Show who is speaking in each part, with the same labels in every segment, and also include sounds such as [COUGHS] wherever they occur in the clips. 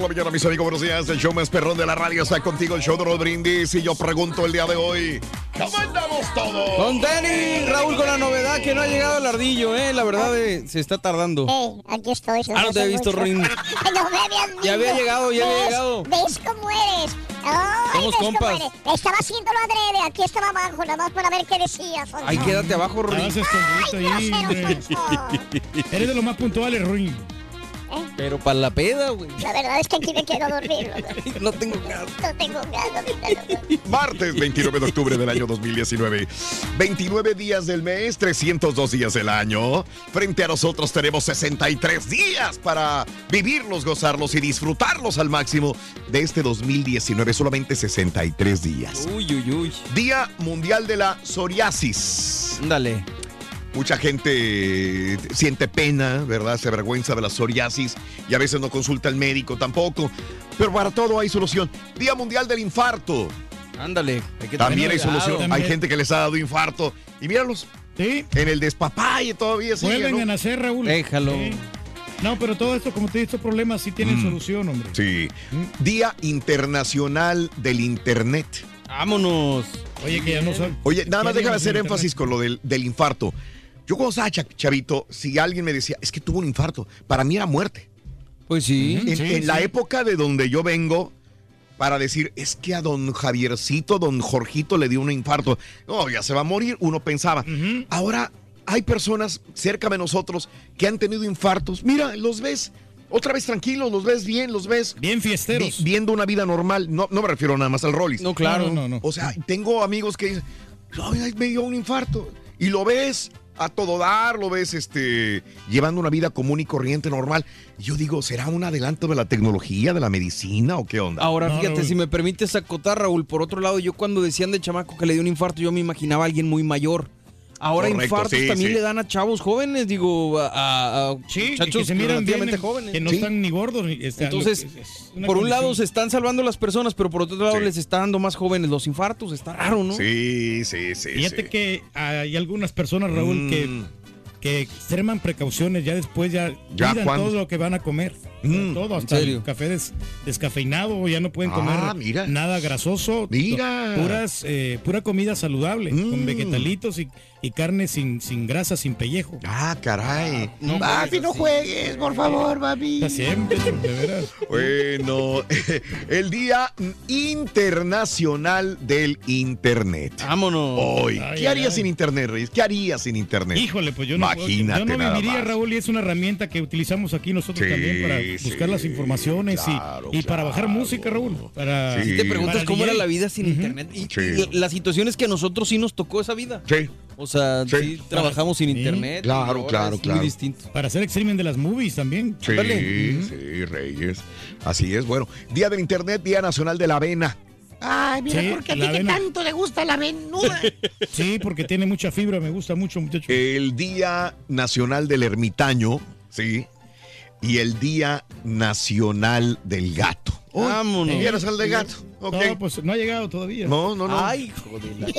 Speaker 1: Por la mañana, mis amigos, buenos días. El show más perrón de la radio está contigo, el show de los brindis. Y yo pregunto el día de hoy, ¿cómo andamos todos?
Speaker 2: Con Danny, Raúl, con la novedad que no ha llegado el ardillo, ¿eh? La verdad, eh, se está tardando.
Speaker 3: Eh, aquí estoy.
Speaker 2: Ah, no te he visto, Rin. [LAUGHS]
Speaker 3: no me habías visto.
Speaker 2: Ya había llegado, ya había llegado.
Speaker 3: ¿Ves cómo eres? Ay,
Speaker 2: Somos
Speaker 3: ¿ves cómo
Speaker 2: compas.
Speaker 3: eres? Estaba haciéndolo adrede, aquí estaba abajo, nada más para ver qué decías.
Speaker 2: Ay, quédate abajo, Rin.
Speaker 4: Escondidito ahí,
Speaker 3: grosero.
Speaker 4: Eres de los más puntuales,
Speaker 2: Pero para la peda, güey.
Speaker 3: La verdad es que aquí me quiero dormir. [LAUGHS]
Speaker 2: No tengo ganas.
Speaker 3: No tengo ganas
Speaker 1: Martes 29 de octubre del año 2019. 29 días del mes, 302 días del año. Frente a nosotros tenemos 63 días para vivirlos, gozarlos y disfrutarlos al máximo de este 2019. Solamente 63 días.
Speaker 2: Uy, uy, uy.
Speaker 1: Día Mundial de la Psoriasis.
Speaker 2: Dale.
Speaker 1: Mucha gente siente pena, ¿verdad? Se avergüenza de la psoriasis y a veces no consulta al médico tampoco. Pero para todo hay solución. Día Mundial del Infarto.
Speaker 2: Ándale. Hay que
Speaker 1: También hay solución. Hay gente que les ha dado infarto. Y míralos.
Speaker 4: Sí.
Speaker 1: En el despapalle todavía siguen,
Speaker 4: Vuelven
Speaker 1: ¿no?
Speaker 4: a nacer, Raúl.
Speaker 2: Déjalo.
Speaker 4: Sí. No, pero todo esto, como te he dicho, problemas sí tienen
Speaker 1: Mm.
Speaker 4: solución, hombre.
Speaker 1: Sí. Día Internacional del Internet.
Speaker 2: Vámonos.
Speaker 4: Oye, que ya no son.
Speaker 1: Oye, nada más déjame hacer énfasis con lo del, del infarto. Yo cuando estaba cha- chavito, si alguien me decía, es que tuvo un infarto, para mí era muerte.
Speaker 2: Pues sí.
Speaker 1: En,
Speaker 4: Sí,
Speaker 1: en la época de donde yo vengo, para decir, es que a don Javiercito, don Jorgito le dio un infarto. No, ya se va a morir, uno pensaba. Ahora hay personas cerca de nosotros que han tenido infartos. Mira, los ves otra vez tranquilos, los ves bien, los ves
Speaker 4: Bien
Speaker 1: vi-
Speaker 4: fiesteros.
Speaker 1: viendo una vida normal. No, no me refiero nada más al Rollis.
Speaker 2: No, claro.
Speaker 4: No, no, no.
Speaker 1: O sea, tengo amigos que dicen, "Ay, ay, me dio un infarto. Y lo ves a todo dar, lo ves este, llevando una vida común y corriente normal. Yo digo, ¿será un adelanto de la tecnología, de la medicina o qué onda?
Speaker 2: Ahora,
Speaker 4: No,
Speaker 2: fíjate, si me permites acotar, Raúl, por otro lado, yo cuando decían de chamaco que le dio un infarto, yo me imaginaba a alguien muy mayor. Ahora
Speaker 1: Correcto,
Speaker 2: infartos
Speaker 1: sí,
Speaker 2: también
Speaker 1: sí.
Speaker 2: le dan a chavos jóvenes, digo, a, a-
Speaker 4: Sí, que-
Speaker 2: muchachos
Speaker 4: que se miran bien,
Speaker 2: jóvenes.
Speaker 4: que no
Speaker 1: Sí.
Speaker 4: están ni gordos. ni- están-
Speaker 2: Entonces, por un lado se están salvando las personas, pero por otro lado
Speaker 1: Sí.
Speaker 2: les está dando más jóvenes los infartos. Está raro, ¿no?
Speaker 1: Sí, sí, sí.
Speaker 4: Fíjate
Speaker 1: sí.
Speaker 4: que hay algunas personas, Raúl,
Speaker 1: Mm.
Speaker 4: que, que extreman precauciones, ya después ya,
Speaker 1: ¿Ya
Speaker 4: cuidan
Speaker 1: cuándo?
Speaker 4: todo lo que van a comer.
Speaker 1: Mm,
Speaker 4: todo, hasta el café des- descafeinado, ya no pueden
Speaker 1: Ah,
Speaker 4: comer
Speaker 1: mira.
Speaker 4: nada grasoso.
Speaker 1: Mira.
Speaker 4: Puras, eh, pura comida saludable,
Speaker 1: Mm.
Speaker 4: con vegetalitos y, y carne sin, sin grasa, sin pellejo.
Speaker 1: Ah, caray.
Speaker 2: No
Speaker 1: papi, no juegues, por favor, papi.
Speaker 4: Siempre, de veras. [LAUGHS]
Speaker 1: Bueno, [LAUGHS] el Día Internacional del Internet.
Speaker 2: Vámonos.
Speaker 1: Hoy,
Speaker 4: Ay,
Speaker 1: ¿qué
Speaker 4: ay,
Speaker 1: harías
Speaker 4: ay.
Speaker 1: sin Internet, Reyes? ¿Qué harías sin Internet?
Speaker 4: Híjole, pues yo no
Speaker 1: Imagínate
Speaker 4: Yo no viviría. Raúl, y es una herramienta que utilizamos aquí nosotros
Speaker 1: Sí,
Speaker 4: también para
Speaker 1: sí,
Speaker 4: buscar las informaciones y-
Speaker 1: claro,
Speaker 4: y, para bajar música, Raúl. Para,
Speaker 1: Sí.
Speaker 2: Te preguntas cómo
Speaker 4: DJ.
Speaker 2: era la vida sin internet. Y,
Speaker 1: Sí.
Speaker 2: y la situación es que a nosotros sí nos tocó esa vida.
Speaker 1: Sí.
Speaker 2: O sea,
Speaker 1: Sí.
Speaker 2: sí, trabajamos sin
Speaker 4: Sí.
Speaker 2: internet.
Speaker 1: Claro, claro,
Speaker 2: es
Speaker 1: claro.
Speaker 2: Muy distinto.
Speaker 4: Para hacer streaming de las movies también.
Speaker 1: Sí, sí, Reyes. Así es. Bueno, Día del Internet, Día Nacional de la Avena.
Speaker 5: Ay, mira,
Speaker 4: Sí,
Speaker 5: porque a ti que tanto te gusta la venuda. [LAUGHS]
Speaker 4: Sí, porque tiene mucha fibra, me gusta mucho, muchacho.
Speaker 1: El Día Nacional del Ermitaño, ¿sí? Y el Día Nacional del Gato. Uy,
Speaker 2: Vámonos.
Speaker 1: Día Nacional del Gato. Ok.
Speaker 4: No, pues no ha llegado todavía.
Speaker 1: No, no, no.
Speaker 2: Ay, joder. [LAUGHS]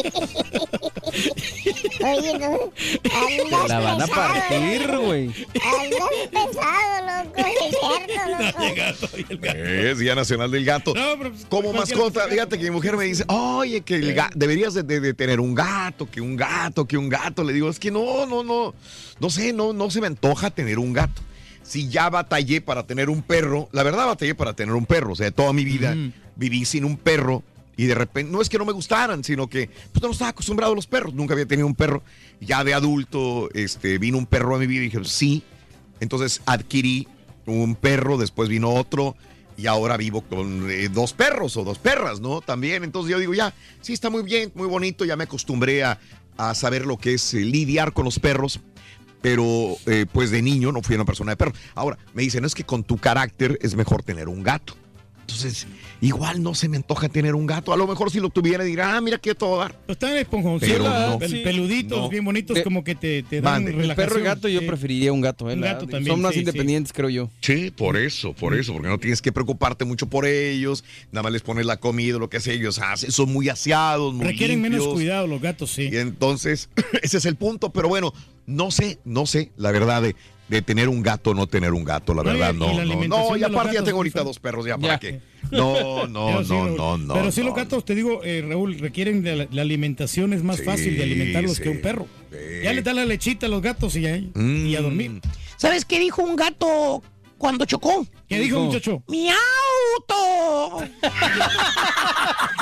Speaker 3: Oye, no. Andas
Speaker 2: La van a
Speaker 3: pesado,
Speaker 2: partir, güey.
Speaker 3: Andas pesado, loco. Es [LAUGHS] cierto,
Speaker 4: No ha
Speaker 3: loco.
Speaker 4: llegado el gato.
Speaker 1: Es Día Nacional del Gato.
Speaker 4: No, pero, pues,
Speaker 1: Como mascota, fíjate que mi mujer me dice, oye, que el ga- deberías de, de- de tener un gato, que un gato, que un gato. Le digo, es que no, no, no, no sé, no, no se me antoja tener un gato. Si ya batallé para tener un perro, la verdad batallé para tener un perro. O sea, toda mi vida viví sin un perro y de repente, no es que no me gustaran, sino que pues, no estaba acostumbrado a los perros. Nunca había tenido un perro. Ya de adulto, este, vino un perro a mi vida y dije, sí. Entonces adquirí un perro, después vino otro y ahora vivo con eh, dos perros o dos perras, ¿no? También, entonces yo digo, ya, sí, está muy bien, muy bonito, ya me acostumbré a, a saber lo que es eh, lidiar con los perros, pero eh, pues de niño no fui una persona de perro. Ahora, me dicen, es que con tu carácter es mejor tener un gato. Entonces, igual no se me antoja tener un gato. A lo mejor si lo tuviera dirá, ah, mira qué todo dar.
Speaker 4: Están esponjoncitos,
Speaker 1: no.
Speaker 4: pel- peluditos,
Speaker 1: No.
Speaker 4: bien bonitos, como que te, te dan
Speaker 1: Mande.
Speaker 4: relajación.
Speaker 2: Perro y gato yo preferiría un gato. ¿eh?
Speaker 4: Un gato también,
Speaker 2: Son más
Speaker 4: sí,
Speaker 2: independientes, creo yo.
Speaker 1: Sí, por eso, por eso, porque no tienes que preocuparte mucho por ellos, nada más les pones la comida, lo que sea, ellos hacen, son muy aseados, muy
Speaker 4: Requieren menos cuidado los gatos, sí.
Speaker 1: Y entonces, [LAUGHS] ese es el punto, pero bueno, no sé, no sé, la verdad de, de tener un gato o no tener un gato, la
Speaker 4: No, y-
Speaker 1: verdad, no,
Speaker 4: la
Speaker 1: no, no, y aparte ya tengo ahorita dos perros, ya,
Speaker 2: Ya.
Speaker 1: ¿para qué? [LAUGHS] No, no,
Speaker 4: sí,
Speaker 1: no, no, no.
Speaker 4: Pero sí,
Speaker 1: no.
Speaker 4: los gatos, te digo, eh, Raúl, requieren de la, la alimentación, es más
Speaker 1: Sí,
Speaker 4: fácil de alimentarlos
Speaker 1: sí,
Speaker 4: que un perro.
Speaker 1: sí.
Speaker 4: Ya le da la lechita a los gatos y, ya,
Speaker 1: Mm.
Speaker 4: y a dormir.
Speaker 5: ¿Sabes qué dijo un gato cuando chocó?
Speaker 4: ¿Qué dijo,
Speaker 2: Dijo-
Speaker 4: muchacho?
Speaker 5: ¡Mi auto! [LAUGHS]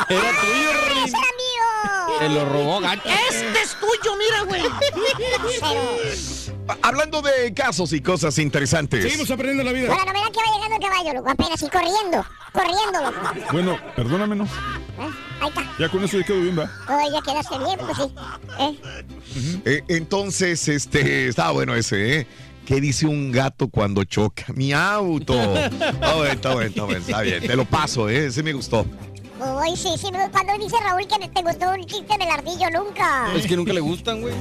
Speaker 2: Era tuyo.
Speaker 3: ¡Ese era mío!
Speaker 2: Te lo robó gato.
Speaker 5: Este es tuyo, mira, güey. [LAUGHS]
Speaker 1: Hablando de casos y cosas interesantes.
Speaker 4: Seguimos aprendiendo la vida.
Speaker 3: Bueno, no verán que va llegando el caballo, loco. Apenas y corriendo. Corriendo, loco.
Speaker 6: Bueno, perdóname, ¿no?
Speaker 3: ¿Eh? Ahí está.
Speaker 6: Ya con eso ya quedó bien, ¿va?
Speaker 3: Oh, ya quedaste bien, pues sí. ¿Eh?
Speaker 1: Eh, entonces, este, está bueno ese, ¿eh? ¿Qué dice un gato cuando choca? Mi auto. [LAUGHS] Está bueno, está bueno, está bueno, está bien. Te lo paso, ¿eh? Ese me gustó.
Speaker 3: Uy, sí, sí. Cuando dice Raúl que te gustó un chiste del ardillo, nunca.
Speaker 2: Es que nunca le gustan, güey.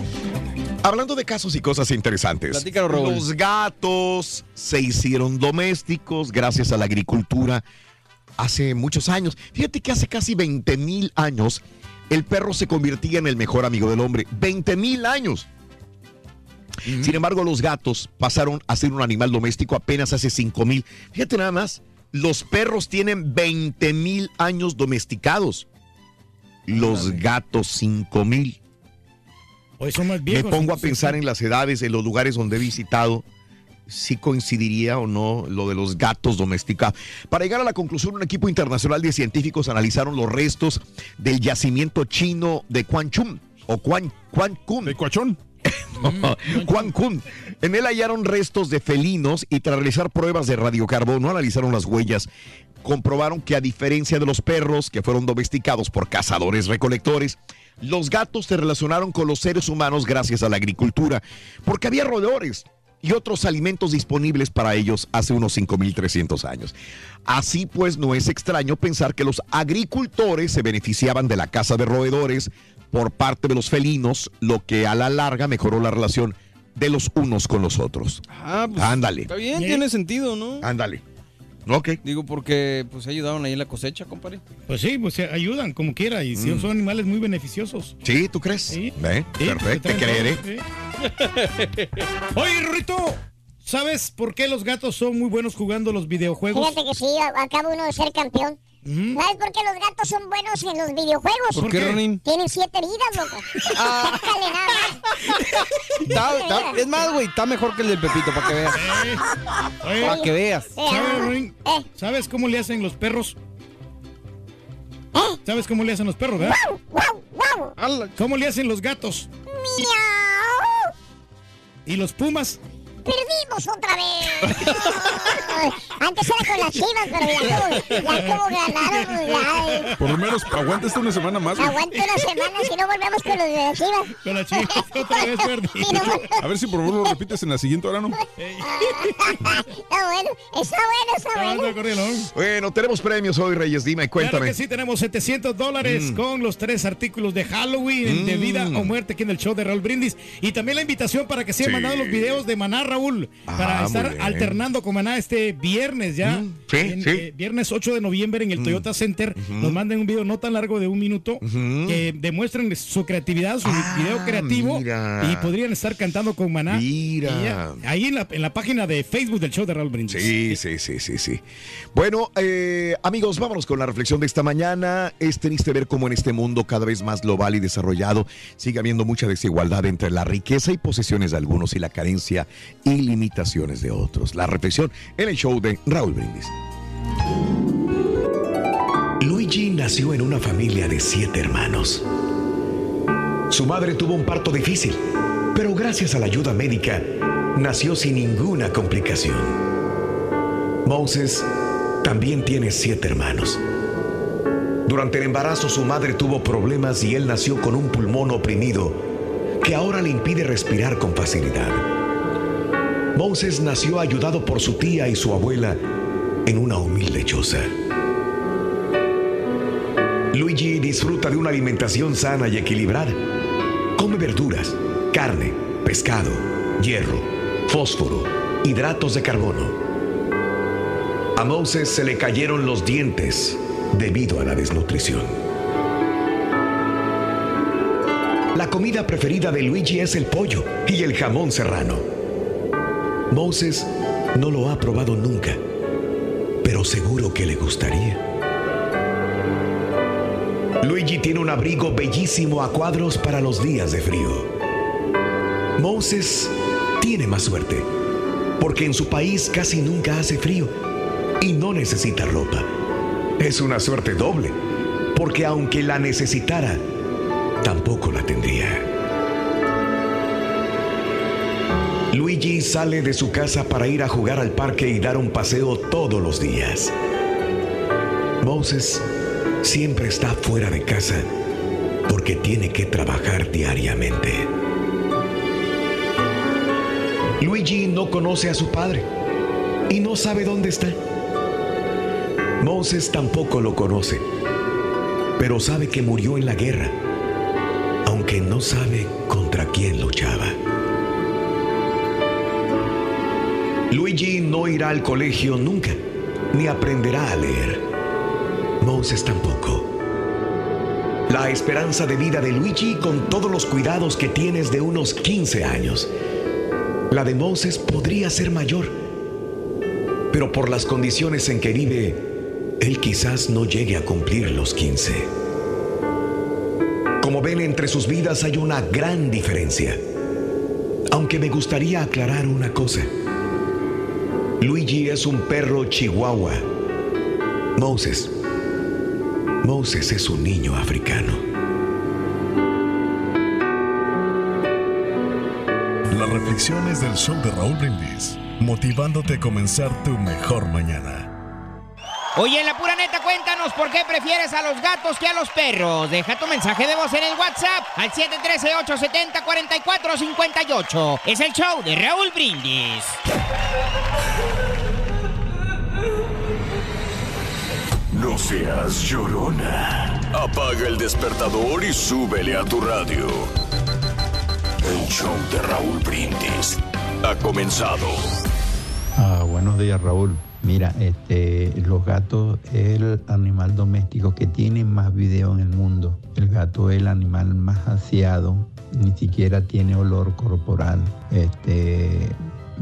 Speaker 1: Hablando de casos y cosas interesantes. Los gatos se hicieron domésticos gracias a la agricultura hace muchos años. Fíjate que hace casi 20 mil años el perro se convertía en el mejor amigo del hombre. 20 mil años. Sin embargo, los gatos pasaron a ser un animal doméstico apenas hace 5 mil. Fíjate nada más, los perros tienen 20 mil años domesticados. Los gatos 5 mil.
Speaker 4: Hoy son más
Speaker 1: Me pongo a pensar en las edades, en los lugares donde he visitado, si coincidiría o no lo de los gatos domesticados. Para llegar a la conclusión, un equipo internacional de científicos analizaron los restos del yacimiento chino de Quanchun o Quan, Quan
Speaker 6: De cuachón.
Speaker 1: Quan [LAUGHS] Kun. En él hallaron restos de felinos y tras realizar pruebas de radiocarbono analizaron las huellas. Comprobaron que a diferencia de los perros que fueron domesticados por cazadores recolectores, los gatos se relacionaron con los seres humanos gracias a la agricultura, porque había roedores y otros alimentos disponibles para ellos hace unos 5.300 años. Así pues, no es extraño pensar que los agricultores se beneficiaban de la caza de roedores por parte de los felinos, lo que a la larga mejoró la relación de los unos con los otros.
Speaker 2: Ah, pues.
Speaker 1: Ándale,
Speaker 2: Está bien, tiene sentido, ¿no?
Speaker 1: ándale. Ok.
Speaker 2: Digo, porque pues ayudaron ahí en la cosecha, compadre.
Speaker 4: Pues sí, pues se ayudan como quiera y sí, son animales muy beneficiosos.
Speaker 1: Sí, ¿tú crees?
Speaker 4: Sí.
Speaker 1: Ve,
Speaker 4: Sí,
Speaker 1: Perfecto, te creeré.
Speaker 4: sí. [LAUGHS] Oye, Rorrito, ¿sabes por qué los gatos son muy buenos jugando los videojuegos?
Speaker 3: Fíjate que sí, acaba uno de ser campeón. ¿Sabes por qué los gatos son buenos en los videojuegos?
Speaker 2: ¿Por,
Speaker 4: ¿Por
Speaker 2: qué? Ronin?
Speaker 3: Tienen siete vidas, loco.
Speaker 2: Ah.
Speaker 3: Nada más.
Speaker 2: Está- está- es más, güey, está mejor que el del Pepito, para que veas.
Speaker 4: Eh,
Speaker 2: Para que veas.
Speaker 3: Eh,
Speaker 4: ¿sabes,
Speaker 3: eh,
Speaker 4: ¿Sabes cómo le hacen los perros? ¿Sabes cómo le hacen los perros, verdad?
Speaker 3: guau, guau.
Speaker 2: Ala.
Speaker 4: ¿Cómo le hacen los gatos?
Speaker 3: Miau.
Speaker 4: ¿Y los Pumas?
Speaker 3: Perdimos otra vez. Antes era con las chivas, pero ya como, ya como ganaron, pues ya. eh,
Speaker 6: Por lo menos aguanta una semana más. güey.
Speaker 3: Aguanta una semana si no volvemos con los de las chivas.
Speaker 4: Con las chivas otra vez [LAUGHS]
Speaker 3: vol-
Speaker 6: A ver si por favor lo repites en la siguiente hora, ¿no? [LAUGHS]
Speaker 3: Está bueno, está bueno, está bueno.
Speaker 7: Bueno, tenemos premios hoy, Reyes. Dime,
Speaker 4: Claro
Speaker 7: cuéntame.
Speaker 4: que sí, tenemos 700 dólares con los tres artículos de Halloween de vida o muerte aquí en el show de Raúl Brindis. Y también la invitación para que sigan
Speaker 7: Sí.
Speaker 4: mandando los videos de Maná, Raúl,
Speaker 7: Ah,
Speaker 4: para estar alternando con Maná este viernes ya.
Speaker 7: sí,
Speaker 4: En,
Speaker 7: sí.
Speaker 4: eh, viernes 8 de noviembre en el Toyota Center. Nos manden un video no tan largo de un minuto que demuestren su creatividad, su
Speaker 7: Ah,
Speaker 4: video creativo.
Speaker 7: mira.
Speaker 4: Y podrían estar cantando con Maná.
Speaker 7: Mira.
Speaker 4: Ya, ahí en la, en la página de Facebook del show de Raúl Brindis.
Speaker 7: Sí, sí, sí, sí, sí. Bueno, eh, amigos, vámonos con la reflexión de esta mañana. Es triste ver cómo en este mundo cada vez más global y desarrollado sigue habiendo mucha desigualdad entre la riqueza y posesiones de algunos y la carencia y limitaciones de otros. La reflexión en el show de Raúl Brindis.
Speaker 1: Luigi nació en una familia de siete hermanos. Su madre tuvo un parto difícil, pero gracias a la ayuda médica, nació sin ninguna complicación. Moses también tiene siete hermanos. Durante el embarazo su madre tuvo problemas y él nació con un pulmón oprimido que ahora le impide respirar con facilidad. Moses nació ayudado por su tía y su abuela en una humilde choza. Luigi disfruta de una alimentación sana y equilibrada. Come verduras, carne, pescado, hierro, fósforo, hidratos de carbono. A Moses se le cayeron los dientes debido a la desnutrición. La comida preferida de Luigi es el pollo y el jamón serrano. Moses no lo ha probado nunca, pero seguro que le gustaría. Luigi tiene un abrigo bellísimo a cuadros para los días de frío. Moses tiene más suerte, porque en su país casi nunca hace frío y no necesita ropa. Es una suerte doble, porque aunque la necesitara, tampoco la tendría. Luigi sale de su casa para ir a jugar al parque y dar un paseo todos los días. Moses siempre está fuera de casa porque tiene que trabajar diariamente. Luigi no conoce a su padre y no sabe dónde está. Moses tampoco lo conoce, pero sabe que murió en la guerra, aunque no sabe contra quién luchaba. Luigi no irá al colegio nunca, ni aprenderá a leer. Moses tampoco. La esperanza de vida de Luigi con todos los cuidados que tienes de unos 15 años. La de Moses podría ser mayor, pero por las condiciones en que vive, él quizás no llegue a cumplir los 15. Como ven, entre sus vidas hay una gran diferencia. Aunque me gustaría aclarar una cosa. Luigi es un perro chihuahua. Moses. Moses es un niño africano.
Speaker 8: Las reflexiones del show de Raúl Brindis, motivándote a comenzar tu mejor mañana.
Speaker 9: Oye, en la pura neta, cuéntanos por qué prefieres a los gatos que a los perros. Deja tu mensaje de voz en el WhatsApp al 713-870-4458. Es el show de Raúl Brindis.
Speaker 10: Llorona. Apaga el despertador y súbele a tu radio. El show de Raúl Brindis ha comenzado.
Speaker 11: Ah, buenos días, Raúl. Mira, este, los gatos es el animal doméstico que tiene más video en el mundo. El gato es el animal más aseado, ni siquiera tiene olor corporal. Este,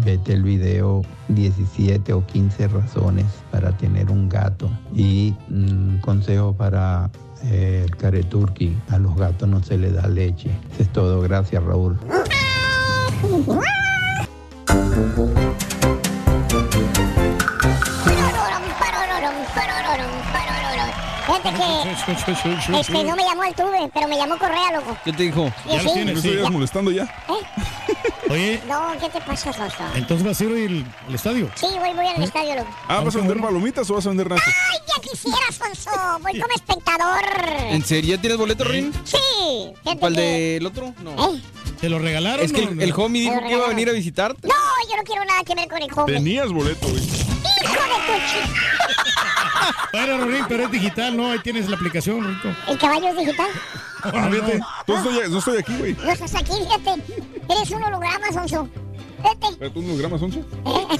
Speaker 11: vete el video 17 o 15 razones para tener un gato. Y un consejo para eh, el careturqui, a los gatos no se les da leche. Eso es todo, gracias Raúl.
Speaker 3: Que este, no me llamó Altuve, pero me llamó Correa, loco.
Speaker 2: ¿Qué te dijo?
Speaker 3: Y así,
Speaker 6: ¿Me
Speaker 3: sí.
Speaker 6: estás molestando ya?
Speaker 3: ¿Eh?
Speaker 4: Oye,
Speaker 3: No, ¿qué te pasa, Sonso?
Speaker 4: entonces vas a ir hoy al, al estadio.
Speaker 3: Sí, voy, voy al estadio, loco.
Speaker 6: Ah, ¿vas a vender palomitas o vas a vender nachos?
Speaker 3: ¡Ay, ya quisiera, Sonso! Voy como espectador.
Speaker 2: ¿En serio tienes boleto, Rin?
Speaker 3: Sí. fíjate
Speaker 2: ¿Para el
Speaker 3: que-
Speaker 2: del otro? No.
Speaker 3: ¿Eh?
Speaker 4: ¿Te lo regalaron?
Speaker 2: Es que el, homie dijo que iba a venir a visitarte.
Speaker 3: No, yo no quiero nada que ver con el joven.
Speaker 6: Tenías boleto, güey.
Speaker 3: ¡Hijo de tu chi...
Speaker 4: Bueno, Rorín, pero es digital, ¿no? Ahí tienes la aplicación, Rico.
Speaker 3: ¿El caballo es digital?
Speaker 6: Ah, fíjate. No, no estoy aquí, güey.
Speaker 3: No estás aquí, fíjate. Eres un holograma, Sonso. Fíjate.
Speaker 6: ¿Pero tú nos gramas, Once?
Speaker 3: Fíjate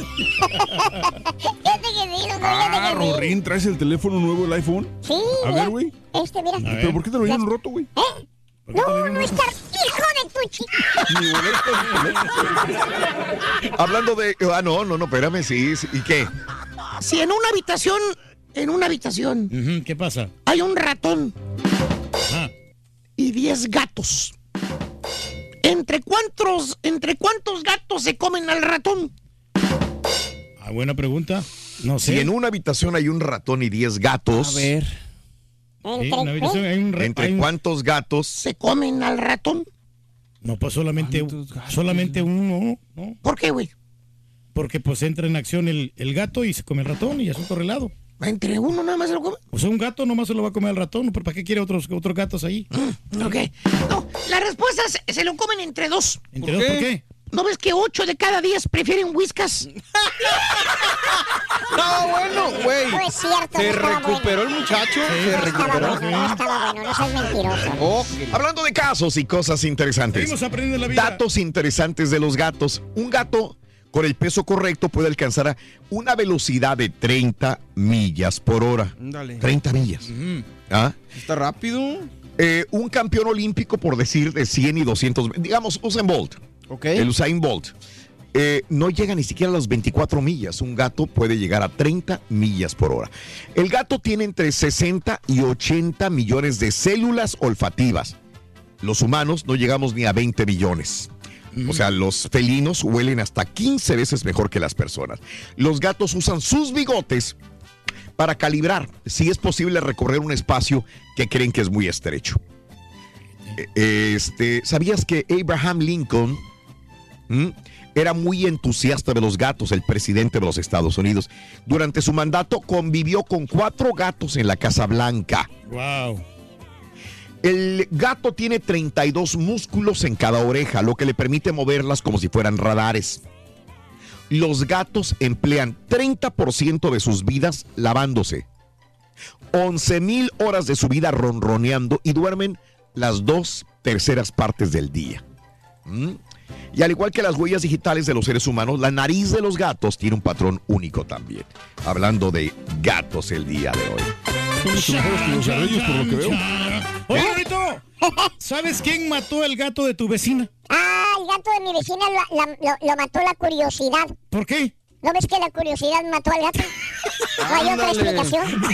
Speaker 3: que sí, loco,
Speaker 6: Ah,
Speaker 3: fíjate que sí.
Speaker 6: Rorín, ¿traes el teléfono nuevo, el iPhone?
Speaker 3: Sí,
Speaker 6: A ver, güey.
Speaker 3: Este, mira.
Speaker 6: ¿Pero por qué te lo dieron roto, güey?
Speaker 3: ¿Eh? No, no está. ¡Hijo de tu chi... [LAUGHS]
Speaker 6: Mi boleto.
Speaker 1: Hablando de. Ah, no, no, no, espérame, sí. sí. ¿Y qué?
Speaker 5: Si en una habitación, en una habitación,
Speaker 4: ¿Qué pasa?
Speaker 5: hay un ratón
Speaker 4: Ah,
Speaker 5: y 10 gatos. ¿Entre cuántos, ¿Entre cuántos gatos se comen al ratón?
Speaker 4: ah, buena pregunta. No sé.
Speaker 1: Si en una habitación hay un ratón y 10 gatos.
Speaker 2: A ver.
Speaker 4: Sí, en la habitación hay un, re-
Speaker 1: ¿Entre cuántos gatos?
Speaker 5: ¿Se comen al ratón?
Speaker 4: No, pues solamente, solamente uno, ¿no?
Speaker 5: ¿Por qué, güey?
Speaker 4: Porque pues entra en acción el, el gato y se come el ratón y es un correlado.
Speaker 5: ¿Entre uno nada más se lo come?
Speaker 4: O sea, un gato nomás se lo va a comer al ratón, ¿pero para qué quiere otros, otros gatos ahí?
Speaker 5: Ok. No, la respuesta es, se lo comen entre dos.
Speaker 4: ¿Entre
Speaker 2: ¿Por
Speaker 4: dos por
Speaker 2: qué?
Speaker 4: qué?
Speaker 5: ¿No ves que 8 de cada 10 prefieren whiskas? [LAUGHS]
Speaker 2: No, bueno, güey.
Speaker 3: No es cierto,
Speaker 2: Se
Speaker 3: no
Speaker 2: recuperó el muchacho. Se
Speaker 3: No estaba
Speaker 2: recuperó.
Speaker 3: bueno, no estaba bueno, no seas mentiroso.
Speaker 2: Ok.
Speaker 1: Hablando de casos y cosas interesantes.
Speaker 4: Seguimos aprendiendo la vida.
Speaker 1: Datos interesantes de los gatos. Un gato con el peso correcto puede alcanzar a una velocidad de 30 millas por hora.
Speaker 2: Dale.
Speaker 1: 30 millas. ¿Ah?
Speaker 2: Está rápido.
Speaker 1: Eh, un campeón olímpico, por decir, de 100 y 200, digamos, Usain Bolt. El Usain Bolt. eh, no llega ni siquiera a las 24 millas. Un gato puede llegar a 30 millas por hora. El gato tiene entre 60 y 80 millones de células olfativas. Los humanos no llegamos ni a 20 millones. O sea, los felinos huelen hasta 15 veces mejor que las personas. Los gatos usan sus bigotes para calibrar si es posible recorrer un espacio que creen que es muy estrecho. Eh, Este, ¿Sabías que Abraham Lincoln ¿m? era muy entusiasta de los gatos, el presidente de los Estados Unidos? Durante su mandato convivió con cuatro gatos en la Casa Blanca.
Speaker 4: Wow.
Speaker 1: El gato tiene 32 músculos en cada oreja, lo que le permite moverlas como si fueran radares. Los gatos emplean 30% de sus vidas lavándose, 11 mil horas de su vida ronroneando y duermen las dos terceras partes del día. ¿Mm? Y al igual que las huellas digitales de los seres humanos, la nariz de los gatos tiene un patrón único también. Hablando de gatos el día de hoy.
Speaker 6: Que los por lo que veo.
Speaker 4: Oye, Rito, ¿sabes quién mató al gato de tu vecina?
Speaker 3: Ah, el gato de mi vecina lo, la- lo- lo mató la curiosidad.
Speaker 4: ¿Por qué?
Speaker 3: ¿No ves que la curiosidad mató al gato? No hay otra explicación. [LAUGHS]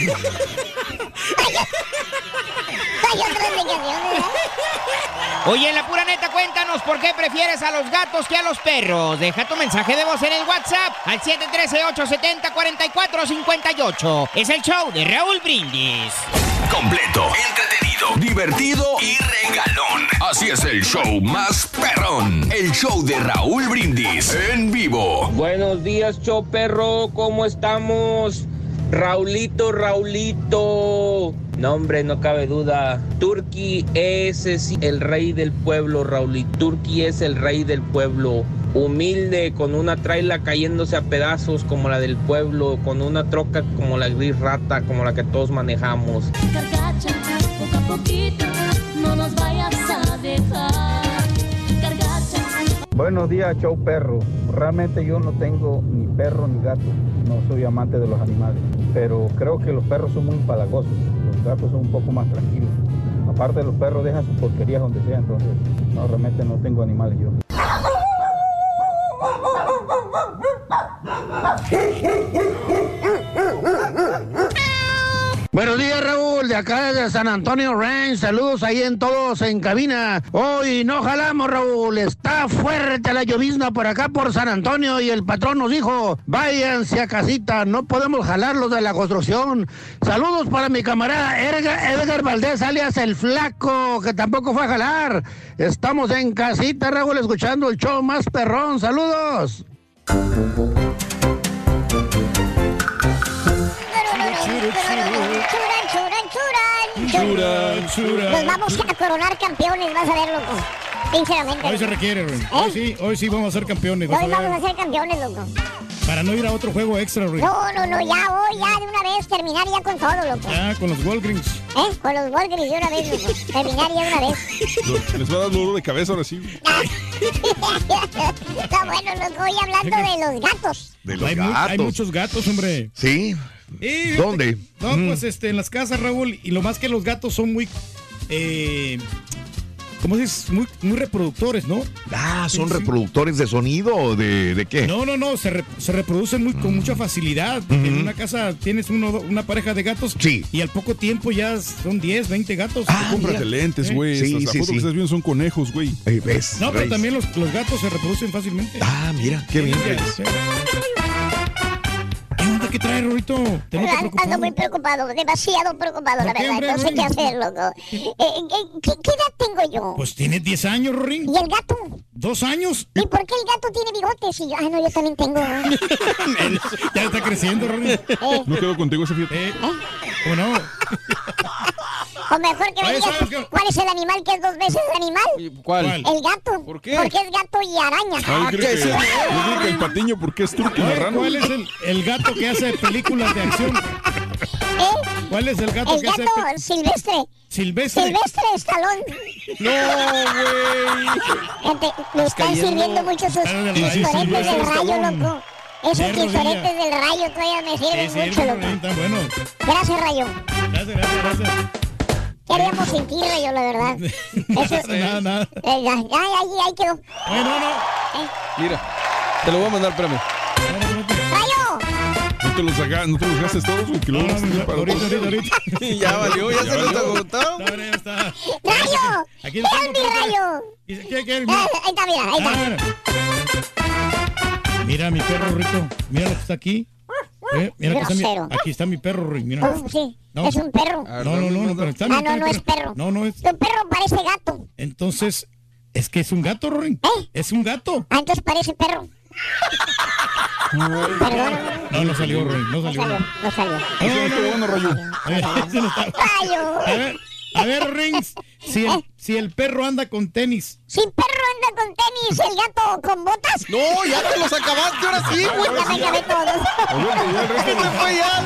Speaker 3: No hay otra explicación, ¿verdad?
Speaker 9: Oye, en la pura neta, cuéntanos por qué prefieres a los gatos que a los perros. Deja tu mensaje de voz en el WhatsApp al 713-870-4458. Es el show de Raúl Brindis.
Speaker 10: Completo, entretenido, divertido y regalón. Así es el show más perrón. El show de Raúl Brindis en vivo.
Speaker 12: Buenos días, show perro, ¿cómo estamos? Raulito, Raulito. No, hombre, no cabe duda. Turki es el rey del pueblo, Raulito. Turki es el rey del pueblo. Humilde, con una traila cayéndose a pedazos como la del pueblo, con una troca como la gris rata, como la que todos manejamos.
Speaker 13: Carcacha, poco a no nos vayas a dejar.
Speaker 14: Buenos días, show perro. Realmente yo no tengo ni perro ni gato. No soy amante de los animales. Pero creo que los perros son muy empalagosos. Los gatos son un poco más tranquilos. Aparte, los perros dejan sus porquerías donde sea. Entonces, no, realmente no tengo animales yo. [LAUGHS]
Speaker 5: Buenos días, Raúl. De acá desde San Antonio Ranch. Saludos ahí en todos en cabina. Hoy no jalamos, Raúl. Está fuerte la llovizna por acá por San Antonio y el patrón nos dijo, váyanse a casita, no podemos jalarlos de la construcción. Saludos para mi camarada Edgar, Edgar Valdés, alias El Flaco, que tampoco fue a jalar. Estamos en casita, Raúl, escuchando el show más perrón. Saludos.
Speaker 3: Nos vamos a coronar campeones, vas a ver, loco. Sinceramente.
Speaker 4: Hoy se requiere, Ruin. Hoy sí, hoy sí vamos a ser campeones.
Speaker 3: ¿Eh? Hoy vamos a ser campeones, loco.
Speaker 4: Para no ir a otro juego extra, Ruin.
Speaker 3: No, no, no, ya hoy, ya de una vez, terminar ya con todo, loco.
Speaker 4: Ya, con los Walgreens.
Speaker 3: ¿Eh? Con los Walgreens de una vez, loco. Terminar ya de una vez.
Speaker 6: Les va a dar dolor de cabeza ahora sí. [LAUGHS]
Speaker 3: Está bueno, loco. Hoy hablando de los gatos.
Speaker 1: De los
Speaker 4: hay, mu-
Speaker 1: gatos.
Speaker 4: hay muchos gatos, hombre.
Speaker 1: ¿Sí?
Speaker 4: Y-
Speaker 1: ¿Dónde?
Speaker 4: No,
Speaker 1: Mm.
Speaker 4: pues este, en las casas, Raúl, y lo más que los gatos son muy, eh, ¿cómo se dice? Muy, muy reproductores, ¿no?
Speaker 1: Ah, ¿son
Speaker 4: Sí, sí.
Speaker 1: reproductores de sonido o de, de qué?
Speaker 4: No, no, no, se, re- se reproducen muy, con mucha facilidad. En una casa tienes uno, una pareja de gatos
Speaker 1: Sí.
Speaker 4: y al poco tiempo ya son 10, 20 gatos.
Speaker 6: Cómprate lentes,
Speaker 4: Eh.
Speaker 6: güey.
Speaker 1: Sí, sí,
Speaker 6: fotos
Speaker 1: sí.
Speaker 6: que estás viendo son conejos, güey.
Speaker 1: Ey, ¿Ves?
Speaker 4: No, pero
Speaker 1: ¿Ves?
Speaker 4: también los, los gatos se reproducen fácilmente.
Speaker 1: Ah, mira, qué bien.
Speaker 4: ¿Qué trae, Rorito? ¿Te noto
Speaker 3: Ando
Speaker 4: preocupado?
Speaker 3: muy preocupado, demasiado preocupado, la
Speaker 4: ¿Por qué,
Speaker 3: verdad.
Speaker 4: hombre,
Speaker 3: No sé qué hacer, loco. Eh, eh, ¿qué, qué edad tengo yo?
Speaker 4: Pues tienes 10 años, Rorín.
Speaker 3: ¿Y el gato?
Speaker 4: ¿Dos años?
Speaker 3: ¿Y por qué el gato tiene bigotes? Y yo, ah, no, yo también tengo. [LAUGHS]
Speaker 4: ya está creciendo, Rorín.
Speaker 3: Eh,
Speaker 6: No quedo contigo ese fíjate.
Speaker 4: ¿O
Speaker 3: mejor que me
Speaker 4: Oye,
Speaker 3: digas
Speaker 4: ¿sabes qué?
Speaker 3: cuál es el animal que es dos veces animal.
Speaker 6: ¿Cuál?
Speaker 3: El gato.
Speaker 6: ¿Por qué?
Speaker 3: Porque es gato y araña.
Speaker 6: Ah, yo creo que, yo que el patiño, porque es turco y
Speaker 4: Oye,
Speaker 6: marrano.
Speaker 4: ¿Cuál es el, el gato que hace películas de acción?
Speaker 3: ¿Eh?
Speaker 4: ¿Cuál es el gato
Speaker 3: El
Speaker 4: que hace
Speaker 3: gato silvestre.
Speaker 4: silvestre?
Speaker 3: Silvestre Estalón.
Speaker 4: No, güey.
Speaker 3: Gente, me están
Speaker 4: cayendo.
Speaker 3: sirviendo mucho esos
Speaker 4: Ah, del rayo,
Speaker 3: loco. Esos chistoretes del rayo todavía me sirven
Speaker 4: sí,
Speaker 3: mucho, loco.
Speaker 4: Bueno.
Speaker 3: Gracias, rayo.
Speaker 4: Gracias, gracias, gracias.
Speaker 3: ¿Qué haríamos sin ti, rayo, la verdad? [LAUGHS] Eso,
Speaker 4: Nada, nada.
Speaker 3: eh, ya, ya, ahí, ahí quedó.
Speaker 4: Ay, no, no.
Speaker 2: Mira, te lo voy a mandar, espérame.
Speaker 3: ¡Rayo!
Speaker 6: No te los, haga- no te los gastes todos, güey, que para
Speaker 4: Ahorita, ahorita, ahorita. [LAUGHS]
Speaker 2: ya valió, ya, se
Speaker 4: ya está.
Speaker 3: ¡Rayo!
Speaker 4: Aquí
Speaker 3: ¿Qué
Speaker 4: está,
Speaker 3: es mi rayo?
Speaker 4: ¿Qué, qué, qué?
Speaker 3: Eh,
Speaker 4: Mira.
Speaker 3: ahí está, mira, ahí está.
Speaker 4: Ah, Mira mi perro Rito, mira lo que está aquí. Eh, mira que está mi- aquí está mi perro Rito, mira.
Speaker 3: Oh, sí,
Speaker 4: No.
Speaker 3: es un perro.
Speaker 4: No, no, no, no, pero está mi-
Speaker 3: Ah, no,
Speaker 4: mi
Speaker 3: no es perro.
Speaker 4: No, no es.
Speaker 3: Tu perro parece gato.
Speaker 4: Entonces, es que es un gato, Rorín.
Speaker 3: ¿Eh?
Speaker 4: Es un gato.
Speaker 3: Ah, entonces parece perro. [LAUGHS]
Speaker 4: No, no salió, Rorín, no
Speaker 3: no
Speaker 4: salió.
Speaker 3: salió, no salió.
Speaker 4: No, no, bueno, Rayo. Ese [LAUGHS] no está-
Speaker 3: ¡Rayo!
Speaker 4: A ver, a ver, Rings, si el, si el perro anda con tenis.
Speaker 3: Si el perro anda con tenis, el gato con botas.
Speaker 2: No, ya te los acabaste, ahora sí, güey.
Speaker 3: Ya me acabé todos.
Speaker 2: ¿Qué te fue ya?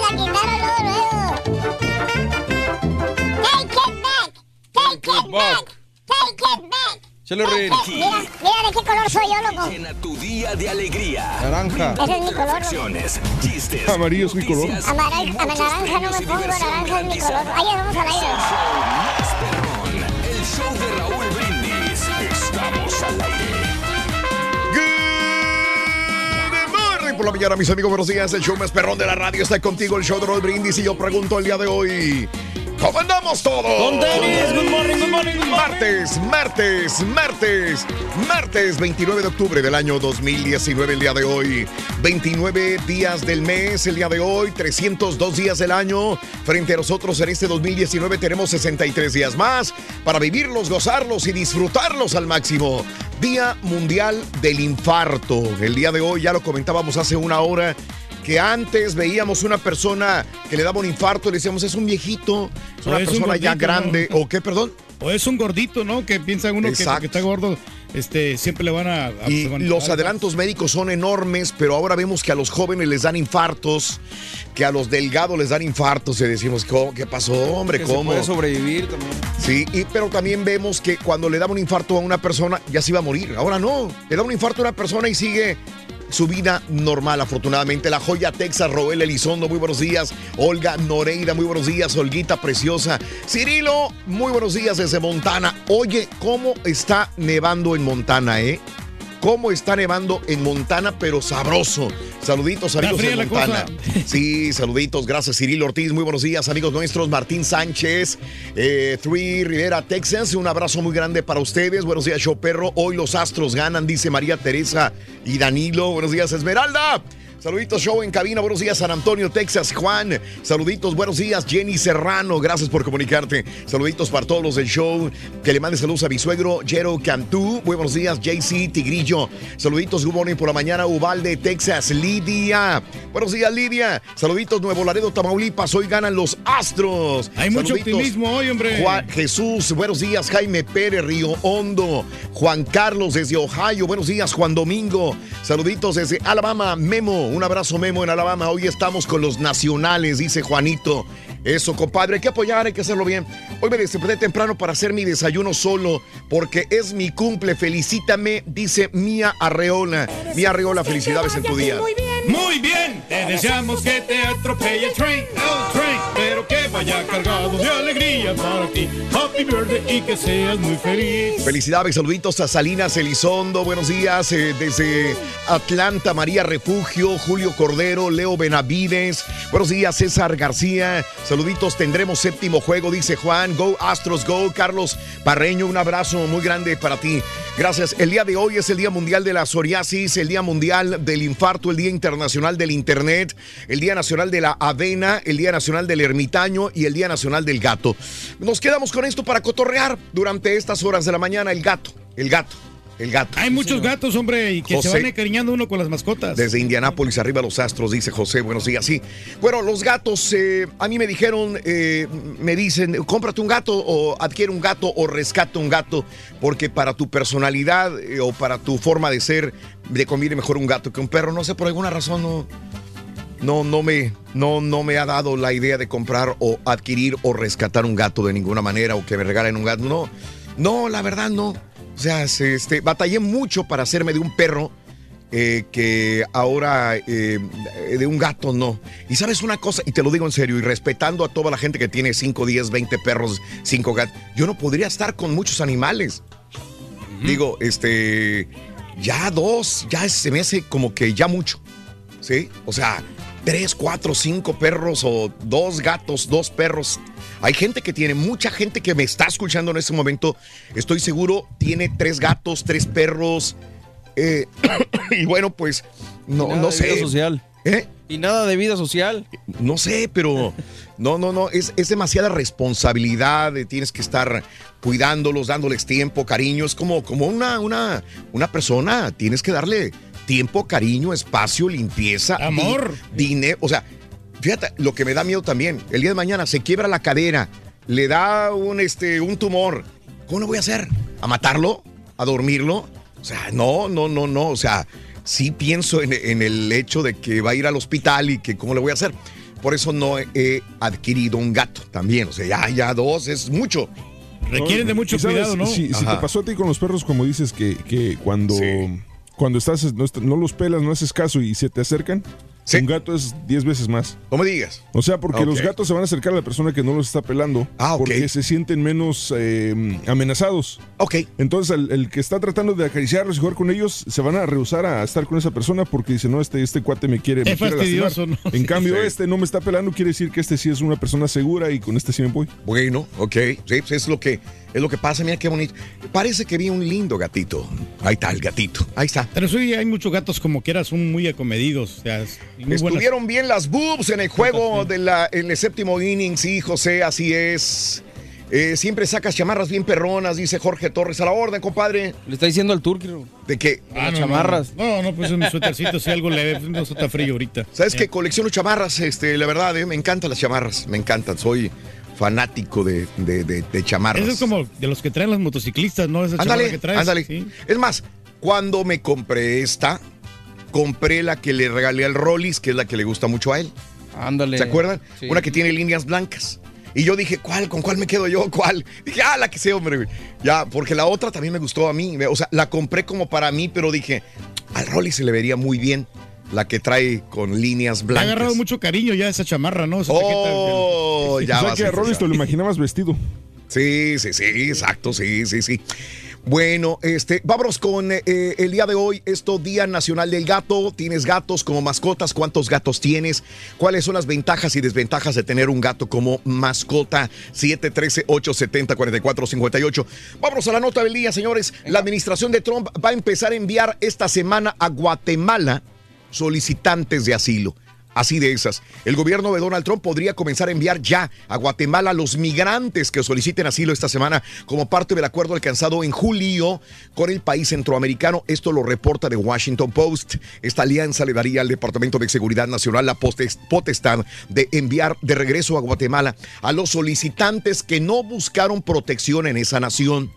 Speaker 3: La quitaron luego, luego. Take it back. Take it back. Take it back.
Speaker 2: Chale, Rin.
Speaker 3: Mira, mira de qué color soy yo, loco.
Speaker 10: Llena tu día de alegría.
Speaker 2: Naranja.
Speaker 3: Ese es mi color, loco.
Speaker 10: Chistes,
Speaker 6: Amarillo es mi color.
Speaker 10: noticias
Speaker 3: A,
Speaker 10: y
Speaker 3: naranja, no me
Speaker 10: y
Speaker 3: pongo, naranja es mi color. Ahí vamos al aire.
Speaker 10: El show de Raúl Brindis. Estamos al aire.
Speaker 1: Good morning por la mañana, mis amigos. Buenos días. El show más perrón de la radio está contigo, el show de Roll Brindis. Y yo pregunto el día de hoy: ¿Cómo andamos todos?
Speaker 2: Con tenis, good morning, good morning, good morning.
Speaker 1: Martes, martes, martes, martes 29 de octubre del año 2019, el día de hoy. 29 días del mes, el día de hoy, 302 días del año. Frente a nosotros en este 2019 tenemos 63 días más para vivirlos, gozarlos y disfrutarlos al máximo. Día Mundial del Infarto. El día de hoy, ya lo comentábamos hace una hora, que antes veíamos una persona que le daba un infarto y le decíamos, es un viejito, es una
Speaker 4: es un
Speaker 1: persona ya grande,
Speaker 4: ¿no?
Speaker 1: o qué, perdón.
Speaker 4: O es un gordito, ¿no? Que piensa uno que está gordo, este, siempre le van a... a-
Speaker 1: Y
Speaker 4: a-
Speaker 1: los adelantos médicos son enormes, pero ahora vemos que a los jóvenes les dan infartos, que a los delgados les dan infartos y decimos, ¿cómo? ¿qué pasó, hombre?
Speaker 2: Que se
Speaker 1: ¿Cómo?
Speaker 2: puede sobrevivir también.
Speaker 1: Sí, y, pero también vemos que cuando le da un infarto a una persona ya se iba a morir. Ahora no, le da un infarto a una persona y sigue su vida normal, afortunadamente. La joya Texas, Roel Elizondo, muy buenos días. Olga Noreira, muy buenos días. Olguita Preciosa. Cirilo, muy buenos días desde Montana. Oye, ¿cómo está nevando en Montana, eh? Cómo está nevando en Montana, pero sabroso. Saluditos, amigos de Montana.
Speaker 4: cosa. [LAUGHS]
Speaker 1: Sí, saluditos. Gracias, Cirilo Ortiz. Muy buenos días, amigos nuestros. Martín Sánchez, eh, Three Rivera, Texas. Un abrazo muy grande para ustedes. Buenos días, show perro. Hoy los astros ganan, dice María Teresa y Danilo. Buenos días, Esmeralda. Saluditos, show en cabina. Buenos días, San Antonio, Texas. Juan, saluditos. Buenos días, Jenny Serrano. Gracias por comunicarte. Saluditos para todos los del show. Que le mande saludos a mi suegro, Jero Cantú. Muy buenos días, JC Tigrillo. Saluditos, good morning por la mañana, Uvalde, Texas. Lidia. Buenos días, Lidia. Saluditos, Nuevo Laredo, Tamaulipas. Hoy ganan los Astros.
Speaker 4: Hay mucho optimismo hoy, hombre.
Speaker 1: Juan Jesús, buenos días, Jaime Pérez, Río Hondo, Juan Carlos desde Ohio, buenos días, Juan Domingo, saluditos desde Alabama, Memo, un abrazo Memo en Alabama, hoy estamos con los nacionales, dice Juanito. Eso, compadre, hay que apoyar, hay que hacerlo bien. Hoy me desperté temprano para hacer mi desayuno solo, porque es mi cumple, felicítame, dice Mía Arreola. Mía Arreola, felicidades en tu día.
Speaker 4: Muy bien, te deseamos que te atropelle el train, el train, que vaya cargado de alegría para. Happy birthday y que seas muy feliz.
Speaker 1: Felicidades, saluditos a Salinas Elizondo, buenos días eh, desde Atlanta, María Refugio, Julio Cordero, Leo Benavides, buenos días César García, saluditos, tendremos séptimo juego, dice Juan, Go Astros, Go, Carlos Parreño, un abrazo muy grande para ti. Gracias, el día de hoy es el Día Mundial de la Psoriasis, el Día Mundial del Infarto, el Día Internacional del Internet, el Día Nacional de la Avena, el Día Nacional del Ermitaño y el Día Nacional del Gato. Nos quedamos con esto para cotorrear durante estas horas de la mañana, el gato, el gato. El gato.
Speaker 4: Hay muchos gatos, hombre, y que
Speaker 1: José.
Speaker 4: se van encariñando uno con las mascotas.
Speaker 1: Desde Indianápolis, arriba los astros, dice José. Buenos días, sí. Bueno, los gatos, eh, a mí me dijeron, eh, me dicen, cómprate un gato o adquiere un gato o rescata un gato, porque para tu personalidad eh, o para tu forma de ser, le conviene mejor un gato que un perro. No sé, por alguna razón no. No, no me, no, no me ha dado la idea de comprar o adquirir o rescatar un gato de ninguna manera o que me regalen un gato. No, no, la verdad no. O sea, se- este, batallé mucho para hacerme de un perro eh, que ahora eh, de un gato no. Y sabes una cosa, y te lo digo en serio, y respetando a toda la gente que tiene 5, 10, 20 perros, 5 gatos, yo no podría estar con muchos animales. Digo, este, ya dos, ya se me hace como que ya mucho. ¿Sí? O sea, tres, cuatro, cinco perros o dos gatos, dos perros. Hay gente que tiene, mucha gente que me está escuchando en este momento, estoy seguro, tiene tres gatos, tres perros. eh, [COUGHS] y bueno, pues, no,
Speaker 2: nada
Speaker 1: no
Speaker 2: de vida
Speaker 1: sé.
Speaker 2: social.
Speaker 1: ¿Eh?
Speaker 2: Y nada de vida social.
Speaker 1: No sé, pero no, no, no, es, es demasiada responsabilidad, eh, tienes que estar cuidándolos, dándoles tiempo, cariño, es como, como una, una, una persona, tienes que darle tiempo, cariño, espacio, limpieza, di-
Speaker 4: Amor.
Speaker 1: dinero, o sea, fíjate, lo que me da miedo también, el día de mañana se quiebra la cadera, le da un, este, un tumor, ¿cómo lo voy a hacer? ¿A matarlo? ¿A dormirlo? O sea, no, no, no, no, o sea, sí pienso en, en el hecho de que va a ir al hospital y que cómo le voy a hacer. Por eso no he adquirido un gato también, o sea, ya, ya dos es mucho.
Speaker 4: Requieren de mucho cuidado, ¿no?
Speaker 6: Si, si te pasó a ti con los perros, como dices, que, que cuando, cuando estás, no, los pelas, no haces caso y se te acercan, un gato es 10 veces más.
Speaker 1: No me digas.
Speaker 6: O sea, porque
Speaker 1: Ok.
Speaker 6: los gatos se van a acercar a la persona que no los está pelando.
Speaker 1: Ah.
Speaker 6: Porque se sienten menos eh, amenazados.
Speaker 1: Ok.
Speaker 6: Entonces, el, el que está tratando de acariciarlos y jugar con ellos, se van a rehusar a estar con esa persona porque dice, no, este, este cuate me quiere, me
Speaker 4: Es
Speaker 6: quiere
Speaker 4: fastidioso,
Speaker 6: lastimar".
Speaker 4: ¿no?
Speaker 6: En cambio,
Speaker 1: Sí.
Speaker 6: este no me está pelando, quiere decir que este sí es una persona segura y con este sí me voy.
Speaker 1: Bueno, ok, sí, pues es lo que es lo que pasa, mira qué bonito. Parece que vi un lindo gatito. Ahí está el gatito, ahí está.
Speaker 4: Pero sí, hay muchos gatos como quiera, son muy acomedidos. O sea, buenas.
Speaker 1: Estuvieron bien las boobs en el juego de la, en el séptimo inning, sí, José, así es. Eh, siempre sacas chamarras bien perronas, dice Jorge Torres. A la orden, compadre.
Speaker 2: Le está diciendo al turco.
Speaker 1: ¿De qué?
Speaker 4: Ah,
Speaker 2: Las
Speaker 4: no,
Speaker 2: chamarras.
Speaker 4: No, no, no, pues un suétercito, si algo leve, no está frío ahorita.
Speaker 1: ¿Sabes
Speaker 4: Eh,
Speaker 1: qué? Colecciono chamarras, este, la verdad, eh, me encantan las chamarras, me encantan. Soy fanático de, de, de- de chamarras.
Speaker 4: Eso es como de los que traen los motociclistas, ¿no? Esa
Speaker 1: Ándale,
Speaker 4: que traes.
Speaker 1: ándale.
Speaker 4: sí.
Speaker 1: Es más, cuando me compré esta, compré la que le regalé al Rollis, que es la que le gusta mucho a él.
Speaker 2: Ándale.
Speaker 1: ¿Se acuerdan?
Speaker 2: Sí.
Speaker 1: Una que tiene líneas blancas. Y yo dije, ¿cuál? ¿Con cuál me quedo yo? ¿Cuál? Dije, ah, la que sea, hombre. güey. Ya, porque la otra también me gustó a mí. O sea, la compré como para mí, pero dije, al Rollis se le vería muy bien la que trae con líneas
Speaker 4: Le ha
Speaker 1: blancas.
Speaker 4: agarrado mucho cariño ya esa chamarra, ¿no? Esa
Speaker 1: Oh,
Speaker 4: chaqueta.
Speaker 1: ya
Speaker 6: o sea
Speaker 1: vas
Speaker 6: que
Speaker 1: a
Speaker 6: Rollis te lo imaginabas vestido.
Speaker 1: Sí, sí, sí, exacto, sí, sí, sí. Bueno, este, vámonos con eh, eh, el día de hoy, esto Día Nacional del Gato. ¿Tienes gatos como mascotas? ¿Cuántos gatos tienes? ¿Cuáles son las ventajas y desventajas de tener un gato como mascota? 713-870-4458. Vámonos a la nota del día, señores. La administración de Trump va a empezar a enviar esta semana a Guatemala solicitantes de asilo. Así de esas. El gobierno de Donald Trump podría comenzar a enviar ya a Guatemala a los migrantes que soliciten asilo esta semana como parte del acuerdo alcanzado en julio con el país centroamericano. Esto lo reporta The Washington Post. Esta alianza le daría al Departamento de Seguridad Nacional la potestad de enviar de regreso a Guatemala a los solicitantes que no buscaron protección en esa nación,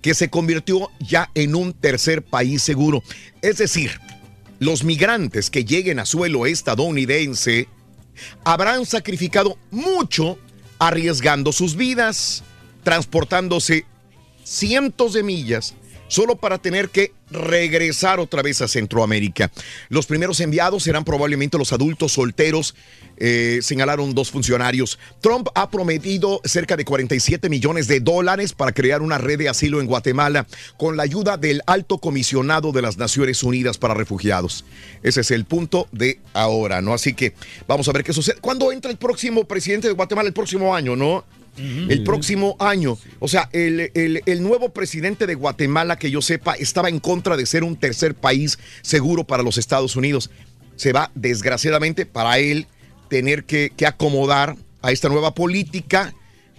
Speaker 1: que se convirtió ya en un tercer país seguro. Es decir, los migrantes que lleguen a suelo estadounidense habrán sacrificado mucho arriesgando sus vidas, transportándose cientos de millas solo para tener que regresar otra vez a Centroamérica. Los primeros enviados serán probablemente los adultos solteros, eh, señalaron dos funcionarios. Trump ha prometido cerca de 47 millones de dólares para crear una red de asilo en Guatemala con la ayuda del alto comisionado de las Naciones Unidas para Refugiados. Ese es el punto de ahora, ¿no? Así que vamos a ver qué sucede. ¿Cuándo entra el próximo presidente de Guatemala? El próximo año, ¿no? El próximo año. O sea, el, el- el nuevo presidente de Guatemala, que yo sepa, estaba en contra de ser un tercer país seguro para los Estados Unidos. Se va, desgraciadamente, para él tener que, que acomodar a esta nueva política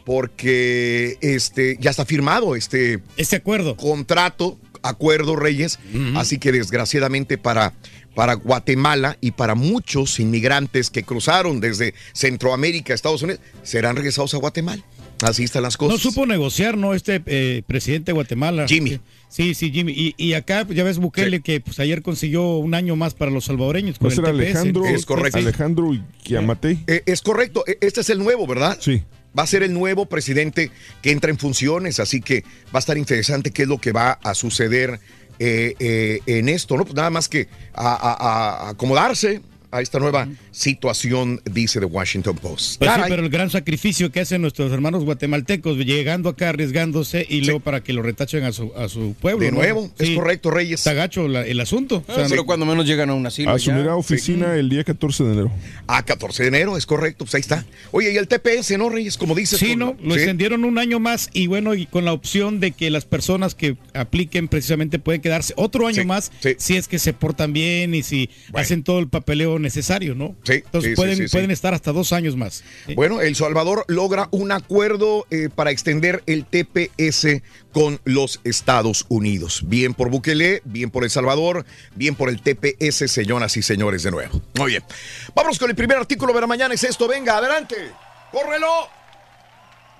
Speaker 1: porque este, ya está firmado este,
Speaker 4: este acuerdo.
Speaker 1: Contrato, acuerdo, Reyes. Así que desgraciadamente para, para Guatemala y para muchos inmigrantes que cruzaron desde Centroamérica a Estados Unidos, serán regresados a Guatemala. Así están las
Speaker 4: No
Speaker 1: cosas.
Speaker 4: supo negociar, ¿no? Este eh, presidente de Guatemala.
Speaker 1: Jimmy.
Speaker 4: Sí, sí, Jimmy. Y, y acá pues, ya ves Bukele que pues ayer consiguió un año más para los salvadoreños con
Speaker 6: ¿No
Speaker 4: el.
Speaker 6: Alejandro,
Speaker 1: Es correcto.
Speaker 6: Alejandro Kiamate?
Speaker 1: Eh, es correcto, E- este es el nuevo, ¿verdad?
Speaker 6: Sí.
Speaker 1: Va a ser el nuevo presidente que entra en funciones, así que va a estar interesante qué es lo que va a suceder eh, eh, en esto, ¿no? Pues nada más que a- a- a acomodarse a esta nueva situación, dice The Washington Post.
Speaker 4: Pues sí, pero el gran sacrificio que hacen nuestros hermanos guatemaltecos, llegando acá, arriesgándose y luego para que lo retachen a su, a su pueblo.
Speaker 1: De
Speaker 4: ¿no?
Speaker 1: nuevo, es
Speaker 4: Sí.
Speaker 1: correcto, Reyes.
Speaker 4: Está gacho la- el asunto.
Speaker 2: Ah, pero cuando menos llegan a un asilo.
Speaker 6: Asumirá
Speaker 2: ya.
Speaker 6: oficina el día 14 de enero.
Speaker 1: Ah, 14 de enero, es correcto, pues ahí está. Oye, y el TPS, ¿no, Reyes? Como dices.
Speaker 4: Sí,
Speaker 1: con-
Speaker 4: no, lo
Speaker 1: sí.
Speaker 4: extendieron un año más y bueno, y con la opción de que las personas que apliquen precisamente pueden quedarse otro año más si es que se portan bien y si hacen todo el papeleo necesario, ¿no?
Speaker 1: Sí,
Speaker 4: Entonces
Speaker 1: sí,
Speaker 4: pueden,
Speaker 1: sí, sí.
Speaker 4: pueden estar hasta dos años más.
Speaker 1: Bueno, El Salvador logra un acuerdo eh, para extender el TPS con los Estados Unidos. Bien por Bukele, bien por El Salvador, bien por el TPS, señoras y señores, de nuevo. Muy bien. Vámonos con el primer artículo de la mañana. Es esto. Venga, adelante. ¡Córrelo!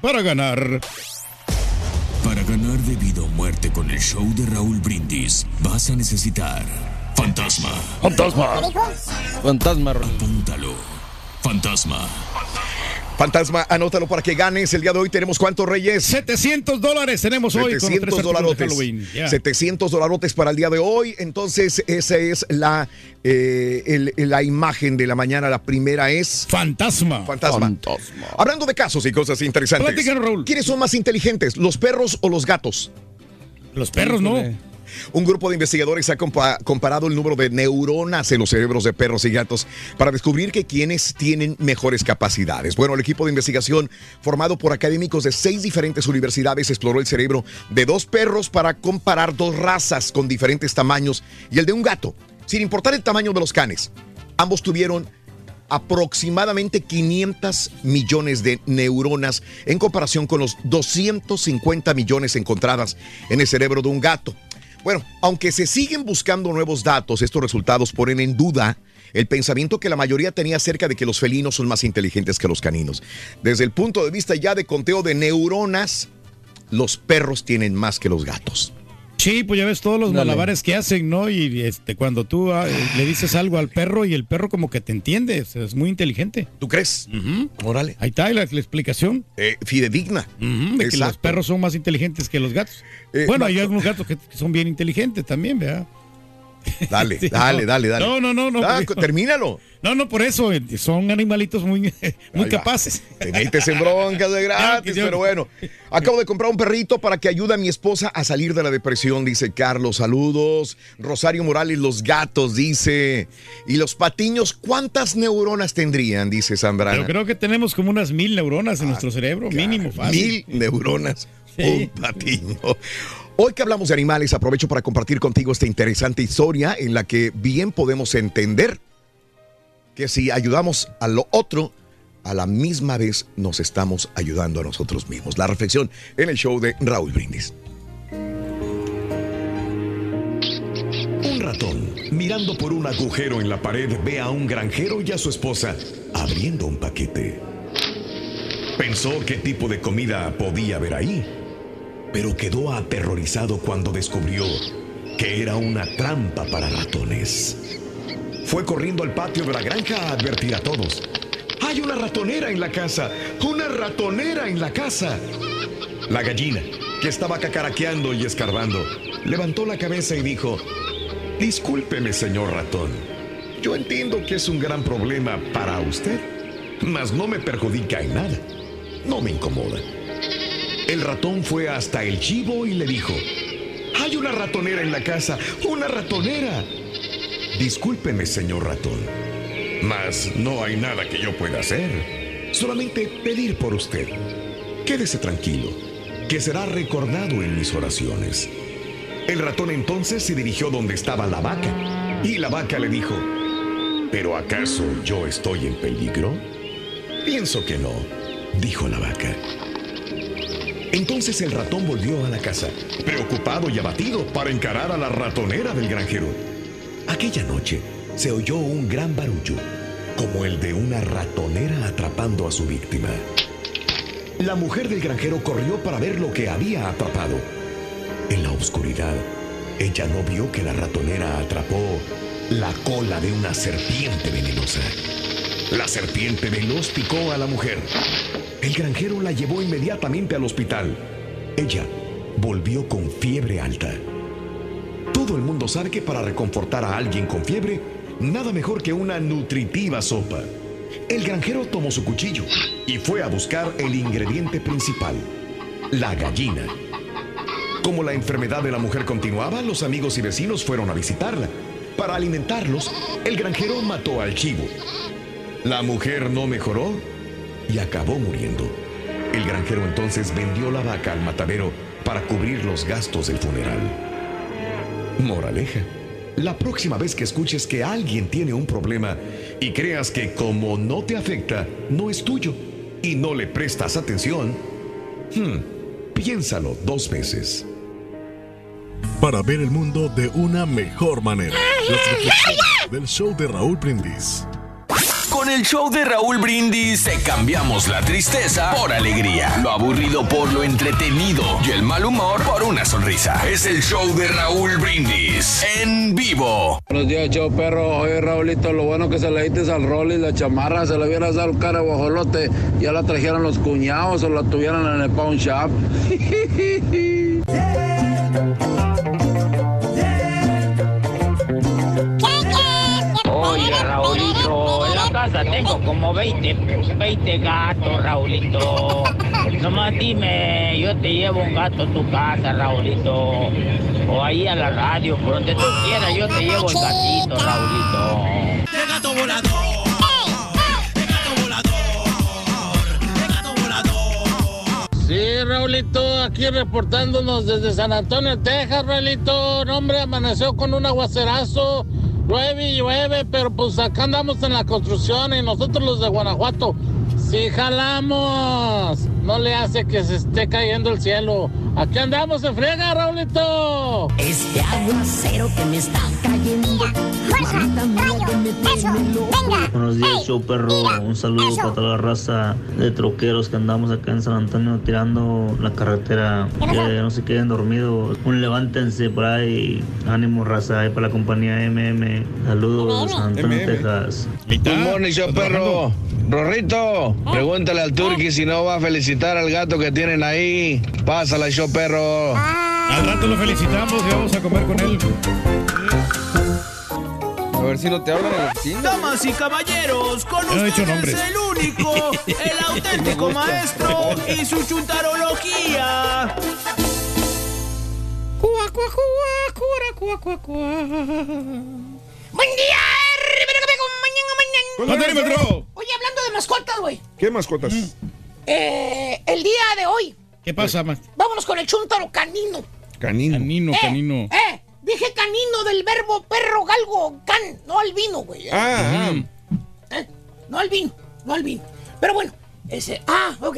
Speaker 4: Para ganar.
Speaker 15: Para ganar de vida o muerte con el show de Raúl Brindis, vas a necesitar fantasma.
Speaker 2: Fantasma. Fantasma.
Speaker 15: Apúntalo. Fantasma.
Speaker 1: Fantasma, anótalo para que ganes. El día de hoy tenemos cuántos reyes?
Speaker 4: 700 dólares tenemos hoy con los tres
Speaker 1: 700
Speaker 4: artículos de
Speaker 1: dolarotes.
Speaker 4: Halloween. Ya.
Speaker 1: 700 dolarotes para el día de hoy. Entonces, esa es la, eh, el- la imagen de la mañana. La primera es.
Speaker 4: Fantasma.
Speaker 1: Fantasma. Hablando de casos y cosas interesantes.
Speaker 4: Raúl.
Speaker 1: ¿Quiénes son más inteligentes, los perros o los gatos?
Speaker 4: Los perros, ¿no?
Speaker 1: Un grupo de investigadores ha compa- comparado el número de neuronas en los cerebros de perros y gatos para descubrir que quienes tienen mejores capacidades. Bueno, el equipo de investigación formado por académicos de seis diferentes universidades exploró el cerebro de dos perros para comparar dos razas con diferentes tamaños y el de un gato, sin importar el tamaño de los canes. Ambos tuvieron aproximadamente 500 millones de neuronas en comparación con los 250 millones encontradas en el cerebro de un gato. Bueno, aunque se siguen buscando nuevos datos, estos resultados ponen en duda el pensamiento que la mayoría tenía acerca de que los felinos son más inteligentes que los caninos. Desde el punto de vista ya de conteo de neuronas, los perros tienen más que los gatos.
Speaker 4: Sí, pues ya ves todos los
Speaker 1: Dale.
Speaker 4: malabares que hacen, ¿no? Y este, cuando tú ah, eh, le dices algo al perro y el perro como que te entiende, o sea, es muy inteligente.
Speaker 1: ¿Tú crees? Órale.
Speaker 4: Ahí está la, la explicación.
Speaker 1: Eh, fidedigna.
Speaker 4: Ujú, de que los perros son más inteligentes que los gatos.
Speaker 1: Eh,
Speaker 4: bueno, hay algunos gatos que, que son bien inteligentes también, ¿verdad? [LAUGHS]
Speaker 16: Dale,
Speaker 4: Sí,
Speaker 16: dale, dale, dale.
Speaker 4: No, no, no, no.
Speaker 16: Ah, termínalo.
Speaker 4: No, no, por eso. eh, Son animalitos muy, [LAUGHS] muy capaces.
Speaker 16: Te metes en broncas de [LAUGHS] gratis, pero bueno. Acabo de comprar un perrito para que ayude a mi esposa a salir de la depresión, dice Carlos. Saludos. Rosario Morales, los gatos, dice. Y los patiños, ¿cuántas neuronas tendrían? Dice Zambrana.
Speaker 4: Pero creo que tenemos como unas mil neuronas en nuestro cerebro, mínimo, fácil.
Speaker 16: Mil neuronas. Un patiño. Hoy que hablamos de animales, aprovecho para compartir contigo esta interesante historia en la que bien podemos entender que si ayudamos a lo otro, a la misma vez nos estamos ayudando a nosotros mismos. La reflexión en el show de Raúl Brindis.
Speaker 1: Un ratón, mirando por un agujero en la pared, ve a un granjero y a su esposa abriendo un paquete. Pensó qué tipo de comida podía haber ahí, pero quedó aterrorizado cuando descubrió que era una trampa para ratones. Fue corriendo al patio de la granja a advertir a todos. ¡Hay una ratonera en la casa! ¡Una ratonera en la casa! La gallina, que estaba cacaraqueando y escarbando, levantó la cabeza y dijo, Discúlpeme, señor ratón. Yo entiendo que es un gran problema para usted, mas no me perjudica en nada. No me incomoda. El ratón fue hasta el chivo y le dijo, Hay una ratonera en la casa, una ratonera. Discúlpeme, señor ratón, mas no hay nada que yo pueda hacer. Solamente pedir por usted. Quédese tranquilo, que será recordado en mis oraciones. El ratón entonces se dirigió donde estaba la vaca, y la vaca le dijo, ¿pero acaso yo estoy en peligro? Pienso que no, dijo la vaca. Entonces el ratón volvió a la casa, preocupado y abatido para encarar a la ratonera del granjero. Aquella noche se oyó un gran barullo, como el de una ratonera atrapando a su víctima. La mujer del granjero corrió para ver lo que había atrapado. En la oscuridad, ella no vio que la ratonera atrapó la cola de una serpiente venenosa. La serpiente veloz picó a la mujer. El granjero la llevó inmediatamente al hospital. Ella volvió con fiebre alta. Todo el mundo sabe que para reconfortar a alguien con fiebre, nada mejor que una nutritiva sopa. El granjero tomó su cuchillo y fue a buscar el ingrediente principal, la gallina. Como la enfermedad de la mujer continuaba, los amigos y vecinos fueron a visitarla. Para alimentarlos, el granjero mató al chivo. La mujer no mejoró y acabó muriendo. El granjero entonces vendió la vaca al matadero para cubrir los gastos del funeral. Moraleja. La próxima vez que escuches que alguien tiene un problema y creas que como no te afecta, no es tuyo y no le prestas atención, hmm, piénsalo dos veces.
Speaker 8: Para ver el mundo de una mejor manera. Las del show de Raúl Brindis.
Speaker 10: Con el show de Raúl Brindis te cambiamos la tristeza por alegría, lo aburrido por lo entretenido y el mal humor por una sonrisa. Es el show de Raúl Brindis en vivo.
Speaker 17: Buenos días, chao perro. Oye, Raulito, lo bueno que se le dices al Rolly la chamarra, se la hubieras dado cara guajolote, ya la trajeran los cuñados o la tuvieran en el pawn shop. [LAUGHS]
Speaker 18: Tengo como 20, 20 gatos, Raulito. Nomás dime, yo te llevo un gato a tu casa, Raulito. O ahí a la radio, por donde tú quieras, yo te llevo el gatito, Raulito.
Speaker 19: De gato volador.
Speaker 17: Sí, Raulito, aquí reportándonos desde San Antonio, Texas, Raulito. Hombre, amaneció con un aguacerazo. Llueve y llueve, pero pues acá andamos en la construcción y nosotros los de Guanajuato, sí jalamos. No le hace que se esté cayendo el cielo. Aquí andamos en friega, Raulito.
Speaker 20: Este aguacero que me está cayendo
Speaker 3: fuerza, rayo, eso, venga.
Speaker 21: Buenos días, show perro. Un saludo para toda la raza de troqueros que andamos acá en San Antonio tirando la carretera. Que no se queden dormidos. Un levántense por ahí. Ánimo, raza, ahí para la compañía MM. Saludos, San Antonio, Texas.
Speaker 22: Good morning, show perro. Rorrito, pregúntale al Turqui si no va a felicitar al gato que tienen ahí. Pásala, show perro.
Speaker 4: Al rato lo felicitamos y vamos a comer con él.
Speaker 2: A ver si no te hablan en la oficina.
Speaker 19: Damas y caballeros, con
Speaker 4: No
Speaker 19: ustedes el único, el [LAUGHS] auténtico maestro y su chuntarología.
Speaker 4: Cuá, cuá, cuá, cuá, cuá, cuá.
Speaker 23: Buen día, Rivera mañana, mañana. Oye, hablando de mascotas, güey.
Speaker 6: ¿Qué mascotas?
Speaker 23: Eh, el día de hoy,
Speaker 4: ¿Qué pasa, maestro?
Speaker 23: vámonos con el chúntaro canino.
Speaker 6: Canino.
Speaker 4: Canino,
Speaker 23: Eh,
Speaker 4: canino.
Speaker 23: Eh, dije canino del verbo perro, galgo, can, no albino, güey. eh.
Speaker 6: Ah,
Speaker 23: Eh, No albino, no albino. Pero bueno, ese. Ah, ok.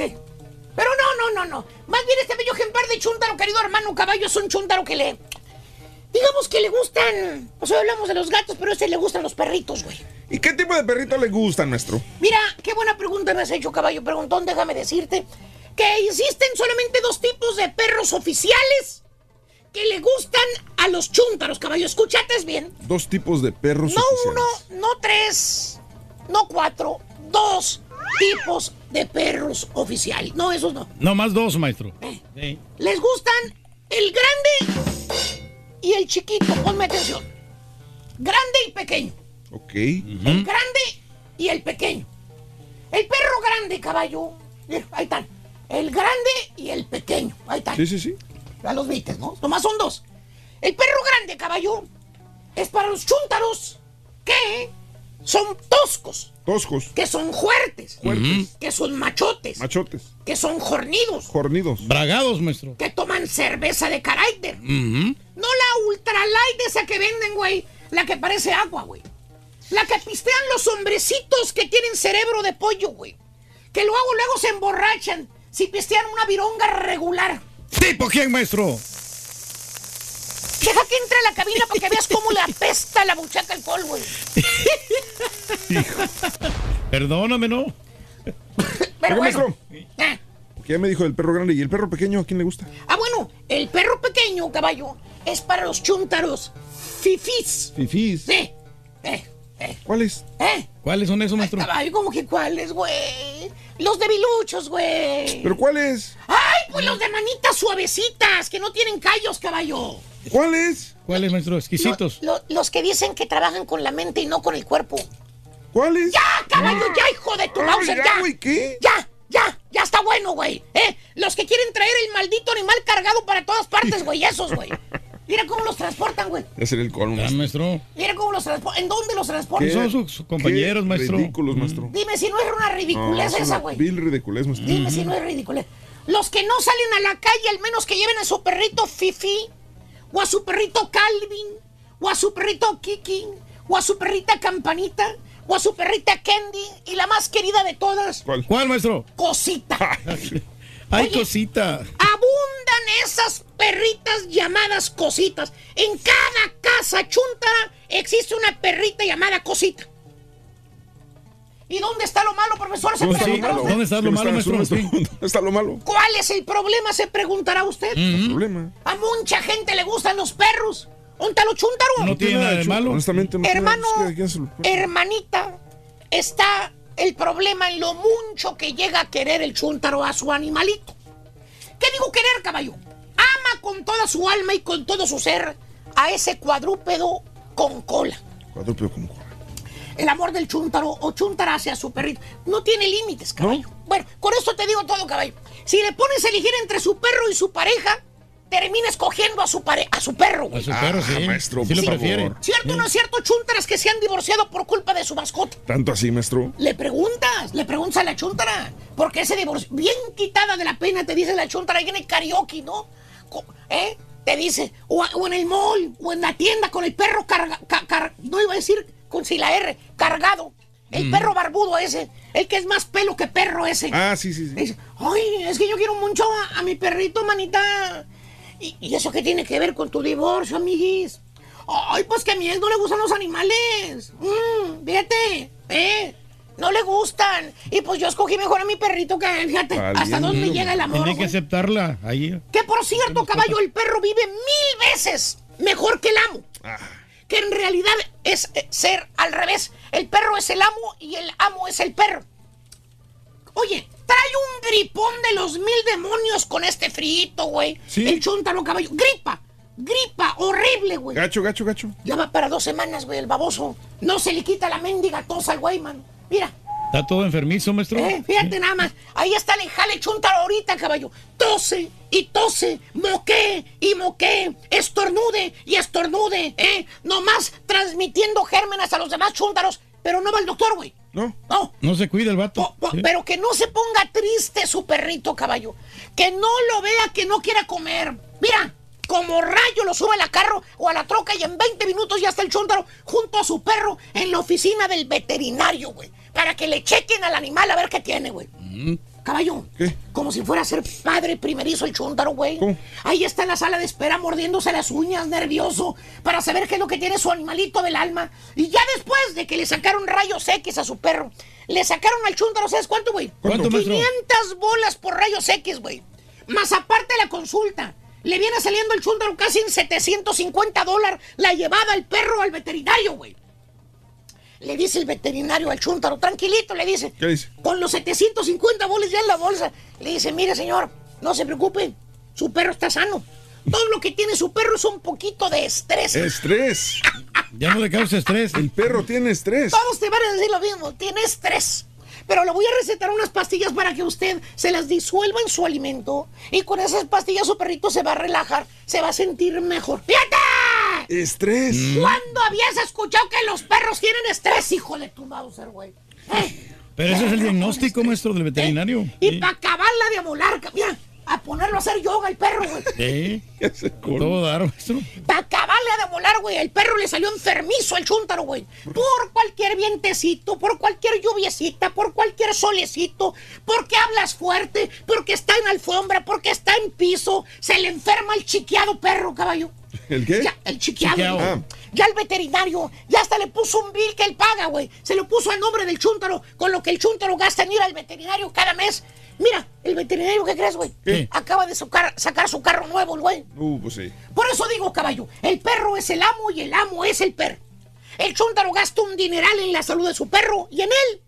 Speaker 23: Pero no, no, no, no. Más bien este bello ejemplar de chúntaro, querido hermano caballo, es un chúntaro que le. Digamos que le gustan. O sea, hablamos de los gatos, pero a este le gustan los perritos, güey.
Speaker 6: ¿Y qué tipo de perrito le gustan, maestro?
Speaker 23: Mira, qué buena pregunta me has hecho, caballo preguntón. Déjame decirte que existen solamente dos tipos de perros oficiales que le gustan a los chúntaros, caballo. Escúchate bien.
Speaker 6: Dos tipos de perros
Speaker 23: No
Speaker 6: oficiales.
Speaker 23: uno, no tres, no cuatro, dos tipos de perros oficiales. No, esos no.
Speaker 4: No, más dos, maestro.
Speaker 23: Eh.
Speaker 4: Sí.
Speaker 23: Les gustan el grande y el chiquito. Ponme atención. Grande y pequeño.
Speaker 6: Ok.
Speaker 23: El grande y el pequeño. El perro grande, caballo. Mira, ahí están. El grande y el pequeño. Ahí están.
Speaker 6: Sí, sí, sí.
Speaker 23: Ya los ¿no? Nomás son dos. El perro grande, caballo, es para los chúntaros que son toscos,
Speaker 6: Toscos.
Speaker 23: que son fuertes,
Speaker 6: Fuertes.
Speaker 23: que son machotes,
Speaker 6: Machotes.
Speaker 23: que son jornidos,
Speaker 6: Jornidos.
Speaker 4: Bragados, maestro.
Speaker 23: que toman cerveza de carácter. No la ultralight esa que venden, güey. La que parece agua, güey. La que pistean los hombrecitos que tienen cerebro de pollo, güey. Que luego, luego se emborrachan si pistean una vironga regular.
Speaker 4: ¿Tipo quién, maestro?
Speaker 23: Deja que entre a la cabina para que veas cómo le apesta la buchaca alcohol, güey.
Speaker 4: Perdóname, ¿no?
Speaker 23: Pero bueno.
Speaker 6: maestro.
Speaker 23: Ah,
Speaker 6: ya me dijo del perro grande y el perro pequeño, ¿a quién le gusta?
Speaker 23: Ah, bueno, el perro pequeño, caballo, es para los chúntaros fifís.
Speaker 6: Fifís.
Speaker 23: Sí. Eh, eh,
Speaker 6: ¿Cuáles?
Speaker 23: eh.
Speaker 4: ¿Cuáles son esos, maestro?
Speaker 23: Caballo, ¿cómo que cuáles, güey? Los debiluchos, güey.
Speaker 6: ¿Pero cuáles?
Speaker 23: ¡Ay, pues los de manitas suavecitas, que no tienen callos, caballo!
Speaker 6: ¿Cuáles?
Speaker 4: ¿Cuáles, maestro? Exquisitos.
Speaker 23: Lo- los que dicen que trabajan con la mente y no con el cuerpo.
Speaker 6: ¿Cuáles?
Speaker 23: ¡Ya, caballo, ya, hijo de tu
Speaker 6: Ay,
Speaker 23: Mauser,
Speaker 6: ya,
Speaker 23: ya!
Speaker 6: güey, ¿qué?
Speaker 23: ¡Ya, ya, ya está bueno, güey! ¿Eh? Los que quieren traer el maldito animal cargado para todas partes, güey, esos, güey. Mira cómo los transportan, güey.
Speaker 6: Ya será el colmo.
Speaker 4: Ah, maestro.
Speaker 23: Mira cómo los transportan. ¿En dónde los transportan?
Speaker 4: ¿Qué son sus, sus compañeros,
Speaker 6: Qué
Speaker 4: maestro?
Speaker 6: Ridículos, maestro.
Speaker 23: Dime si no es una ridiculez
Speaker 6: No, es
Speaker 23: esa,
Speaker 6: una
Speaker 23: güey.
Speaker 6: Vil ridiculez, maestro.
Speaker 23: Dime si no es ridiculez. Los que no salen a la calle, al menos que lleven a su perrito Fifi, o a su perrito Calvin, o a su perrito Kiki, o a su perrita Campanita, o a su perrita Candy, y la más querida de todas,
Speaker 6: ¿Cuál?
Speaker 4: ¿Cuál, maestro?
Speaker 23: Cosita. [LAUGHS]
Speaker 4: Ay,
Speaker 23: Oye.
Speaker 4: cosita.
Speaker 23: Abundan esas perritas llamadas cositas. En cada casa chuntara existe una perrita llamada cosita. ¿Y dónde está lo malo, profesor? Se
Speaker 6: ¿Dónde está lo malo?
Speaker 23: usted.
Speaker 4: ¿Dónde está lo malo, maestro?
Speaker 6: ¿Dónde está lo malo?
Speaker 23: ¿Cuál es el problema? Se preguntará usted.
Speaker 6: ¿El problema?
Speaker 23: A mucha gente le gustan los perros. ¿Onta lo chúntaro?
Speaker 4: No tiene nada de malo.
Speaker 6: Honestamente, no tiene
Speaker 23: Hermano,
Speaker 6: nada, es que- ¿quién se lo-
Speaker 23: hermanita, está el problema en lo mucho que llega a querer el chúntaro a su animalito. ¿Qué digo querer, caballo? Ama con toda su alma y con todo su ser a ese cuadrúpedo con cola.
Speaker 6: Cuadrúpedo como cola.
Speaker 23: El amor del chúntaro o chúntara hacia su perrito no tiene límites, caballo. Bueno, con esto te digo todo, caballo. Si le pones a elegir entre su perro y su pareja, termina escogiendo a su, pare a su perro,
Speaker 4: A su perro, sí.
Speaker 6: Ah, maestro,
Speaker 4: sí lo prefiere.
Speaker 23: ¿Cierto o no es cierto, chúntaras que se han divorciado por culpa de su mascota?
Speaker 6: ¿Tanto así, maestro?
Speaker 23: Le preguntas, le preguntas a la chuntara. ¿Por qué se divorció? Bien quitada de la pena, te dice la chuntara ahí en el karaoke, ¿no? ¿Eh? Te dice, o, en el mall, o en la tienda con el perro carga, ca- car- no iba a decir con si la R, cargado. El
Speaker 6: Mm.
Speaker 23: perro barbudo ese, el que es más pelo que perro ese.
Speaker 6: Ah, sí, sí, sí.
Speaker 23: Dice, ay, es que yo quiero mucho a, a mi perrito, manita. ¿Y, y eso qué tiene que ver con tu divorcio, amiguis? Ay, pues que a mi ex no le gustan los animales. Mmm, fíjate, eh. No le gustan. Y pues yo escogí mejor a mi perrito que a él, fíjate. Hasta dónde llega el amor.
Speaker 4: Tiene que aceptarla. Ahí.
Speaker 23: Que por cierto, caballo, el perro vive mil veces mejor que el amo. Que en realidad es eh, ser al revés. El perro es el amo y el amo es el perro. Oye, trae un gripón de los mil demonios con este frito, güey.
Speaker 6: Sí.
Speaker 23: El chuntaro caballo. Gripa. Gripa horrible, güey.
Speaker 6: Gacho, gacho, gacho.
Speaker 23: Ya va para dos semanas, güey, el baboso. No se le quita la mendiga tos al güey, man. Mira,
Speaker 4: Está todo enfermizo, maestro.
Speaker 23: eh, fíjate nada más. Ahí está el jale chuntaro ahorita, caballo. Tose y tose, moquee y moquee, estornude y estornude, ¿eh? Nomás transmitiendo gérmenes a los demás chúntaros, pero no va al doctor, güey.
Speaker 6: No.
Speaker 23: No.
Speaker 4: No se cuida el vato.
Speaker 23: Po-
Speaker 4: Sí.
Speaker 23: Pero que no se ponga triste su perrito, caballo. Que no lo vea que no quiera comer. Mira, como rayo lo sube a la carro o a la troca y en 20 minutos ya está el chúntaro junto a su perro en la oficina del veterinario, güey. Para que le chequen al animal a ver qué tiene, güey. Caballo, como si fuera a ser padre primerizo el chúntaro, güey. Ahí está en la sala de espera mordiéndose las uñas, nervioso, para saber qué es lo que tiene su animalito del alma. Y ya después de que le sacaron rayos X a su perro, le sacaron al chúntaro, ¿sabes cuánto, güey?
Speaker 4: ¿Cuánto, maestro?
Speaker 23: 500 bolas por rayos X, güey. Más aparte la consulta. Le viene saliendo el chúntaro casi en 750 dólares la llevada al perro al veterinario, güey. Le dice el veterinario al chúntaro, tranquilito, le dice.
Speaker 6: ¿Qué dice?
Speaker 23: Con los 750 boles ya en la bolsa. Le dice, mire señor, no se preocupe, su perro está sano. Todo lo que tiene su perro es un poquito de estrés.
Speaker 6: Estrés. [LAUGHS]
Speaker 4: Ya no le causa estrés.
Speaker 6: El perro tiene estrés.
Speaker 23: Todos te van a decir lo mismo, tiene estrés. Pero le voy a recetar unas pastillas para que usted se las disuelva en su alimento. Y con esas pastillas su perrito se va a relajar, se va a sentir mejor. ¡Fíjate!
Speaker 6: Estrés.
Speaker 23: ¿Cuándo habías escuchado que los perros tienen estrés, hijo de tu Mauser, güey?
Speaker 4: Pero ese es el diagnóstico, maestro, del veterinario.
Speaker 23: Y para acabarla de amolar, mira, a ponerlo a hacer yoga el perro, güey.
Speaker 4: Sí. [LAUGHS] Todo dar, maestro.
Speaker 23: Para acabarle de volar, güey. El perro le salió enfermizo al chúntaro, güey. Por cualquier vientecito, por cualquier lluviecita, por cualquier solecito, porque hablas fuerte, porque está en alfombra, porque está en piso. Se le enferma el chiqueado perro, caballo.
Speaker 6: ¿El qué?
Speaker 23: Ya, el chiqueado.
Speaker 6: Chiqueado.
Speaker 23: güey.
Speaker 6: Ah.
Speaker 23: Ya el veterinario, ya hasta le puso un bill que él paga, güey. Se lo puso a nombre del chúntaro, con lo que el chúntaro gasta en ir al veterinario cada mes. Mira, el veterinario, ¿qué crees, güey? Acaba de sacar, sacar su carro nuevo, el güey.
Speaker 6: Uh, pues sí.
Speaker 23: Por eso digo, caballo, el perro es el amo y el amo es el perro. El chúntaro gasta un dineral en la salud de su perro y en él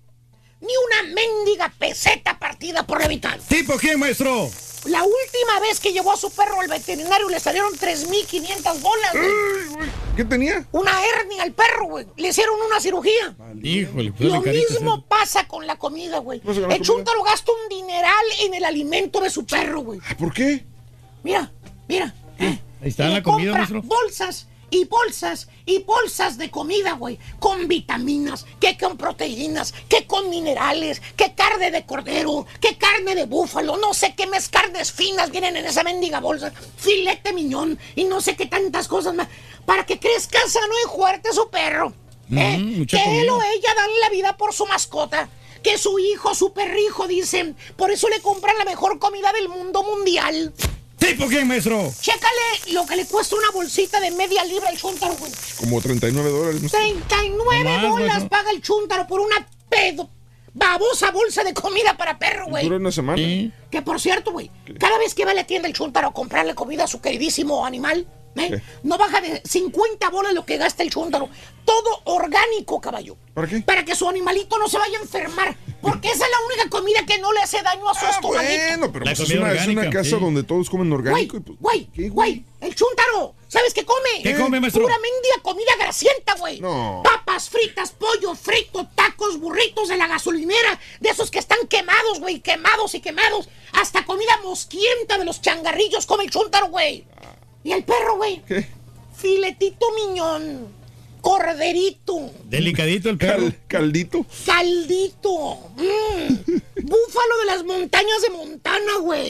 Speaker 23: ni una mendiga peseta partida por evitar.
Speaker 4: ¿Tipo quién, maestro?
Speaker 23: La última vez que llevó a su perro al veterinario le salieron 3.500 bolas, güey.
Speaker 6: ¿Qué tenía?
Speaker 23: Una hernia al perro, güey. Le hicieron una cirugía.
Speaker 4: Híjole, pues
Speaker 23: Lo
Speaker 4: carita,
Speaker 23: mismo pasa con la comida, güey.
Speaker 6: la
Speaker 23: El chúntaro gasta un dineral en el alimento de su perro, güey.
Speaker 6: ¿Por qué?
Speaker 23: Mira, mira.
Speaker 4: Ahí está
Speaker 23: Le
Speaker 4: la comida,
Speaker 23: compra
Speaker 4: maestro.
Speaker 23: bolsas y bolsas y bolsas de comida, güey. Con vitaminas, que con proteínas, que con minerales, que carne de cordero, que carne de búfalo, no sé qué más carnes finas vienen en esa mendiga bolsa. Filete miñón y no sé qué tantas cosas más. Para que crezca sano y fuerte su perro. ¿eh?
Speaker 4: Mm, mucha
Speaker 23: que él o ella dan la vida por su mascota. Que su hijo, su perrijo, dicen. Por eso le compran la mejor comida del mundo mundial.
Speaker 4: ¿Tipo quién, maestro?
Speaker 23: Chécale lo que le cuesta una bolsita de media libra al chúntaro, güey.
Speaker 6: Como 39 dólares. ¿no?
Speaker 23: 39
Speaker 6: No más,
Speaker 23: bolas
Speaker 6: maestro.
Speaker 23: paga el chúntaro por una pedo. Babosa bolsa de comida para perro, güey.
Speaker 6: Dura una semana.
Speaker 23: Que por cierto, güey, cada vez que va a la tienda el chúntaro a comprarle comida a su queridísimo animal, ¿eh? No baja de 50 bolas lo que gasta el chúntaro. Todo orgánico, caballo.
Speaker 6: ¿Para qué?
Speaker 23: Para que su animalito no se vaya a enfermar. Porque esa es la única comida que no le hace daño a su estomaguito.
Speaker 6: Ah, Bueno, pero pues es, una, es una
Speaker 4: orgánica,
Speaker 6: casa
Speaker 4: sí.
Speaker 6: donde todos comen orgánico. y pues,
Speaker 23: Güey, güey, el chúntaro, ¿sabes qué come?
Speaker 4: ¿Qué come, maestro?
Speaker 23: Pura mendiga comida grasienta, güey.
Speaker 6: No.
Speaker 23: Papas fritas, pollo frito, tacos, burritos de la gasolinera, de esos que están quemados, güey, quemados y quemados. Hasta comida mosquienta de los changarrillos come el chúntaro, güey. Y el perro, güey.
Speaker 6: ¿Qué?
Speaker 23: Filetito miñón, corderito,
Speaker 4: Delicadito el perro.
Speaker 6: Cal- caldito.
Speaker 23: caldito, mm, [LAUGHS] búfalo de las montañas de Montana, güey.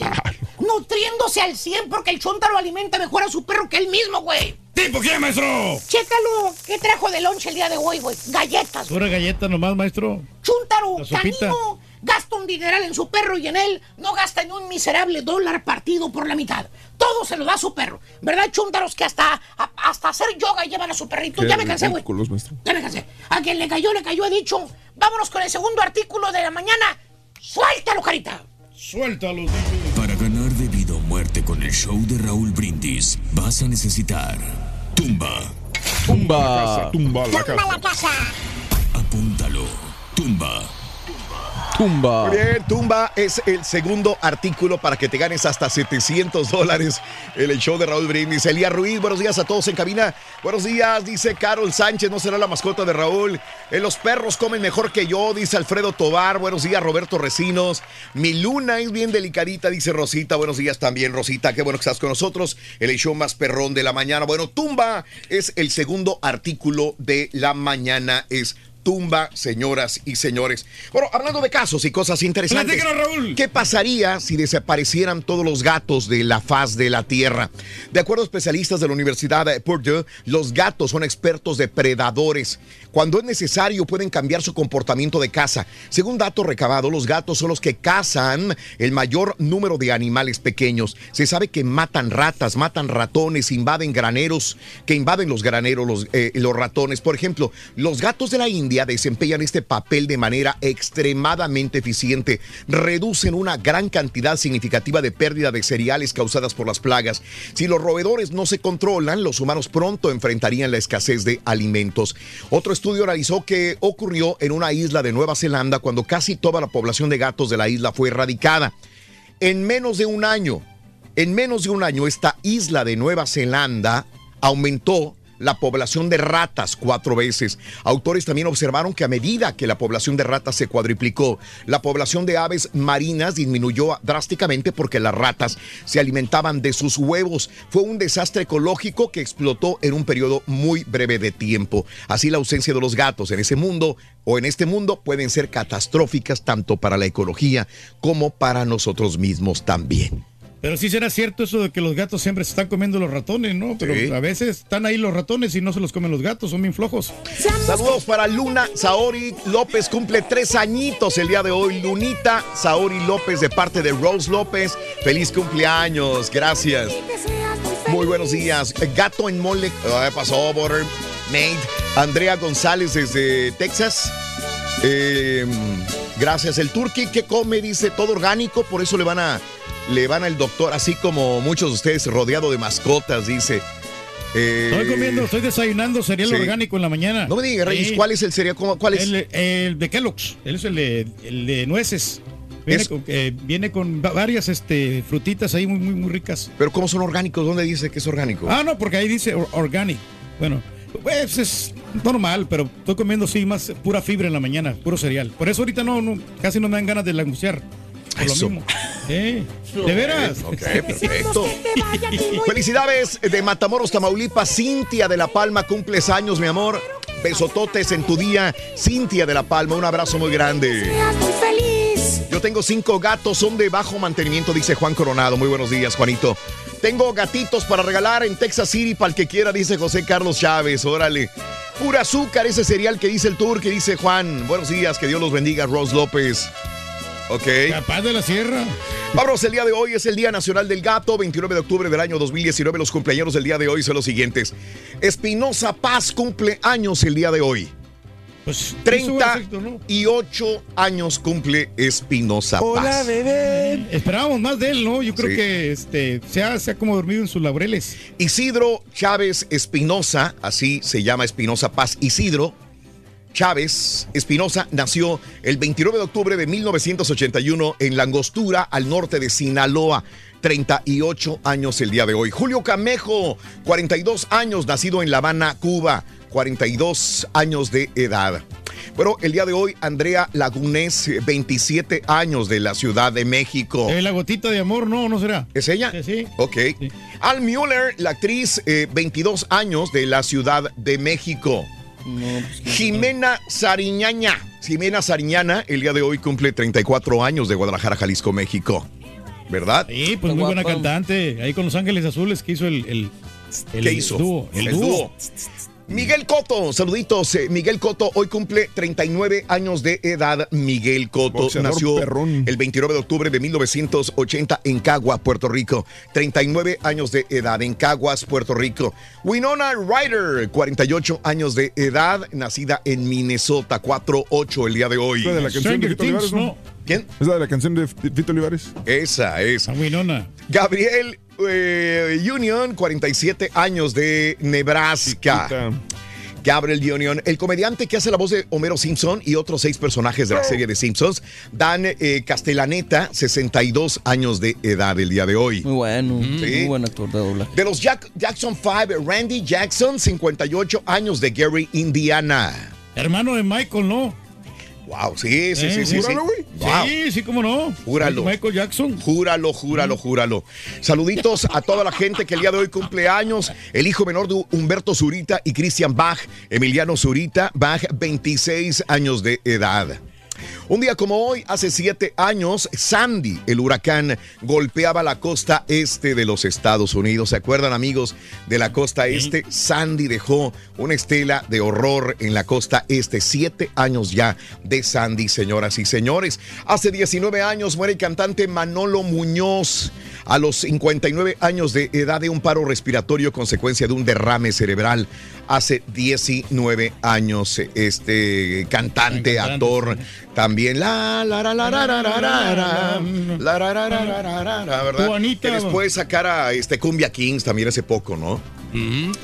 Speaker 23: Nutriéndose al 100 porque el chúntaro alimenta mejor a su perro que él mismo, güey.
Speaker 4: ¿Tipo quién, maestro?
Speaker 23: Chécalo, ¿qué trajo de lonche el día de hoy, güey? Galletas, güey.
Speaker 4: Pura galleta nomás, maestro. Sopita.
Speaker 23: canino,
Speaker 24: gasta un dineral en su perro y en él no gasta ni un miserable dólar partido por la mitad. Todo se lo da a su perro. ¿Verdad, chúntaros que hasta, a- hasta hacer yoga llevan a su perrito? Ya me cansé, güey. Ya me cansé. A quien le cayó, le cayó, he dicho. Vámonos con el segundo artículo de la mañana. ¡Suéltalo, carita!
Speaker 4: Suéltalo.
Speaker 15: Para ganar debido a muerte con el show de Raúl Brindis, vas a necesitar tumba.
Speaker 6: Tumba. Tumba la casa.
Speaker 3: la casa!
Speaker 15: Apúntalo. Tumba.
Speaker 6: Tumba.
Speaker 1: Muy bien, Tumba es el segundo artículo para que te ganes hasta 700 dólares el show de Raúl Brindis. Elías Ruiz, buenos días a todos en cabina. Buenos días, dice Carol Sánchez, no será la mascota de Raúl. Eh, los perros comen mejor que yo, dice Alfredo Tobar. Buenos días, Roberto Recinos. Mi luna es bien delicadita, dice Rosita. Buenos días también, Rosita. Qué bueno que estás con nosotros. El show más perrón de la mañana. Bueno, Tumba es el segundo artículo de la mañana. Es tumba, señoras y señores. Bueno, hablando de casos y cosas interesantes.
Speaker 4: Raúl.
Speaker 1: ¿Qué pasaría si desaparecieran todos los gatos de la faz de la Tierra? De acuerdo a especialistas de la Universidad de Purdue, los gatos son expertos depredadores. Cuando es necesario pueden cambiar su comportamiento de caza. Según datos recabados, los gatos son los que cazan el mayor número de animales pequeños. Se sabe que matan ratas, matan ratones, invaden graneros, que invaden los graneros, los, eh, los ratones. Por ejemplo, los gatos de la India desempeñan este papel de manera extremadamente eficiente. Reducen una gran cantidad significativa de pérdida de cereales causadas por las plagas. Si los roedores no se controlan, los humanos pronto enfrentarían la escasez de alimentos. Otro estudio analizó que ocurrió en una isla de Nueva Zelanda cuando casi toda la población de gatos de la isla fue erradicada. En menos de un año, en menos de un año, esta isla de Nueva Zelanda aumentó la población de ratas cuatro veces. Autores también observaron que a medida que la población de ratas se cuadriplicó, la población de aves marinas disminuyó drásticamente porque las ratas se alimentaban de sus huevos. Fue un desastre ecológico que explotó en un periodo muy breve de tiempo. Así la ausencia de los gatos en ese mundo o en este mundo pueden ser catastróficas tanto para la ecología como para nosotros mismos también.
Speaker 4: Pero sí será cierto eso de que los gatos siempre se están comiendo los ratones, ¿no? Pero
Speaker 1: Sí.
Speaker 4: a veces están ahí los ratones y no se los comen los gatos, son bien flojos.
Speaker 1: Saludos para Luna Saori López, cumple tres añitos el día de hoy. Lunita Saori López de parte de Rose López. Feliz cumpleaños, gracias. Muy buenos días. Gato en mole. Ah, pasó, Border Maid. Andrea González desde Texas. Eh, gracias. El turqui que come, dice, todo orgánico, por eso le van a le van al doctor, así como muchos de ustedes rodeado de mascotas, dice. Eh,
Speaker 4: Estoy comiendo, estoy desayunando cereal
Speaker 1: sí.
Speaker 4: orgánico en la mañana.
Speaker 1: No me digas, Reyes,
Speaker 4: Sí.
Speaker 1: ¿cuál es el cereal? ¿Cómo- ¿Cuál es?
Speaker 4: El, el de Kellogg's, él es el de, el de nueces. Viene,
Speaker 1: Es-
Speaker 4: con, eh, viene con va- varias este, frutitas ahí muy, muy, muy ricas.
Speaker 1: Pero ¿cómo son orgánicos? ¿Dónde dice que es orgánico?
Speaker 4: Ah, no, porque ahí dice or- organic. Bueno, pues es normal, pero estoy comiendo sí más pura fibra en la mañana, puro cereal. Por eso ahorita no, no casi no me dan ganas de langustear. Por lo
Speaker 1: Eso.
Speaker 4: mismo. Eh, ¿De veras?
Speaker 1: Ok, perfecto. Felicidades de Matamoros, Tamaulipas. Cintia de La Palma, cumples años, mi amor. Besototes en tu día. Cintia de La Palma, un abrazo muy grande.
Speaker 3: muy feliz.
Speaker 1: Yo tengo cinco gatos, son de bajo mantenimiento, dice Juan Coronado. Muy buenos días, Juanito. Tengo gatitos para regalar en Texas City para el que quiera, dice José Carlos Chávez. Órale. Pura azúcar, ese cereal que dice el tour, que dice Juan. Buenos días, que Dios los bendiga, Rose López. Ok.
Speaker 4: Capaz de la sierra.
Speaker 1: Vámonos, el día de hoy es el Día Nacional del Gato, 29 de octubre del año 2019. Los cumpleaños del día de hoy son los siguientes. Espinosa Paz cumple años el día de hoy.
Speaker 4: Pues
Speaker 1: 38 años cumple Espinosa Paz.
Speaker 4: bebé. Esperábamos más de él, ¿no? Yo creo
Speaker 1: Sí.
Speaker 4: que este, se, ha, se ha como dormido en sus laureles.
Speaker 1: Isidro Chávez Espinosa, así se llama Espinosa Paz. Isidro Chávez Espinosa nació el 29 de octubre de 1981 en La Angostura, al norte de Sinaloa. 38 años el día de hoy. Julio Camejo, 42 años, nacido en La Habana, Cuba. 42 años de edad. Bueno, el día de hoy, Andrea Lagunés, 27 años de la Ciudad de México.
Speaker 4: Eh, la gotita de amor, no, no será.
Speaker 1: ¿Es ella?
Speaker 4: Sí.
Speaker 1: Ok. Al Mueller, la actriz, eh, 22 años de la Ciudad de México. Jimena Sariñaña. Jimena Sariñana, el día de hoy cumple 34 años de Guadalajara, Jalisco, México. ¿Verdad?
Speaker 4: Sí, pues muy buena cantante. Ahí con Los Ángeles Azules que hizo el, el, el
Speaker 1: ¿Qué hizo?
Speaker 4: dúo. El,
Speaker 1: El
Speaker 4: dúo.
Speaker 1: dúo. Miguel Coto, saluditos. eh, Miguel Coto hoy cumple 39 años de edad. Miguel Coto
Speaker 6: Boxeador
Speaker 1: nació
Speaker 6: perrón.
Speaker 1: el 29 de octubre de 1980 en Cagua, Puerto Rico. 39 años de edad en Caguas, Puerto Rico. Winona Ryder, 48 años de edad, nacida en Minnesota, 4-8 el día de hoy.
Speaker 6: Es la de la canción de Fito Olivares, ¿no?
Speaker 1: ¿Quién?
Speaker 6: Es la de la canción de Fito Olivares.
Speaker 1: Esa es.
Speaker 4: Winona.
Speaker 1: Gabriel eh, Union, 47 años de Nebraska. Gabriel Union, el comediante que hace la voz de Homero Simpson y otros seis personajes de la serie de Simpsons. Dan eh, Castellaneta, 62 años de edad el día de hoy.
Speaker 2: Muy bueno,
Speaker 1: Sí.
Speaker 2: muy buen actor de doblaje.
Speaker 1: De los Jack- Jackson 5, Randy Jackson, 58 años de Gary, Indiana.
Speaker 4: Hermano de Michael, ¿no?
Speaker 1: Wow, sí, sí,
Speaker 4: Eh,
Speaker 1: sí, sí.
Speaker 4: júralo, güey.
Speaker 1: Wow.
Speaker 4: Sí, sí, cómo no.
Speaker 1: Júralo.
Speaker 4: Michael Jackson.
Speaker 1: Júralo, júralo, júralo. Saluditos a toda la gente que el día de hoy cumple años. El hijo menor de Humberto Zurita y Cristian Bach, Emiliano Zurita, Bach, 26 años de edad. Un día como hoy, hace siete años, Sandy, el huracán, golpeaba la costa este de los Estados Unidos. ¿Se acuerdan, amigos, de la costa este? Sandy dejó una estela de horror en la costa este. Siete años ya de Sandy, señoras y señores. Hace 19 años muere el cantante Manolo Muñoz. A los 59 años de edad de un paro respiratorio consecuencia de un derrame cerebral. Hace 19 años este cantante, actor, también la la la la la la la la la la la la la la la la la, ¿verdad? Que después sacara este Cumbia Kings también hace poco, ¿no?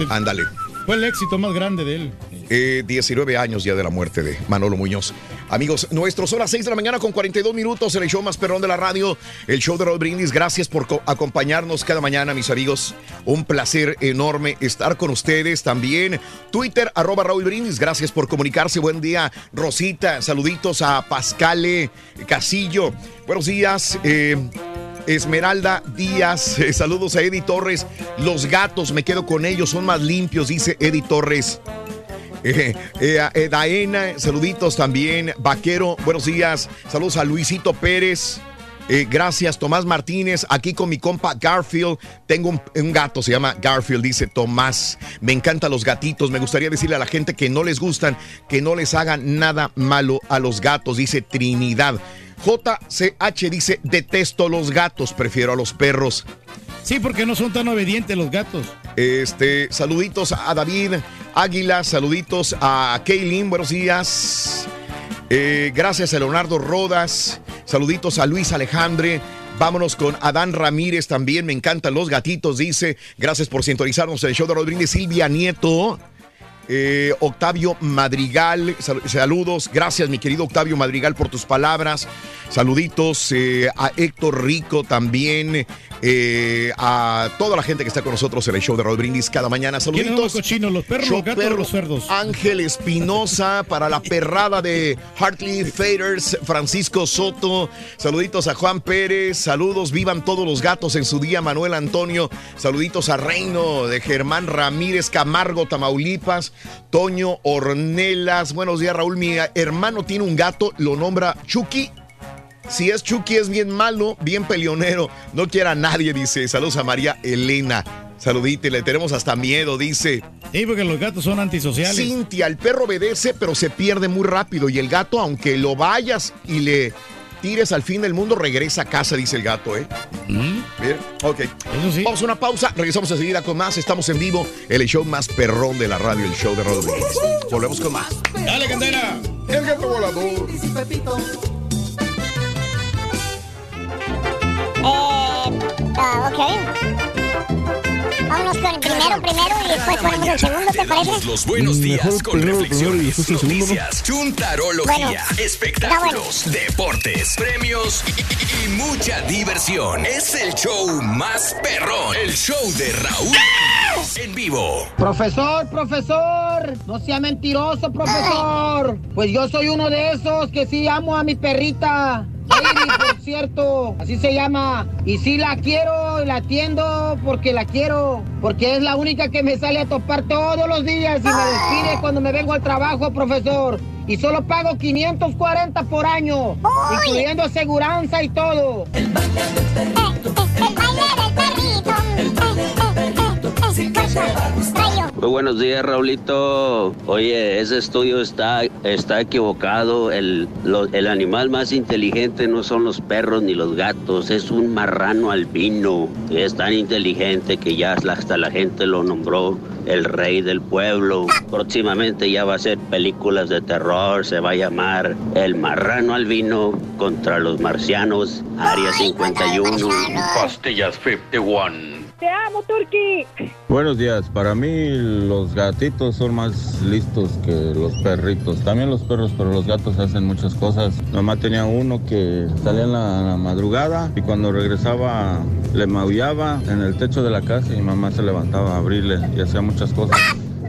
Speaker 1: Ándale.
Speaker 4: Fue el éxito más grande de él.
Speaker 1: Eh, 19 años ya de la muerte de Manolo Muñoz. Amigos nuestros, son las 6 de la mañana con 42 minutos, el show más perrón de la radio, el show de Raúl Brindis. Gracias por co- acompañarnos cada mañana, mis amigos. Un placer enorme estar con ustedes también. Twitter, arroba Raúl Brindis, gracias por comunicarse. Buen día, Rosita. Saluditos a Pascale Casillo. Buenos días. eh, Esmeralda Díaz, [LAUGHS] saludos a Eddie Torres. Los gatos, me quedo con ellos, son más limpios, dice Eddie Torres. Eh, eh, eh, Daena, saluditos también. Vaquero, buenos días. Saludos a Luisito Pérez. Eh, gracias, Tomás Martínez. Aquí con mi compa Garfield. Tengo un, un gato, se llama Garfield, dice Tomás. Me encantan los gatitos. Me gustaría decirle a la gente que no les gustan, que no les hagan nada malo a los gatos, dice Trinidad. JCH dice, detesto los gatos, prefiero a los perros.
Speaker 4: Sí, porque no son tan obedientes los gatos.
Speaker 1: Este, saluditos a David Águila, saluditos a Kaylin, buenos días. Eh, gracias a Leonardo Rodas, saluditos a Luis Alejandre. Vámonos con Adán Ramírez también, me encantan los gatitos, dice. Gracias por sintonizarnos el show de Rodríguez. Silvia Nieto. Eh, Octavio Madrigal, sal- saludos, gracias mi querido Octavio Madrigal por tus palabras, saluditos eh, a Héctor Rico también, eh, a toda la gente que está con nosotros en el show de Raúl Brindis cada mañana,
Speaker 4: ¿Quiénes son los
Speaker 1: saluditos.
Speaker 4: cochinos, los perros, los gatos o
Speaker 1: perro,
Speaker 4: los cerdos?
Speaker 1: Ángel Espinosa para la perrada de Hartley Faders, Francisco Soto, saluditos a Juan Pérez, saludos, vivan todos los gatos en su día, Manuel Antonio, saluditos a Reino de Germán Ramírez, Camargo, Tamaulipas, Toño Ornelas, buenos días Raúl, mi hermano tiene un gato, lo nombra Chucky. Si es Chucky es bien malo, bien peleonero, no quiere a nadie, dice. Saludos a María Elena. Saludite, le tenemos hasta miedo, dice.
Speaker 4: Sí, porque los gatos son antisociales.
Speaker 1: Cintia, el perro obedece, pero se pierde muy rápido. Y el gato, aunque lo vayas y le tires al fin del mundo, regresa a casa, dice el gato, ¿eh? Bien, ok. Vamos a una pausa, regresamos enseguida con más. Estamos en vivo, el show más perrón de la radio, el show de Rodríguez. Volvemos con más.
Speaker 4: Dale, candela.
Speaker 1: El gato volador.
Speaker 3: Eh, ah, ok. Vámonos con el primero, primero y después ponemos el segundo, ¿te parece?
Speaker 10: Los buenos días
Speaker 6: Mejor
Speaker 10: con
Speaker 6: primero, primero y
Speaker 10: reflexiones,
Speaker 6: segundo, ¿no?
Speaker 10: noticias, chuntarología,
Speaker 3: Bueno,
Speaker 10: espectáculos, deportes, premios y, y- y mucha diversión. Es el show más perrón, el show de Raúl en vivo.
Speaker 24: Profesor, profesor, no sea mentiroso, profesor. Pues yo soy uno de esos que sí amo a mi perrita. Por cierto, así se llama. Y sí la quiero y la atiendo porque la quiero. Porque es la única que me sale a topar todos los días y me despide cuando me vengo al trabajo, profesor. Y solo pago 540 por año, incluyendo aseguranza y todo.
Speaker 3: El baile del perrito.
Speaker 25: Muy buenos días, Raulito. Oye, ese estudio está, está equivocado. El, lo- el animal más inteligente no son los perros ni los gatos, es un marrano albino. Es tan inteligente que ya hasta la gente lo nombró el rey del pueblo. Próximamente ya va a ser películas de terror, se va a llamar El marrano albino contra los marcianos, Área 51.
Speaker 26: Pastillas 51.
Speaker 27: Te amo, Turki.
Speaker 28: Buenos días. Para mí los gatitos son más listos que los perritos. También los perros, pero los gatos hacen muchas cosas. Mamá tenía uno que salía en la, madrugada y cuando regresaba le maullaba en el techo de la casa y mamá se levantaba a abrirle y hacía muchas cosas.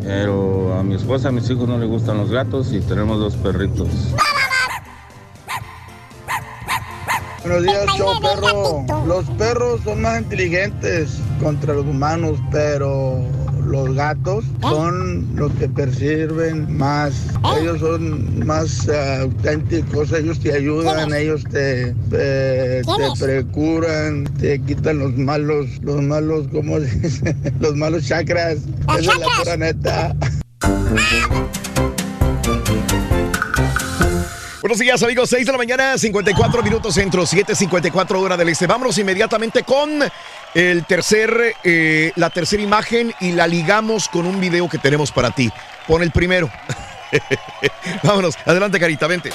Speaker 28: Pero a mi esposa, a mis hijos no les gustan los gatos y tenemos dos perritos.
Speaker 29: Buenos días, show perro. Los perros son más inteligentes contra los humanos, pero los gatos son los que perciben más. Ellos son más eh, auténticos, ellos te ayudan, ellos te, eh, te precuran, te quitan los malos, los malos, ¿cómo se dice? [LAUGHS] Los malos chakras. Esa es la pura neta.
Speaker 1: Buenos días, amigos. 6 de la mañana, 54 minutos centro, 7:54 hora del este. Vámonos inmediatamente con el tercer, eh, la tercera imagen y la ligamos con un video que tenemos para ti. Pon el primero. [LAUGHS] Vámonos, adelante, Carita, vente.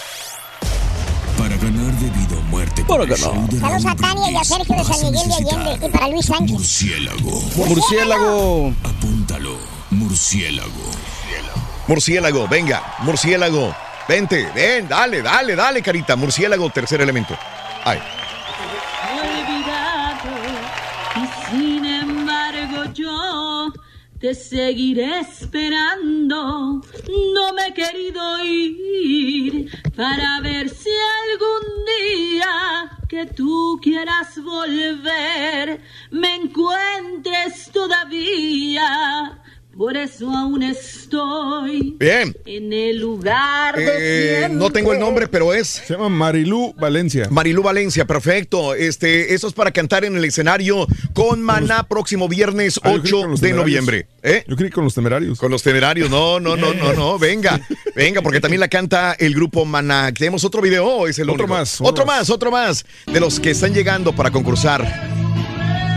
Speaker 15: Para ganar debido a muerte show de
Speaker 3: Saludos a Tania y a Sergio de San Miguel de Allende y para Luis Sánchez.
Speaker 15: Murciélago.
Speaker 2: Murciélago.
Speaker 15: Apúntalo. Murciélago.
Speaker 1: Murciélago, venga, murciélago. Vente, ven, dale, dale, dale, Carita. Murciélago, tercer elemento. Ay.
Speaker 13: olvidado y sin embargo yo te seguiré esperando. No me he querido ir para ver si algún día que tú quieras volver me encuentres todavía. Por eso aún estoy
Speaker 1: Bien.
Speaker 13: en el lugar de
Speaker 1: Eh,
Speaker 13: siempre.
Speaker 1: no tengo el nombre, pero es.
Speaker 6: Se llama Marilú Valencia.
Speaker 1: Marilú Valencia, perfecto. Este, eso es para cantar en el escenario con Maná próximo viernes
Speaker 6: Ah, yo creí
Speaker 1: 8
Speaker 6: con los
Speaker 1: de noviembre. ¿Eh?
Speaker 6: Yo creí con los temerarios.
Speaker 1: Con los temerarios, no, no, no, no, no, venga, [LAUGHS] venga, porque también la canta el grupo Maná. ¿Tenemos otro video es el
Speaker 6: Otro
Speaker 1: único?
Speaker 6: más,
Speaker 1: Otro
Speaker 6: otro
Speaker 1: más, otro más, de los que están llegando para concursar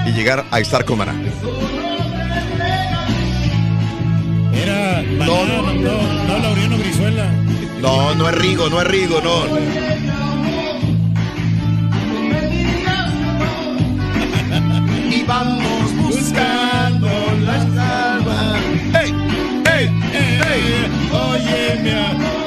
Speaker 1: y llegar a estar con Maná. No,
Speaker 4: no,
Speaker 1: no.
Speaker 4: no, no, Laureano Brizuela.
Speaker 1: No, no es Rigo, no es Rigo, no.
Speaker 30: Y vamos buscando las calmas.
Speaker 1: ¡Ey! ¡Ey!
Speaker 4: ¡Ey! Oye, mi amor.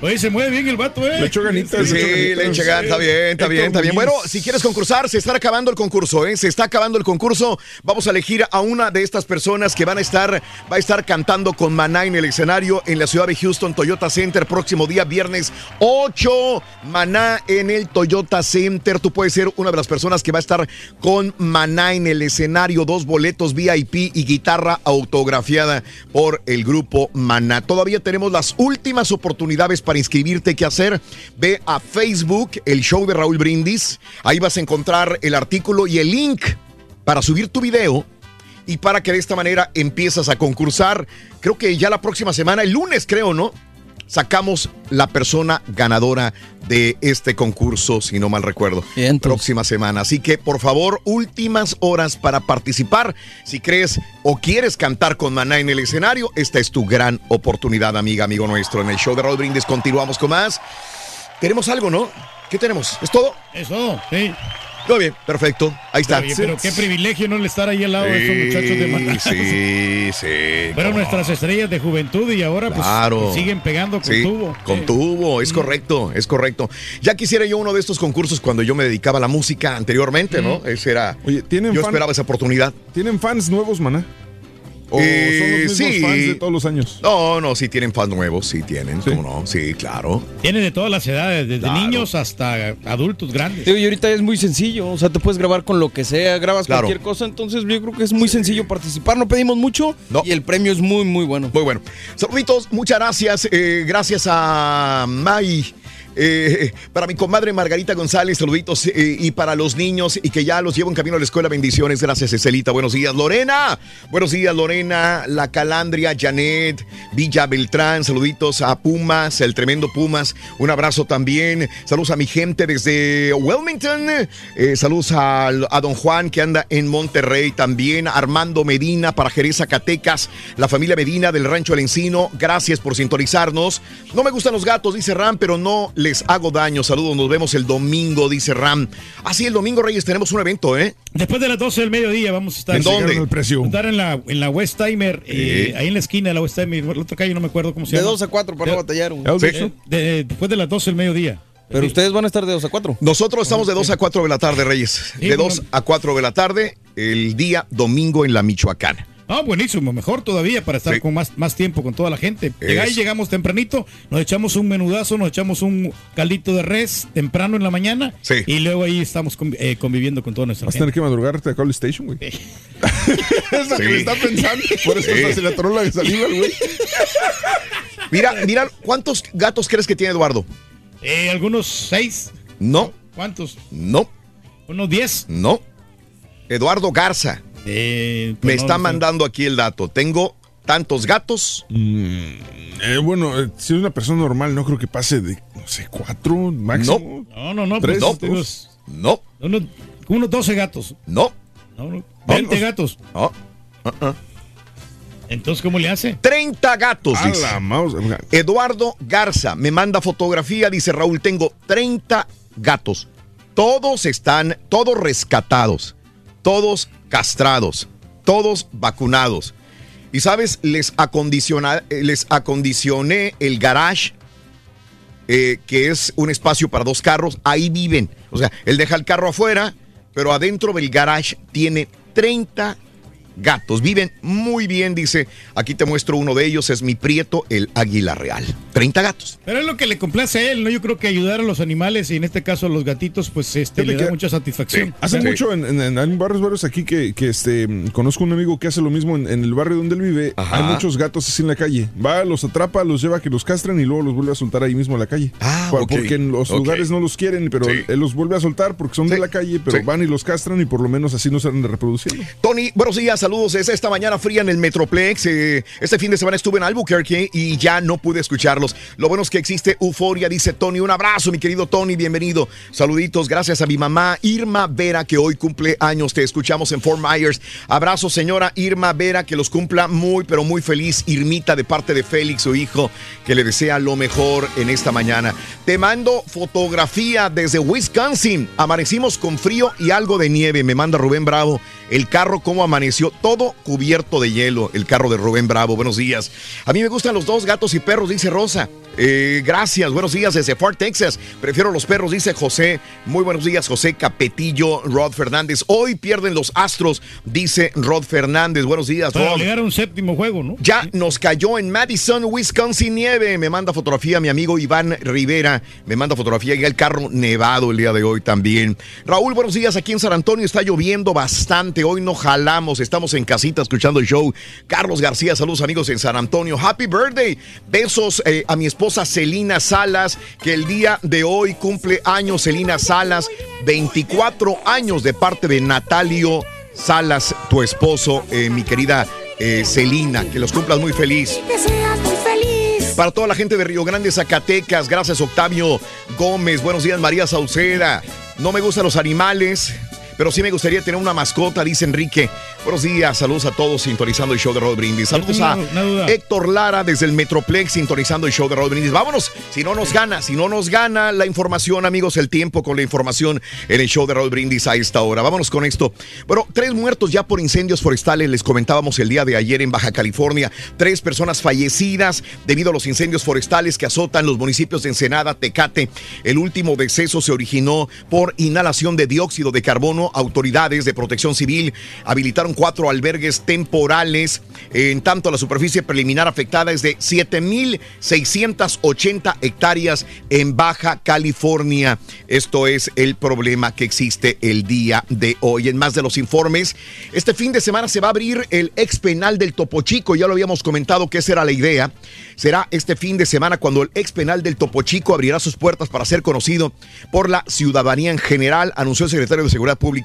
Speaker 4: Oye, se mueve bien el vato, ¿eh?
Speaker 6: Le echó ganitas.
Speaker 1: Sí,
Speaker 6: le echó ganitas.
Speaker 1: está bien, está bien, está bien. Bueno, si quieres concursar, se está acabando el concurso, ¿eh? Se está acabando el concurso. Vamos a elegir a una de estas personas que van a estar, va a estar cantando con Maná en el escenario en la ciudad de Houston, Toyota Center, próximo día, viernes 8. Maná en el Toyota Center. Tú puedes ser una de las personas que va a estar con Maná en el escenario. Dos boletos VIP y guitarra autografiada por el grupo Maná. Todavía tenemos las últimas oportunidades para inscribirte. ¿Qué hacer? Ve a Facebook, el show de Raúl Brindis. Ahí vas a encontrar el artículo y el link para subir tu video y para que de esta manera empiezas a concursar. Creo que ya la próxima semana, el lunes creo, ¿no? Sacamos la persona ganadora de este concurso, si no mal recuerdo. Próxima semana. Así que, por favor, últimas horas para participar. Si crees o quieres cantar con Maná en el escenario, esta es tu gran oportunidad, amiga, amigo nuestro. En el show de Raúl Brindis continuamos con más. Tenemos algo, ¿no? ¿Qué tenemos? ¿Es todo?
Speaker 4: Es todo, sí.
Speaker 1: Todo bien, perfecto. Ahí está.
Speaker 4: Oye, pero qué privilegio no le estar ahí al lado de esos muchachos de Maná.
Speaker 1: Sí, [LAUGHS] sí.
Speaker 4: Fueron nuestras estrellas de juventud y ahora pues
Speaker 1: Claro.
Speaker 4: siguen pegando con
Speaker 1: Sí,
Speaker 4: tubo.
Speaker 1: Con tubo, es correcto, es correcto. Ya quisiera yo uno de estos concursos cuando yo me dedicaba a la música anteriormente, ¿no? Ese era.
Speaker 6: Oye, ¿tienen
Speaker 1: Yo
Speaker 6: fan-
Speaker 1: esperaba esa oportunidad.
Speaker 6: ¿Tienen fans nuevos, maná? ¿O
Speaker 1: Eh,
Speaker 6: son los mismos
Speaker 1: sí.
Speaker 6: fans de todos los años?
Speaker 1: No, no, sí tienen fans nuevos, sí tienen, ¿cómo no? Sí, claro.
Speaker 4: Tiene de todas las edades, desde
Speaker 1: Claro.
Speaker 4: niños hasta adultos grandes.
Speaker 2: Y ahorita es muy sencillo, o sea, te puedes grabar con lo que sea, grabas
Speaker 1: Claro.
Speaker 2: cualquier cosa, entonces yo creo que es muy sencillo participar, no pedimos mucho y el premio es muy, muy bueno.
Speaker 1: Muy bueno. Saluditos, muchas gracias. eh, gracias a May. Eh, para mi comadre Margarita González, saluditos. eh, y para los niños y que ya los llevo en camino a la escuela, bendiciones. Gracias, Estelita. Buenos días, Lorena. Buenos días, Lorena. La Calandria, Janet, Villa Beltrán. Saluditos a Pumas, el tremendo Pumas. Un abrazo también. Saludos a mi gente desde Wilmington. Eh, saludos a, don Juan que anda en Monterrey también. Armando Medina para Jerez, Zacatecas. La familia Medina del Rancho El Encino. Gracias por sintonizarnos. No me gustan los gatos, dice Ram, pero no les hago daño. Saludos, nos vemos el domingo, dice Ram. Así, el domingo, Reyes, tenemos un evento, ¿eh?
Speaker 4: Después de las 12 del mediodía vamos a estar.
Speaker 1: ¿En dónde?
Speaker 4: Vamos a estar en la, en la West Timer, eh, ahí en la esquina de la West Timer, la otra calle no me acuerdo cómo se
Speaker 2: De
Speaker 4: llama.
Speaker 2: 2 a 4 para no
Speaker 4: De-
Speaker 2: batallar. güey.
Speaker 4: Sí, de- después de las 12 del mediodía.
Speaker 2: Pero ustedes van a estar de 2 a 4.
Speaker 1: Nosotros estamos de 2 a 4 de la tarde, Reyes.
Speaker 4: Sí,
Speaker 1: De
Speaker 4: bueno.
Speaker 1: 2 a 4 de la tarde, el día domingo en la Michoacana.
Speaker 4: Ah, buenísimo, mejor todavía para estar con más, más tiempo con toda la gente. Llegáis, llegamos tempranito, nos echamos un menudazo, nos echamos un caldito de res temprano en la mañana y luego ahí estamos eh, conviviendo con toda nuestra
Speaker 6: Vas a
Speaker 4: gente.
Speaker 6: tener que madrugarte a Call Station, güey. [LAUGHS] es lo que
Speaker 1: Sí.
Speaker 6: me está pensando. Por eso
Speaker 1: Sí.
Speaker 6: hasta se le atoró la saliva, al güey.
Speaker 1: Mira, mira, ¿cuántos gatos crees que tiene Eduardo?
Speaker 4: Eh, algunos seis,
Speaker 1: No,
Speaker 4: ¿cuántos?
Speaker 1: no,
Speaker 4: Unos diez.
Speaker 1: no. Eduardo Garza
Speaker 4: Eh,
Speaker 1: me
Speaker 4: pues no,
Speaker 1: está
Speaker 4: no
Speaker 1: mandando aquí el dato. Tengo tantos gatos.
Speaker 6: Eh, bueno, eh, si es una persona normal, no creo que pase de, no sé, cuatro máximo.
Speaker 4: No, no, no.
Speaker 6: Tres,
Speaker 4: pues,
Speaker 6: dos.
Speaker 4: unos-
Speaker 1: No.
Speaker 4: Unos, unos 12 gatos.
Speaker 1: No.
Speaker 4: No, no, 20 gatos.
Speaker 1: No.
Speaker 4: Entonces, ¿cómo le hace?
Speaker 1: 30 gatos, dice. Eduardo Garza me manda fotografía, dice Raúl, tengo 30 gatos. Todos están, todos rescatados, todos castrados, todos vacunados. Y sabes, les, eh, les acondicioné el garage, eh, que es un espacio para dos carros, ahí viven. O sea, él deja el carro afuera, pero adentro del garage tiene 30 gatos. Viven muy bien, dice. Aquí te muestro uno de ellos, es mi prieto, el águila real. 30 gatos.
Speaker 4: Pero es lo que le complace a él, ¿no? Yo creo que ayudar a los animales y en este caso a los gatitos, pues este, le da
Speaker 6: que
Speaker 4: mucha satisfacción.
Speaker 6: Hace
Speaker 4: Sí.
Speaker 6: mucho en, en- en- hay barrios, barrios aquí que, que, este, conozco un amigo que hace lo mismo en, en el barrio donde él vive.
Speaker 1: Ajá.
Speaker 6: Hay muchos gatos así en la calle. Va, los atrapa, los lleva a que los castren y luego los vuelve a soltar ahí mismo en la calle.
Speaker 1: Ah.
Speaker 6: Porque en los lugares no los quieren, pero
Speaker 1: Sí.
Speaker 6: él los vuelve a soltar porque son de la calle, pero
Speaker 1: Sí.
Speaker 6: van y los castran y por lo menos así no se han de reproducirlo.
Speaker 1: Tony, buenos días, saludos. Es esta mañana fría en el Metroplex. Eh, este fin de semana estuve en Albuquerque y ya no pude escucharlos. Lo bueno es que existe euforia, dice Tony. Un abrazo, mi querido Tony, bienvenido. Saluditos, gracias a mi mamá Irma Vera, que hoy cumple años. Te escuchamos en Fort Myers. Abrazo, señora Irma Vera, que los cumpla muy, pero muy feliz. Irmita, de parte de Félix, su hijo, que le desea lo mejor en esta mañana. Te mando fotografía desde Wisconsin. Amanecimos con frío y algo de nieve. Me manda Rubén Bravo. El carro, cómo amaneció, todo cubierto de hielo. El carro de Rubén Bravo. Buenos días. A mí me gustan los dos gatos y perros, dice Rosa. Eh, gracias, buenos días desde Fort Texas. Prefiero los perros, dice José. Muy buenos días, José Capetillo, Rod Fernández. Hoy pierden los astros, dice Rod Fernández. Buenos días,
Speaker 4: Para
Speaker 1: Rod.
Speaker 4: llegar a un séptimo juego, ¿no?
Speaker 1: Ya nos cayó en Madison, Wisconsin nieve. Me manda fotografía mi amigo Iván Rivera. Me manda fotografía y el carro nevado el día de hoy también. Raúl, buenos días. Aquí en San Antonio está lloviendo bastante. Hoy no jalamos. Estamos en casita escuchando el show. Carlos García, saludos amigos en San Antonio. Happy birthday. Besos eh, a mi esposa Celina Salas, que el día de hoy cumple años. Celina Salas, 24 años de parte de Natalio Salas, tu esposo, eh, mi querida eh, Celina. Que los cumplas muy feliz.
Speaker 3: Que seas muy feliz.
Speaker 1: Para toda la gente de Río Grande, Zacatecas, gracias Octavio Gómez. Buenos días, María Sauceda. No me gustan los animales, pero sí me gustaría tener una mascota, dice Enrique. Buenos días, saludos a todos sintonizando el show de Rod Brindis. Saludos a. Héctor Lara desde el Metroplex sintonizando el show de Rod Brindis. Vámonos, si no nos gana, si no nos gana la información, amigos, el tiempo con la información en el show de Rod Brindis a esta hora. Vámonos con esto. Bueno, tres muertos ya por incendios forestales, les comentábamos el día de ayer en Baja California. Tres personas fallecidas debido a los incendios forestales que azotan los municipios de Ensenada, Tecate. El último deceso se originó por inhalación de dióxido de carbono autoridades de protección civil habilitaron cuatro albergues temporales. En tanto, la superficie preliminar afectada es de 7.680 hectáreas en Baja California. Esto es el problema que existe el día de hoy. En más de los informes, este fin de semana se va a abrir el ex penal del Topo Chico. Ya lo habíamos comentado que esa era la idea. Será este fin de semana cuando el ex penal del Topo Chico abrirá sus puertas para ser conocido por la ciudadanía en general, anunció el secretario de Seguridad Pública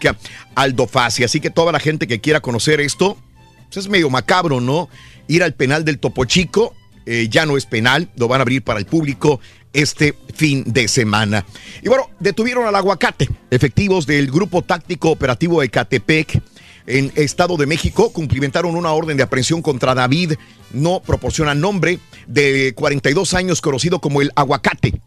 Speaker 1: Aldo Fassi. Así que toda la gente que quiera conocer esto, pues es medio macabro, ¿no? Ir al penal del Topo Chico eh, ya no es penal, lo van a abrir para el público este fin de semana. Y bueno, detuvieron al aguacate. Efectivos del Grupo Táctico Operativo de Catepec en Estado de México cumplimentaron una orden de aprehensión contra David, no proporciona nombre, de 42 años conocido como el aguacate.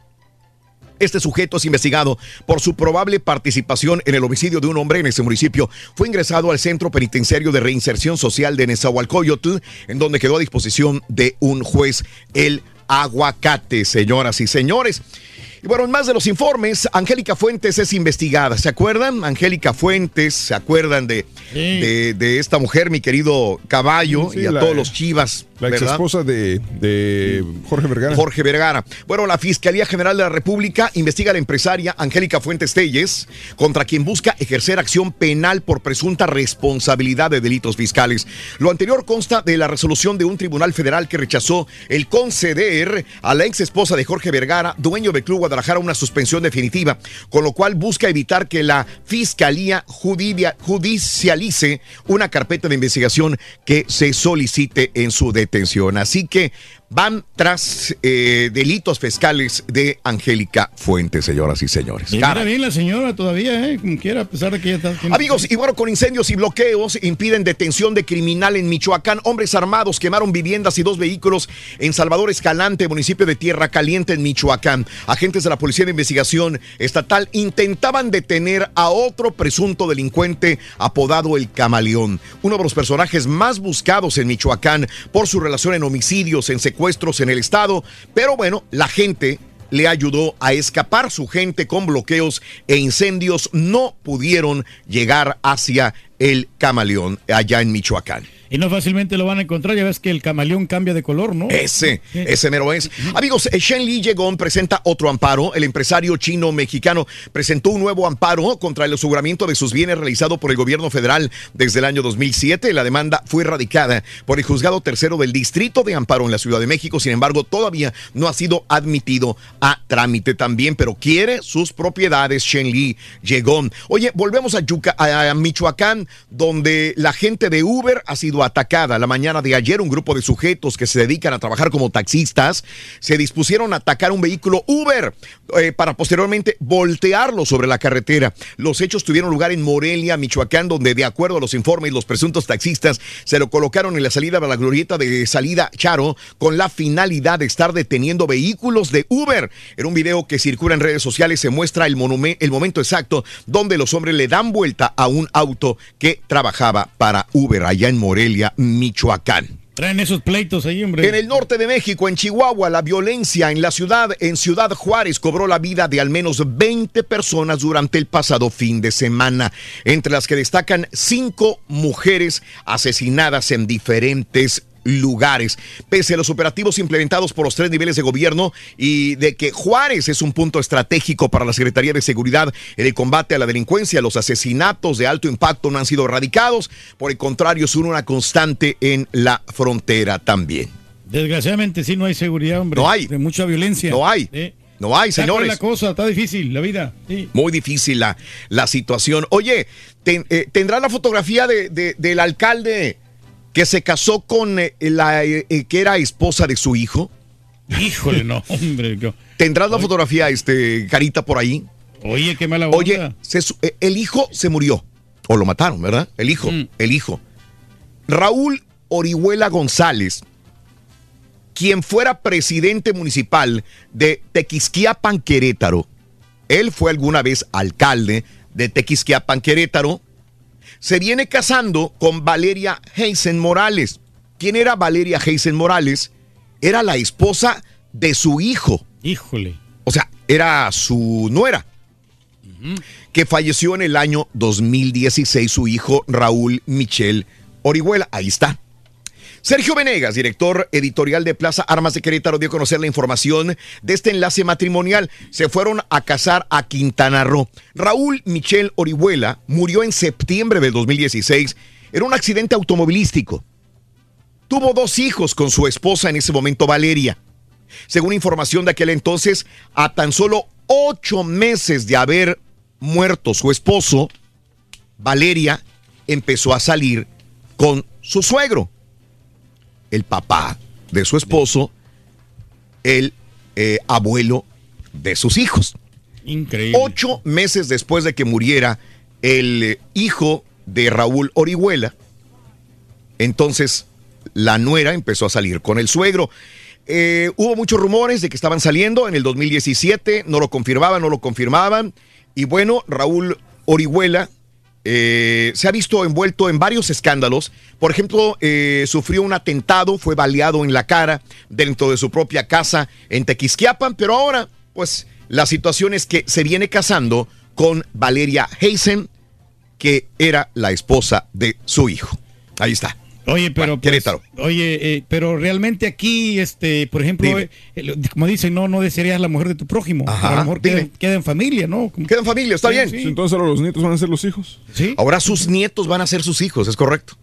Speaker 1: Este sujeto es investigado por su probable participación en el homicidio de un hombre en ese municipio. Fue ingresado al Centro Penitenciario de Reinserción Social de Nezahualcóyotl, en donde quedó a disposición de un juez el aguacate, señoras y señores. Y bueno, en más de los informes, Angélica Fuentes es investigada. ¿Se acuerdan? Angélica Fuentes, ¿se acuerdan de, de, de esta mujer, mi querido caballo,
Speaker 6: Sí,
Speaker 1: y a todos los chivas?
Speaker 6: La ex esposa de, de Jorge Vergara.
Speaker 1: Jorge Vergara. Bueno, la Fiscalía General de la República investiga a la empresaria Angélica Fuentes Telles, contra quien busca ejercer acción penal por presunta responsabilidad de delitos fiscales. Lo anterior consta de la resolución de un tribunal federal que rechazó el conceder a la ex esposa de Jorge Vergara, dueño del Club Guadalajara, una suspensión definitiva, con lo cual busca evitar que la Fiscalía judicia- judicialice una carpeta de investigación que se solicite en su detención. Así que van tras eh, delitos fiscales de Angélica Fuentes, señoras y señores.
Speaker 4: Y mira bien la señora todavía, ¿eh? Como quiera, a pesar de que ya está...
Speaker 1: Amigos, y bueno, con incendios y bloqueos impiden detención de criminal en Michoacán. Hombres armados quemaron viviendas y dos vehículos en Salvador Escalante, municipio de Tierra Caliente, en Michoacán. Agentes de la Policía de Investigación Estatal intentaban detener a otro presunto delincuente apodado el Camaleón, uno de los personajes más buscados en Michoacán por su relación en homicidios, en secuestros en el estado. Pero bueno, la gente le ayudó a escapar. Su gente con bloqueos e incendios no pudieron llegar hacia el camaleón allá en Michoacán.
Speaker 4: Y no fácilmente lo van a encontrar, ya ves que el camaleón cambia de color, ¿no?
Speaker 1: Ese, ese mero es. Amigos, eh, Shen Li Yegon presenta otro amparo. El empresario chino-mexicano presentó un nuevo amparo contra el aseguramiento de sus bienes realizado por el gobierno federal desde el año 2007. La demanda fue radicada por el juzgado tercero del Distrito de Amparo en la Ciudad de México. Sin embargo, todavía no ha sido admitido a trámite también, pero quiere sus propiedades Shen Li Yegon. Oye, volvemos a, Michoacán, donde la gente de Uber ha sido atacada. La mañana de ayer, un grupo de sujetos que se dedican a trabajar como taxistas se dispusieron a atacar un vehículo Uber eh, para posteriormente voltearlo sobre la carretera. Los hechos tuvieron lugar en Morelia, Michoacán, donde de acuerdo a los informes, los presuntos taxistas se lo colocaron en la salida de la glorieta de salida Charo con la finalidad de estar deteniendo vehículos de Uber. En un video que circula en redes sociales se muestra el, el momento exacto donde los hombres le dan vuelta a un auto que trabajaba para Uber allá en Morelia, Michoacán.
Speaker 4: Traen esos pleitos ahí, hombre.
Speaker 1: En el norte de México, en Chihuahua, la violencia en la ciudad, en Ciudad Juárez, cobró la vida de al menos 20 personas durante el pasado fin de semana, entre las que destacan cinco mujeres asesinadas en diferentes lugares. Pese a los operativos implementados por los tres niveles de gobierno y de que Juárez es un punto estratégico para la Secretaría de Seguridad en el combate a la delincuencia, los asesinatos de alto impacto no han sido erradicados, por el contrario, son una constante en la frontera también.
Speaker 4: Desgraciadamente sí no hay seguridad, hombre.
Speaker 1: No hay.
Speaker 4: De mucha violencia.
Speaker 1: No hay. No hay, señores.
Speaker 4: la cosa, está difícil la vida. Sí.
Speaker 1: Muy difícil la, la situación. Oye, ten- eh, ¿tendrá la fotografía de, de- del alcalde que se casó con eh, la eh, que era esposa de su hijo?
Speaker 4: Híjole, no, [LAUGHS] hombre.
Speaker 1: ¿Tendrás la fotografía, este, Carita, por ahí?
Speaker 4: Oye, qué mala onda.
Speaker 1: Oye, se eh, el hijo se murió. O lo mataron, ¿verdad? El hijo,
Speaker 4: Mm.
Speaker 1: el hijo. Raúl Orihuela González, quien fuera presidente municipal de Tequisquiapan, Querétaro. Él fue alguna vez alcalde de Tequisquiapan, Querétaro. Se viene casando con Valeria Heisen Morales. ¿Quién era Valeria Heisen Morales? Era la esposa de su hijo.
Speaker 4: Híjole.
Speaker 1: O sea, era su nuera. que falleció en el año 2016 su hijo Raúl Michel Orihuela. Ahí está. Sergio Venegas, director editorial de Plaza Armas de Querétaro, dio a conocer la información de este enlace matrimonial. Se fueron a casar a Quintana Roo. Raúl Michel Orihuela murió en septiembre del 2016 en un accidente automovilístico. Tuvo dos hijos con su esposa en ese momento, Valeria. Según información de aquel entonces, a tan solo ocho meses de haber muerto su esposo, Valeria empezó a salir con su suegro, el papá de su esposo, el eh, abuelo de sus hijos.
Speaker 4: Increíble.
Speaker 1: Ocho meses después de que muriera el eh, hijo de Raúl Orihuela, entonces la nuera empezó a salir con el suegro. Eh, hubo muchos rumores de que estaban saliendo en el 2017, no lo confirmaban, no lo confirmaban. Y bueno, Raúl Orihuela eh, se ha visto envuelto en varios escándalos. Por ejemplo, eh, sufrió un atentado, fue baleado en la cara dentro de su propia casa en Tequisquiapan, pero ahora, pues, la situación es que se viene casando con Valeria Heisen, que era la esposa de su hijo. Ahí está.
Speaker 4: Oye, pero pues, oye, eh, pero realmente aquí, este, por ejemplo, eh, como dicen, no, no desearías la mujer de tu prójimo.
Speaker 1: Ajá,
Speaker 4: a lo mejor queda, queda en familia, ¿no?
Speaker 1: Queda en familia, está bien.
Speaker 6: Entonces ahora los nietos van a ser los hijos.
Speaker 4: Sí.
Speaker 1: Ahora sus nietos van a ser sus hijos, es correcto.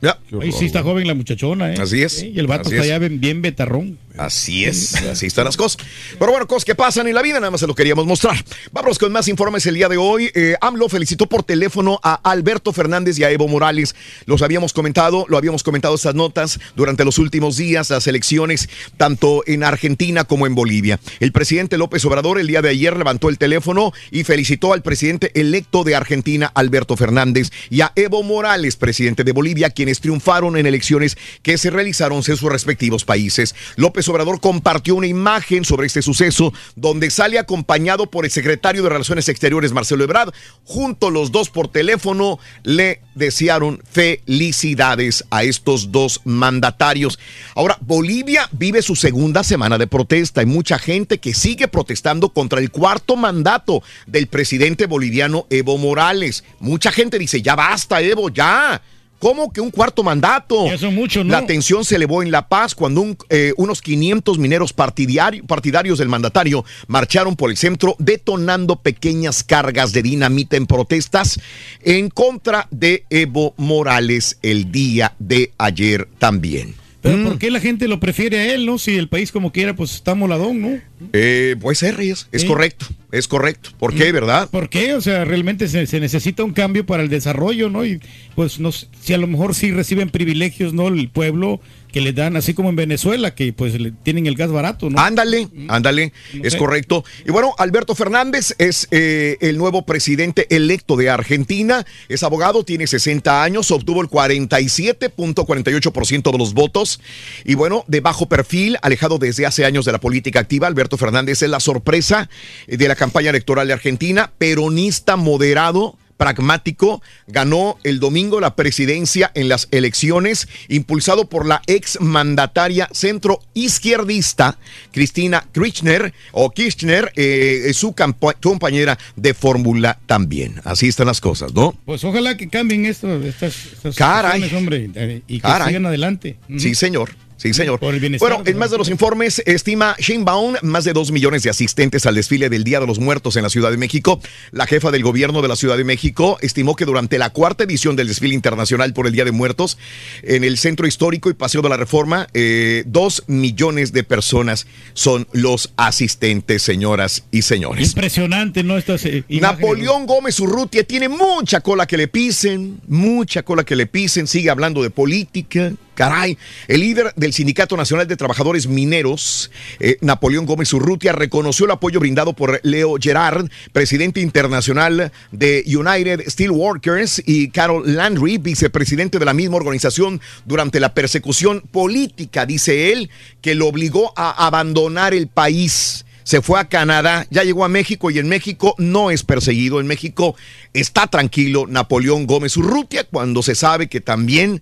Speaker 1: Ya.
Speaker 4: Ahí sí está joven la muchachona, ¿eh?
Speaker 1: Así es.
Speaker 4: Y el vato
Speaker 1: Así
Speaker 4: está
Speaker 1: es.
Speaker 4: ya bien, bien betarrón.
Speaker 1: Así es, así están las cosas. Pero bueno, cosas que pasan en la vida, nada más se lo queríamos mostrar. Vámonos con más informes el día de hoy. Eh, AMLO felicitó por teléfono a Alberto Fernández y a Evo Morales. Los habíamos comentado, lo habíamos comentado estas notas durante los últimos días, las elecciones, tanto en Argentina como en Bolivia. El presidente López Obrador el día de ayer levantó el teléfono y felicitó al presidente electo de Argentina, Alberto Fernández, y a Evo Morales, presidente de Bolivia, triunfaron en elecciones que se realizaron en sus respectivos países. López Obrador compartió una imagen sobre este suceso donde sale acompañado por el secretario de Relaciones Exteriores, Marcelo Ebrard. Junto los dos por teléfono le desearon felicidades a estos dos mandatarios. Ahora, Bolivia vive su segunda semana de protesta. Hay mucha gente que sigue protestando contra el cuarto mandato del presidente boliviano Evo Morales. Mucha gente dice, ya basta, Evo, ya. ¿Cómo que un cuarto mandato?
Speaker 4: Eso mucho, ¿no?
Speaker 1: La tensión se elevó en La Paz cuando un, eh, unos 500 mineros partidari- partidarios del mandatario marcharon por el centro detonando pequeñas cargas de dinamita en protestas en contra de Evo Morales el día de ayer también.
Speaker 4: Pero ¿por qué la gente lo prefiere a él, no? Si el país como quiera, pues está moladón, ¿no?
Speaker 1: Eh, pues ser, Reyes, es correcto, es correcto. ¿Por qué, verdad?
Speaker 4: ¿Por qué? O sea, realmente se, se necesita un cambio para el desarrollo, ¿no? Y pues no, si a lo mejor sí reciben privilegios, ¿no? El pueblo que le dan, así como en Venezuela, que pues le tienen el gas barato, ¿no?
Speaker 1: Ándale, ándale, es
Speaker 4: sé.
Speaker 1: correcto. Y bueno, Alberto Fernández es eh, el nuevo presidente electo de Argentina. Es abogado, tiene 60 años, obtuvo el 47.48% de los votos. Y bueno, de bajo perfil, alejado desde hace años de la política activa, Alberto Fernández es la sorpresa de la campaña electoral de Argentina, peronista moderado pragmático, ganó el domingo la presidencia en las elecciones, impulsado por la ex mandataria centro izquierdista Cristina Kirchner, o Kirchner, eh, su compañera de fórmula también. Así están las cosas, ¿no?
Speaker 4: Pues ojalá que cambien esto, estas, estas
Speaker 1: Caray.
Speaker 4: hombre, eh, y que
Speaker 1: Caray.
Speaker 4: sigan adelante.
Speaker 1: Sí, señor. Sí, señor.
Speaker 4: Por el bienestar
Speaker 1: Bueno, en más de los informes, estima Sheinbaum más de dos millones de asistentes al desfile del Día de los Muertos en la Ciudad de México. La jefa del gobierno de la Ciudad de México estimó que durante la cuarta edición del desfile internacional por el Día de Muertos en el Centro Histórico y Paseo de la Reforma, eh, dos millones de personas son los asistentes, señoras y señores.
Speaker 4: Impresionante, ¿no? Estas eh.
Speaker 1: Napoleón Gómez Urrutia tiene mucha cola que le pisen, mucha cola que le pisen, sigue hablando de política. Caray, el líder del Sindicato Nacional de Trabajadores Mineros, eh, Napoleón Gómez Urrutia, reconoció el apoyo brindado por Leo Gerard, presidente internacional de United Steelworkers, y Carol Landry, vicepresidente de la misma organización, durante la persecución política, dice él, que lo obligó a abandonar el país se fue a Canadá, ya llegó a México y en México no es perseguido. En México está tranquilo Napoleón Gómez Urrutia cuando se sabe que también,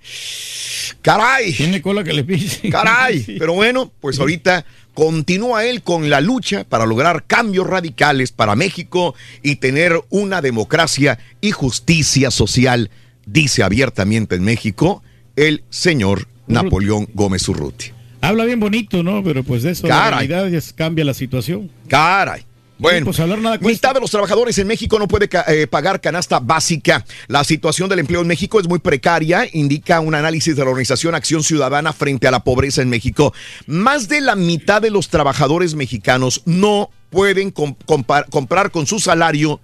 Speaker 1: caray.
Speaker 4: Tiene cola que le pise.
Speaker 1: Caray. [LAUGHS]
Speaker 4: Sí.
Speaker 1: Pero bueno, pues ahorita Continúa él con la lucha para lograr cambios radicales para México y tener una democracia y justicia social, dice abiertamente en México el señor Napoleón Gómez Urruti.
Speaker 4: Habla bien bonito, ¿no? Pero pues de eso, la
Speaker 1: Caray.
Speaker 4: realidad ya cambia la situación.
Speaker 1: Caray. Bueno,
Speaker 4: pues hablar nada
Speaker 1: mitad de los trabajadores en México no puede eh, pagar canasta básica. La situación del empleo en México es muy precaria, indica un análisis de la organización Acción Ciudadana frente a la pobreza en México. Más de la mitad de los trabajadores mexicanos no pueden comprar con su salario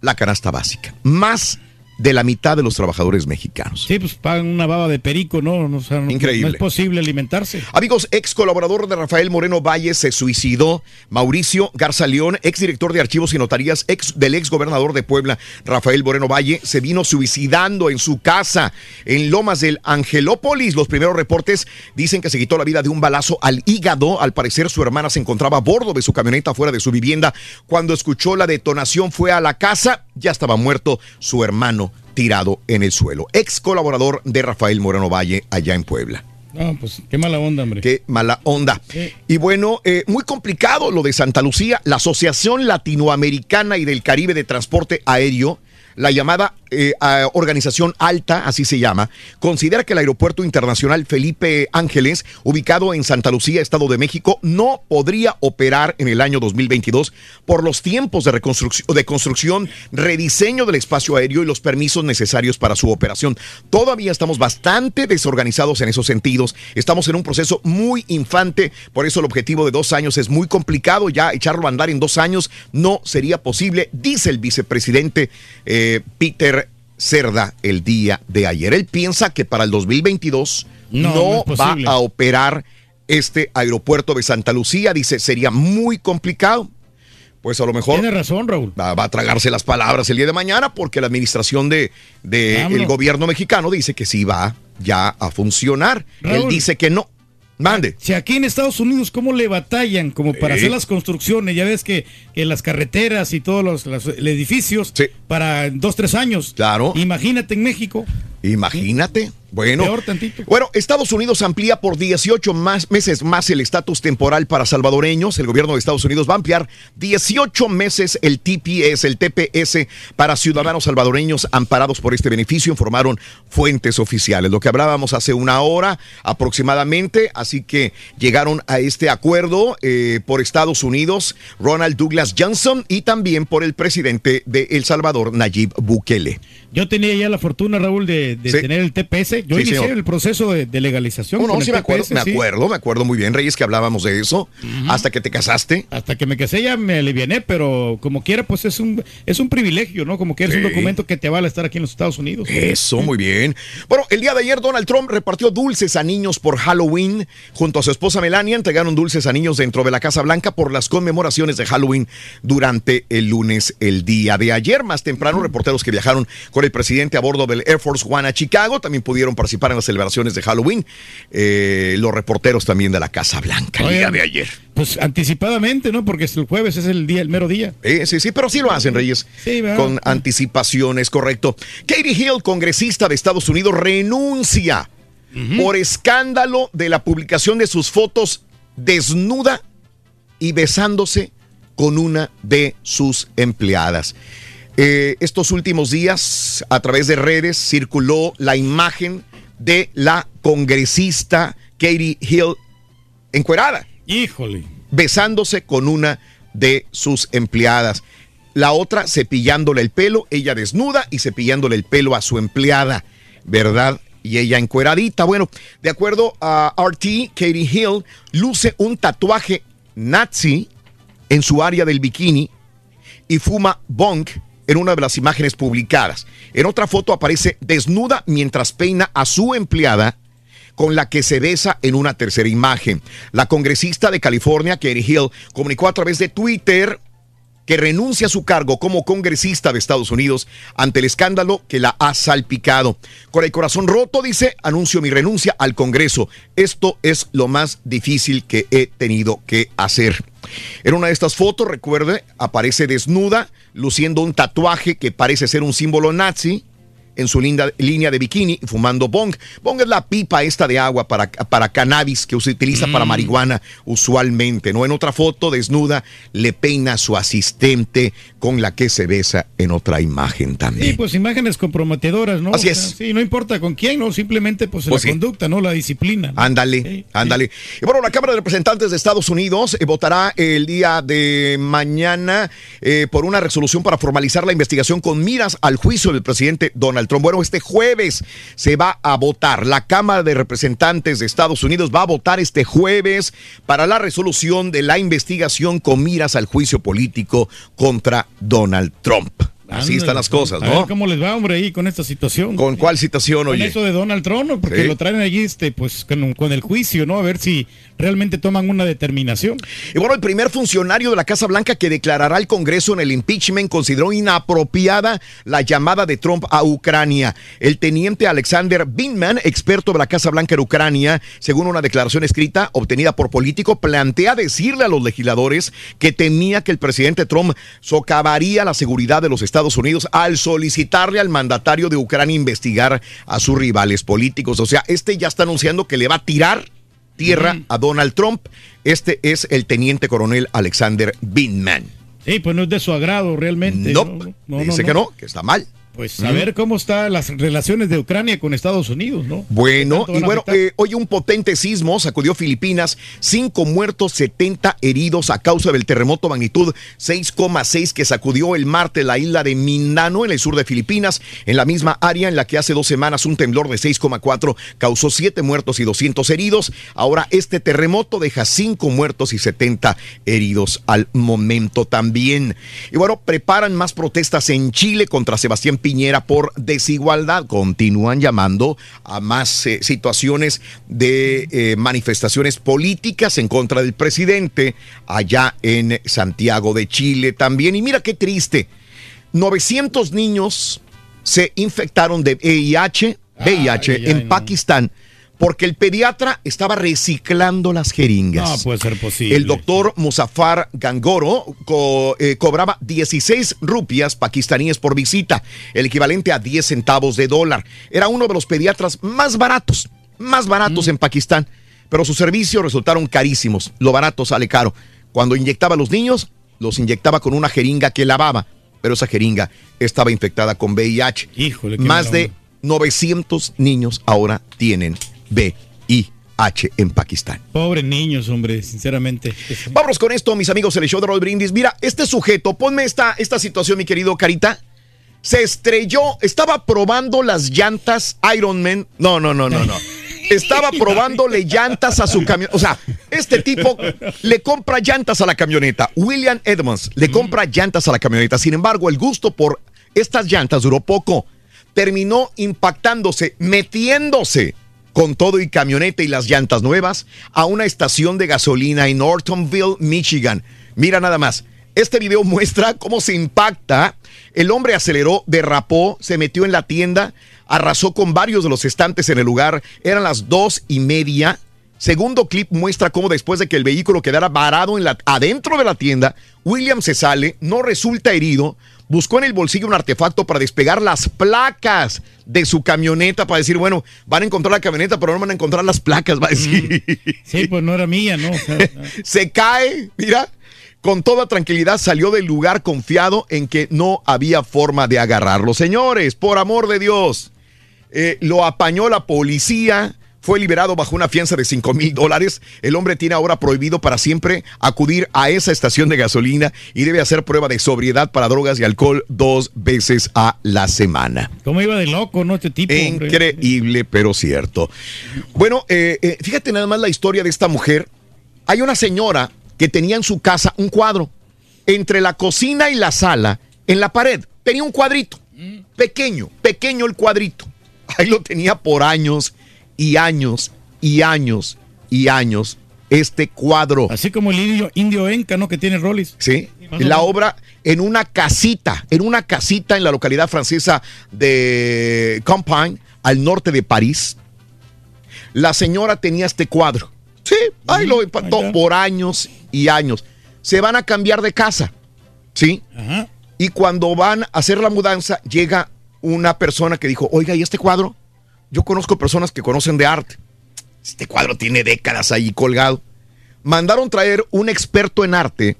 Speaker 1: la canasta básica. Más de la mitad de los trabajadores mexicanos.
Speaker 4: Sí, pues pagan una baba de perico, ¿no? No, o sea, no-
Speaker 1: Increíble.
Speaker 4: No es posible alimentarse.
Speaker 1: Amigos, ex colaborador de Rafael Moreno Valle se suicidó. Mauricio Garza León, ex director de archivos y notarías ex, del ex gobernador de Puebla, Rafael Moreno Valle, se vino suicidando en su casa en Lomas del Angelópolis. Los primeros reportes dicen que se quitó la vida de un balazo al hígado. Al parecer, su hermana se encontraba a bordo de su camioneta fuera de su vivienda. Cuando escuchó la detonación, fue a la casa. Ya estaba muerto su hermano tirado en el suelo. Ex colaborador de Rafael Moreno Valle allá en Puebla.
Speaker 4: No, pues qué mala onda, hombre.
Speaker 1: Qué mala onda. Y bueno, eh, muy complicado lo de Santa Lucía. La Asociación Latinoamericana y del Caribe de Transporte Aéreo, la llamada eh, Organización Alta, así se llama, considera que el Aeropuerto Internacional Felipe Ángeles, ubicado en Santa Lucía, Estado de México, no podría operar en el año 2022 por los tiempos de, reconstrucción, de construcción, rediseño del espacio aéreo y los permisos necesarios para su operación. Todavía estamos bastante desorganizados en esos sentidos. Estamos en un proceso muy infante, por eso el objetivo de dos años es muy complicado. Ya echarlo a andar en dos años no sería posible, dice el vicepresidente eh, Peter Cerda el día de ayer. Él piensa que para el 2022
Speaker 4: No,
Speaker 1: no, va a operar este aeropuerto de Santa Lucía. Dice, sería muy complicado. Pues a lo mejor.
Speaker 4: Tiene razón, Raúl.
Speaker 1: Va, va a tragarse las palabras el día de mañana porque la administración de, de el gobierno mexicano dice que sí va ya a funcionar. Él dice que no. Mande.
Speaker 4: Si aquí en Estados Unidos, ¿cómo le batallan como para
Speaker 1: Sí.
Speaker 4: hacer las construcciones? Ya ves que, que las carreteras y todos los, los edificios para dos, tres años.
Speaker 1: Claro.
Speaker 4: Imagínate en México.
Speaker 1: Imagínate. Bueno, bueno, Estados Unidos amplía por 18 más, meses más el estatus temporal para salvadoreños. El gobierno de Estados Unidos va a ampliar 18 meses el TPS, el TPS para ciudadanos salvadoreños amparados por este beneficio, informaron fuentes oficiales. Lo que hablábamos hace una hora aproximadamente, así que llegaron a este acuerdo eh, por Estados Unidos, Ronald Douglas Johnson y también por el presidente de El Salvador, Nayib Bukele.
Speaker 4: Yo tenía ya la fortuna, Raúl, de, de
Speaker 1: Sí.
Speaker 4: tener el TPS. Yo
Speaker 1: Sí,
Speaker 4: inicié
Speaker 1: señor.
Speaker 4: el proceso de, de legalización.
Speaker 1: No, no, sí me acuerdo, me acuerdo, me acuerdo muy bien, Reyes, que hablábamos de eso, hasta que te casaste.
Speaker 4: Hasta que me casé ya me aliviané, pero como quiera, pues es un, es un privilegio, ¿no? Como quiera, es un documento que te vale estar aquí en los Estados Unidos.
Speaker 1: Eso, muy bien. Bueno, el día de ayer Donald Trump repartió dulces a niños por Halloween. Junto a su esposa Melania entregaron dulces a niños dentro de la Casa Blanca por las conmemoraciones de Halloween durante el lunes, el día de ayer. Más temprano, reporteros que viajaron con el presidente a bordo del Air Force One a Chicago también pudieron participar en las celebraciones de Halloween. Eh, los reporteros también de la Casa Blanca el día de ayer.
Speaker 4: Pues anticipadamente, ¿no? Porque el jueves es el día, el mero día.
Speaker 1: Eh, sí, sí, pero sí lo hacen, Reyes.
Speaker 4: Sí, ¿verdad?
Speaker 1: Con anticipaciones, correcto. Katie Hill, congresista de Estados Unidos, renuncia por escándalo de la publicación de sus fotos desnuda y besándose con una de sus empleadas. Eh, estos últimos días, a través de redes, circuló la imagen de la congresista Katie Hill encuerada
Speaker 4: Híjole.
Speaker 1: besándose con una de sus empleadas. La otra cepillándole el pelo, ella desnuda y cepillándole el pelo a su empleada, ¿verdad? Y ella encueradita. Bueno, de acuerdo a RT, Katie Hill luce un tatuaje nazi en su área del bikini y fuma bong en una de las imágenes publicadas. En otra foto aparece desnuda mientras peina a su empleada con la que se besa en una tercera imagen. La congresista de California, Katie Hill, comunicó a través de Twitter que renuncia a su cargo como congresista de Estados Unidos ante el escándalo que la ha salpicado. Con el corazón roto, dice, anuncio mi renuncia al Congreso. Esto es lo más difícil que he tenido que hacer. En una de estas fotos, recuerde, aparece desnuda, luciendo un tatuaje que parece ser un símbolo nazi en su linda, línea de bikini fumando bong. Bong es la pipa esta de agua para, para cannabis que se utiliza para
Speaker 4: Mm.
Speaker 1: marihuana usualmente, ¿no? En otra foto, desnuda, le peina a su asistente con la que se besa en otra imagen también.
Speaker 4: Sí, pues imágenes comprometedoras, ¿no?
Speaker 1: Así
Speaker 4: O sea,
Speaker 1: es.
Speaker 4: Sí, no importa con quién, ¿no? Simplemente pues,
Speaker 1: Pues
Speaker 4: la
Speaker 1: sí.
Speaker 4: conducta, ¿no? La disciplina. ¿no?
Speaker 1: Ándale, ándale. Y bueno, la Cámara de Representantes de Estados Unidos eh, votará el día de mañana eh, por una resolución para formalizar la investigación con miras al juicio del presidente Donald Trump. Bueno, este jueves se va a votar. La Cámara de Representantes de Estados Unidos va a votar este jueves para la resolución de la investigación con miras al juicio político contra Donald Trump. Así están las cosas,
Speaker 4: A ver
Speaker 1: ¿no?
Speaker 4: cómo les va, hombre, ahí con esta situación.
Speaker 1: ¿Con cuál situación,
Speaker 4: Con
Speaker 1: oye?
Speaker 4: eso de Donald Trump, ¿no? porque
Speaker 1: Sí.
Speaker 4: lo traen allí, este, pues, con, con el juicio, ¿no? A ver si realmente toman una determinación.
Speaker 1: Y bueno, el primer funcionario de la Casa Blanca que declarará al Congreso en el impeachment consideró inapropiada la llamada de Trump a Ucrania. El teniente Alexander Binman, experto de la Casa Blanca en Ucrania, según una declaración escrita obtenida por político, plantea decirle a los legisladores que temía que el presidente Trump socavaría la seguridad de los Estados Unidos al solicitarle al mandatario de Ucrania investigar a sus rivales políticos. O sea, este ya está anunciando que le va a tirar tierra a Donald Trump. Este es el teniente coronel Alexander Binman.
Speaker 4: Sí, pues no es de su agrado realmente.
Speaker 1: Nope.
Speaker 4: No, no,
Speaker 1: Dice
Speaker 4: no,
Speaker 1: que
Speaker 4: no,
Speaker 1: que está mal.
Speaker 4: Pues a ver cómo están las relaciones de Ucrania con Estados Unidos, ¿no?
Speaker 1: Bueno,
Speaker 4: ¿Qué tanto
Speaker 1: y bueno, eh, hoy un potente sismo sacudió Filipinas, cinco muertos, 70 heridos a causa del terremoto magnitud 6,6 que sacudió el martes la isla de Mindanao en el sur de Filipinas, en la misma área en la que hace dos semanas un temblor de 6,4 causó siete muertos y 200 heridos. Ahora este terremoto deja cinco muertos y 70 heridos al momento también. Y bueno, preparan más protestas en Chile contra Sebastián Piñera por desigualdad. Continúan llamando a más eh, situaciones de eh, manifestaciones políticas en contra del presidente allá en Santiago de Chile también. Y mira qué triste. 900 niños se infectaron de VIH, VIH en
Speaker 4: no.
Speaker 1: Porque el pediatra estaba reciclando las jeringas.
Speaker 4: No puede ser posible.
Speaker 1: El doctor Musafar Gangoro co- eh, cobraba 16 rupias pakistaníes por visita, el equivalente a 10 centavos de dólar. Era uno de los pediatras más baratos, más baratos en Pakistán, pero sus servicios resultaron carísimos. Lo barato sale caro. Cuando inyectaba a los niños, los inyectaba con una jeringa que lavaba, pero esa jeringa estaba infectada con VIH.
Speaker 4: Híjole, qué
Speaker 1: Más de
Speaker 4: onda.
Speaker 1: 900 niños ahora tienen VIH en Pakistán.
Speaker 4: Pobres niños, hombre, sinceramente.
Speaker 1: Vámonos con esto, mis amigos, el show de Roll Brindis. Mira, este sujeto, ponme esta, esta situación, mi querido Carita. Se estrelló, estaba probando las llantas Ironman. No, no, no, no, no. Estaba probándole llantas a su camión. O sea, este tipo le compra llantas a la camioneta. William Edmonds le compra llantas a la camioneta. Sin embargo, el gusto por estas llantas duró poco. Terminó impactándose, metiéndose con todo y camioneta y las llantas nuevas a una estación de gasolina en Nortonville, Michigan. Mira nada más. Este video muestra cómo se impacta. El hombre aceleró, derrapó, se metió en la tienda, arrasó con varios de los estantes en el lugar. Eran las dos y media. Segundo clip muestra cómo después de que el vehículo quedara varado en la, adentro de la tienda, William se sale, no resulta herido, buscó en el bolsillo un artefacto para despegar las placas de su camioneta para decir, bueno, van a encontrar la camioneta, pero no van a encontrar las placas, [LAUGHS] va a decir.
Speaker 4: Sí, pues no era mía, ¿no? O sea, [LAUGHS]
Speaker 1: se cae, mira, con toda tranquilidad salió del lugar confiado en que no había forma de agarrarlo. Señores, por amor de Dios, eh, lo apañó la policía. Fue liberado bajo una fianza de 5 mil dólares. El hombre tiene ahora prohibido para siempre acudir a esa estación de gasolina y debe hacer prueba de sobriedad para drogas y alcohol dos veces a la semana.
Speaker 4: ¿Cómo iba de loco, no? Este tipo, hombre.
Speaker 1: Increíble, pero cierto. Bueno, eh, eh, fíjate nada más la historia de esta mujer. Hay una señora que tenía en su casa un cuadro. Entre la cocina y la sala, en la pared, tenía un cuadrito. Pequeño, pequeño el cuadrito. Ahí lo tenía por años y años y años y años este cuadro.
Speaker 4: Así como el indio, indio Enca, ¿no? Que tiene Rollis.
Speaker 1: Sí. La obra en una casita, en una casita en la localidad francesa de Campagne, al norte de París. La señora tenía este cuadro. Sí, ahí lo empató por años y años. Se van a cambiar de casa. ¿Sí? Y cuando van a hacer la mudanza, llega una persona que dijo, oiga, ¿y este cuadro? Yo conozco personas que conocen de arte. Este cuadro tiene décadas ahí colgado. Mandaron traer un experto en arte,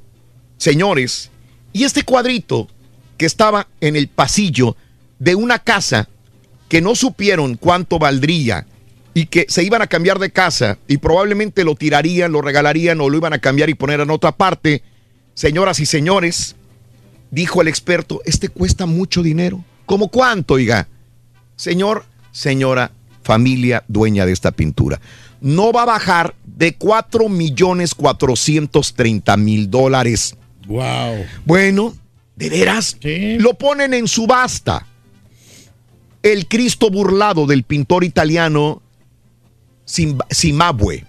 Speaker 1: señores, y este cuadrito que estaba en el pasillo de una casa que no supieron cuánto valdría y que se iban a cambiar de casa y probablemente lo tirarían, lo regalarían o lo iban a cambiar y poner en otra parte. Señoras y señores, dijo el experto, este cuesta mucho dinero. ¿Cómo cuánto, oiga? Señor, señora, familia dueña de esta pintura. No va a bajar de 4 millones 430 mil dólares.
Speaker 4: Wow.
Speaker 1: Bueno, ¿de veras? Lo ponen en subasta. El Cristo burlado del pintor italiano Zimbabue.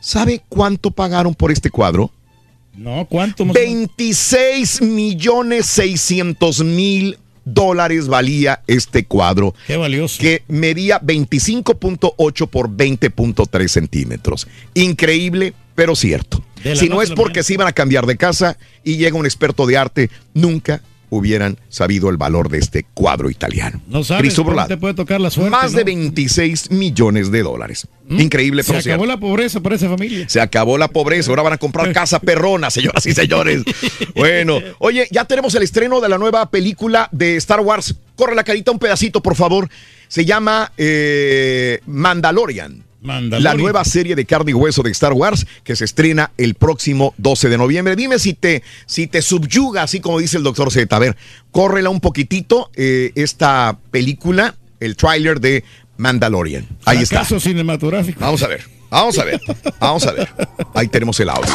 Speaker 1: ¿Sabe cuánto pagaron por este cuadro?
Speaker 4: No, ¿cuánto?
Speaker 1: 26 millones 600 mil dólares valía este cuadro.
Speaker 4: Qué valioso.
Speaker 1: Que medía 25.8 por 20.3 centímetros. Increíble, pero cierto. Si no es porque se iban a cambiar de casa y llega un experto de arte, nunca hubieran sabido el valor de este cuadro italiano.
Speaker 4: No sabes, te puede tocar la suerte.
Speaker 1: Más de 26 millones de dólares. Increíble, pero
Speaker 4: Se acabó la pobreza para esa familia.
Speaker 1: Se acabó la pobreza. Ahora van a comprar [LAUGHS] casa perrona, señoras y señores. Bueno, oye, ya tenemos el estreno de la nueva película de Star Wars. Corre la carita un pedacito, por favor. Se llama eh, Mandalorian. La nueva serie de carne y hueso de Star Wars que se estrena el próximo 12 de noviembre. Dime si te, si te subyuga, así como dice el doctor Z. A ver, córrela un poquitito eh, esta película, el tráiler de Mandalorian. Ahí está.
Speaker 4: cinematográfico.
Speaker 1: Vamos a ver, vamos a ver, vamos a ver. Ahí tenemos el audio.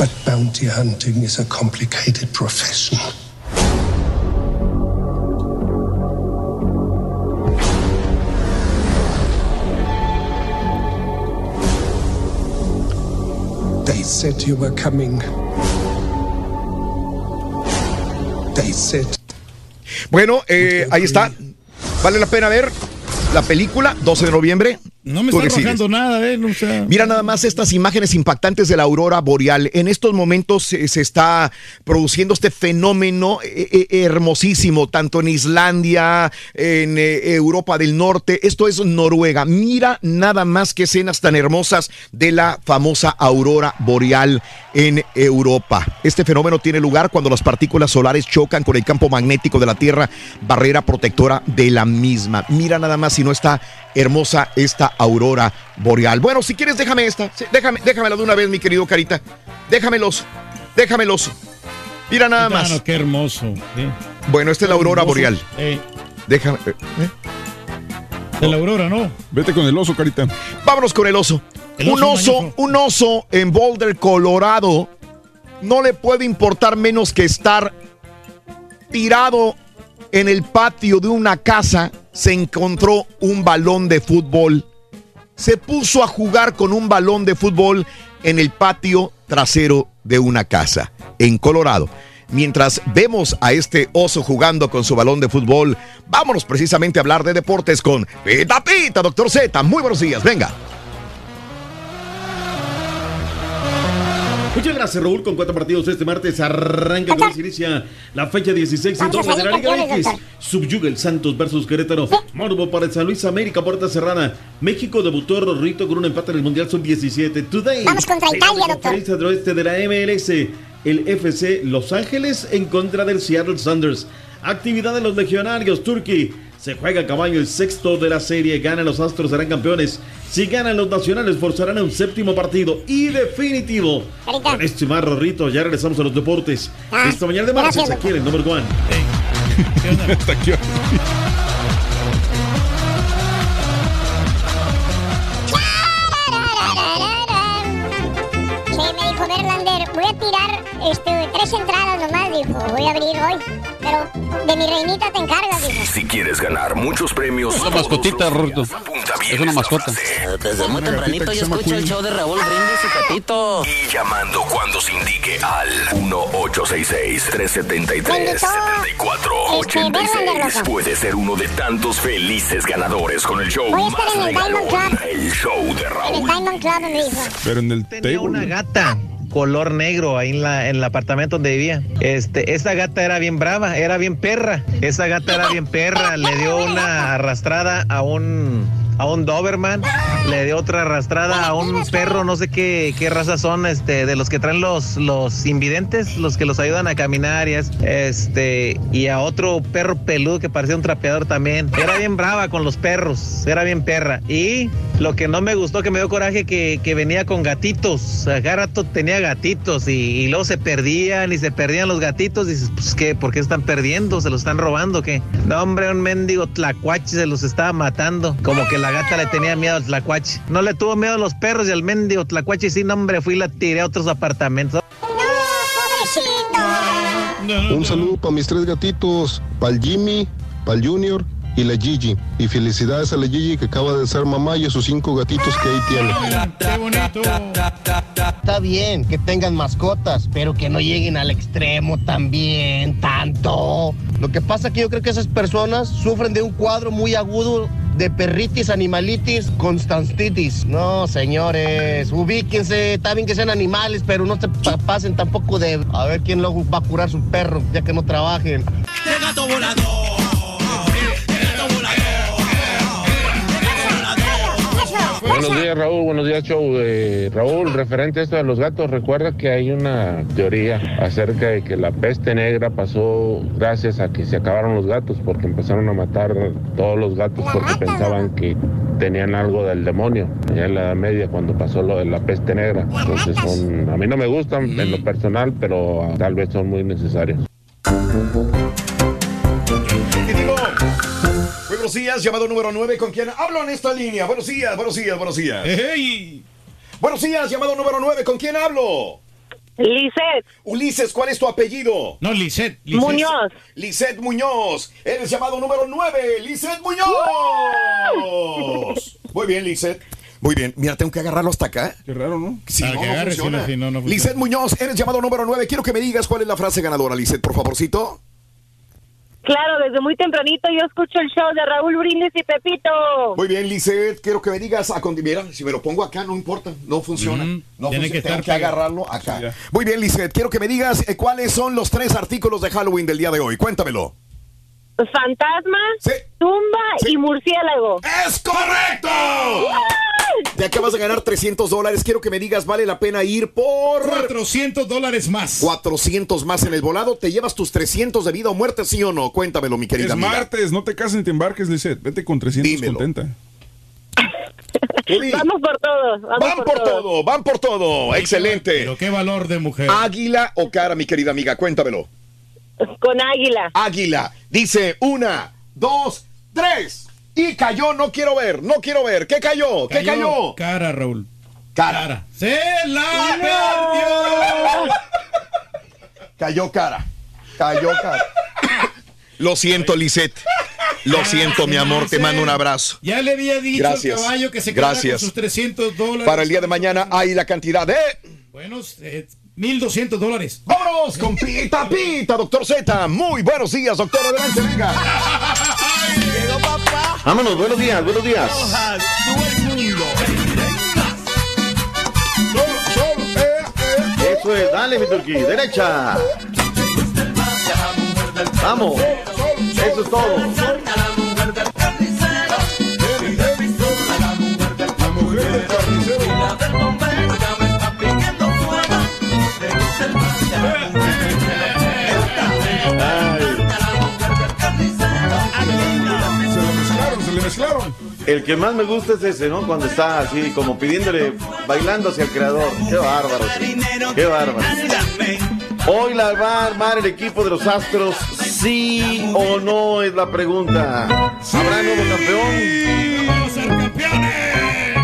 Speaker 31: But bounty hunting is a complicated profession. They said you were coming. They said.
Speaker 1: Bueno, eh, ahí está. Vale la pena ver la película, 12 de noviembre.
Speaker 4: No me
Speaker 1: ¿Tú
Speaker 4: está arrojando nada, ¿eh?
Speaker 1: Mira nada más estas imágenes impactantes de la aurora boreal. En estos momentos se, se está produciendo este fenómeno eh, eh, hermosísimo, tanto en Islandia, en eh, Europa del Norte. Esto es Noruega. Mira nada más que escenas tan hermosas de la famosa aurora boreal en Europa. Este fenómeno tiene lugar cuando las partículas solares chocan con el campo magnético de la Tierra, barrera protectora de la misma. Mira nada más si no está hermosa esta aurora boreal. Bueno, si quieres, déjame esta. Sí, Déjame, déjamela de una vez, mi querido Carita. Déjamelos. Déjamelos. Mira nada más.
Speaker 4: Mano, qué hermoso.
Speaker 1: Bueno, esta es la aurora
Speaker 4: Hermoso.
Speaker 1: boreal.
Speaker 4: Eh,
Speaker 1: Déjame. eh, eh.
Speaker 4: de la aurora, ¿no?
Speaker 6: Vete con el oso, carita.
Speaker 1: Vámonos con el oso.
Speaker 4: El
Speaker 1: un
Speaker 4: oso
Speaker 1: un oso en Boulder, Colorado, no le puede importar menos que estar tirado en el patio de una casa. Se encontró un balón de fútbol. Se puso a jugar con un balón de fútbol en el patio trasero de una casa en Colorado. Mientras vemos a este oso jugando con su balón de fútbol, vámonos precisamente a hablar de deportes con Pita Pita, doctor Z. Muy buenos días, venga.
Speaker 32: Muchas gracias, Raúl. Con cuatro partidos este martes arranca entonces inicia la fecha 16 y
Speaker 3: Vamos a
Speaker 32: 12 de la Liga
Speaker 3: campeones,
Speaker 32: X.
Speaker 3: doctor.
Speaker 32: Subyuga el Santos versus Querétaro. Morbo para el San Luis América, puerta cerrada. México debutó Rorrito con un empate en el Mundial Sub-17. Today.
Speaker 3: Vamos contra Italia, doctor.
Speaker 32: del oeste de la MLS. El FC Los Ángeles en contra del Seattle Sounders. Actividad de los legionarios. Turkey. Se juega a caballo el sexto de la serie. Ganan los Astros, serán campeones. Si ganan los nacionales, forzarán a un séptimo partido. Y definitivo. Con esto y más, Rorrito, ya regresamos a los deportes.
Speaker 3: Ah,
Speaker 32: Esta mañana de
Speaker 3: gracias,
Speaker 32: aquí en el número one.
Speaker 3: Me dijo Verlander, voy a tirar este, tres entradas nomás. hijo. Voy a abrir hoy. Pero de mi reinita te encargas, hijo.
Speaker 10: Si quieres ganar muchos premios,
Speaker 33: Una mascotita, Rorrito. Es una mascota.
Speaker 34: Desde muy tempranito yo escucho el show de Raúl Brindis y Pepito.
Speaker 10: Y llamando cuando se indique al 1-866-373-7486. Puede ser uno de tantos felices ganadores con el show
Speaker 3: Voy a estar
Speaker 10: más
Speaker 3: en el Diamond Club.
Speaker 10: el show de
Speaker 3: En el
Speaker 10: Raúl.
Speaker 3: Diamond Club, dijo.
Speaker 6: Pero en el
Speaker 27: Tenía una gata color negro ahí en, la, en el apartamento donde vivía. Este, esa gata era bien brava, era bien perra. Esa gata era bien perra. Le dio una arrastrada a un a un Doberman, le dio otra arrastrada a un perro, no sé qué, qué raza son, este, de los que traen los, los invidentes, los que los ayudan a caminar y es, este, y a otro perro peludo que parecía un trapeador también. Era bien brava con los perros, era bien perra. Y lo que no me gustó, que me dio coraje, que, que venía con gatitos. Cada rato tenía gatitos y, y luego se perdían y se perdían los gatitos. Y dices, pues qué, ¿por qué están perdiendo? ¿Se los están robando? ¿Qué? No, hombre, un mendigo tlacuache se los estaba matando. Como que la gata le tenía miedo al tlacuache. No le tuvo miedo a los perros y al mendigo tlacuache. Sí, no, hombre, fui y la tiré a otros apartamentos.
Speaker 35: Un saludo para mis tres gatitos, para el Jimmy, para el Junior y la Gigi. Y felicidades a la Gigi que acaba de ser mamá y a sus cinco gatitos que ahí tiene.
Speaker 4: ¡Qué bonito!
Speaker 36: Está bien que tengan mascotas, pero que no lleguen al extremo también, tanto. Lo que pasa que yo creo que esas personas sufren de un cuadro muy agudo de perritis, animalitis, constantitis. No, señores, ubíquense, está bien que sean animales, pero no se pa- pasen tampoco de a ver quién luego va a curar su perro, ya que no trabajen.
Speaker 30: ¡De gato volador!
Speaker 37: Buenos días, Raúl. Buenos días, show. Eh, Raúl, referente a esto de los gatos, recuerda que hay una teoría acerca de que la peste negra pasó gracias a que se acabaron los gatos, porque empezaron a matar todos los gatos porque pensaban que tenían algo del demonio, allá en la Edad Media, cuando pasó lo de la peste negra. Entonces, son, a mí no me gustan en lo personal, pero ah, tal vez son muy necesarios.
Speaker 1: Buenos días, llamado número 9, ¿con quién hablo en esta línea? Buenos días, buenos días, buenos días. Buenos días, llamado número 9, ¿con quién hablo?
Speaker 38: Lisset.
Speaker 1: Ulises, ¿cuál es tu apellido?
Speaker 4: No, Lisset.
Speaker 38: Muñoz.
Speaker 1: Lisset Muñoz. Eres llamado número 9, Lisset Muñoz. Muy bien, Lisset. Muy bien. Mira, tengo que agarrarlo hasta acá.
Speaker 6: Qué raro, ¿no?
Speaker 1: Si no,
Speaker 4: que
Speaker 1: no
Speaker 4: agarre, si
Speaker 1: funciona.
Speaker 4: no, si no, no funciona.
Speaker 1: Lisset Muñoz, eres llamado número 9. Quiero que me digas cuál es la frase ganadora, Lisset, por favorcito.
Speaker 38: Claro, desde muy tempranito yo escucho el show de Raúl Brindis y Pepito.
Speaker 1: Muy bien, Lisset, quiero que me digas a Mira, si me lo pongo acá, no importa, no funciona.
Speaker 4: Ujú,
Speaker 1: No
Speaker 4: tiene
Speaker 1: funciona,
Speaker 4: que
Speaker 1: tengo
Speaker 4: estar
Speaker 1: que agarrarlo acá. Muy bien, Lisset, quiero que me digas eh, cuáles son los tres artículos de Halloween del día de hoy. Cuéntamelo.
Speaker 38: Fantasma, tumba y murciélago.
Speaker 1: ¡Es correcto! Te acabas de ganar 300 dólares. Quiero que me digas, ¿vale la pena ir por
Speaker 4: 400 dólares más?
Speaker 1: 400 más en el volado? ¿Te llevas tus 300 de vida o muerte, sí o no? Cuéntamelo, mi querida
Speaker 6: Es
Speaker 1: amiga.
Speaker 6: martes, no te cases ni te embarques, Lisette. Vete con 300 contenta.
Speaker 38: Vamos por todo. Vamos
Speaker 1: Van por todo, van por todo. Excelente.
Speaker 4: Pero qué valor de mujer.
Speaker 1: ¿Águila o cara, mi querida amiga? Cuéntamelo.
Speaker 38: Con águila.
Speaker 1: Águila. Dice una, dos, tres. Y cayó, no quiero ver, no quiero ver. ¿Qué cayó? ¿Qué cayó?
Speaker 4: Cara, Raúl.
Speaker 1: Cara.
Speaker 4: ¡Se la perdió!
Speaker 1: Cayó cara. Cayó cara. Lo siento, Lisette. Lo siento, mi amor. Te mando un abrazo.
Speaker 4: Ya le había dicho
Speaker 1: Gracias.
Speaker 4: al caballo que se quedara
Speaker 1: Gracias.
Speaker 4: con sus 300 dólares.
Speaker 1: Para el día de mañana hay la cantidad de.
Speaker 4: Buenos, eh, 1200 dólares.
Speaker 1: ¡Vámonos con Pita Pita, doctor Z! Muy buenos días, doctor. Adelante, venga.
Speaker 32: Vámonos, buenos días, buenos días. Eso es, dale, mi turquí, derecha. Vamos, eso es todo. El que más me gusta es ese, ¿no? Cuando está así, como pidiéndole, bailando hacia el creador. Qué bárbaro. Qué bárbaro. Hoy la va a armar el equipo de los Astros, sí o no es la pregunta. ¿Habrá nuevo campeón?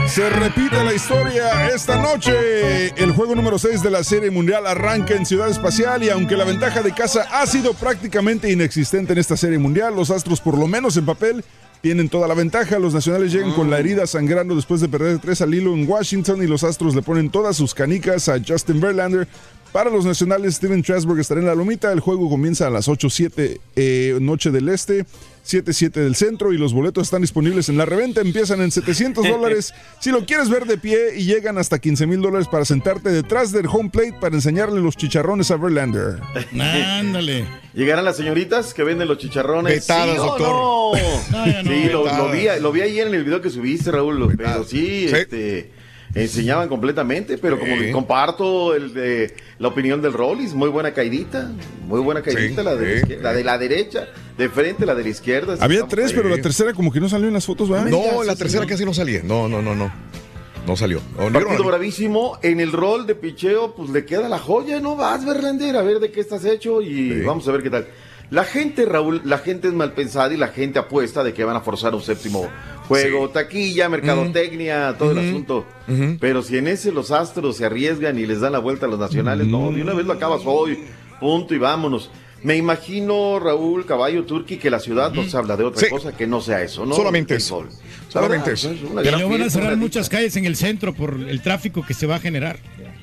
Speaker 6: Se repite la historia esta noche. El juego número 6 de la Serie Mundial arranca en Ciudad Espacial y aunque la ventaja de casa ha sido prácticamente inexistente en esta Serie Mundial, los Astros por lo menos en papel tienen toda la ventaja. Los nacionales llegan con la herida sangrando después de perder 3 al hilo en Washington y los Astros le ponen todas sus canicas a Justin Verlander. Para los nacionales, Steven Strasburg estará en la lomita. El juego comienza a las 8-7 eh, noche del este. 7-7 del centro y los boletos están disponibles en la reventa. Empiezan en 700 [LAUGHS] dólares si lo quieres ver de pie y llegan hasta 15 mil dólares para sentarte detrás del home plate para enseñarle los chicharrones a Verlander. [LAUGHS]
Speaker 4: Ándale.
Speaker 32: Llegarán las señoritas que venden los chicharrones.
Speaker 1: Vetadas,
Speaker 32: ¿Sí
Speaker 1: doctor.
Speaker 32: no? [LAUGHS]
Speaker 4: No,
Speaker 32: sí, lo, vi, lo vi ayer en el video que subiste, Raúl. Pero sí,
Speaker 1: Sí.
Speaker 32: este, enseñaban completamente, pero como que comparto el de la opinión del Rollis, muy buena caidita, muy buena caidita,
Speaker 1: Sí,
Speaker 32: la, de la, la de la derecha, de frente, la de la izquierda.
Speaker 6: Había tres, pero la tercera como que no salió en las fotos, ¿verdad?
Speaker 1: No, la
Speaker 32: sí,
Speaker 1: tercera casi no salía. No, no, no, no. No salió. No,
Speaker 32: Partido
Speaker 1: no, no.
Speaker 32: bravísimo, en el rol de picheo, pues le queda la joya, ¿no? Vas, Verlander, a ver de qué estás hecho y
Speaker 1: Sí.
Speaker 32: vamos a ver qué tal. La gente, Raúl, la gente es mal pensada y la gente apuesta de que van a forzar un séptimo juego, taquilla, mercadotecnia, todo el asunto. Pero si en ese los astros se arriesgan y les dan la vuelta a los nacionales, no, de una vez lo acabas hoy, punto y vámonos. Me imagino, Raúl, Caballo Turqui, que la ciudad nos habla de otra
Speaker 1: Sí.
Speaker 32: cosa que no sea eso, ¿no?
Speaker 1: Solamente
Speaker 32: El sol.
Speaker 1: Solamente
Speaker 32: La
Speaker 1: eso.
Speaker 4: luego van a cerrar muchas calles en el centro por el tráfico que se va a generar.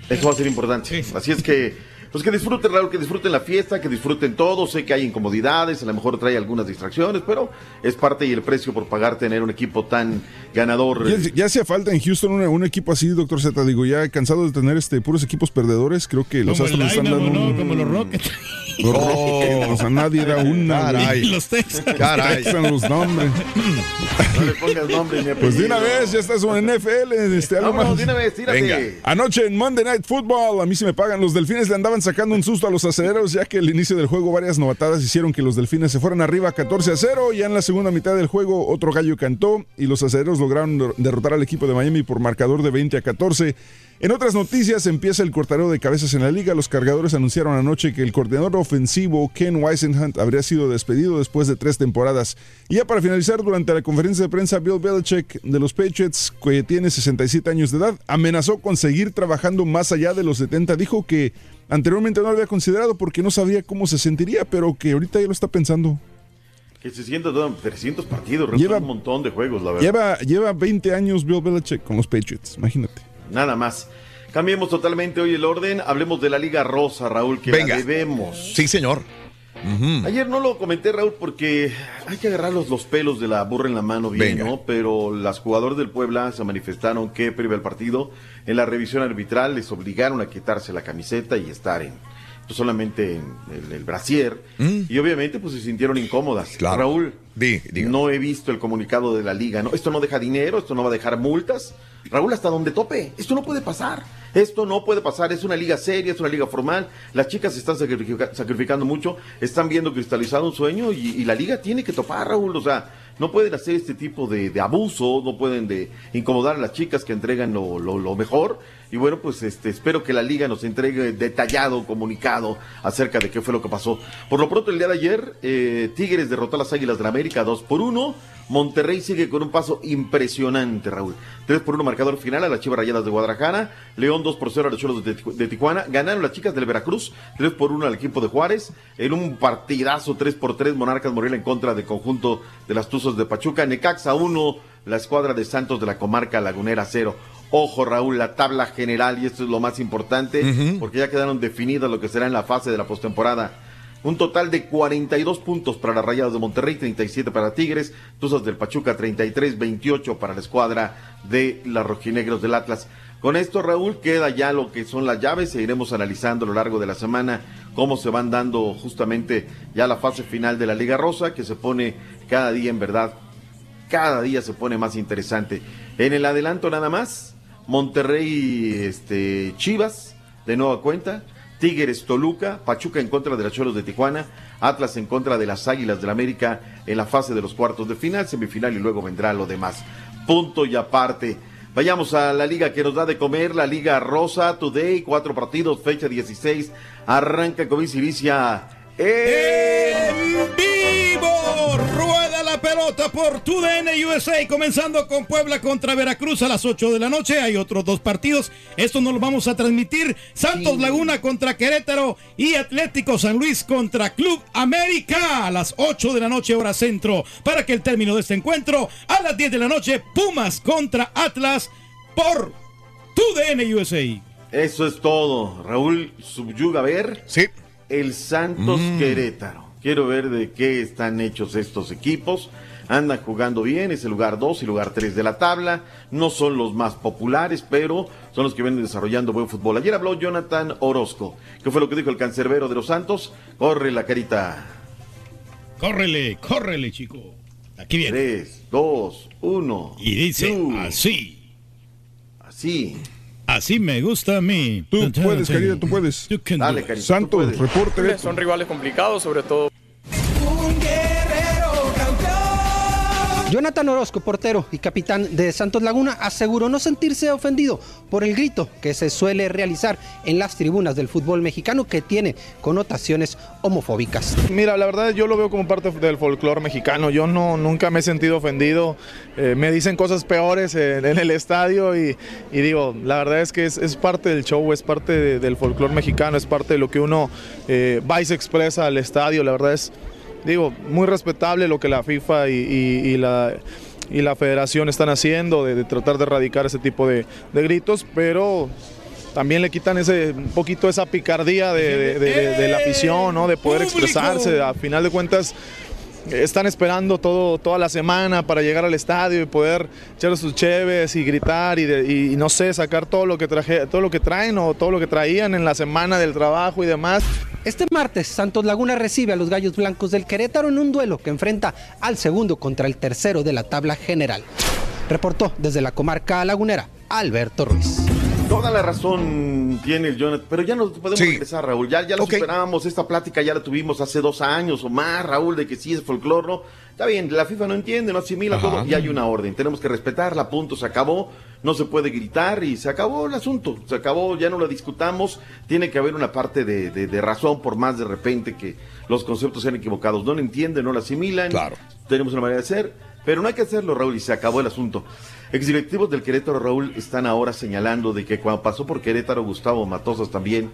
Speaker 32: Eso va a ser importante. Así es que, pues que disfruten, Raúl, que disfruten la fiesta, que disfruten todo. Sé que hay incomodidades, a lo mejor trae algunas distracciones, pero es parte y el precio por pagar tener un equipo tan ganador.
Speaker 6: Ya, ya hacía falta en Houston una- un equipo así, doctor Z. Digo, ya cansado de tener este puros equipos perdedores, creo que los
Speaker 4: Como
Speaker 6: Astros están dando
Speaker 4: ¿no?
Speaker 6: un-
Speaker 4: Como los Rockets. [LAUGHS]
Speaker 6: Los Rockets, o sea, nadie da una.
Speaker 1: Caray.
Speaker 4: Los Texans.
Speaker 1: Caray.
Speaker 6: Texans, los nombres.
Speaker 32: No le pongas nombre ni
Speaker 6: Pues de una vez, ya estás en NFL. Este, algo
Speaker 32: Vámonos,
Speaker 6: más.
Speaker 32: de una vez, tírate.
Speaker 1: Venga.
Speaker 6: Anoche en Monday Night Football, a mí se me pagan. Los delfines le andaban sacando un susto a los acereros, ya que al inicio del juego varias novatadas hicieron que los delfines se fueran arriba 14 a 0. Ya en la segunda mitad del juego, otro gallo cantó y los acereros lograron der- derrotar al equipo de Miami por marcador de 20 a 14. En otras noticias, empieza el cortareo de cabezas en la liga. Los cargadores anunciaron anoche que el coordinador ofensivo Ken Weisenhunt habría sido despedido después de tres temporadas. Y ya para finalizar, durante la conferencia de prensa, Bill Belichick de los Patriots, que tiene 67 años de edad, amenazó con seguir trabajando más allá de los 70. Dijo que anteriormente no lo había considerado porque no sabía cómo se sentiría, pero que ahorita ya lo está pensando.
Speaker 32: Que se sienta todo 300 partidos,
Speaker 6: Lleva-
Speaker 32: un montón de juegos, la verdad.
Speaker 6: Lleva, lleva 20 años Bill Belichick con los Patriots, imagínate.
Speaker 32: Nada más. Cambiemos totalmente hoy el orden. Hablemos de la Liga Rosa, Raúl, que
Speaker 1: Venga.
Speaker 32: la debemos.
Speaker 1: Sí, señor.
Speaker 32: Ayer no lo comenté, Raúl, porque hay que agarrar los, los pelos de la burra en la mano bien,
Speaker 1: Venga.
Speaker 32: ¿no? Pero las jugadoras del Puebla se manifestaron que previo al partido, en la revisión arbitral, les obligaron a quitarse la camiseta y estar en pues, solamente en el, el brasier. Y obviamente, pues se sintieron incómodas.
Speaker 1: Mm. Claro.
Speaker 32: Raúl, no he visto el comunicado de la liga, ¿no? Esto no deja dinero, esto no va a dejar multas. Raúl, hasta donde tope, esto no puede pasar. Esto no puede pasar, es una liga seria, es una liga formal. Las chicas se están sacrifica- sacrificando mucho, están viendo cristalizado un sueño y, la liga tiene que topar, Raúl. O sea, no pueden hacer este tipo de, de abuso, no pueden de incomodar a las chicas que entregan lo- lo mejor. Y bueno, pues este, espero que la liga nos entregue detallado comunicado acerca de qué fue lo que pasó. Por lo pronto, el día de ayer, eh, Tigres derrotó a las Águilas de la América 2 por 1. Monterrey sigue con un paso impresionante, Raúl. 3 por 1 marcador final a las Chivas Rayadas de Guadalajara. León 2 por 0 a los Cholos de, de Tijuana. Ganaron las chicas del Veracruz 3 por 1 al equipo de Juárez. En un partidazo 3 por 3 Monarcas Morelia en contra del conjunto de las Tuzos de Pachuca. Necaxa 1, la escuadra de Santos de la comarca Lagunera 0. Ojo, Raúl, la tabla general, y esto es lo más importante, porque ya quedaron definidas lo que será en la fase de la postemporada. Un total de 42 puntos para las Rayadas de Monterrey, 37 para Tigres, Tuzas del Pachuca 33, 28 para la escuadra de las Rojinegros del Atlas. Con esto, Raúl, queda ya lo que son las llaves e iremos analizando a lo largo de la semana cómo se van dando justamente ya la fase final de la Liga Rosa, que se pone cada día en verdad, cada día se pone más interesante. En el adelanto nada más, Monterrey, este, Chivas, de nueva cuenta, Tigres, Toluca, Pachuca en contra de las Cholos de Tijuana, Atlas en contra de las Águilas del la América en la fase de los cuartos de final, semifinal y luego vendrá lo demás. Punto y aparte. Vayamos a la liga que nos da de comer, la Liga Rosa Today, cuatro partidos, fecha 16, arranca con inicia
Speaker 4: ¡En vivo! ¡Rueda la pelota! por TUDN USA, comenzando con Puebla contra Veracruz a las 8 de la noche. Hay otros dos partidos. Esto nos lo vamos a transmitir. Santos Laguna contra Querétaro y Atlético San Luis contra Club América a las 8 de la noche, hora centro. Para que el término de este encuentro, a las 10 de la noche, Pumas contra Atlas por TUDN USA.
Speaker 32: Eso es todo. Raúl, subyuga a ver.
Speaker 1: Sí.
Speaker 32: El Santos
Speaker 1: Mm.
Speaker 32: Querétaro. Quiero ver de qué están hechos estos equipos. Andan jugando bien, es el lugar 2 y lugar 3 de la tabla. No son los más populares, pero son los que vienen desarrollando buen fútbol. Ayer habló Jonathan Orozco. ¿Qué fue lo que dijo el cancerbero de los Santos? Corre la carita.
Speaker 4: Córrele, córrele, chico. Aquí viene.
Speaker 32: 3, 2, 1.
Speaker 4: Y dice así.
Speaker 32: Así.
Speaker 4: Así me gusta a mí.
Speaker 6: Tú puedes, querida, tú puedes.
Speaker 32: Dale,
Speaker 6: Santos, reporte.
Speaker 39: Son rivales complicados, sobre todo.
Speaker 40: Jonathan Orozco, portero y capitán de Santos Laguna, aseguró no sentirse ofendido por el grito que se suele realizar en las tribunas del fútbol mexicano que tiene connotaciones homofóbicas.
Speaker 39: Mira, la verdad yo lo veo como parte del folclore mexicano. Yo no nunca me he sentido ofendido. Eh, me dicen cosas peores en, el estadio y, digo, la verdad es que es, parte del show, es parte de- del folclore mexicano, es parte de lo que uno eh, va y se expresa al estadio. La verdad es, digo, muy respetable lo que la FIFA y, y- y la y la federación están haciendo de, de tratar de erradicar ese tipo de, de gritos, pero también le quitan ese un poquito esa picardía de, de- la afición, ¿no? De poder expresarse. A final de cuentas están esperando todo, toda la semana para llegar al estadio y poder echar sus cheves y gritar y, de- y- y no sé, sacar todo lo que traje, todo lo que traen o todo lo que traían en la semana del trabajo y demás.
Speaker 40: Este martes, Santos Laguna recibe a los Gallos Blancos del Querétaro en un duelo que enfrenta al segundo contra el tercero de la tabla general. Reportó desde la comarca lagunera Alberto Ruiz.
Speaker 32: Toda la razón tiene el Jonathan, pero ya no podemos regresar, Raúl. Ya, ya lo superábamos, esta plática ya la tuvimos hace dos años o más, Raúl, de que sí es folclore, ¿no? Está bien, la FIFA no entiende, no asimila
Speaker 1: Ajá.
Speaker 32: todo y hay una orden. Tenemos que respetarla, punto, se acabó, no se puede gritar y se acabó el asunto, se acabó, ya no lo discutamos. Tiene que haber una parte de, de- de razón, por más de repente que los conceptos sean equivocados. No lo entienden, no lo asimilan. Claro. Tenemos una manera de ser, pero no hay que hacerlo, Raúl, y se acabó el asunto. Exdirectivos del Querétaro, Raúl, están ahora señalando de que cuando pasó por Querétaro, Gustavo Matosas también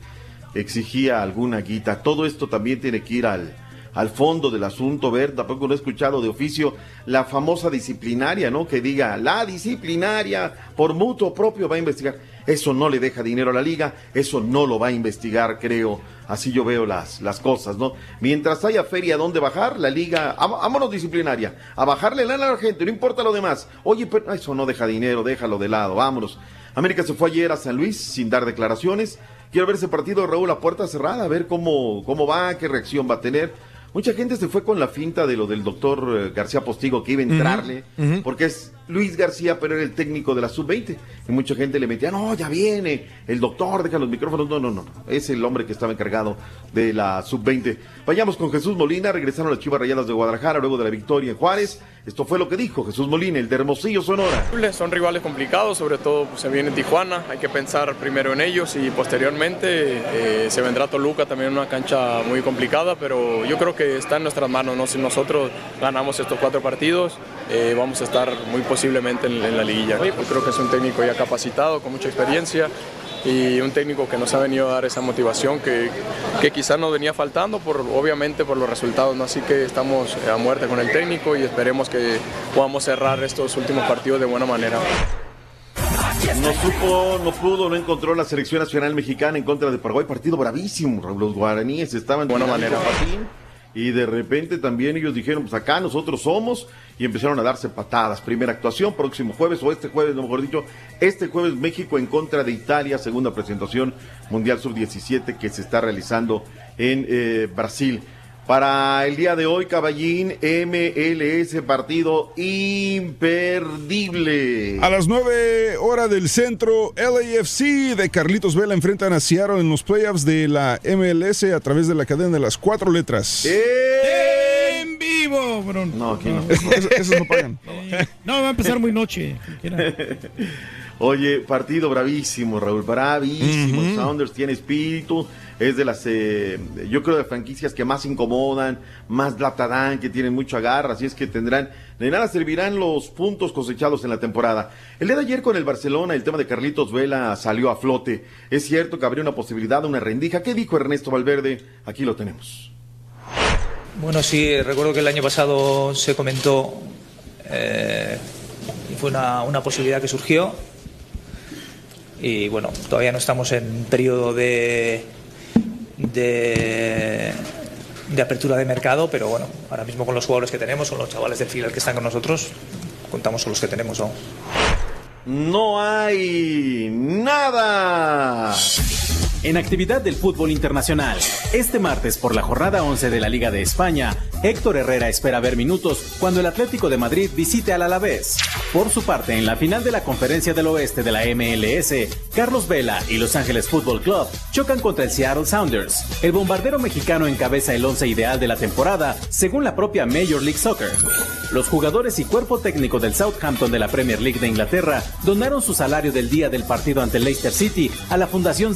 Speaker 32: exigía alguna guita. Todo esto también tiene que ir al, al fondo del asunto, ver, tampoco lo he escuchado de oficio, la famosa disciplinaria, ¿no? Que diga, la disciplinaria por mutuo propio va a investigar. Eso no le deja dinero a la liga, eso no lo va a investigar, creo. Así yo veo las, las cosas, ¿no? Mientras haya feria donde bajar, la liga, vámonos disciplinaria, a bajarle lana a la gente, no importa lo demás. Oye, pero eso no deja dinero, déjalo de lado, vámonos. América se fue ayer a San Luis sin dar declaraciones. Quiero ver ese partido, Raúl, a puerta cerrada, a ver cómo, cómo va, qué reacción va a tener. Mucha gente se fue con la finta de lo del doctor eh, García Postigo que iba a entrarle, porque es Luis García, pero era el técnico de la sub-20. Y mucha gente le metía, no, ya viene, el doctor, deja los micrófonos. No, no, no, es el hombre que estaba encargado de la sub-20. Vayamos con Jesús Molina, regresaron las Chivas Rayadas de Guadalajara luego de la victoria en Juárez. Esto fue lo que dijo Jesús Molina, el de Hermosillo, Sonora.
Speaker 39: Son rivales complicados, sobre todo pues, se viene Tijuana, hay que pensar primero en ellos y posteriormente eh, se vendrá Toluca, también una cancha muy complicada, pero yo creo que está en nuestras manos, ¿no? si nosotros ganamos estos cuatro partidos, eh, vamos a estar muy posiblemente en, en la liguilla. Yo creo que es un técnico ya capacitado, con mucha experiencia y un técnico que nos ha venido a dar esa motivación que, que quizás nos venía faltando, por, obviamente por los resultados, ¿no? así que estamos a muerte con el técnico y esperemos que podamos cerrar estos últimos partidos de buena manera.
Speaker 32: No supo, no pudo, no encontró la selección nacional mexicana en contra de Paraguay. Partido bravísimo. Los guaraníes estaban de
Speaker 39: Buena
Speaker 32: manera patín. Y de repente también ellos dijeron, pues acá nosotros somos. Y empezaron a darse patadas. Primera actuación, próximo jueves, o este jueves, mejor dicho, este jueves México en contra de Italia, segunda presentación Mundial Sub-17 que se está realizando en eh, Brasil. Para el día de hoy, Caballín, MLS, partido imperdible.
Speaker 6: A las 9 horas del centro, LAFC de Carlitos Vela enfrentan a Seattle en los playoffs de la MLS a través de la cadena de las cuatro letras.
Speaker 4: En vivo, bro.
Speaker 32: No, aquí no.
Speaker 6: Esos, esos no pagan. [LAUGHS]
Speaker 4: No, va a empezar muy noche. [LAUGHS]
Speaker 32: Oye, partido bravísimo, Raúl, bravísimo. Sounders tiene espíritu. Es de las, eh, yo creo, de franquicias que más incomodan, más lata dan, que tienen mucho agarra, así es que tendrán, de nada servirán los puntos cosechados en la temporada. El día de ayer con el Barcelona, el tema de Carlitos Vela salió a flote. Es cierto que habría una posibilidad una rendija. ¿Qué dijo Ernesto Valverde? Aquí lo tenemos.
Speaker 41: Bueno, sí, recuerdo que el año pasado se comentó eh, y fue una, una posibilidad que surgió. Y bueno, todavía no estamos en periodo de, de, apertura de mercado, pero bueno, ahora mismo con los jugadores que tenemos, con los chavales del filial que están con nosotros, contamos con los que tenemos. ¿no?
Speaker 32: No hay nada.
Speaker 42: En actividad del fútbol internacional, este martes por la jornada 11 de la Liga de España, Héctor Herrera espera ver minutos cuando el Atlético de Madrid visite al Alavés. Por su parte, en la final de la Conferencia del Oeste de la MLS, Carlos Vela y Los Ángeles Football Club chocan contra el Seattle Sounders. El bombardero mexicano encabeza el once ideal de la temporada, según la propia Major League Soccer. Los jugadores y cuerpo técnico del Southampton de la Premier League de Inglaterra donaron su salario del día del partido ante Leicester City a la Fundación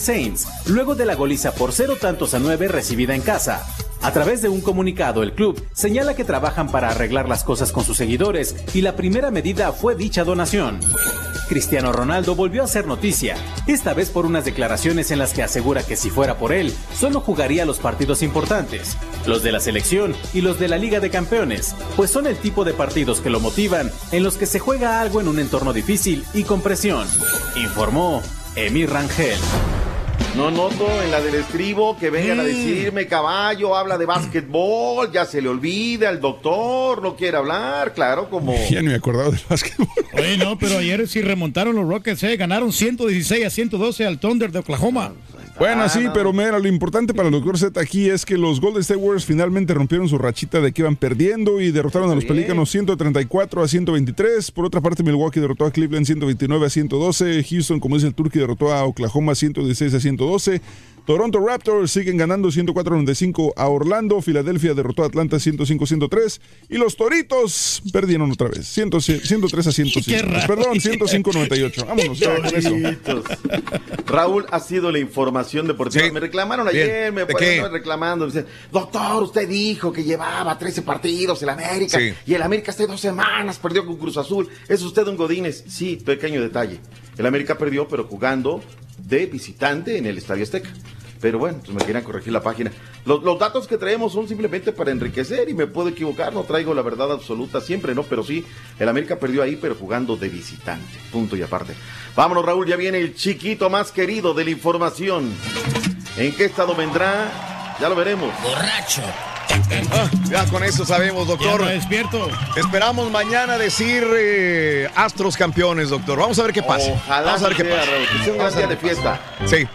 Speaker 42: Luego de la goliza por cero tantos a nueve recibida en casa. A través de un comunicado, el club señala que trabajan para arreglar las cosas con sus seguidores y la primera medida fue dicha donación. Cristiano Ronaldo volvió a hacer noticia, esta vez por unas declaraciones en las que asegura que si fuera por él, solo jugaría los partidos importantes, los de la selección y los de la Liga de Campeones, pues son el tipo de partidos que lo motivan, en los que se juega algo en un entorno difícil y con presión, informó Emir Rangel.
Speaker 32: No noto en la del estribo que vengan a decirme caballo, habla de básquetbol, ya se le olvida, el doctor no quiere hablar, claro, como... [LAUGHS]
Speaker 6: Ya ni me acordaba del básquetbol.
Speaker 4: Oye, no, pero ayer sí remontaron los Rockets, eh, ganaron 116 a 112 al Thunder de Oklahoma.
Speaker 6: Bueno, sí, pero mira, lo importante para el doctor Z aquí es que los Golden State Warriors finalmente rompieron su rachita de que iban perdiendo y derrotaron a los Pelícanos 134 a 123. Por otra parte, Milwaukee derrotó a Cleveland 129 a 112. Houston, como dice el Turkey, derrotó a Oklahoma 116 a 112. Toronto Raptors siguen ganando 104-95 a Orlando. Filadelfia derrotó a Atlanta 105-103. Y los Toritos perdieron otra vez. 100 103 a [LAUGHS] 105. Perdón, 105-98. [LAUGHS] Vámonos ya con eso.
Speaker 32: Toritos. Raúl, ha sido la información deportiva. Me reclamaron ayer,
Speaker 1: Bien.
Speaker 32: me
Speaker 1: ¿De
Speaker 32: fueron reclamando. Me dicen, doctor, usted dijo que llevaba 13 partidos en América
Speaker 1: Sí.
Speaker 32: y el América hace dos semanas perdió con Cruz Azul. ¿Es usted un Godínez? Sí, pequeño detalle. El América perdió, pero jugando de visitante en el Estadio Azteca. Pero bueno, pues me querían corregir la página. Los, los datos que traemos son simplemente para enriquecer y me puedo equivocar, no traigo la verdad absoluta siempre, ¿no? Pero sí, el América perdió ahí, pero jugando de visitante. Punto y aparte. Vámonos, Raúl, ya viene el chiquito más querido de la información. ¿En qué estado vendrá? Ya lo veremos.
Speaker 1: Borracho. Ah, ya con eso sabemos, doctor.
Speaker 4: Ya no despierto.
Speaker 1: Esperamos mañana decir eh, Astros campeones, doctor. Vamos a ver qué pasa.
Speaker 32: Ojalá
Speaker 1: Vamos a ver qué
Speaker 32: sea,
Speaker 1: pasa.
Speaker 32: Raúl, que sea un gran día de fiesta.
Speaker 1: Sí.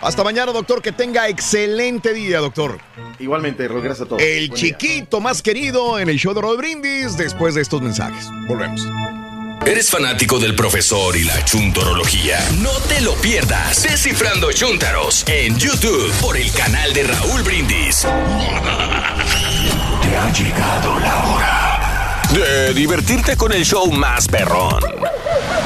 Speaker 1: Hasta mañana, doctor. Que tenga excelente día, doctor.
Speaker 32: Igualmente, Raúl, gracias a todos.
Speaker 1: El
Speaker 32: Buen día.
Speaker 1: chiquito más querido en el show de Rod Brindis después de estos mensajes. Volvemos.
Speaker 10: ¿Eres fanático del profesor y la chuntorología? No te lo pierdas. Descifrando Chuntaros en YouTube por el canal de Raúl Brindis. Te ha llegado la hora de divertirte con el show más perrón.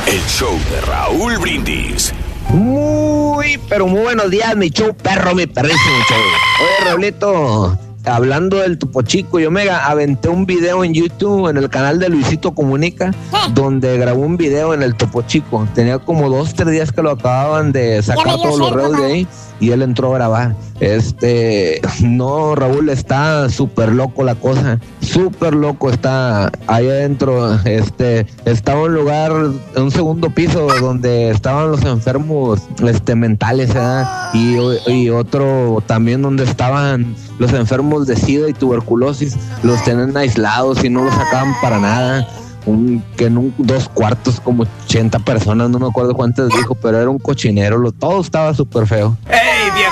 Speaker 10: El show de Raúl Brindis.
Speaker 43: Muy, pero muy buenos días, mi show perro, mi perrísimo show. Oye, Raulito, hablando del Topo Chico, yo me aventé un video en YouTube, en el canal de Luisito Comunica, donde grabó un video en el Topo Chico. Tenía como dos, tres días que lo acababan de sacar todos los reos de ahí y él entró a grabar. Este, [LAUGHS] no, Raúl, está súper loco la cosa, súper loco está ahí adentro. Este, estaba un lugar, un segundo piso donde estaban los enfermos este, mentales, ¿verdad? y, otro también donde estaban los enfermos de SIDA y tuberculosis, los tenían aislados y no los sacaban para nada. Un, que en dos cuartos, como 80 personas, no me acuerdo cuántas dijo, pero era un cochinero, lo, todo estaba súper feo.
Speaker 44: ¡Ey,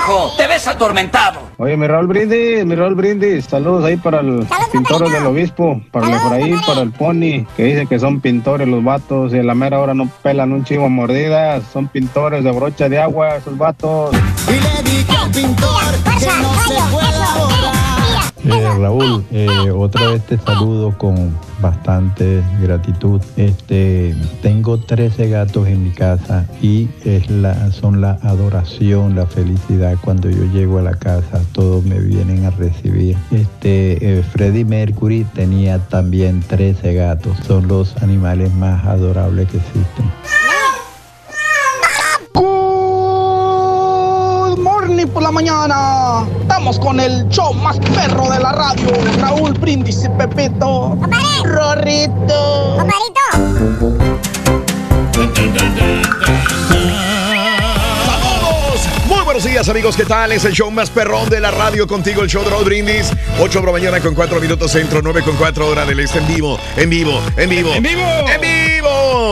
Speaker 44: viejo! ¡Te ves atormentado!
Speaker 45: Oye, mi Raúl Brindis, mi Raúl Brindis, saludos ahí para los pintores del obispo, para el por ahí, para el pony, que dice que son pintores los vatos y a la mera hora no pelan un chivo a mordidas, son pintores de brocha de agua esos vatos.
Speaker 3: Y le dije al pintor que no se puede
Speaker 46: Eh, Raúl, eh, otra vez te saludo con bastante gratitud. Este, tengo 13 gatos en mi casa y es la, son la adoración, la felicidad. Cuando yo llego a la casa, todos me vienen a recibir. Este, eh, Mercury tenía también 13 gatos. Son los animales más adorables que existen.
Speaker 45: La mañana. Estamos con el show más perro de la radio. Raúl Brindis y Pepito. Rorrito.
Speaker 1: ¡Saludos! Muy buenos días, amigos. ¿Qué tal? Es el show más perrón de la radio contigo, el show de Raúl Brindis. 8 de la mañana con 4 minutos centro, 9 con 4 hora del este en vivo, en vivo, en vivo.
Speaker 4: ¡En vivo!
Speaker 1: ¡En vivo!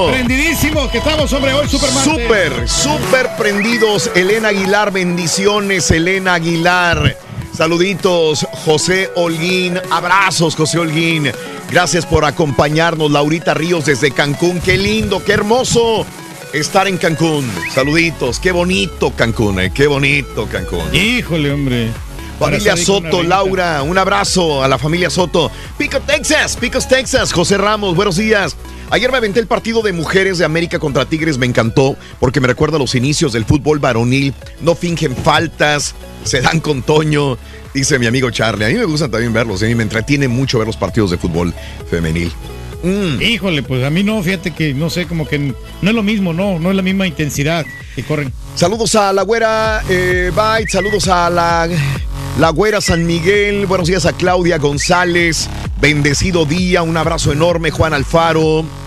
Speaker 4: Prendidísimo que estamos, hombre, hoy super martes.
Speaker 1: Súper, súper prendidos. Elena Aguilar, bendiciones, Elena Aguilar. Saluditos, José Holguín. Abrazos, José Holguín. Gracias por acompañarnos, Laurita Ríos desde Cancún. Qué lindo, qué hermoso estar en Cancún. Saluditos, qué bonito Cancún, eh, qué bonito Cancún.
Speaker 4: Híjole, hombre.
Speaker 1: Familia Soto, Laura, un abrazo a la familia Soto. Pico, Texas, Picos, Texas, José Ramos, buenos días. Ayer me aventé el partido de mujeres de América contra Tigres, me encantó porque me recuerda a los inicios del fútbol varonil. No fingen faltas, se dan con Toño, dice mi amigo Charlie. A mí me gusta también verlos, a mí me entretiene mucho ver los partidos de fútbol femenil. Mm.
Speaker 4: Híjole, pues a mí no, fíjate que no sé, como que no es lo mismo, no, no es la misma intensidad que corren.
Speaker 1: Saludos a la güera eh, Byte, saludos a la, la güera San Miguel, buenos días a Claudia González, bendecido día, un abrazo enorme, Juan Alfaro.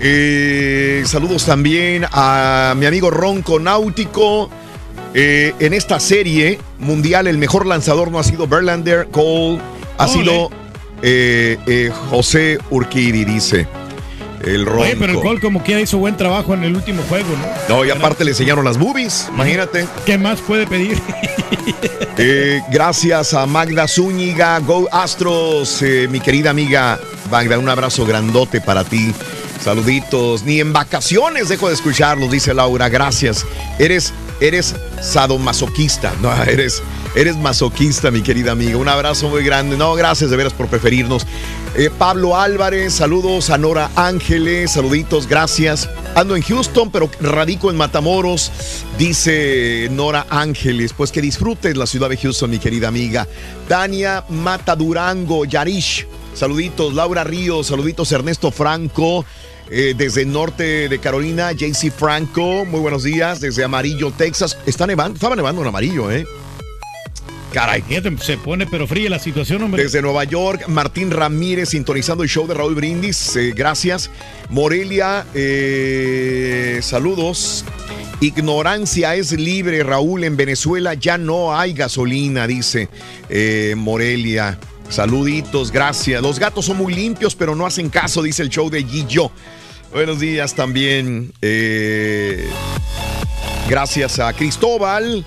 Speaker 1: Eh, saludos también a mi amigo Ronco Náutico. Eh, en esta serie mundial, el mejor lanzador no ha sido Verlander, Cole, ha
Speaker 4: Ole.
Speaker 1: sido eh, José Urquidi, dice el Ronco.
Speaker 4: Oye, pero el gol como quiera hizo buen trabajo en el último juego, ¿no?
Speaker 1: No, y aparte le enseñaron las boobies, imagínate.
Speaker 4: ¿Qué más puede pedir? [LAUGHS]
Speaker 1: Eh, gracias a Magda Zúñiga, Go Astros, eh, mi querida amiga Magda, un abrazo grandote para ti. Saluditos, ni en vacaciones dejo de escucharlos, dice Laura, gracias. Eres, eres sadomasoquista, no, [LAUGHS] eres, eres masoquista, mi querida amiga. Un abrazo muy grande, no, gracias de veras por preferirnos. Eh, Pablo Álvarez, saludos a Nora Ángeles, saluditos, gracias. Ando en Houston, pero radico en Matamoros, dice Nora Ángeles. Pues que disfrutes la ciudad de Houston, mi querida amiga. Dania Mata Durango, Yarish, saluditos. Laura Ríos, saluditos. Ernesto Franco, eh, desde el norte de Carolina. JC Franco, muy buenos días. Desde Amarillo, Texas. Está nevando, estaba nevando en Amarillo, ¿eh? Caray.
Speaker 4: Se pone pero fría la situación, hombre.
Speaker 1: Desde Nueva York, Martín Ramírez sintonizando el show de Raúl Brindis. eh, gracias. Morelia, eh, saludos. Ignorancia es libre, Raúl. En Venezuela ya no hay gasolina, dice eh, Morelia. Saluditos, gracias. Los gatos son muy limpios, pero no hacen caso, dice el show de Gillo. Buenos días también. eh, gracias a Cristóbal.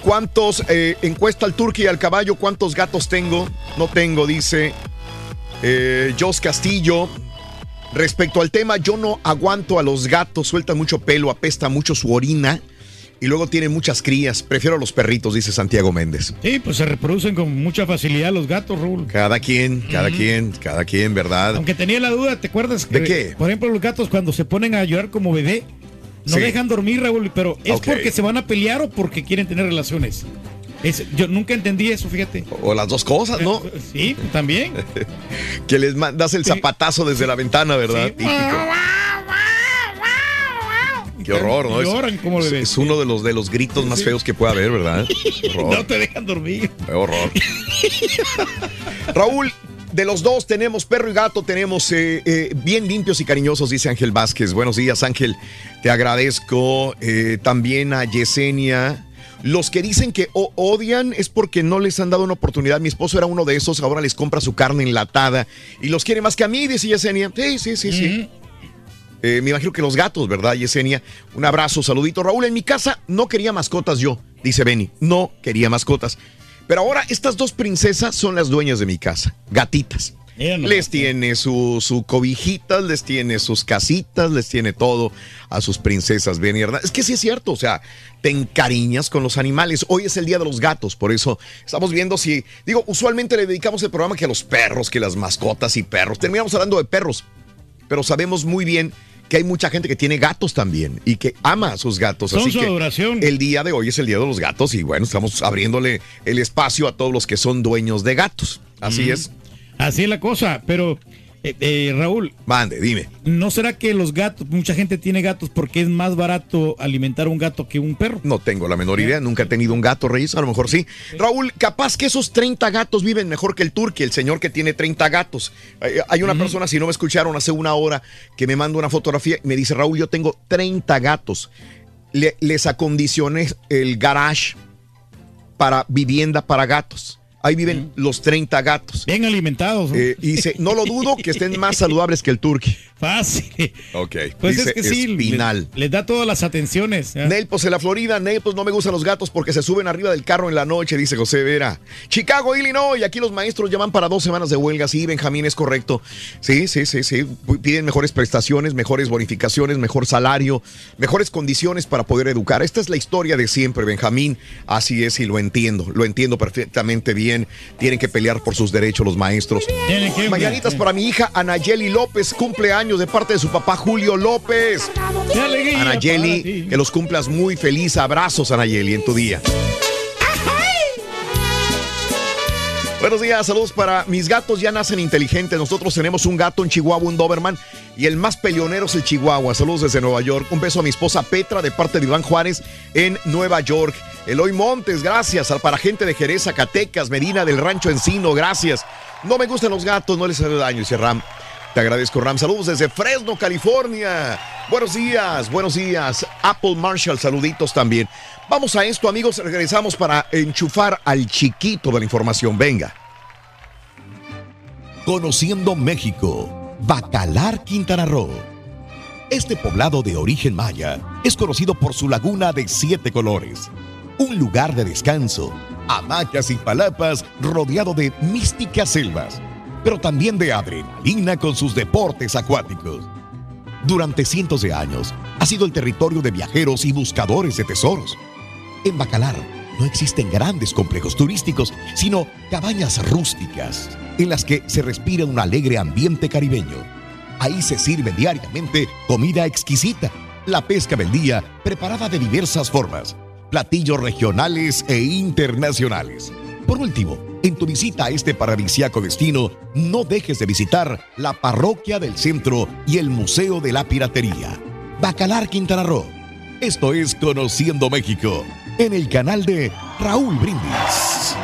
Speaker 1: ¿Cuántos, eh, encuesta al turqui y al caballo, cuántos gatos tengo? No tengo, dice eh, Jos Castillo. Respecto al tema, yo no aguanto a los gatos, sueltan mucho pelo, apesta mucho su orina y luego tienen muchas crías. Prefiero a los perritos, dice Santiago Méndez.
Speaker 4: Sí, pues se reproducen con mucha facilidad los gatos, Raúl.
Speaker 1: Cada quien, cada quien, cada quien, ¿verdad?
Speaker 4: Aunque tenía la duda, ¿te acuerdas?
Speaker 1: ¿De
Speaker 4: que,
Speaker 1: qué?
Speaker 4: Por ejemplo, los gatos cuando se ponen a llorar como bebé, no
Speaker 1: Sí.
Speaker 4: dejan dormir, Raúl, pero ¿es porque se van a pelear o porque quieren tener relaciones? Es- yo nunca entendí eso, fíjate.
Speaker 1: O las dos cosas, ¿no?
Speaker 4: Sí, también. [LAUGHS]
Speaker 1: que les das el zapatazo desde la ventana, ¿verdad? Típico. [LAUGHS] Qué horror, ¿no? Es-
Speaker 4: Lloran como
Speaker 1: es,
Speaker 4: bebés.
Speaker 1: es uno de los, de los gritos más feos que puede haber, ¿verdad? [LAUGHS] Horror.
Speaker 4: No te dejan dormir.
Speaker 1: Qué horror. [LAUGHS] Raúl, de los dos tenemos perro y gato, tenemos eh, eh, bien limpios y cariñosos, dice Ángel Vázquez. Buenos días, Ángel. Te agradezco. Eh, también a Yesenia. Los que dicen que odian es porque no les han dado una oportunidad. Mi esposo era uno de esos, ahora les compra su carne enlatada y los quiere más que a mí, dice Yesenia. Sí, sí, sí, sí. Eh, me imagino que los gatos, ¿verdad, Yesenia? Un abrazo, saludito. Raúl, en mi casa no quería mascotas yo, dice Benny. No quería mascotas. Pero ahora estas dos princesas son las dueñas de mi casa, gatitas. Les tiene su, su cobijitas, les tiene sus casitas, les tiene todo a sus princesas bien y hermanas. Es que sí es cierto, o sea, te encariñas con los animales. Hoy es el día de los gatos, por eso estamos viendo si, digo, usualmente le dedicamos el programa que a los perros, que las mascotas y perros. Terminamos hablando de perros, pero sabemos muy bien que hay mucha gente que tiene gatos también y que ama a sus gatos.
Speaker 4: Son
Speaker 1: Así
Speaker 4: su
Speaker 1: que
Speaker 4: adoración.
Speaker 1: el día de hoy es el día de los gatos y bueno, estamos abriéndole el espacio a todos los que son dueños de gatos. Así
Speaker 4: Mm.
Speaker 1: es.
Speaker 4: Así es la cosa, pero eh, eh, Raúl.
Speaker 1: Mande, dime.
Speaker 4: ¿No será que los gatos, mucha gente tiene gatos porque es más barato alimentar un gato que un perro?
Speaker 1: No tengo la menor idea, nunca he tenido un gato, Reyes, a lo mejor sí. Raúl, capaz que esos 30 gatos viven mejor que el turqui, el señor que tiene 30 gatos. Hay una persona, si no me escucharon hace una hora, que me manda una fotografía y me dice, Raúl, yo tengo 30 gatos. Le- les acondicioné el garage para vivienda para gatos. Ahí viven los 30 gatos.
Speaker 4: Bien alimentados.
Speaker 1: Eh, y dice, no lo dudo que estén más [LAUGHS] saludables que el turqui.
Speaker 4: Fácil.
Speaker 1: Ok.
Speaker 4: Pues
Speaker 1: dice
Speaker 4: es que sí,
Speaker 1: espinal.
Speaker 4: les, les da todas las atenciones. ¿ya?
Speaker 1: Nel, pues en la Florida, Nel, pues no me gustan los gatos porque se suben arriba del carro en la noche, dice José Vera. Chicago, Illinois, aquí los maestros llaman para dos semanas de huelga. Sí, Benjamín, es correcto. Sí, sí, sí, sí. Piden mejores prestaciones, mejores bonificaciones, mejor salario, mejores condiciones para poder educar. Esta es la historia de siempre, Benjamín. Así es y lo entiendo, lo entiendo perfectamente bien. Tienen que pelear por sus derechos los maestros. Mañanitas para mi hija Anayeli López, cumpleaños de parte de su papá Julio López.
Speaker 4: ¡Qué alegría para
Speaker 1: Anayeli, que los cumplas muy feliz. Abrazos, Anayeli, en tu día. Buenos días, saludos para mis gatos ya nacen inteligentes. Nosotros tenemos un gato en Chihuahua, un Doberman, y el más peleonero es el Chihuahua. Saludos desde Nueva York. Un beso a mi esposa Petra de parte de Iván Juárez en Nueva York. Eloy Montes, gracias. Para gente de Jerez, Zacatecas, Medina del Rancho Encino, gracias. No me gustan los gatos, no les hace daño, dice Ram. Te agradezco, Ram. Saludos desde Fresno, California. Buenos días, buenos días. Apple Marshall, saluditos también. Vamos a esto, amigos. Regresamos para enchufar al chiquito de la información. Venga.
Speaker 47: Conociendo México, Bacalar, Quintana Roo. Este poblado de origen maya es conocido por su laguna de siete colores, un lugar de descanso, hamacas y palapas rodeado de místicas selvas, pero también de adrenalina con sus deportes acuáticos. Durante cientos de años ha sido el territorio de viajeros y buscadores de tesoros. En Bacalar no existen grandes complejos turísticos, sino cabañas rústicas en las que se respira un alegre ambiente caribeño. Ahí se sirve diariamente comida exquisita, la pesca del día preparada de diversas formas, platillos regionales e internacionales. Por último, en tu visita a este paradisíaco destino, no dejes de visitar la parroquia del centro y el Museo de la Piratería. Bacalar Quintana Roo. Esto es Conociendo México, en el canal de Raúl Brindis.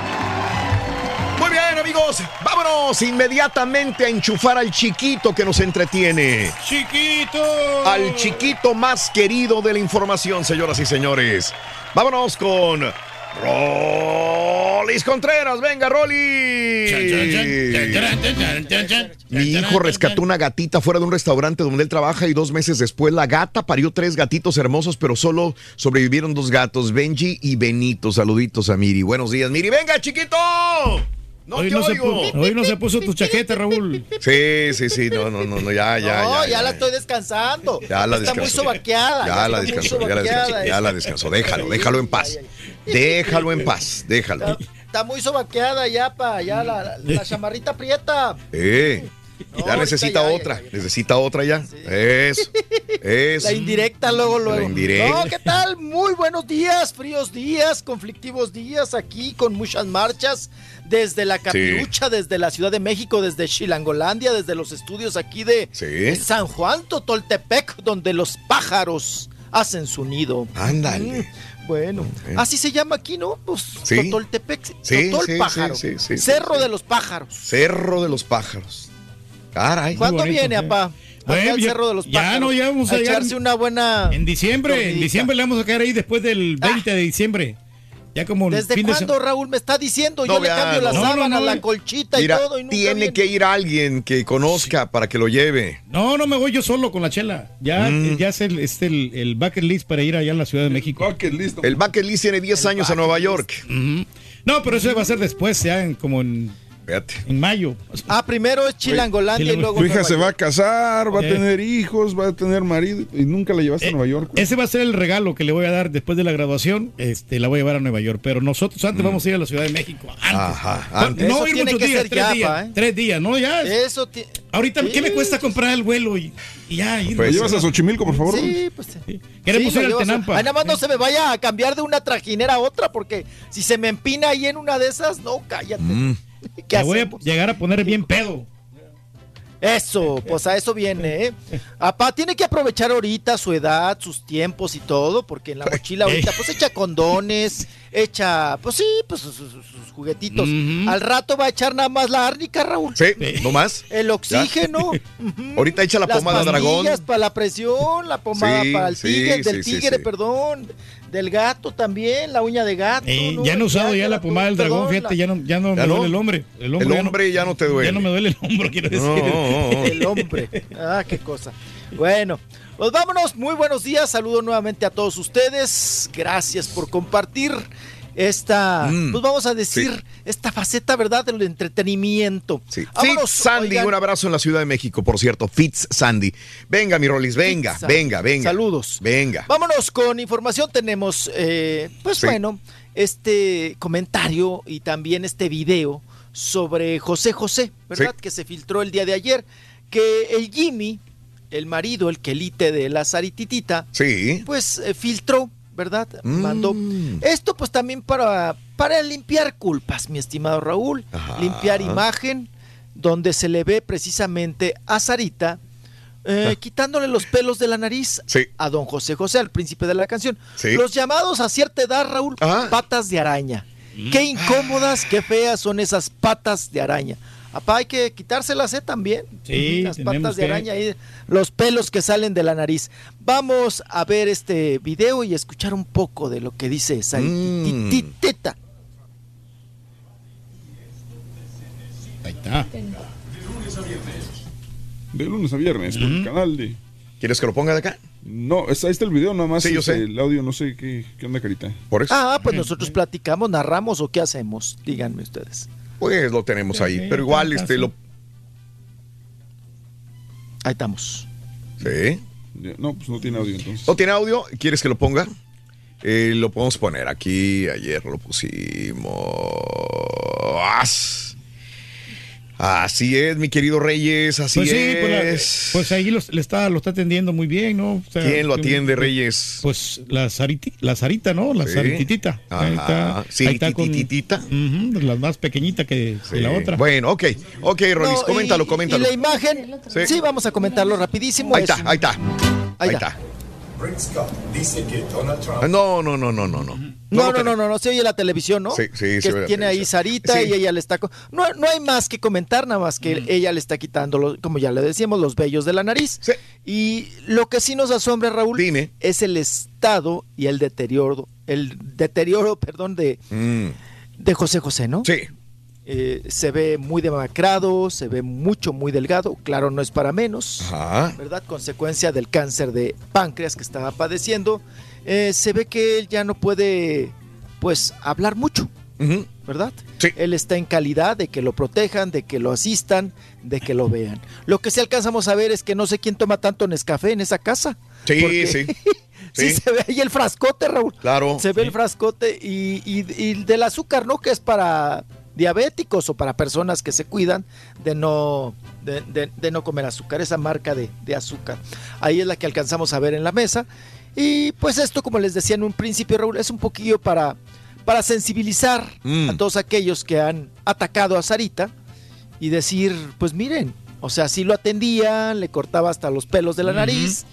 Speaker 1: Muy bien, amigos. Vámonos inmediatamente a enchufar al chiquito que nos entretiene.
Speaker 4: ¡Chiquito!
Speaker 1: Al chiquito más querido de la información, señoras y señores. Vámonos con Rolis Contreras. Venga, Rolis. Mi hijo rescató una gatita fuera de un restaurante donde él trabaja y dos meses después la gata parió tres gatitos hermosos, pero solo sobrevivieron dos gatos, Benji y Benito. Saluditos a Miri. Buenos días, Miri. Venga, chiquito. No
Speaker 4: hoy,
Speaker 1: te
Speaker 4: no se
Speaker 1: oigo.
Speaker 4: pu- hoy no se puso tu chaqueta, Raúl.
Speaker 1: Sí, sí, sí. No, no, no, no ya, ya,
Speaker 48: no,
Speaker 1: ya.
Speaker 48: ya, la estoy descansando.
Speaker 1: Ya la
Speaker 48: Está muy
Speaker 1: descansó.
Speaker 48: sobaqueada.
Speaker 1: Ya la
Speaker 48: está muy
Speaker 1: descansó, ya la
Speaker 48: sobaqueada,
Speaker 1: descansó, ya la descansó. Déjalo, déjalo en paz. Déjalo en paz, déjalo.
Speaker 48: Está muy sobaqueada ya, pa. Ya la, la, la chamarrita aprieta.
Speaker 1: Eh, ya necesita
Speaker 48: ya, ya,
Speaker 1: otra, necesita otra ya. Eso, eso.
Speaker 48: La indirecta luego, luego.
Speaker 1: indirecta.
Speaker 48: No, ¿qué tal? Muy buenos días, fríos días, conflictivos días aquí con muchas marchas desde la Capirucha, desde la Ciudad de México, desde Chilangolandia, desde los estudios aquí de
Speaker 1: Sí.
Speaker 48: San Juan Totoltepec, donde los pájaros hacen su nido.
Speaker 1: Ándale.
Speaker 48: Mm, Bueno, así se llama aquí, ¿no? Pues
Speaker 1: Sí.
Speaker 48: Totoltepec,
Speaker 1: Sí,
Speaker 48: Totol
Speaker 1: sí,
Speaker 48: pájaro,
Speaker 1: sí, sí, sí,
Speaker 48: Cerro de los pájaros.
Speaker 1: Cerro de los pájaros. Caray.
Speaker 48: ¿Cuándo viene, apá?
Speaker 4: Bueno,
Speaker 48: Acá al
Speaker 4: ya-
Speaker 48: Cerro de los
Speaker 4: ya
Speaker 48: Pájaros.
Speaker 4: no, ya vamos a
Speaker 48: echarse una buena.
Speaker 4: En diciembre, en diciembre le vamos a caer ahí después del 20 de diciembre. Ya como
Speaker 48: ¿Desde
Speaker 4: de
Speaker 48: cuándo. Raúl, me está diciendo?
Speaker 1: No,
Speaker 48: Yo le cambio las
Speaker 1: no. No, no,
Speaker 48: sábanas,
Speaker 4: no,
Speaker 48: la
Speaker 4: eh.
Speaker 48: colchita
Speaker 1: Mira,
Speaker 48: y todo. Y nunca
Speaker 1: tiene
Speaker 48: viene.
Speaker 1: que ir alguien que conozca para que lo lleve.
Speaker 4: No, no me voy yo solo con la chela. Ya,
Speaker 1: Mm.
Speaker 4: ya es el, es el, el bucket list para ir allá a la Ciudad de México.
Speaker 1: El bucket list tiene 10 años en Nueva York.
Speaker 4: No, pero eso va a ser después, ya en- como en
Speaker 1: Fíjate.
Speaker 4: En mayo.
Speaker 48: Ah, primero es Chilangolandia y luego.
Speaker 6: Tu hija se va a casar, va a
Speaker 4: Eh.
Speaker 6: tener hijos, va a tener marido y nunca la llevaste a Nueva York.
Speaker 4: Ese va a ser el regalo que le voy a dar después de la graduación. Este, la voy a llevar a Nueva York. Pero nosotros antes vamos a ir a la Ciudad de México. Antes.
Speaker 1: Mm. Ajá,
Speaker 4: No,
Speaker 1: antes.
Speaker 4: No ir muchos días, tres
Speaker 48: ya,
Speaker 4: días.
Speaker 48: pa, ¿eh?
Speaker 4: Tres días, ¿no? Ya.
Speaker 48: Eso. ti-
Speaker 4: Ahorita, ¿qué me
Speaker 48: Sí,
Speaker 4: cuesta comprar el vuelo y, y ya ir?
Speaker 6: ¿Me llevas a Xochimilco, por favor?
Speaker 48: Sí, pues.
Speaker 4: Queremos
Speaker 48: Sí,
Speaker 4: ir al
Speaker 48: a-
Speaker 4: Tenampa.
Speaker 48: Ay, nada más no se me vaya a cambiar de una trajinera a otra, porque si se me empina ahí en una de esas, no, cállate.
Speaker 1: Mm. [LAUGHS]
Speaker 48: ¿Qué
Speaker 4: Me voy a llegar a poner bien pedo.
Speaker 48: Eso, pues a eso viene, ¿eh? Apá tiene que aprovechar ahorita su edad, sus tiempos y todo, porque en la mochila ahorita pues echa condones, echa, pues sí, pues sus, sus- sus juguetitos. Al rato va a echar nada más la árnica, Raúl.
Speaker 1: Sí, no más.
Speaker 48: El oxígeno.
Speaker 1: Ahorita echa la
Speaker 48: las
Speaker 1: pomada dragón.
Speaker 48: pastillas para la presión, la pomada
Speaker 1: Sí,
Speaker 48: para el
Speaker 1: sí,
Speaker 48: tigre,
Speaker 1: sí,
Speaker 48: del
Speaker 1: sí,
Speaker 48: tigre,
Speaker 1: sí.
Speaker 48: perdón, del gato también, la uña de gato.
Speaker 4: Eh,
Speaker 48: ¿no?
Speaker 4: ya no he usado ya la pomada del dragón, fíjate, ya no, ya no
Speaker 1: ¿Ya
Speaker 4: me
Speaker 1: no?
Speaker 4: duele el hombre. El hombre,
Speaker 1: El
Speaker 4: ya no-
Speaker 1: hombre ya no te duele.
Speaker 4: Ya no me duele el hombro, quiero decir.
Speaker 1: No, no, no. [LAUGHS]
Speaker 48: El hombre. Ah, qué cosa. Bueno, pues vámonos. Muy buenos días. Saludo nuevamente a todos ustedes. Gracias por compartir esta,
Speaker 1: Mm,
Speaker 48: pues vamos a decir,
Speaker 1: sí.
Speaker 48: esta faceta, ¿verdad?, del entretenimiento.
Speaker 1: Sí.
Speaker 48: Vámonos,
Speaker 1: Fitz Sandy,
Speaker 48: oigan.
Speaker 1: un abrazo en la Ciudad de México, por cierto. Fitz Sandy. Venga, mi Rolis, venga,
Speaker 48: Fitz Sandy.
Speaker 1: venga, venga.
Speaker 48: Saludos.
Speaker 1: Venga.
Speaker 48: Vámonos con información. Tenemos, eh, pues
Speaker 1: Sí.
Speaker 48: bueno, este comentario y también este video sobre José José, ¿verdad? Que se filtró el día de ayer, que el Jimmy, el marido, el quelite de la Sarititita,
Speaker 1: Sí.
Speaker 48: pues eh, filtró, ¿verdad?
Speaker 1: Mm.
Speaker 48: Mandó. Esto pues también para, para limpiar culpas, mi estimado Raúl,
Speaker 1: Ajá.
Speaker 48: limpiar imagen, donde se le ve precisamente a Sarita. eh, quitándole los pelos de la nariz
Speaker 1: Ah. Sí.
Speaker 48: a don José José, al príncipe de la canción.
Speaker 1: Sí.
Speaker 48: Los llamados a cierta edad, Raúl,
Speaker 1: Ah.
Speaker 48: patas de araña. Qué incómodas, qué feas son esas patas de araña. Apá, hay que quitárselas ¿eh? también.
Speaker 4: Sí,
Speaker 48: Las patas de
Speaker 4: que-
Speaker 48: araña ahí, los pelos que salen de la nariz. Vamos a ver este video y escuchar un poco de lo que dice esa
Speaker 1: Mm.
Speaker 4: Ahí está.
Speaker 6: De lunes a viernes, por el canal de.
Speaker 1: ¿Quieres que lo ponga de acá?
Speaker 6: No, está- ahí está el video, nada más.
Speaker 1: Sí, yo
Speaker 6: este,
Speaker 1: sé.
Speaker 6: El audio, no sé qué, qué onda, carita.
Speaker 1: Por eso.
Speaker 48: Ah, pues nosotros platicamos, narramos o qué hacemos. Díganme ustedes.
Speaker 1: Pues lo tenemos ahí.
Speaker 4: Sí,
Speaker 1: Pero igual, este, lo.
Speaker 48: Ahí estamos.
Speaker 1: Sí.
Speaker 6: No, pues no tiene audio entonces.
Speaker 1: ¿No tiene audio? ¿Quieres que lo ponga? Eh, lo podemos poner aquí. Ayer lo pusimos. Así es, mi querido Reyes. Así
Speaker 4: Pues sí, pues, la-
Speaker 1: es.
Speaker 4: pues ahí los- le está, lo está atendiendo muy bien, ¿no? O sea,
Speaker 1: ¿Quién lo
Speaker 4: que-
Speaker 1: atiende, Reyes?
Speaker 4: Pues la, Sariti, la Sarita, ¿no? La
Speaker 1: Sí.
Speaker 4: Sarititita. Ahí
Speaker 1: Ajá.
Speaker 4: está.
Speaker 1: Sí,
Speaker 4: ahí está con- la más pequeñita que, que la otra.
Speaker 1: Bueno, ok. Ok, Rolis,
Speaker 48: No,
Speaker 1: coméntalo,
Speaker 48: y-
Speaker 1: coméntalo.
Speaker 48: Y la imagen,
Speaker 1: Sí.
Speaker 48: sí. vamos a comentarlo rapidísimo.
Speaker 1: Ahí
Speaker 48: es
Speaker 1: está, ahí está.
Speaker 48: Ahí
Speaker 1: Ahí
Speaker 48: está.
Speaker 1: está. No, no, no, no, no, no.
Speaker 48: No,
Speaker 1: lo
Speaker 48: no, no, no, no, se oye la televisión, ¿no?
Speaker 1: Sí, sí,
Speaker 48: que
Speaker 1: se oye la
Speaker 48: tiene ahí. Sarita
Speaker 1: Sí.
Speaker 48: y ella le está... No, no hay más que comentar, nada más que ella le está quitando, los- como ya le decíamos, los vellos de la nariz.
Speaker 1: Sí.
Speaker 48: Y lo que sí nos asombra, Raúl,
Speaker 1: Dime.
Speaker 48: es el estado y el deterioro, el deterioro, perdón, de,
Speaker 1: Mm,
Speaker 48: de José José, ¿no?
Speaker 1: sí.
Speaker 48: Eh, se ve muy demacrado, se ve mucho, muy delgado, claro, no es para menos.
Speaker 1: Ajá.
Speaker 48: ¿verdad? Consecuencia del cáncer de páncreas que estaba padeciendo. Eh, se ve que él ya no puede, pues, hablar mucho. ¿verdad?
Speaker 1: Sí.
Speaker 48: Él está en calidad de que lo protejan, de que lo asistan, de que lo vean. Lo que sí alcanzamos a ver es que no sé quién toma tanto Nescafé en esa casa.
Speaker 1: Sí,
Speaker 48: porque
Speaker 1: sí. [LAUGHS]
Speaker 48: sí
Speaker 1: Sí.
Speaker 48: se ve ahí el frascote, Raúl.
Speaker 1: Claro.
Speaker 48: Se ve el frascote y, y- y del azúcar, ¿no? Que es para diabéticos o para personas que se cuidan de no, de, de- de no comer azúcar, esa marca de, de azúcar. Ahí es la que alcanzamos a ver en la mesa. Y pues esto, como les decía en un principio, Raúl, es un poquillo para, para sensibilizar
Speaker 1: Mm.
Speaker 48: a todos aquellos que han atacado a Sarita y decir, pues miren, o sea, sí lo atendía, le cortaba hasta los pelos de la nariz.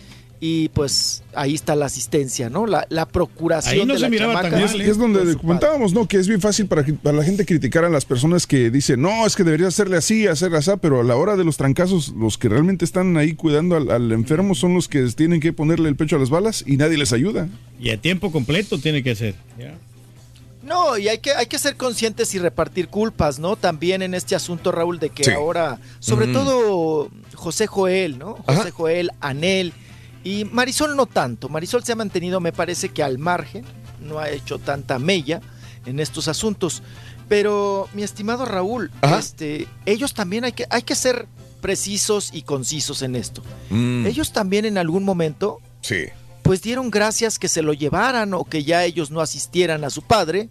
Speaker 48: Y pues ahí está la asistencia, ¿no? La, la procuración
Speaker 4: Ahí no
Speaker 48: de
Speaker 4: se
Speaker 48: la
Speaker 4: miraba tan
Speaker 48: chamaca.
Speaker 6: Y es,
Speaker 4: mal,
Speaker 6: es donde
Speaker 48: con su
Speaker 6: comentábamos, ¿no? Que es bien fácil para, para la gente criticar a las personas que dicen, no, es que debería hacerle así, hacerle así, pero a la hora de los trancazos, los que realmente están ahí cuidando al, al enfermo son los que tienen que ponerle el pecho a las balas y nadie les ayuda.
Speaker 4: Y a tiempo completo tiene que ser. Ya.
Speaker 48: No, y hay que, hay que ser conscientes y repartir culpas, ¿no? También en este asunto, Raúl, de que
Speaker 1: Sí.
Speaker 48: ahora, sobre
Speaker 1: Mm.
Speaker 48: todo José Joel, ¿no? José
Speaker 1: Ajá.
Speaker 48: Joel, Anel y Marisol no tanto. Marisol se ha mantenido, me parece que al margen, no ha hecho tanta mella en estos asuntos. Pero, mi estimado Raúl, este, ellos también hay que, hay que ser precisos y concisos en esto.
Speaker 1: Mm.
Speaker 48: Ellos también en algún momento,
Speaker 1: Sí.
Speaker 48: pues dieron gracias que se lo llevaran o que ya ellos no asistieran a su padre.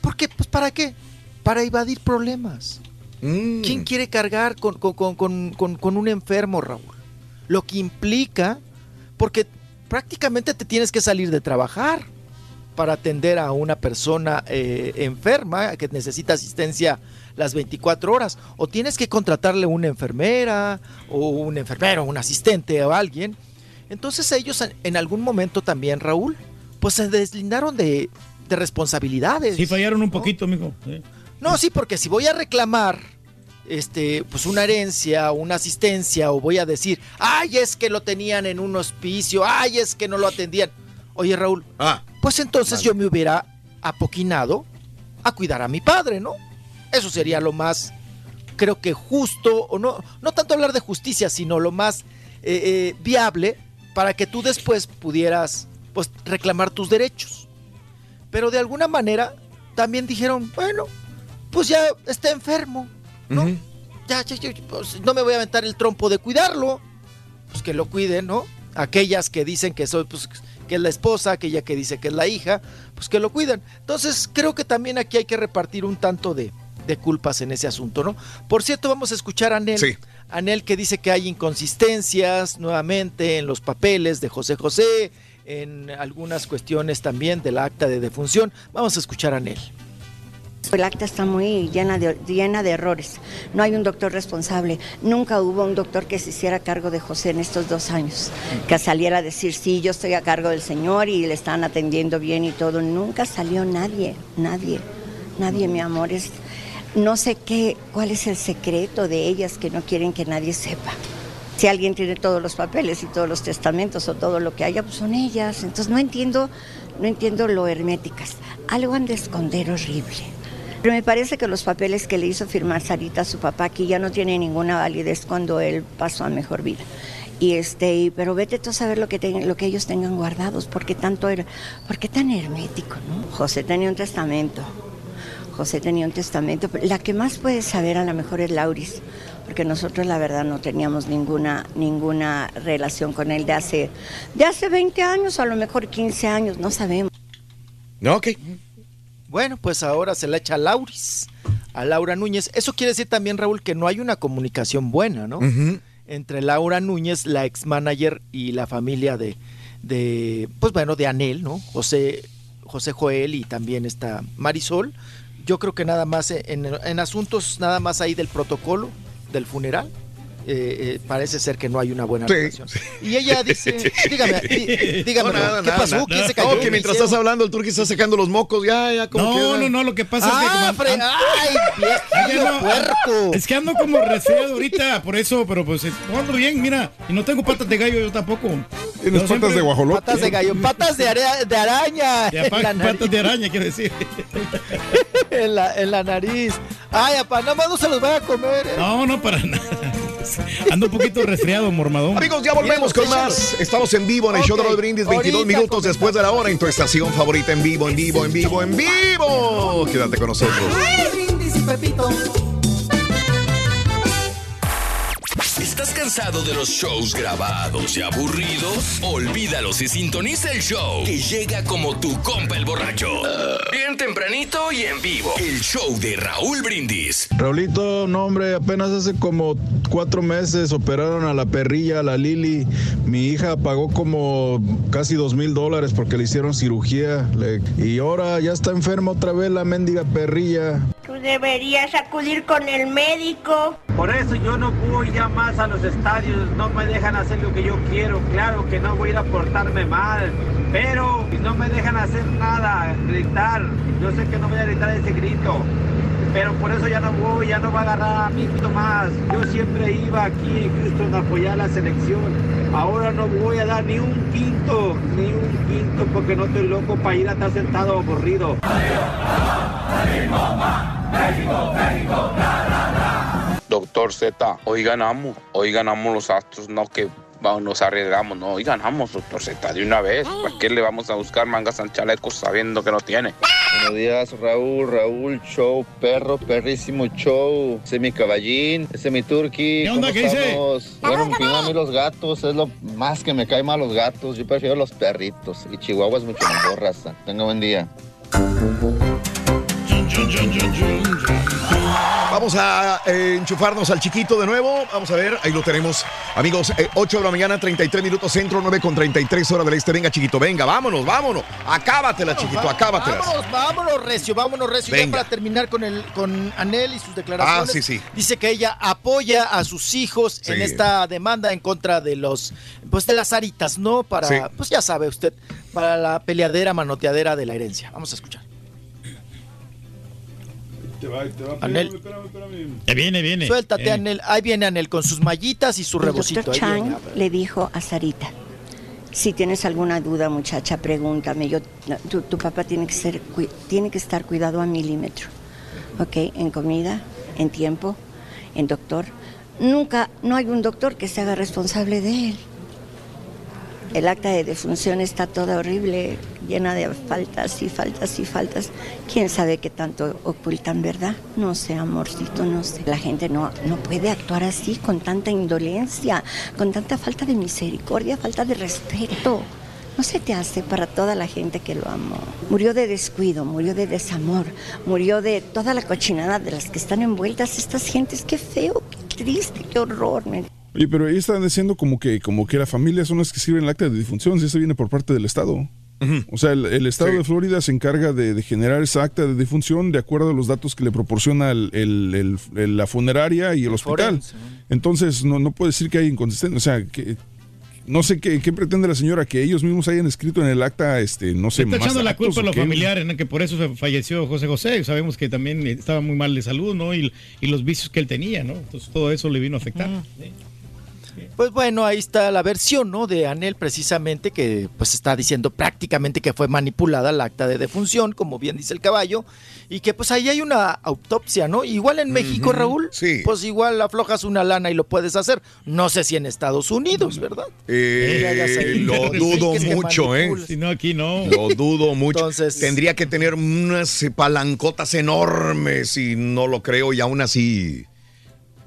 Speaker 48: Porque, pues, ¿para qué? Para evadir problemas.
Speaker 1: Mm.
Speaker 48: ¿Quién quiere cargar con- con- con- con un enfermo, Raúl? Lo que implica, porque prácticamente te tienes que salir de trabajar para atender a una persona eh, enferma que necesita asistencia las 24 horas. O tienes que contratarle una enfermera o un enfermero, un asistente o alguien. Entonces ellos en, en algún momento también, Raúl, pues se deslindaron de, de responsabilidades.
Speaker 4: Sí, fallaron un poquito, mijo. Sí.
Speaker 48: No, sí, porque si voy a reclamar este, pues una herencia, una asistencia, o voy a decir, ay, es que lo tenían en un hospicio, ay, es que no lo atendían. Oye, Raúl, pues entonces yo me hubiera apoquinado a cuidar a mi padre, ¿no? Eso sería lo más, creo que justo, o no, no tanto hablar de justicia, sino lo más eh, eh, viable para que tú después pudieras, pues, reclamar tus derechos. Pero de alguna manera también dijeron, bueno, pues ya está enfermo, ¿no? Ya, ya, ya, pues, no me voy a aventar el trompo de cuidarlo, pues que lo cuiden, ¿no? Aquellas que dicen que soy, pues, que es la esposa, aquella que dice que es la hija, pues que lo cuidan. Entonces, creo que también aquí hay que repartir un tanto de, de culpas en ese asunto, ¿no? Por cierto, vamos a escuchar a Anel.
Speaker 1: Sí.
Speaker 48: Anel que dice que hay inconsistencias nuevamente en los papeles de José José, en algunas cuestiones también del acta de defunción. Vamos a escuchar a Anel.
Speaker 49: El acta está muy llena de, llena de errores. No hay un doctor responsable. Nunca hubo un doctor que se hiciera cargo de José en estos dos años. Que saliera a decir, sí, yo estoy a cargo del señor y le están atendiendo bien y todo. Nunca salió nadie, nadie, nadie, mi amor. Es, no sé qué, cuál es el secreto de ellas que no quieren que nadie sepa. Si alguien tiene todos los papeles y todos los testamentos o todo lo que haya, pues son ellas. Entonces no entiendo, no entiendo lo herméticas. Algo han de esconder horrible. Pero me parece que los papeles que le hizo firmar Sarita a su papá aquí ya no tienen ninguna validez cuando él pasó a mejor vida. Y este, y- pero vete tú a saber lo que tengan- lo que ellos tengan guardados, porque tanto era, por qué tan hermético, ¿no? José tenía un testamento. José tenía un testamento. La que más puede saber a lo mejor es Lauris, porque nosotros la verdad no teníamos ninguna, ninguna relación con él de hace, de hace 20 años, a lo mejor 15 años, no sabemos.
Speaker 1: No, ok.
Speaker 48: Bueno, pues ahora se la echa a Lauris, a Laura Núñez. Eso quiere decir también, Raúl, que no hay una comunicación buena, ¿no? Entre Laura Núñez, la ex manager, y la familia de, de, pues bueno, de Anel, ¿no? José, José Joel y también está Marisol. Yo creo que nada más en, en asuntos, nada más ahí del protocolo del funeral. Eh, eh, parece ser que no hay una buena
Speaker 1: Sí.
Speaker 48: relación. Y ella [LAUGHS] dice, dígame, dí- dígame,
Speaker 1: No, nada,
Speaker 48: ¿qué
Speaker 1: nada,
Speaker 48: pasó?
Speaker 1: nada.
Speaker 48: ¿Quién se cayó?
Speaker 1: No, que
Speaker 48: ¿Qué
Speaker 1: mientras
Speaker 48: hicieron?
Speaker 1: estás hablando, el turqui está sacando los mocos, ya, ya, como
Speaker 4: No,
Speaker 1: queda.
Speaker 4: no, no, lo que pasa es que
Speaker 48: Ah,
Speaker 4: como-
Speaker 48: ¡Ay,
Speaker 4: no,
Speaker 48: puerco!
Speaker 4: Es que ando como resfriado ahorita, por eso, pero pues eh, no ando bien, mira, y no tengo patas de gallo yo tampoco.
Speaker 6: ¿Tienes patas de guajolote?
Speaker 48: Patas de gallo, patas de, are- de araña.
Speaker 4: De
Speaker 48: nariz.
Speaker 4: patas de araña, quiero decir. [LAUGHS]
Speaker 48: en, la, en la nariz. Ay, apá, nada más no se los vaya a comer. ¿eh?
Speaker 4: No, no, para nada. Ando un poquito resfriado, mormadón.
Speaker 1: Amigos, ya volvemos con más. Estamos en vivo en el show de Raúl Brindis, 22
Speaker 4: ahorita
Speaker 1: minutos después de la hora en tu estación favorita en vivo, en vivo, en vivo, en vivo. Quédate con nosotros.
Speaker 30: Brindis y Pepito.
Speaker 10: ¿Estás cansado de los shows grabados y aburridos? Olvídalos y sintoniza el show que llega como tu compa el borracho. Bien tempranito y en vivo. El show de Raúl Brindis.
Speaker 46: Raulito, no hombre, apenas hace como cuatro meses operaron a la perrilla, a la Lili. Mi hija pagó como casi dos mil dólares porque le hicieron cirugía. Le- y ahora ya está enferma otra vez la mendiga perrilla.
Speaker 3: Tú deberías acudir con el médico.
Speaker 50: Por eso yo no voy ya más a los estadios, no me dejan hacer lo que yo quiero, claro que no voy a ir a portarme mal, pero no me dejan hacer nada, gritar, yo sé que no voy a gritar ese grito, pero por eso ya no voy, ya no va a agarrar a mí más, yo siempre iba aquí en Houston apoyar a la selección, ahora no voy a dar ni un quinto, ni un quinto porque no estoy loco para ir a estar sentado aburrido.
Speaker 37: Doctor Z, hoy ganamos, hoy ganamos los Astros, no que
Speaker 51: vamos, nos arriesgamos, no, y ganamos, doctor Z, de una vez. ¿Para qué le vamos a buscar mangas al chaleco sabiendo que no tiene?
Speaker 52: Buenos días, Raúl, Raúl, show, perro, perrísimo show. Ese es mi caballín, ese es mi turqui.
Speaker 4: ¿Qué onda?
Speaker 52: ¿Cómo
Speaker 4: ¿Qué dice?
Speaker 52: Bueno, en fin, a mí los gatos es lo más que me cae mal los gatos. Yo prefiero los perritos. Y Chihuahua es mucho mejor, raza. Tenga buen día.
Speaker 1: Vamos a eh, enchufarnos al chiquito de nuevo. Vamos a ver, ahí lo tenemos. Amigos, eh, 8 de la mañana, 33 minutos centro, 9 con 33 horas del este. Venga, chiquito, venga, vámonos, vámonos. Acábatela, chiquito, acábatelas.
Speaker 48: Vámonos, vámonos, Recio, vámonos, Recio. Ya
Speaker 1: Venga.
Speaker 48: para terminar con, el, con Anel y sus declaraciones.
Speaker 1: Ah, sí, sí.
Speaker 48: Dice que ella apoya a sus hijos en esta demanda en contra de los, pues de las aritas, ¿no? Para,
Speaker 1: Sí.
Speaker 48: pues ya sabe usted, para la peleadera, manoteadera de la herencia. Vamos a escuchar. Anel.
Speaker 4: Ya viene, viene.
Speaker 48: Suéltate,
Speaker 4: Eh.
Speaker 48: Anel. Ahí viene Anel con sus mallitas y su
Speaker 49: El
Speaker 48: rebocito.
Speaker 49: doctor
Speaker 48: Ahí
Speaker 49: Chang
Speaker 48: viene.
Speaker 49: le dijo a Sarita, si tienes alguna duda, muchacha, pregúntame. Yo, tu, tu papá tiene que, ser, tiene que estar cuidado a milímetro, ¿ok? En comida, en tiempo, en doctor. Nunca, no hay un doctor que se haga responsable de él. El acta de defunción está toda horrible, llena de faltas y faltas y faltas. ¿Quién sabe qué tanto ocultan, verdad? No sé, amorcito, no sé. La gente no, no puede actuar así, con tanta indolencia, con tanta falta de misericordia, falta de respeto. No se te hace para toda la gente que lo amó. Murió de descuido, murió de desamor, murió de toda la cochinada de las que están envueltas estas gentes. Qué feo, qué triste, qué horror.
Speaker 6: Oye, pero ahí están diciendo como que, como que la familia son las que escriben el acta de difunción, si eso viene por parte del Estado. O sea, el, el Estado de Florida se encarga de, de generar esa acta de difunción de acuerdo a los datos que le proporciona el- el- el- el- la funeraria y el hospital.
Speaker 48: forense,
Speaker 6: Entonces, no, no puede decir que hay inconsistencia. O sea, que no sé qué, qué pretende la señora, que ellos mismos hayan escrito en el acta, este, no sé,
Speaker 4: está
Speaker 6: más
Speaker 4: echando la culpa a los familiares, ¿no? que por eso se falleció José José. Sabemos que también estaba muy mal de salud, ¿no? Y, y los vicios que él tenía, ¿no? Entonces todo eso le vino a afectar. Sí.
Speaker 48: Pues bueno, ahí está la versión, ¿no? De Anel precisamente que pues está diciendo prácticamente que fue manipulada la acta de defunción, como bien dice el caballo, y que pues ahí hay una autopsia, ¿no? Igual en México, Raúl,
Speaker 1: sí.
Speaker 48: pues igual aflojas una lana y lo puedes hacer. No sé si en Estados Unidos, ¿verdad?
Speaker 1: Eh, lo [LAUGHS] dudo mucho, ¿eh?
Speaker 4: Si no, aquí no.
Speaker 1: Lo dudo mucho. Tendría que tener unas palancotas enormes y no lo creo y aún así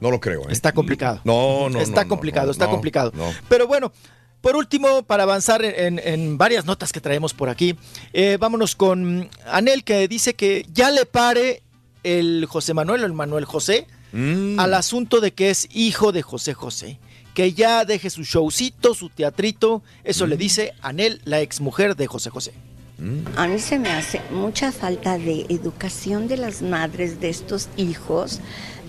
Speaker 1: no lo creo. ¿eh?
Speaker 48: Está complicado.
Speaker 1: No, no,
Speaker 48: Está
Speaker 1: no,
Speaker 48: complicado,
Speaker 1: no,
Speaker 48: está
Speaker 1: no,
Speaker 48: complicado.
Speaker 1: no.
Speaker 48: Pero bueno, por último, para avanzar en, en varias notas que traemos por aquí, eh, vámonos con Anel que dice que ya le pare el José Manuel o el Manuel José
Speaker 1: Mm.
Speaker 48: al asunto de que es hijo de José José. Que ya deje su showcito, su teatrito. Eso
Speaker 1: Mm.
Speaker 48: le dice Anel, la exmujer de José José.
Speaker 49: A mí se me hace mucha falta de educación de las madres de estos hijos,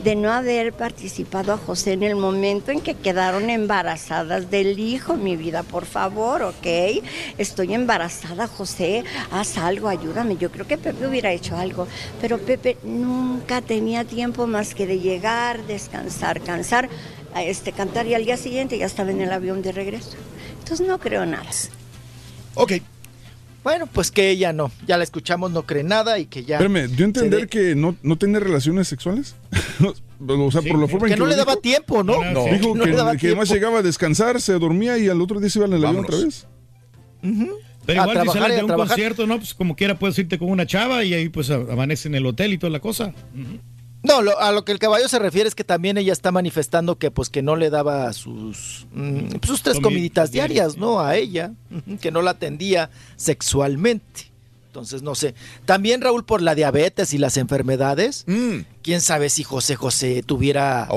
Speaker 49: de no haber participado a José en el momento en que quedaron embarazadas del hijo, mi vida, por favor, ¿ok? Estoy embarazada, José, haz algo, ayúdame. Yo creo que Pepe hubiera hecho algo, pero Pepe nunca tenía tiempo más que de llegar, descansar, cansar, este, cantar y al día siguiente ya estaba en el avión de regreso. Entonces no creo nada.
Speaker 1: Ok.
Speaker 48: Bueno, pues que ella no, ya la escuchamos, no cree nada y que ya...
Speaker 6: Espérame, ¿dio a entender
Speaker 48: ve-
Speaker 6: que no, no tenía relaciones sexuales? [LAUGHS] o sea, por la forma en
Speaker 48: que no le daba
Speaker 6: dijo.
Speaker 48: tiempo, ¿no?
Speaker 6: Dijo
Speaker 48: Sí, no
Speaker 6: que,
Speaker 48: le daba
Speaker 6: que además llegaba a descansar, se dormía y al otro día se iba en el avión otra vez.
Speaker 4: Pero
Speaker 48: A
Speaker 4: igual si
Speaker 48: trabajar
Speaker 4: sales
Speaker 48: y a
Speaker 4: de un
Speaker 48: trabajar.
Speaker 4: concierto, ¿no? Pues como quiera puedes irte con una chava y ahí pues amanece en el hotel y toda la cosa.
Speaker 48: No, lo- a lo que el caballo se refiere es que también ella está manifestando que pues que no le daba sus, mm, sus tres
Speaker 4: Comi-
Speaker 48: comiditas
Speaker 4: diarias,
Speaker 48: ¿no? A ella, [LAUGHS] que no la atendía sexualmente. Entonces, no sé. También, Raúl, por la diabetes y las enfermedades, quién sabe si José José tuviera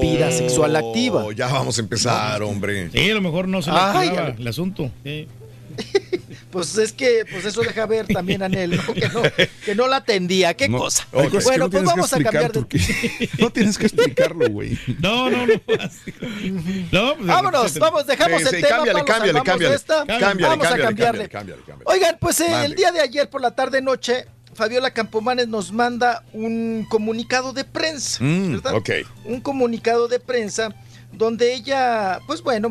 Speaker 48: vida sexual activa.
Speaker 1: Oh, ya vamos a empezar, hombre.
Speaker 4: Sí, a lo mejor no se le
Speaker 48: Ay, ya.
Speaker 4: el asunto. Sí. [LAUGHS]
Speaker 48: Pues es que, pues eso deja ver también a Anel, ¿no? [LAUGHS] Que no, que no la atendía. ¿Qué
Speaker 6: No,
Speaker 48: cosa? Bueno,
Speaker 6: no
Speaker 48: pues vamos a cambiar de... [LAUGHS]
Speaker 6: No tienes que explicarlo, güey.
Speaker 4: No, no, no. [LAUGHS] No, pues,
Speaker 48: Vámonos, vamos, dejamos
Speaker 1: Sí,
Speaker 48: el
Speaker 1: sí,
Speaker 48: tema.
Speaker 1: cámbiale,
Speaker 48: Pablo,
Speaker 1: cámbiale, cámbiale.
Speaker 48: esta.
Speaker 1: Cámbiale,
Speaker 48: vamos a
Speaker 1: cámbiale,
Speaker 48: cambiarle.
Speaker 1: cámbiale, cámbiale.
Speaker 48: Oigan, pues eh, el día de ayer por la tarde noche, Fabiola Campomanes nos manda un comunicado de prensa,
Speaker 1: Mm,
Speaker 48: ¿verdad?
Speaker 1: ok.
Speaker 48: Un comunicado de prensa donde ella, pues bueno,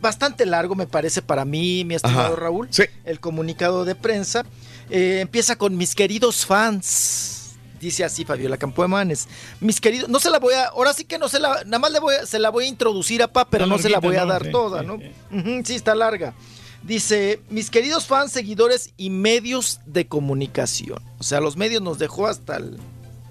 Speaker 48: bastante largo me parece para mí, mi estimado
Speaker 1: Ajá,
Speaker 48: Raúl,
Speaker 1: sí.
Speaker 48: el comunicado de prensa. Eh, empieza con mis queridos fans. Dice así Fabiola Campoemanes. Mis queridos, no se la voy a, ahora sí que no se la, nada más le voy a, se la voy a introducir a Pa, pero no se la voy a
Speaker 4: ¿no?
Speaker 48: dar
Speaker 4: Sí,
Speaker 48: toda, ¿no?
Speaker 4: sí.
Speaker 48: Sí, está larga. Dice, mis queridos fans, seguidores y medios de comunicación. O sea, los medios nos dejó hasta, el-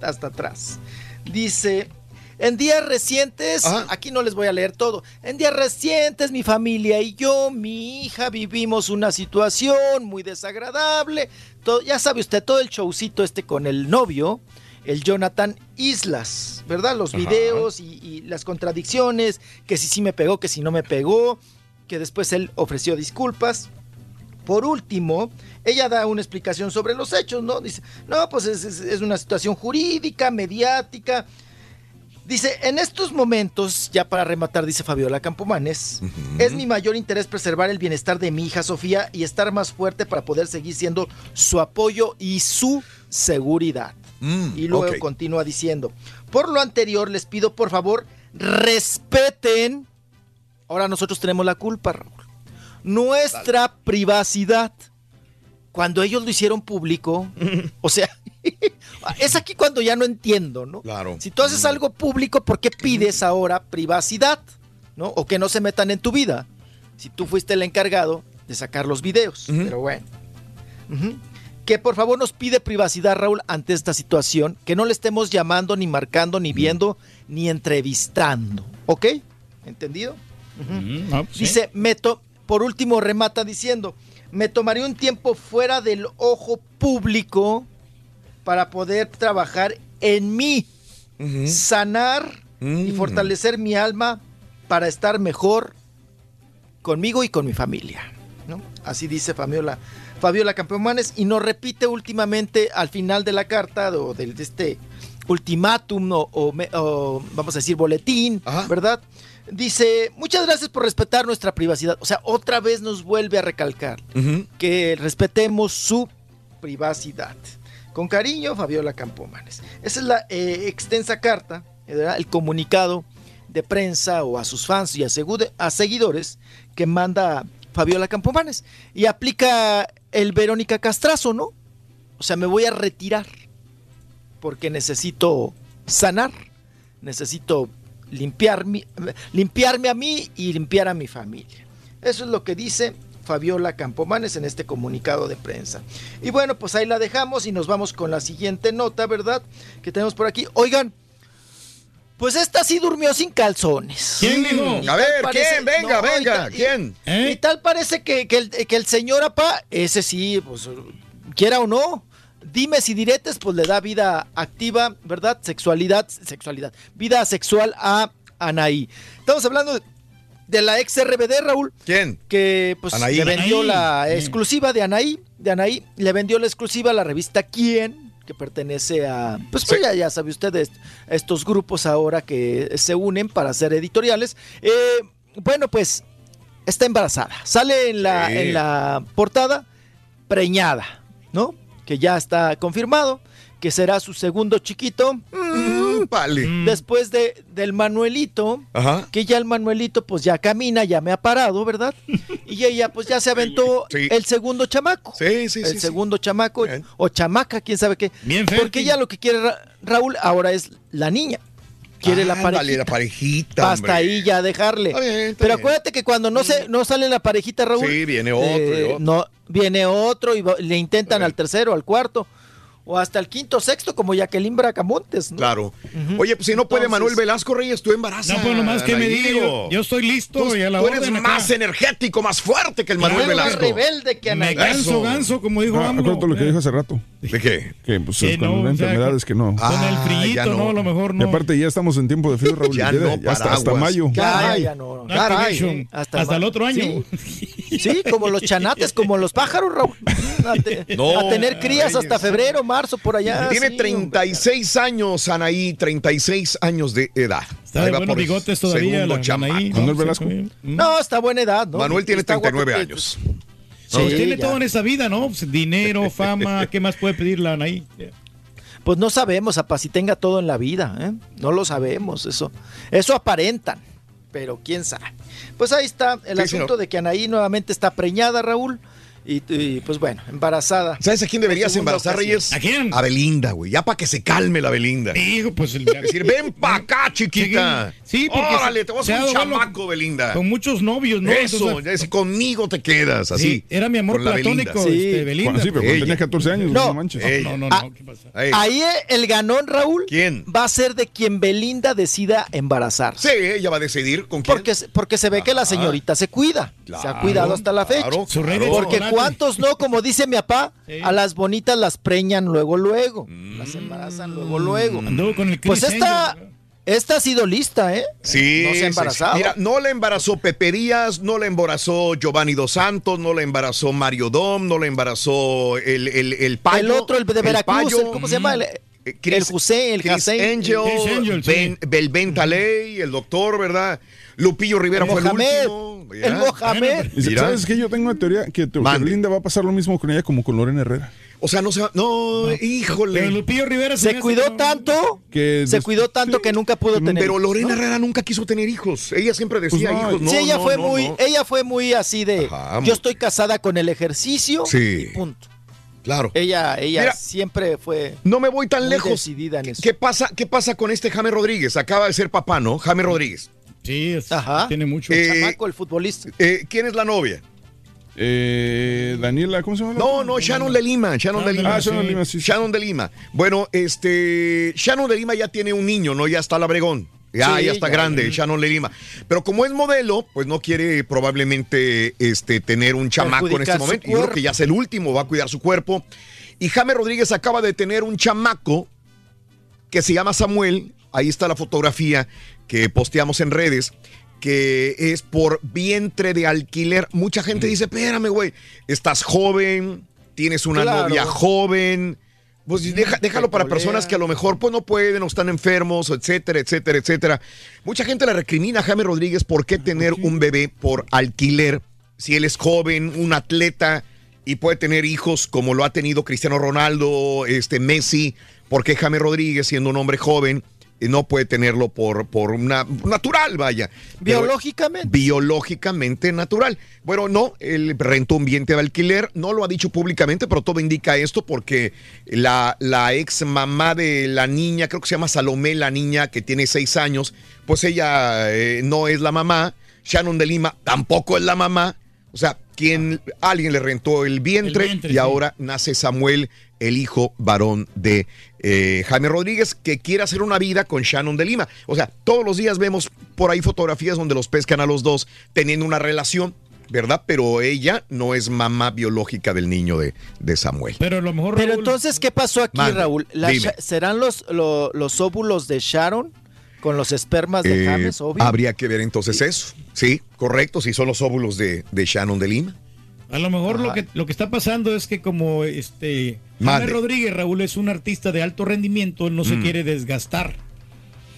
Speaker 48: hasta atrás. Dice, en días recientes, aquí no les voy a leer todo. En días recientes, mi familia y yo, mi hija, vivimos una situación muy desagradable. Todo- ya sabe usted, todo el showcito este con el novio, el Jonathan Islas, ¿verdad? Los
Speaker 53: Ajá.
Speaker 48: videos y, y las contradicciones, que si sí me pegó, que si no me pegó, que después él ofreció disculpas. Por último, ella da una explicación sobre los hechos, ¿no? Dice, no, pues es, es- es una situación jurídica, mediática. Dice, en estos momentos, ya para rematar, dice Fabiola Campomanes, es mi mayor interés preservar el bienestar de mi hija Sofía y estar más fuerte para poder seguir siendo su apoyo y su seguridad. y luego continúa diciendo, por lo anterior les pido por favor respeten, ahora nosotros tenemos la culpa, Raúl, nuestra privacidad. Cuando ellos lo hicieron público, [LAUGHS] o sea, es aquí cuando ya no entiendo, ¿no?
Speaker 1: Claro.
Speaker 48: Si tú haces algo público, ¿por qué pides ahora privacidad? ¿No? O que no se metan en tu vida. Si tú fuiste el encargado de sacar los videos. Pero bueno. Que por favor nos pide privacidad, Raúl, ante esta situación. Que no le estemos llamando, ni marcando, ni viendo, ni entrevistando. ¿Ok? ¿Entendido? Ujú. Dice, me to- por último remata diciendo, me tomaré un tiempo fuera del ojo público para poder trabajar en mí, sanar y fortalecer mi alma para estar mejor conmigo y con mi familia. ¿no? Así dice Fabiola, Fabiola Campomanes y nos repite últimamente al final de la carta o de este ultimátum o, o me- o, vamos a decir boletín, ¿verdad? Dice, muchas gracias por respetar nuestra privacidad. O sea, otra vez nos vuelve a recalcar que respetemos su privacidad. Con cariño, Fabiola Campomanes. Esa es la eh, extensa carta, el comunicado de prensa o a sus fans y a, seguidores que manda Fabiola Campomanes. Y aplica el Verónica Castrazo, ¿no? O sea, me voy a retirar porque necesito sanar, necesito limpiarme a mí y limpiar a mi familia. Eso es lo que dice Fabiola Campomanes en este comunicado de prensa. Y bueno, pues ahí la dejamos y nos vamos con la siguiente nota, ¿verdad? Que tenemos por aquí. Oigan, pues esta sí durmió sin calzones.
Speaker 1: ¿Quién dijo?
Speaker 48: Y
Speaker 1: A ver, ¿quién? Venga,
Speaker 48: y
Speaker 1: venga,
Speaker 48: tal- y-
Speaker 1: ¿quién?
Speaker 48: Y, tal parece que, que el, que el señor Apa, ese sí, pues quiera o no, dimes y diretes, pues le da vida activa, ¿verdad? Sexualidad, sexualidad, vida sexual a Anaí. Estamos hablando de, de la ex RBD, Raúl.
Speaker 1: ¿Quién?
Speaker 48: Que pues
Speaker 1: Anaí.
Speaker 48: le vendió
Speaker 1: Anaí.
Speaker 48: la exclusiva de Anaí, de Anaí, le vendió la exclusiva a la revista Quién, que pertenece a, pues, pues, ya, ya sabe usted, est- estos grupos ahora que se unen para hacer editoriales. Eh, bueno, pues está embarazada. Sale en la,
Speaker 1: Sí.
Speaker 48: en la portada preñada, ¿no? Que ya está confirmado, que será su segundo chiquito. Mm, [LAUGHS]
Speaker 1: vale.
Speaker 48: Después de, del Manuelito,
Speaker 1: Ajá.
Speaker 48: que ya el Manuelito pues ya camina, ya me ha parado, ¿verdad? [LAUGHS] Y ella pues ya se aventó el segundo chamaco.
Speaker 1: Sí, sí,
Speaker 48: El
Speaker 1: sí, sí.
Speaker 48: segundo chamaco o chamaca, quién sabe qué. Porque ella lo que quiere Ra- Raúl ahora es la niña. Quiere la parejita.
Speaker 1: la parejita,
Speaker 48: Hasta ahí ya dejarle. Pero acuérdate que cuando no se no sale la parejita, Raúl.
Speaker 1: Sí, viene otro y otro.
Speaker 48: No, viene otro y va- le intentan al tercero, al cuarto. O hasta el quinto, sexto, como Jacqueline Bracamontes. ¿no?
Speaker 1: Claro. Oye, pues si no puede Manuel Velasco Reyes, tú embarazas.
Speaker 4: No, pues nomás que me diga, yo- yo estoy listo
Speaker 1: Tú,
Speaker 4: y a la
Speaker 1: tú eres
Speaker 4: orden acá.
Speaker 1: más energético, más fuerte que el Manuel
Speaker 4: Claro,
Speaker 1: Velasco.
Speaker 48: rebelde que
Speaker 4: Me ganso, ganso, como dijo
Speaker 6: Ah,
Speaker 4: AMLO.
Speaker 6: acuérdate lo que dijo hace rato.
Speaker 1: ¿De qué?
Speaker 6: Que pues
Speaker 4: Que
Speaker 6: con
Speaker 4: no, o sea,
Speaker 6: que no.
Speaker 4: con el frillito, no, a lo mejor no.
Speaker 6: Y aparte ya estamos en tiempo de frío, Raúl. [LAUGHS]
Speaker 1: Ya no,
Speaker 6: ya hasta, hasta mayo.
Speaker 48: Ya, ya no.
Speaker 4: No, Activation.
Speaker 48: Hasta,
Speaker 4: Hasta el otro año.
Speaker 48: Sí, como los chanates, como los pájaros, Raúl. A, [LAUGHS] te-
Speaker 1: No,
Speaker 48: a tener crías hasta febrero, marzo, por allá.
Speaker 1: Tiene
Speaker 48: sí,
Speaker 1: 36 años, Anaí, 36 años de edad.
Speaker 4: Está de
Speaker 1: Ahí
Speaker 4: buenos bigotes todavía.
Speaker 6: Manuel Velasco.
Speaker 4: sí.
Speaker 48: No, está buena edad, ¿no?
Speaker 1: Manuel tiene
Speaker 48: Está
Speaker 1: 39
Speaker 48: guapo,
Speaker 1: años.
Speaker 4: Sí,
Speaker 48: Sí,
Speaker 4: tiene
Speaker 48: ya.
Speaker 4: todo en esa vida, ¿no? Pues, dinero, [LAUGHS] fama, ¿qué más puede pedir la Anaí?
Speaker 48: Pues no sabemos, apa, si tenga todo en la vida, ¿eh? No lo sabemos, eso. Eso aparentan, pero quién sabe. Pues ahí está el
Speaker 1: Sí,
Speaker 48: asunto
Speaker 1: señor.
Speaker 48: de que Anaí nuevamente está preñada, Raúl. Y, y, pues bueno, embarazada.
Speaker 1: ¿Sabes a quién deberías embarazar,
Speaker 48: ocasión.
Speaker 1: Reyes?
Speaker 4: ¿A quién?
Speaker 1: A Belinda, güey. Ya para que se calme la Belinda.
Speaker 4: Digo, pues el-
Speaker 1: Es decir, ven pa' acá, chiquita.
Speaker 4: Sí, porque
Speaker 1: Órale,
Speaker 4: se-
Speaker 1: te voy a un chamaco, Belinda.
Speaker 4: Con muchos novios, ¿no?
Speaker 1: Eso,
Speaker 4: Entonces,
Speaker 1: ya es- conmigo te quedas, así.
Speaker 4: Sí, era mi amor
Speaker 1: con la Belinda.
Speaker 4: platónico, este, Belinda.
Speaker 6: Sí, pero cuando
Speaker 1: Ella.
Speaker 6: tenía 14 años,
Speaker 48: No.
Speaker 6: no, manches.
Speaker 1: Ella.
Speaker 4: No, no,
Speaker 48: Ah,
Speaker 4: no, ¿qué pasa?
Speaker 48: Ahí el ganón, Raúl,
Speaker 1: ¿Quién?
Speaker 48: va a ser de quien Belinda decida embarazar.
Speaker 1: Sí, ella va a decidir con quién.
Speaker 48: Porque, se- porque se ve que la señorita se cuida. se ha
Speaker 1: Claro,
Speaker 48: cuidado hasta la fecha.
Speaker 1: claro,
Speaker 4: Su rey de
Speaker 1: claro.
Speaker 48: Porque. Cuántos no, como dice mi papá,
Speaker 4: Sí.
Speaker 48: a las bonitas las preñan luego, luego.
Speaker 1: Mm.
Speaker 48: Las embarazan luego, luego.
Speaker 4: Anduvo con el
Speaker 48: Pues esta,
Speaker 4: Angel.
Speaker 48: esta ha sido lista, ¿eh?
Speaker 1: Sí,
Speaker 48: No se ha
Speaker 1: sí. Mira, no le embarazó Pepe Díaz, no le embarazó Giovanni Dos Santos, no le embarazó Mario Dom, no le embarazó el, el, el payo.
Speaker 48: el otro, el de Veracruz,
Speaker 1: payo.
Speaker 48: el- ¿cómo se llama? El,
Speaker 1: Eh, Chris-
Speaker 48: el José, el
Speaker 1: Chris. Angel,
Speaker 4: Chris Angel, sí.
Speaker 1: Ben, Belben Taley, el doctor, ¿verdad? Lupillo Rivera
Speaker 48: El
Speaker 1: fue
Speaker 48: Mohamed,
Speaker 1: el último.
Speaker 48: El. Mohamed.
Speaker 6: Y
Speaker 1: Mira.
Speaker 6: ¿Sabes qué? Yo tengo una teoría que, que. Belinda va a pasar lo mismo con ella como con Lorena Herrera.
Speaker 1: O sea, no se va. No, híjole.
Speaker 4: Pero Lupillo Rivera
Speaker 48: Se cuidó
Speaker 4: que no-
Speaker 48: tanto,
Speaker 6: Que
Speaker 48: se cuidó tanto
Speaker 6: sí.
Speaker 48: que nunca pudo tener.
Speaker 1: Pero Lorena
Speaker 48: ¿no?
Speaker 1: Herrera nunca quiso tener hijos. Ella siempre decía
Speaker 6: Pues no,
Speaker 1: hijos. No,
Speaker 48: sí, ella
Speaker 1: no,
Speaker 48: fue
Speaker 1: no,
Speaker 48: muy,
Speaker 1: no.
Speaker 48: ella fue muy así de,
Speaker 1: Ajá.
Speaker 48: yo estoy casada con el ejercicio
Speaker 1: Sí.
Speaker 48: y punto.
Speaker 1: Claro.
Speaker 48: Ella, ella
Speaker 1: Mira.
Speaker 48: siempre fue
Speaker 1: No me voy tan
Speaker 48: muy
Speaker 1: lejos.
Speaker 48: decidida en eso.
Speaker 1: ¿Qué pasa, ¿Qué pasa con este Jaime Rodríguez? Acaba de ser papá, ¿no? Jaime Rodríguez.
Speaker 4: Sí, es-
Speaker 48: Ajá.
Speaker 4: tiene mucho.
Speaker 1: Eh,
Speaker 48: Chamaco, el futbolista.
Speaker 1: Eh, ¿Quién es la novia?
Speaker 6: Eh, Daniela, ¿cómo se llama? la
Speaker 1: No, no, Shannon de Lima. Shannon de Lima.
Speaker 6: Ah, Shannon Lima, sí, sí.
Speaker 1: Shannon de Lima. Bueno, este. Shannon de Lima ya tiene un niño, ¿no? Ya está labregón. Ya,
Speaker 48: Sí,
Speaker 1: ya está
Speaker 48: ya.
Speaker 1: grande, Shannon de Lima. Pero como es modelo, pues no quiere probablemente este, tener un chamaco en este momento. Yo creo que ya es el último, va a cuidar su cuerpo. Y Jaime Rodríguez acaba de tener un chamaco que se llama Samuel. Ahí está la fotografía que posteamos en redes. Que es por vientre de alquiler. Mucha gente dice: Espérame, güey, estás joven, tienes una
Speaker 48: Claro.
Speaker 1: novia joven. Pues deja- déjalo para personas que a lo mejor pues no pueden o están enfermos, etcétera, etcétera, etcétera. Mucha gente le recrimina a Jaime Rodríguez por qué tener un bebé por alquiler si él es joven, un atleta y puede tener hijos como lo ha tenido Cristiano Ronaldo, este Messi, ¿por qué Jaime Rodríguez siendo un hombre joven no puede tenerlo por, por una natural, vaya? Pero-
Speaker 48: Biológicamente.
Speaker 1: biológicamente natural. Bueno, no, él rentó un vientre de alquiler, no lo ha dicho públicamente, pero todo indica esto porque la, la ex mamá de la niña, creo que se llama Salomé, la niña que tiene seis años, pues ella eh, no es la mamá, Shannon de Lima tampoco es la mamá, o sea, quien, alguien le rentó el vientre,
Speaker 4: El vientre,
Speaker 1: y
Speaker 4: sí.
Speaker 1: ahora nace Samuel, el hijo varón de eh, Jaime Rodríguez, que quiere hacer una vida con Shannon de Lima. O sea, todos los días vemos por ahí fotografías donde los pescan a los dos teniendo una relación, ¿verdad? Pero ella no es mamá biológica del niño de, de Samuel.
Speaker 4: Pero a lo mejor.
Speaker 48: Pero entonces, ¿qué pasó aquí, Raúl? La ¿Serán los, lo- los óvulos de Sharon con los espermas de
Speaker 1: Eh,
Speaker 48: James, obvio?
Speaker 1: habría que ver entonces eso. Sí, correcto, si son los óvulos de, de Shannon de Lima.
Speaker 4: A lo mejor lo que, lo que está pasando es que como este. Jaime Rodríguez, Raúl, es un artista de alto rendimiento, él no se
Speaker 1: Mm.
Speaker 4: quiere desgastar.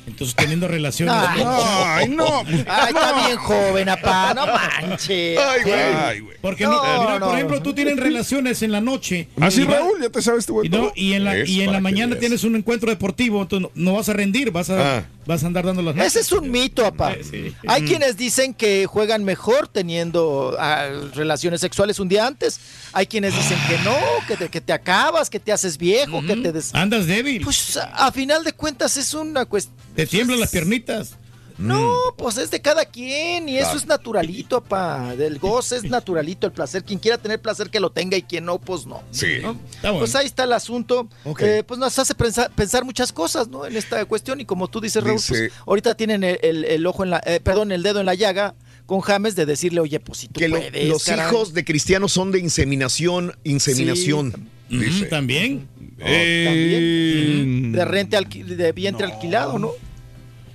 Speaker 4: Entonces teniendo relaciones.
Speaker 48: Ay,
Speaker 6: Ay, no.
Speaker 48: Ay, está bien joven, apá, no manches.
Speaker 1: Ay, güey.
Speaker 6: Ay, güey.
Speaker 4: Porque
Speaker 48: No,
Speaker 4: no, mira,
Speaker 48: no.
Speaker 4: por ejemplo, tú tienes relaciones en la noche.
Speaker 6: Así,
Speaker 4: va-
Speaker 6: Raúl, ya te sabes este güey.
Speaker 4: Y, no,
Speaker 6: todo.
Speaker 4: y en la,
Speaker 1: Es
Speaker 4: y en la mañana
Speaker 1: veas.
Speaker 4: tienes un encuentro deportivo, entonces no, no vas a rendir, vas a,
Speaker 1: Ah.
Speaker 4: vas a andar dando las
Speaker 48: Ese es un mito, apá.
Speaker 4: Eh, sí.
Speaker 48: Hay quienes dicen que juegan mejor teniendo ah, relaciones sexuales un día antes. Hay quienes dicen que no, que te, que te acabas, que te haces viejo, que te des...
Speaker 4: Andas débil,
Speaker 48: Pues a, a final de cuentas es una cuestión...
Speaker 4: te tiemblan las piernitas.
Speaker 48: No, pues es de cada quien y eso
Speaker 1: Claro.
Speaker 48: es naturalito, apá. Del goce es naturalito el placer. Quien quiera tener placer que lo tenga y quien no, pues no.
Speaker 1: Sí.
Speaker 48: ¿no?
Speaker 4: Está bueno.
Speaker 48: Pues ahí está el asunto. Eh, pues nos hace pensar, pensar muchas cosas, ¿no? En esta cuestión. Y como tú dices, Raúl, pues, ahorita tienen el, el- el ojo en la, eh, perdón, el dedo en la llaga con James de decirle, oye, pues si tú
Speaker 1: Que lo-
Speaker 48: puedes.
Speaker 1: los
Speaker 48: caray.
Speaker 1: hijos de cristianos son de inseminación, inseminación.
Speaker 4: Ujú,
Speaker 1: dice.
Speaker 4: También.
Speaker 6: Eh,
Speaker 48: De rente alqui- de vientre alquilado, ¿no?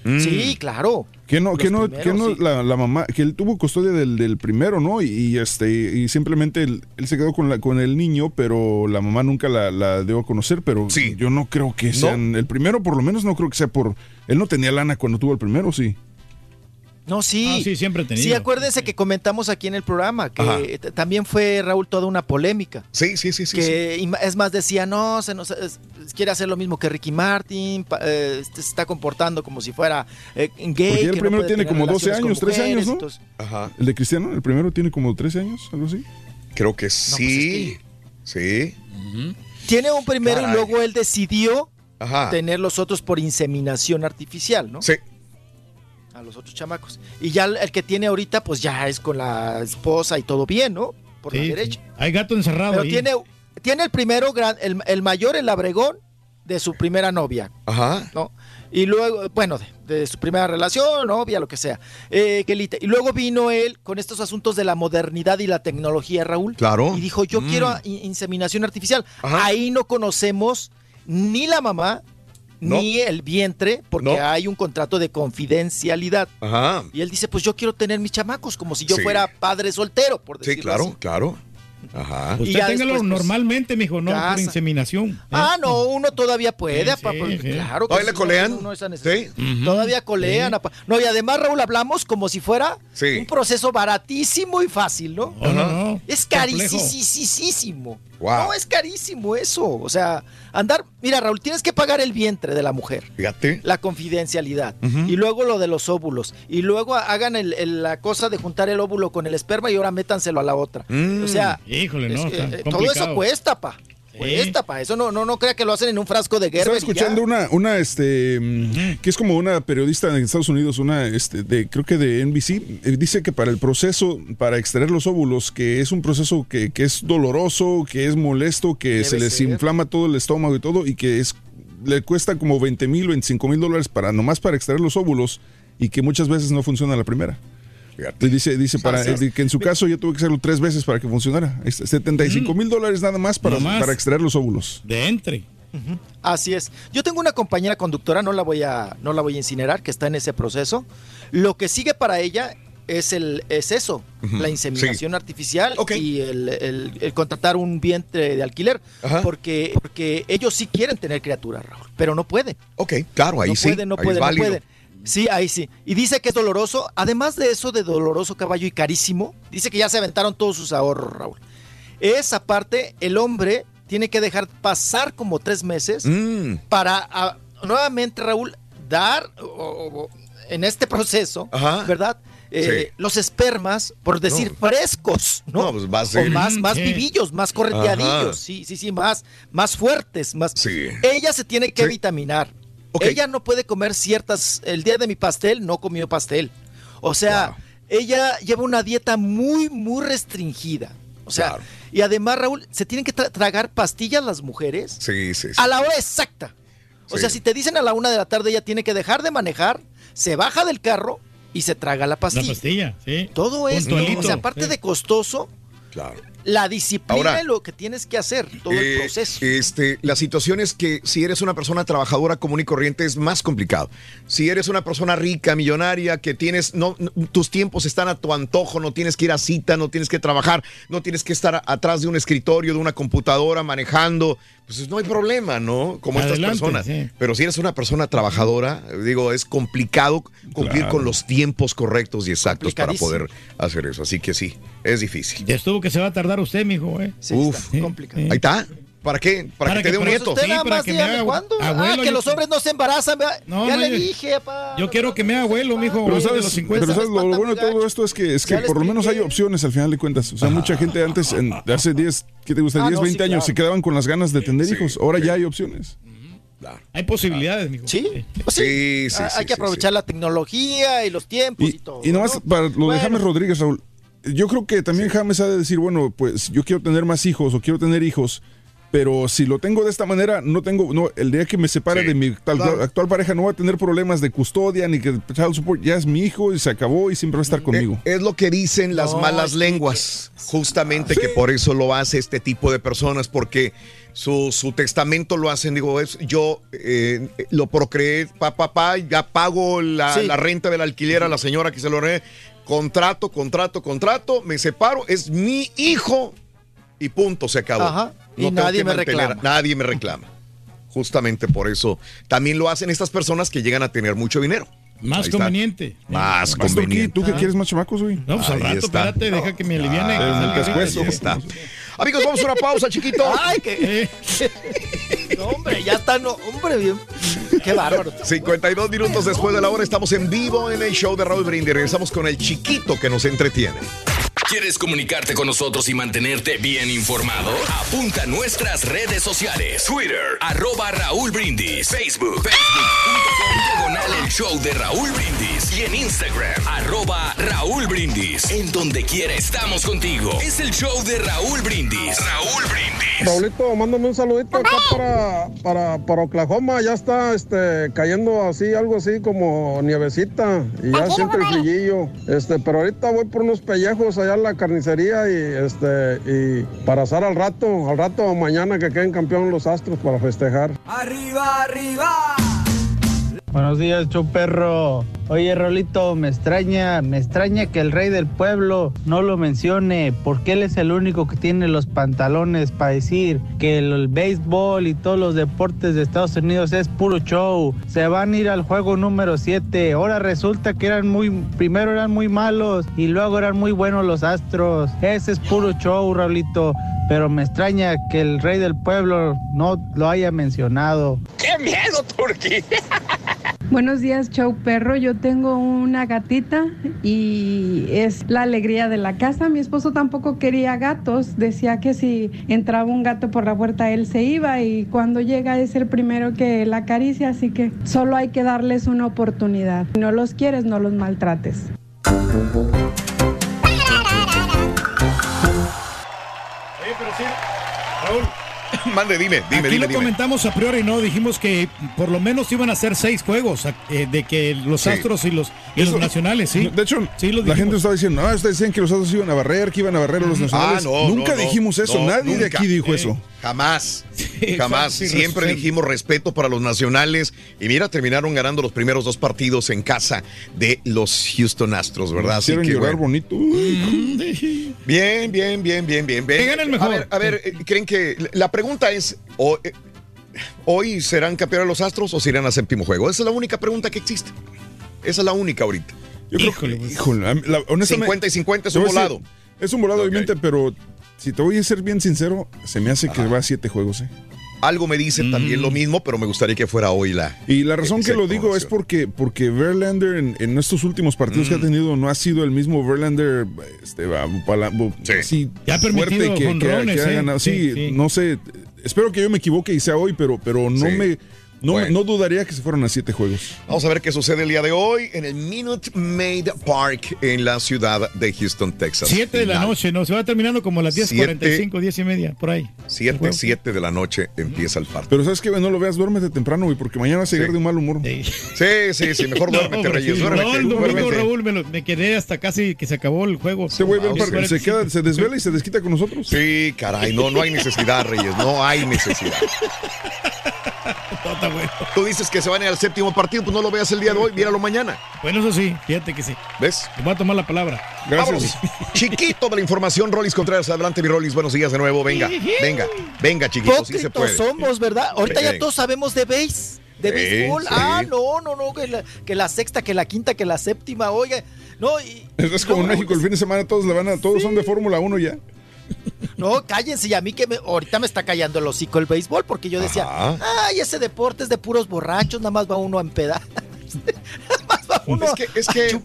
Speaker 1: Mm.
Speaker 48: Sí, claro.
Speaker 6: Que no, que no,
Speaker 48: primeros,
Speaker 6: que no
Speaker 48: sí.
Speaker 6: la, la mamá, que él tuvo custodia del, del primero, ¿no? Y, y, este, y simplemente él, él se quedó con la, con el niño, pero la mamá nunca la, la dio a conocer, pero
Speaker 1: Sí.
Speaker 6: yo no creo que sean, el primero por lo menos no creo que sea por, él no tenía lana cuando tuvo el primero, sí.
Speaker 48: No, sí.
Speaker 4: Ah, sí, siempre he tenido.
Speaker 48: Sí, acuérdense que comentamos aquí en el programa que
Speaker 1: Ajá.
Speaker 48: también fue Raúl toda una polémica.
Speaker 1: Sí, sí, sí, sí.
Speaker 48: que es más decía no se nos es- quiere hacer lo mismo que Ricky Martin pa- eh, este, se está comportando como si fuera eh, gay
Speaker 6: Porque ya
Speaker 48: que
Speaker 6: el
Speaker 48: no
Speaker 6: primero tiene como 12
Speaker 48: relaciones con
Speaker 6: años, 13 años, ¿no?
Speaker 48: entonces-
Speaker 1: Ajá.
Speaker 6: El de Cristiano, el primero tiene como 13 años, algo así.
Speaker 1: Creo que sí. Sí.
Speaker 48: Tiene un primero
Speaker 1: Caray.
Speaker 48: y luego él decidió
Speaker 1: Ajá.
Speaker 48: tener los otros por inseminación artificial, ¿no?
Speaker 1: Sí.
Speaker 48: A los otros chamacos. Y ya el que tiene ahorita, pues ya es con la esposa y todo bien, ¿no? Por
Speaker 4: Sí,
Speaker 48: la
Speaker 4: sí.
Speaker 48: derecha.
Speaker 4: Hay gato encerrado
Speaker 48: Pero
Speaker 4: ahí.
Speaker 48: tiene, tiene el primero, gran- el, el mayor, el abregón, de su primera novia,
Speaker 1: Ajá.
Speaker 48: ¿no? Y luego, bueno, de, de su primera relación, novia, lo que sea. Eh, que lite- y luego vino él con estos asuntos de la modernidad y la tecnología, Raúl.
Speaker 1: Claro.
Speaker 48: Y dijo, yo
Speaker 1: Mm.
Speaker 48: quiero inseminación artificial. Ahí no conocemos ni la mamá,
Speaker 1: No.
Speaker 48: ni el vientre, porque
Speaker 1: No.
Speaker 48: hay un contrato de confidencialidad.
Speaker 1: Ajá.
Speaker 48: Y él dice, pues yo quiero tener mis chamacos, como si yo
Speaker 1: Sí.
Speaker 48: fuera padre soltero, por
Speaker 1: Sí,
Speaker 48: decirlo
Speaker 1: claro,
Speaker 48: así.
Speaker 1: claro. Ajá.
Speaker 48: Y
Speaker 4: Usted
Speaker 48: ya
Speaker 4: téngalo
Speaker 48: después, pues,
Speaker 4: normalmente, mijo, no
Speaker 48: casa.
Speaker 4: por inseminación.
Speaker 48: Ah, no, uno todavía puede,
Speaker 4: Sí,
Speaker 48: apa,
Speaker 4: sí,
Speaker 48: pues,
Speaker 4: sí.
Speaker 48: claro. que
Speaker 1: ¿Todavía le
Speaker 48: sí,
Speaker 1: colean? Sí.
Speaker 48: Todavía colean. apa. No, y además, Raúl, hablamos como si fuera
Speaker 1: Sí.
Speaker 48: un proceso baratísimo y fácil, ¿no?
Speaker 4: No, no, no.
Speaker 48: Es carísimo.
Speaker 1: Wow.
Speaker 48: No, es carísimo eso. O sea, andar, mira, Raúl, tienes que pagar el vientre de la mujer.
Speaker 1: Fíjate.
Speaker 48: La confidencialidad. Y luego lo de los óvulos. Y luego hagan el- el- la cosa de juntar el óvulo con el esperma y ahora métanselo a la otra.
Speaker 1: Mm.
Speaker 48: O sea,
Speaker 4: Híjole,
Speaker 48: es
Speaker 4: no,
Speaker 48: que,
Speaker 4: está
Speaker 48: eh, todo eso cuesta, pa. Cuesta, pa. Eso no, no, no crea que lo hacen en un frasco de guerra.
Speaker 6: Estaba escuchando una, una, este, mm, que es como una periodista en Estados Unidos, una, este, de, creo que de NBC, eh, dice que para el proceso, para extraer los óvulos, que es un proceso que, que es doloroso, que es molesto, que
Speaker 48: Debe
Speaker 6: se les
Speaker 48: ser.
Speaker 6: inflama todo el estómago y todo, y que es, le cuesta como 20 mil, 25 mil dólares para, nomás para extraer los óvulos, y que muchas veces no funciona la primera. Y dice, dice para, eh, que en su caso ya tuve que hacerlo tres veces para que funcionara. Es 75 mil dólares nada más para, para extraer los óvulos.
Speaker 4: De entre.
Speaker 48: Así es. Yo tengo una compañera conductora, no la voy a, no la voy a incinerar, que está en ese proceso. Lo que sigue para ella es el, es eso, la inseminación artificial y el, el- el contratar un vientre de alquiler,
Speaker 1: Ajá.
Speaker 48: porque, porque ellos sí quieren tener criaturas, Raúl, pero no pueden.
Speaker 1: Ok, claro, ahí
Speaker 48: no
Speaker 1: sí.
Speaker 48: pueden, no
Speaker 1: ahí
Speaker 48: pueden, no
Speaker 1: válido.
Speaker 48: pueden. Sí, ahí sí. Y dice que es doloroso. Además de eso de doloroso caballo y carísimo, dice que ya se aventaron todos sus ahorros, Raúl. Esa parte, el hombre tiene que dejar pasar como tres meses
Speaker 1: Mm,
Speaker 48: para nuevamente, Raúl, dar o- o- o- en este proceso,
Speaker 1: Ajá.
Speaker 48: ¿verdad? Eh,
Speaker 1: Sí.
Speaker 48: Los espermas, por decir,
Speaker 1: No.
Speaker 48: frescos, ¿no?
Speaker 1: No, pues va a
Speaker 48: O
Speaker 1: ser-
Speaker 48: más, más
Speaker 4: Sí.
Speaker 48: vivillos, más correteadillos,
Speaker 1: Ajá.
Speaker 48: sí, sí, sí, más, más fuertes, más.
Speaker 1: Sí.
Speaker 48: Ella se tiene que
Speaker 1: Sí.
Speaker 48: vitaminar. Ella no puede comer ciertas. El día de mi pastel no comió pastel. O sea,
Speaker 1: Wow.
Speaker 48: ella lleva una dieta muy, muy restringida. O sea,
Speaker 1: Claro.
Speaker 48: y además, Raúl, se tienen que tra- tragar pastillas las mujeres
Speaker 1: Sí, sí, sí.
Speaker 48: a la hora exacta. O
Speaker 1: Sí.
Speaker 48: sea, si te dicen a la una de la tarde, ella tiene que dejar de manejar, se baja del carro y se traga la
Speaker 4: La
Speaker 48: pastilla.
Speaker 4: pastilla, sí.
Speaker 48: Todo esto, o sea, aparte
Speaker 4: sí.
Speaker 48: de costoso,
Speaker 1: Claro.
Speaker 48: La disciplina
Speaker 1: Ahora,
Speaker 48: es lo que tienes que hacer, todo
Speaker 1: Eh,
Speaker 48: el proceso.
Speaker 1: Este, la situación es que si eres una persona trabajadora común y corriente es más complicado. Si eres una persona rica, millonaria, que tienes, no, no- tus tiempos están a tu antojo, no tienes que ir a cita, no tienes que trabajar, no tienes que estar atrás de un escritorio, de una computadora, manejando, pues no hay problema, ¿no? Como
Speaker 4: Adelante,
Speaker 1: estas personas.
Speaker 4: sí.
Speaker 1: Pero si eres una persona trabajadora, digo, es complicado cumplir
Speaker 6: Claro.
Speaker 1: con los tiempos correctos y exactos para poder hacer eso. Así que sí, es difícil.
Speaker 4: Ya estuvo que se va a tardar usted, mijo, ¿eh?
Speaker 48: Sí,
Speaker 1: Uf.
Speaker 48: está complicado.
Speaker 1: Ahí está. ¿Para qué? Para, que te dé un
Speaker 4: para-
Speaker 1: nieto.
Speaker 48: Usted
Speaker 4: Sí, para que me haga
Speaker 48: cuándo.
Speaker 4: abuelo,
Speaker 48: ah, que
Speaker 4: yo-
Speaker 48: los hombres no se embarazan. ya
Speaker 4: no,
Speaker 48: le
Speaker 4: yo-
Speaker 48: dije, pa.
Speaker 4: Yo quiero que me haga abuelo, mijo.
Speaker 6: Pero
Speaker 4: de
Speaker 6: sabes,
Speaker 4: los 50.
Speaker 6: pero sabes, lo, bueno de todo esto es que, es que por lo menos hay opciones al final de cuentas. O sea, mucha gente antes, en, de hace 10, ¿qué te gusta?
Speaker 48: Ah,
Speaker 6: 10,
Speaker 48: no,
Speaker 6: 20
Speaker 48: sí,
Speaker 6: años
Speaker 48: claro.
Speaker 6: se quedaban con las ganas de tener
Speaker 1: Sí,
Speaker 6: hijos. Ahora
Speaker 1: sí.
Speaker 6: ya hay opciones.
Speaker 4: Hay posibilidades, mijo.
Speaker 48: Sí, sí.
Speaker 1: Sí, sí,
Speaker 48: Ah,
Speaker 1: sí,
Speaker 48: hay que aprovechar la tecnología y los tiempos y, todo.
Speaker 6: y nomás
Speaker 48: ¿no?
Speaker 6: para lo de James Rodríguez, Raúl. Yo creo que también James ha de decir, bueno, pues yo quiero tener más hijos o quiero tener hijos, pero si lo tengo de esta manera, no tengo, no, el día que me separe
Speaker 1: Sí,
Speaker 6: de mi actual,
Speaker 48: claro.
Speaker 6: actual pareja no voy a tener problemas de custodia ni que child support, ya es mi hijo y se acabó y siempre va a estar conmigo.
Speaker 1: Eh, Es lo que dicen las
Speaker 48: No,
Speaker 1: malas lenguas, justamente que por eso lo hace este tipo de personas, porque su, su testamento lo hacen, digo, es yo eh, lo procreé, pa, pa, pa, ya pago la,
Speaker 48: Sí.
Speaker 1: la renta del alquiler a la señora que se lo re, contrato, contrato, contrato, me separo, es mi hijo y punto, se acabó.
Speaker 48: Ajá, y nadie me
Speaker 1: mantener-
Speaker 48: reclama.
Speaker 1: Nadie me reclama. Justamente por eso también lo hacen estas personas que llegan a tener mucho dinero.
Speaker 4: Más
Speaker 1: Ahí está.
Speaker 4: conveniente.
Speaker 1: Más
Speaker 6: Turquí,
Speaker 1: conveniente.
Speaker 6: ¿Tú que quieres más chamacos, güey?
Speaker 4: No, pues al rato,
Speaker 1: está.
Speaker 4: espérate, deja que me aliviane.
Speaker 1: Ah,
Speaker 6: el pescuezo.
Speaker 1: está. Amigos, vamos a una pausa, chiquito. [LAUGHS]
Speaker 48: Ay, que. [LAUGHS] No, hombre, ya está, no, hombre, bien. Qué bárbaro.
Speaker 1: 52 minutos después de la hora estamos en vivo en el show de Raúl Brindis. Regresamos con el chiquito que nos entretiene.
Speaker 10: ¿Quieres comunicarte con nosotros y mantenerte bien informado? Apunta a nuestras redes sociales. Twitter, arroba Raúl Brindis. Facebook, facebook.com, diagonal el show de Raúl Brindis. Y en Instagram, arroba Raúl Brindis. En donde quiera estamos contigo. Es el show de Raúl Brindis. Raúl Brindis.
Speaker 54: Raulito, mándame un saludito acá para, para, para Oklahoma. Ya está este, cayendo así, algo así como nievecita. Y ya siente el frillillo. Este, pero ahorita voy por unos pellejos allá la carnicería y este y para asar al rato, al rato mañana que queden campeón los astros para festejar.
Speaker 30: Arriba, arriba.
Speaker 54: Buenos días, perro.
Speaker 53: Oye, Rolito, me extraña, me extraña que el rey del pueblo no lo mencione, porque él es el único que tiene los pantalones para decir que el, el béisbol y todos los deportes de Estados Unidos es puro show. Se van a ir al juego número 7. Ahora resulta que eran muy, primero eran muy malos y luego eran muy buenos los astros. Ese es puro show, Rolito. Pero me extraña que el rey del pueblo no lo haya mencionado.
Speaker 51: ¡Qué miedo, Turquía! [LAUGHS]
Speaker 55: Buenos días, Chow Perro. Yo tengo una gatita y es la alegría de la casa. Mi esposo tampoco quería gatos. Decía que si entraba un gato por la puerta, él se iba y cuando llega es el primero que la acaricia. Así que solo hay que darles una oportunidad. Si no los quieres, no los maltrates. [LAUGHS]
Speaker 1: Mande, dime, dime,
Speaker 4: Aquí
Speaker 1: dime,
Speaker 4: lo
Speaker 1: dime.
Speaker 4: comentamos a priori, ¿no? Dijimos que por lo menos iban a ser seis juegos eh, de que los
Speaker 6: Sí.
Speaker 4: Astros y los, y los nacionales, ¿sí?
Speaker 6: De hecho,
Speaker 4: Sí, lo
Speaker 6: la gente estaba diciendo, no, ustedes decían que los Astros iban a barrer, que iban a barrer a los nacionales.
Speaker 1: Ah, no,
Speaker 6: nunca
Speaker 1: no,
Speaker 6: dijimos eso,
Speaker 1: no,
Speaker 6: nadie de
Speaker 1: nunca.
Speaker 6: aquí dijo
Speaker 1: Eh,
Speaker 6: eso.
Speaker 1: Jamás. [LAUGHS] Jamás.
Speaker 6: sí,
Speaker 1: Siempre
Speaker 6: sí.
Speaker 1: dijimos respeto para los nacionales. Y mira, terminaron ganando los primeros dos partidos en casa de los Houston Astros, ¿verdad? Así que,
Speaker 6: llorar
Speaker 1: bueno.
Speaker 6: bonito.
Speaker 1: Bien, bien, bien, bien, bien. bien.
Speaker 4: Que gane el mejor.
Speaker 1: A ver, a ver, ¿creen que la pregunta es, o, eh, ¿hoy serán campeones los Astros o se irán a séptimo juego? Esa es la única pregunta que existe. Esa es la única ahorita.
Speaker 6: Yo creo que, híjole, a mí, la- honestamente.
Speaker 1: 50 y 50 es un
Speaker 6: decir,
Speaker 1: volado.
Speaker 6: Es un volado, obviamente, pero si te voy a ser bien sincero, se me hace que va a siete juegos, ¿eh?
Speaker 1: Algo me dice también
Speaker 6: Mm.
Speaker 1: lo mismo, pero me gustaría que fuera hoy la.
Speaker 6: Y la razón que lo digo es porque, porque Verlander en, en estos últimos partidos
Speaker 1: Mm.
Speaker 6: que ha tenido no ha sido el mismo Verlander este, así
Speaker 4: Ya ha permitido
Speaker 6: fuerte que, que que ha
Speaker 4: ¿eh?
Speaker 6: ganado. Sí,
Speaker 4: Sí, sí.
Speaker 6: no sé. Espero que yo me equivoque y sea hoy, pero, pero no
Speaker 1: Sí.
Speaker 6: me no,
Speaker 1: Bueno.
Speaker 6: no dudaría que se fueran a siete juegos.
Speaker 1: Vamos a ver qué sucede el día de hoy en el Minute Maid Park en la ciudad de Houston, Texas.
Speaker 4: Siete de la noche, ¿no? Se va terminando como a las
Speaker 1: Siete.
Speaker 4: 10.45, 10 y media, por ahí.
Speaker 1: 7, 7 de la noche empieza el partido.
Speaker 6: Pero sabes que no lo veas, duérmete temprano, güey, porque mañana vas a llegar de un mal humor.
Speaker 1: Sí, sí, sí, mejor [LAUGHS]
Speaker 4: No,
Speaker 1: duérmete, Reyes,
Speaker 4: sí,
Speaker 1: duérmete.
Speaker 4: no, el domingo,
Speaker 1: duérmete.
Speaker 4: Raúl, me, lo- me quedé hasta casi que se acabó el juego.
Speaker 6: Este güey ve el
Speaker 4: Ah,
Speaker 6: se, queda, se desvela y se desquita con nosotros.
Speaker 1: Sí, caray, no, no hay necesidad, Reyes, no hay necesidad. [LAUGHS] [LAUGHS] Tú dices que se van a ir al séptimo partido, pues no lo veas el día de hoy, míralo mañana.
Speaker 4: Bueno, eso sí, fíjate que sí.
Speaker 1: ¿Ves?
Speaker 4: Te voy a tomar la palabra.
Speaker 1: Vámonos. [LAUGHS] Chiquito de la información, Rolis Contreras. Adelante, mi Rolis. Buenos días de nuevo. Venga, venga, venga, chiquito. Sí se
Speaker 48: Hipócritos
Speaker 1: puede.
Speaker 48: somos, ¿verdad? Ahorita ya todos sabemos de base, de
Speaker 1: Sí,
Speaker 48: béisbol.
Speaker 1: sí.
Speaker 48: Ah, no, no, no, que la, que la sexta, que la quinta, que la séptima, oiga. No, y,
Speaker 6: Es como en México, el fin de semana todos le van a, todos son de Fórmula 1 ya. [LAUGHS]
Speaker 48: no, cállense. Y a mí que me, ahorita me está callando el hocico el béisbol, porque yo decía,
Speaker 1: Ajá.
Speaker 48: ay, ese deporte es de puros borrachos, nada más va uno a empedar. [LAUGHS]
Speaker 1: Es que, es que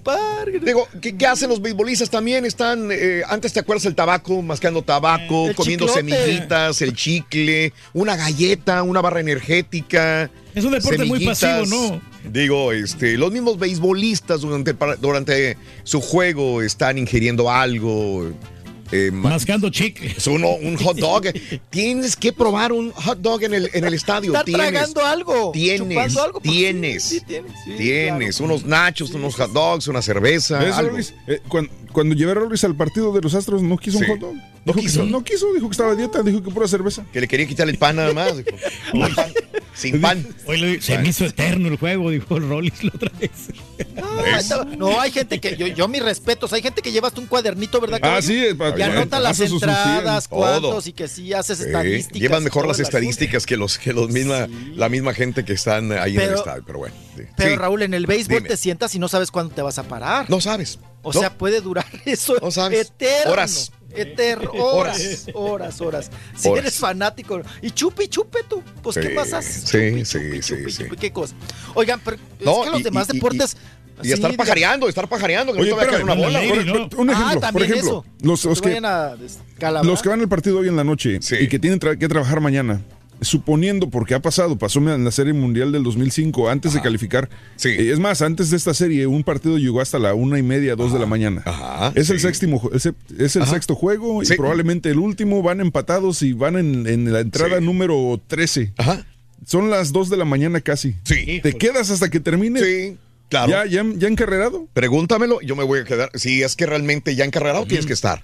Speaker 1: digo, ¿qué, qué hacen los beisbolistas también? Están, eh, antes te acuerdas el tabaco, mascando tabaco,
Speaker 48: El
Speaker 1: comiendo
Speaker 48: chiclote.
Speaker 1: semillitas, el chicle, una galleta, una barra energética.
Speaker 4: Es un deporte muy pasivo, ¿no?
Speaker 1: Digo, este, los mismos beisbolistas durante, durante su juego están ingiriendo algo. Eh, ma-
Speaker 4: Mascando chicle.
Speaker 1: es uno, un hot dog. Tienes que probar un hot dog en el, en el estadio. Tienes,
Speaker 48: tragando algo,
Speaker 1: Tienes,
Speaker 48: chupando algo, pues,
Speaker 1: tienes.
Speaker 48: sí, sí, tienes, sí,
Speaker 1: tienes unos nachos, unos hot dogs, una cerveza.
Speaker 6: ¿Ves,
Speaker 1: algo.
Speaker 6: Rolis? Eh, cuando, cuando llevé a Rolis al partido de los Astros, no quiso
Speaker 1: Sí.
Speaker 6: un hot dog.
Speaker 1: No
Speaker 6: Dijo que
Speaker 1: quiso.
Speaker 6: no quiso, dijo que estaba a dieta, dijo que pura cerveza.
Speaker 1: Que le quería quitar el pan nada más. dijo. [LAUGHS] No pan, sin pan.
Speaker 4: Hoy lo- se me hizo eterno el juego, dijo Rollis la otra vez.
Speaker 48: No, ahí estaba- no, hay gente que, yo, yo mis respetos, hay gente que lleva hasta un cuadernito, ¿verdad?
Speaker 6: Ah, sí, para-
Speaker 48: Y anota las entradas, cuántos, y que sí haces
Speaker 1: Sí,
Speaker 48: estadísticas.
Speaker 1: llevan mejor las estadísticas que los que los misma la misma gente que están ahí en el
Speaker 48: Pero-
Speaker 1: estadio, pero bueno. sí.
Speaker 48: Pero
Speaker 1: Sí.
Speaker 48: Raúl, en el béisbol
Speaker 1: Dime.
Speaker 48: te sientas y no sabes cuándo te vas a parar.
Speaker 1: No sabes.
Speaker 48: O
Speaker 1: No.
Speaker 48: sea, puede durar [LAUGHS] eso
Speaker 1: No sabes.
Speaker 48: eterno.
Speaker 1: Horas.
Speaker 48: Eterno. [LAUGHS] Horas, horas, horas. Si
Speaker 1: Horas.
Speaker 48: eres fanático. Y chupe y chupe tú. Pues, ¿qué
Speaker 1: Sí,
Speaker 48: haces?
Speaker 1: sí, sí, sí, sí.
Speaker 48: Chupe, ¿Qué cosa? Oigan, pero
Speaker 1: No,
Speaker 48: es que los
Speaker 1: y-
Speaker 48: demás
Speaker 1: y- y-
Speaker 48: deportes
Speaker 1: Y estar pajareando, estar pajareando, que
Speaker 6: Oye,
Speaker 1: no te vaya a caer una bola.
Speaker 6: un ejemplo,
Speaker 48: Ah,
Speaker 6: por
Speaker 48: también
Speaker 6: ejemplo,
Speaker 48: eso.
Speaker 6: los, los
Speaker 48: Que
Speaker 6: los van al partido hoy en la noche y que tienen tra- que trabajar mañana, suponiendo, porque ha pasado, pasó en la Serie Mundial del 2005, antes de calificar. Eh, es más, antes de esta serie, un partido llegó hasta la una y media, dos de la mañana. es, el séptimo, ju- es el- es el
Speaker 1: Ajá.
Speaker 6: sexto juego y
Speaker 1: Sí.
Speaker 6: probablemente el último. Van empatados y van en, en la entrada número 13. Son las 2 de la mañana casi.
Speaker 1: Sí.
Speaker 6: ¿Te quedas hasta que termine?
Speaker 1: Sí, claro.
Speaker 6: ¿Ya, ya, ya encarrerado?
Speaker 1: Pregúntamelo, yo me voy a quedar. Si es que realmente ya encarrerado, tienes que estar.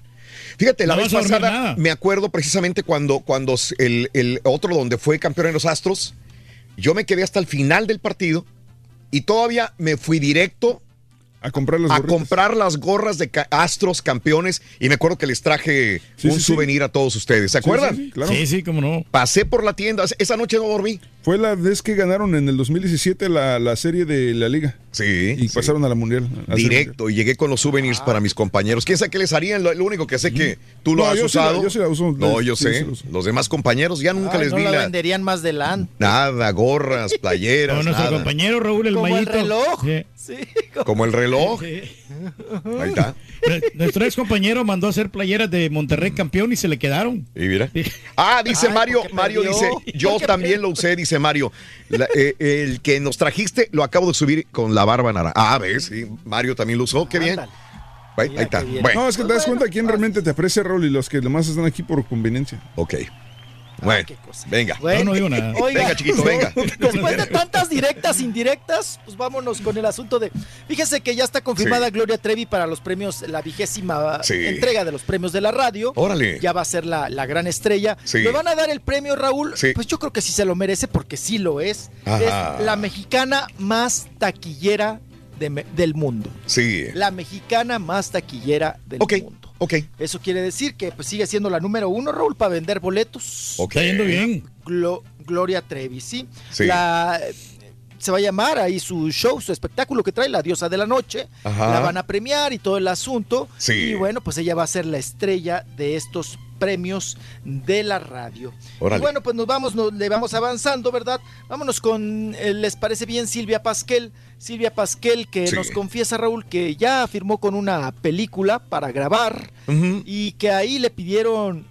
Speaker 1: Fíjate, la
Speaker 6: No
Speaker 1: vez pasada me acuerdo precisamente cuando, cuando el, el otro donde fue campeón en los Astros, yo me quedé hasta el final del partido y todavía me fui directo
Speaker 6: a comprar las,
Speaker 1: a
Speaker 6: gorritas.
Speaker 1: comprar las gorras de ca- Astros campeones y me acuerdo que les traje
Speaker 6: Sí,
Speaker 1: un
Speaker 6: sí, sí.
Speaker 1: souvenir a todos ustedes. ¿Se acuerdan?
Speaker 6: sí, sí, claro.
Speaker 4: Sí, sí, cómo no.
Speaker 1: Pasé por la tienda, esa noche no dormí.
Speaker 6: Fue la vez que ganaron en el 2017 la, la serie de la liga.
Speaker 1: Sí.
Speaker 6: Y pasaron a la mundial. a
Speaker 1: Directo, y llegué con los souvenirs para mis compañeros. ¿Quién sabe qué les harían? Lo, lo único que sé que tú lo
Speaker 6: No,
Speaker 1: has
Speaker 6: yo sí la-
Speaker 1: usado.
Speaker 6: yo sí la uso.
Speaker 1: No, yo
Speaker 6: Sí,
Speaker 1: sé. Los demás compañeros ya nunca
Speaker 48: Ay,
Speaker 1: les
Speaker 48: no
Speaker 1: vi
Speaker 48: la
Speaker 1: la-
Speaker 48: venderían más delante.
Speaker 1: nada, gorras, [LAUGHS] playeras,
Speaker 4: Como nuestro
Speaker 1: nada.
Speaker 4: compañero Raúl el
Speaker 48: Como el
Speaker 4: Mayito.
Speaker 48: reloj.
Speaker 4: Sí.
Speaker 1: Como el reloj. Ahí está.
Speaker 4: Nuestro ex compañero mandó a hacer playeras de Monterrey campeón y se le quedaron.
Speaker 1: Y mira. Ah, dice
Speaker 4: Ay,
Speaker 1: Mario, Mario
Speaker 4: perdió.
Speaker 1: dice, [LAUGHS] yo también lo usé, dice Mario. La- eh, el que nos trajiste lo acabo de subir con la barba naranja. Ah, ves, sí, Mario también lo usó, qué bien. Ahí, ahí está. Bueno,
Speaker 6: No, es que te das cuenta quién realmente te aprecia, Raúl, y los que demás están aquí por conveniencia.
Speaker 1: ok. Bueno, venga.
Speaker 48: Bueno, [LAUGHS] oiga,
Speaker 1: Venga, chiquito, venga. [LAUGHS]
Speaker 48: Después de tantas directas, indirectas, pues vámonos con el asunto de. Fíjese que ya está confirmada
Speaker 1: Sí.
Speaker 48: Gloria Trevi para los premios, la vigésima
Speaker 1: Sí.
Speaker 48: entrega de los premios de la radio.
Speaker 1: Órale.
Speaker 48: Ya va a ser la, la gran estrella.
Speaker 1: Sí.
Speaker 48: Le van a dar el premio, Raúl.
Speaker 1: Sí.
Speaker 48: Pues yo creo que sí se lo merece porque sí lo es.
Speaker 1: Ajá.
Speaker 48: Es la mexicana más taquillera de del mundo.
Speaker 1: Sí.
Speaker 48: La mexicana más taquillera del mundo.
Speaker 1: Ok.
Speaker 48: Eso quiere decir que pues, sigue siendo la número uno, Raúl, para vender boletos.
Speaker 1: Ok. Está yendo bien.
Speaker 48: Glo- Gloria Trevi, ¿sí?
Speaker 1: Sí.
Speaker 48: La, se va a llamar ahí su show, su espectáculo que trae, La Diosa de la Noche.
Speaker 1: Ajá.
Speaker 48: La van a premiar y todo el asunto.
Speaker 1: Sí.
Speaker 48: Y bueno, pues ella va a ser la estrella de estos premios de la radio. Y bueno, pues nos vamos, nos, le vamos avanzando, ¿verdad? Vámonos con, eh, ¿les parece bien Silvia Pasquel? Silvia Pasquel que
Speaker 1: Sí.
Speaker 48: nos confiesa, Raúl, que ya firmó con una película para grabar y que ahí le pidieron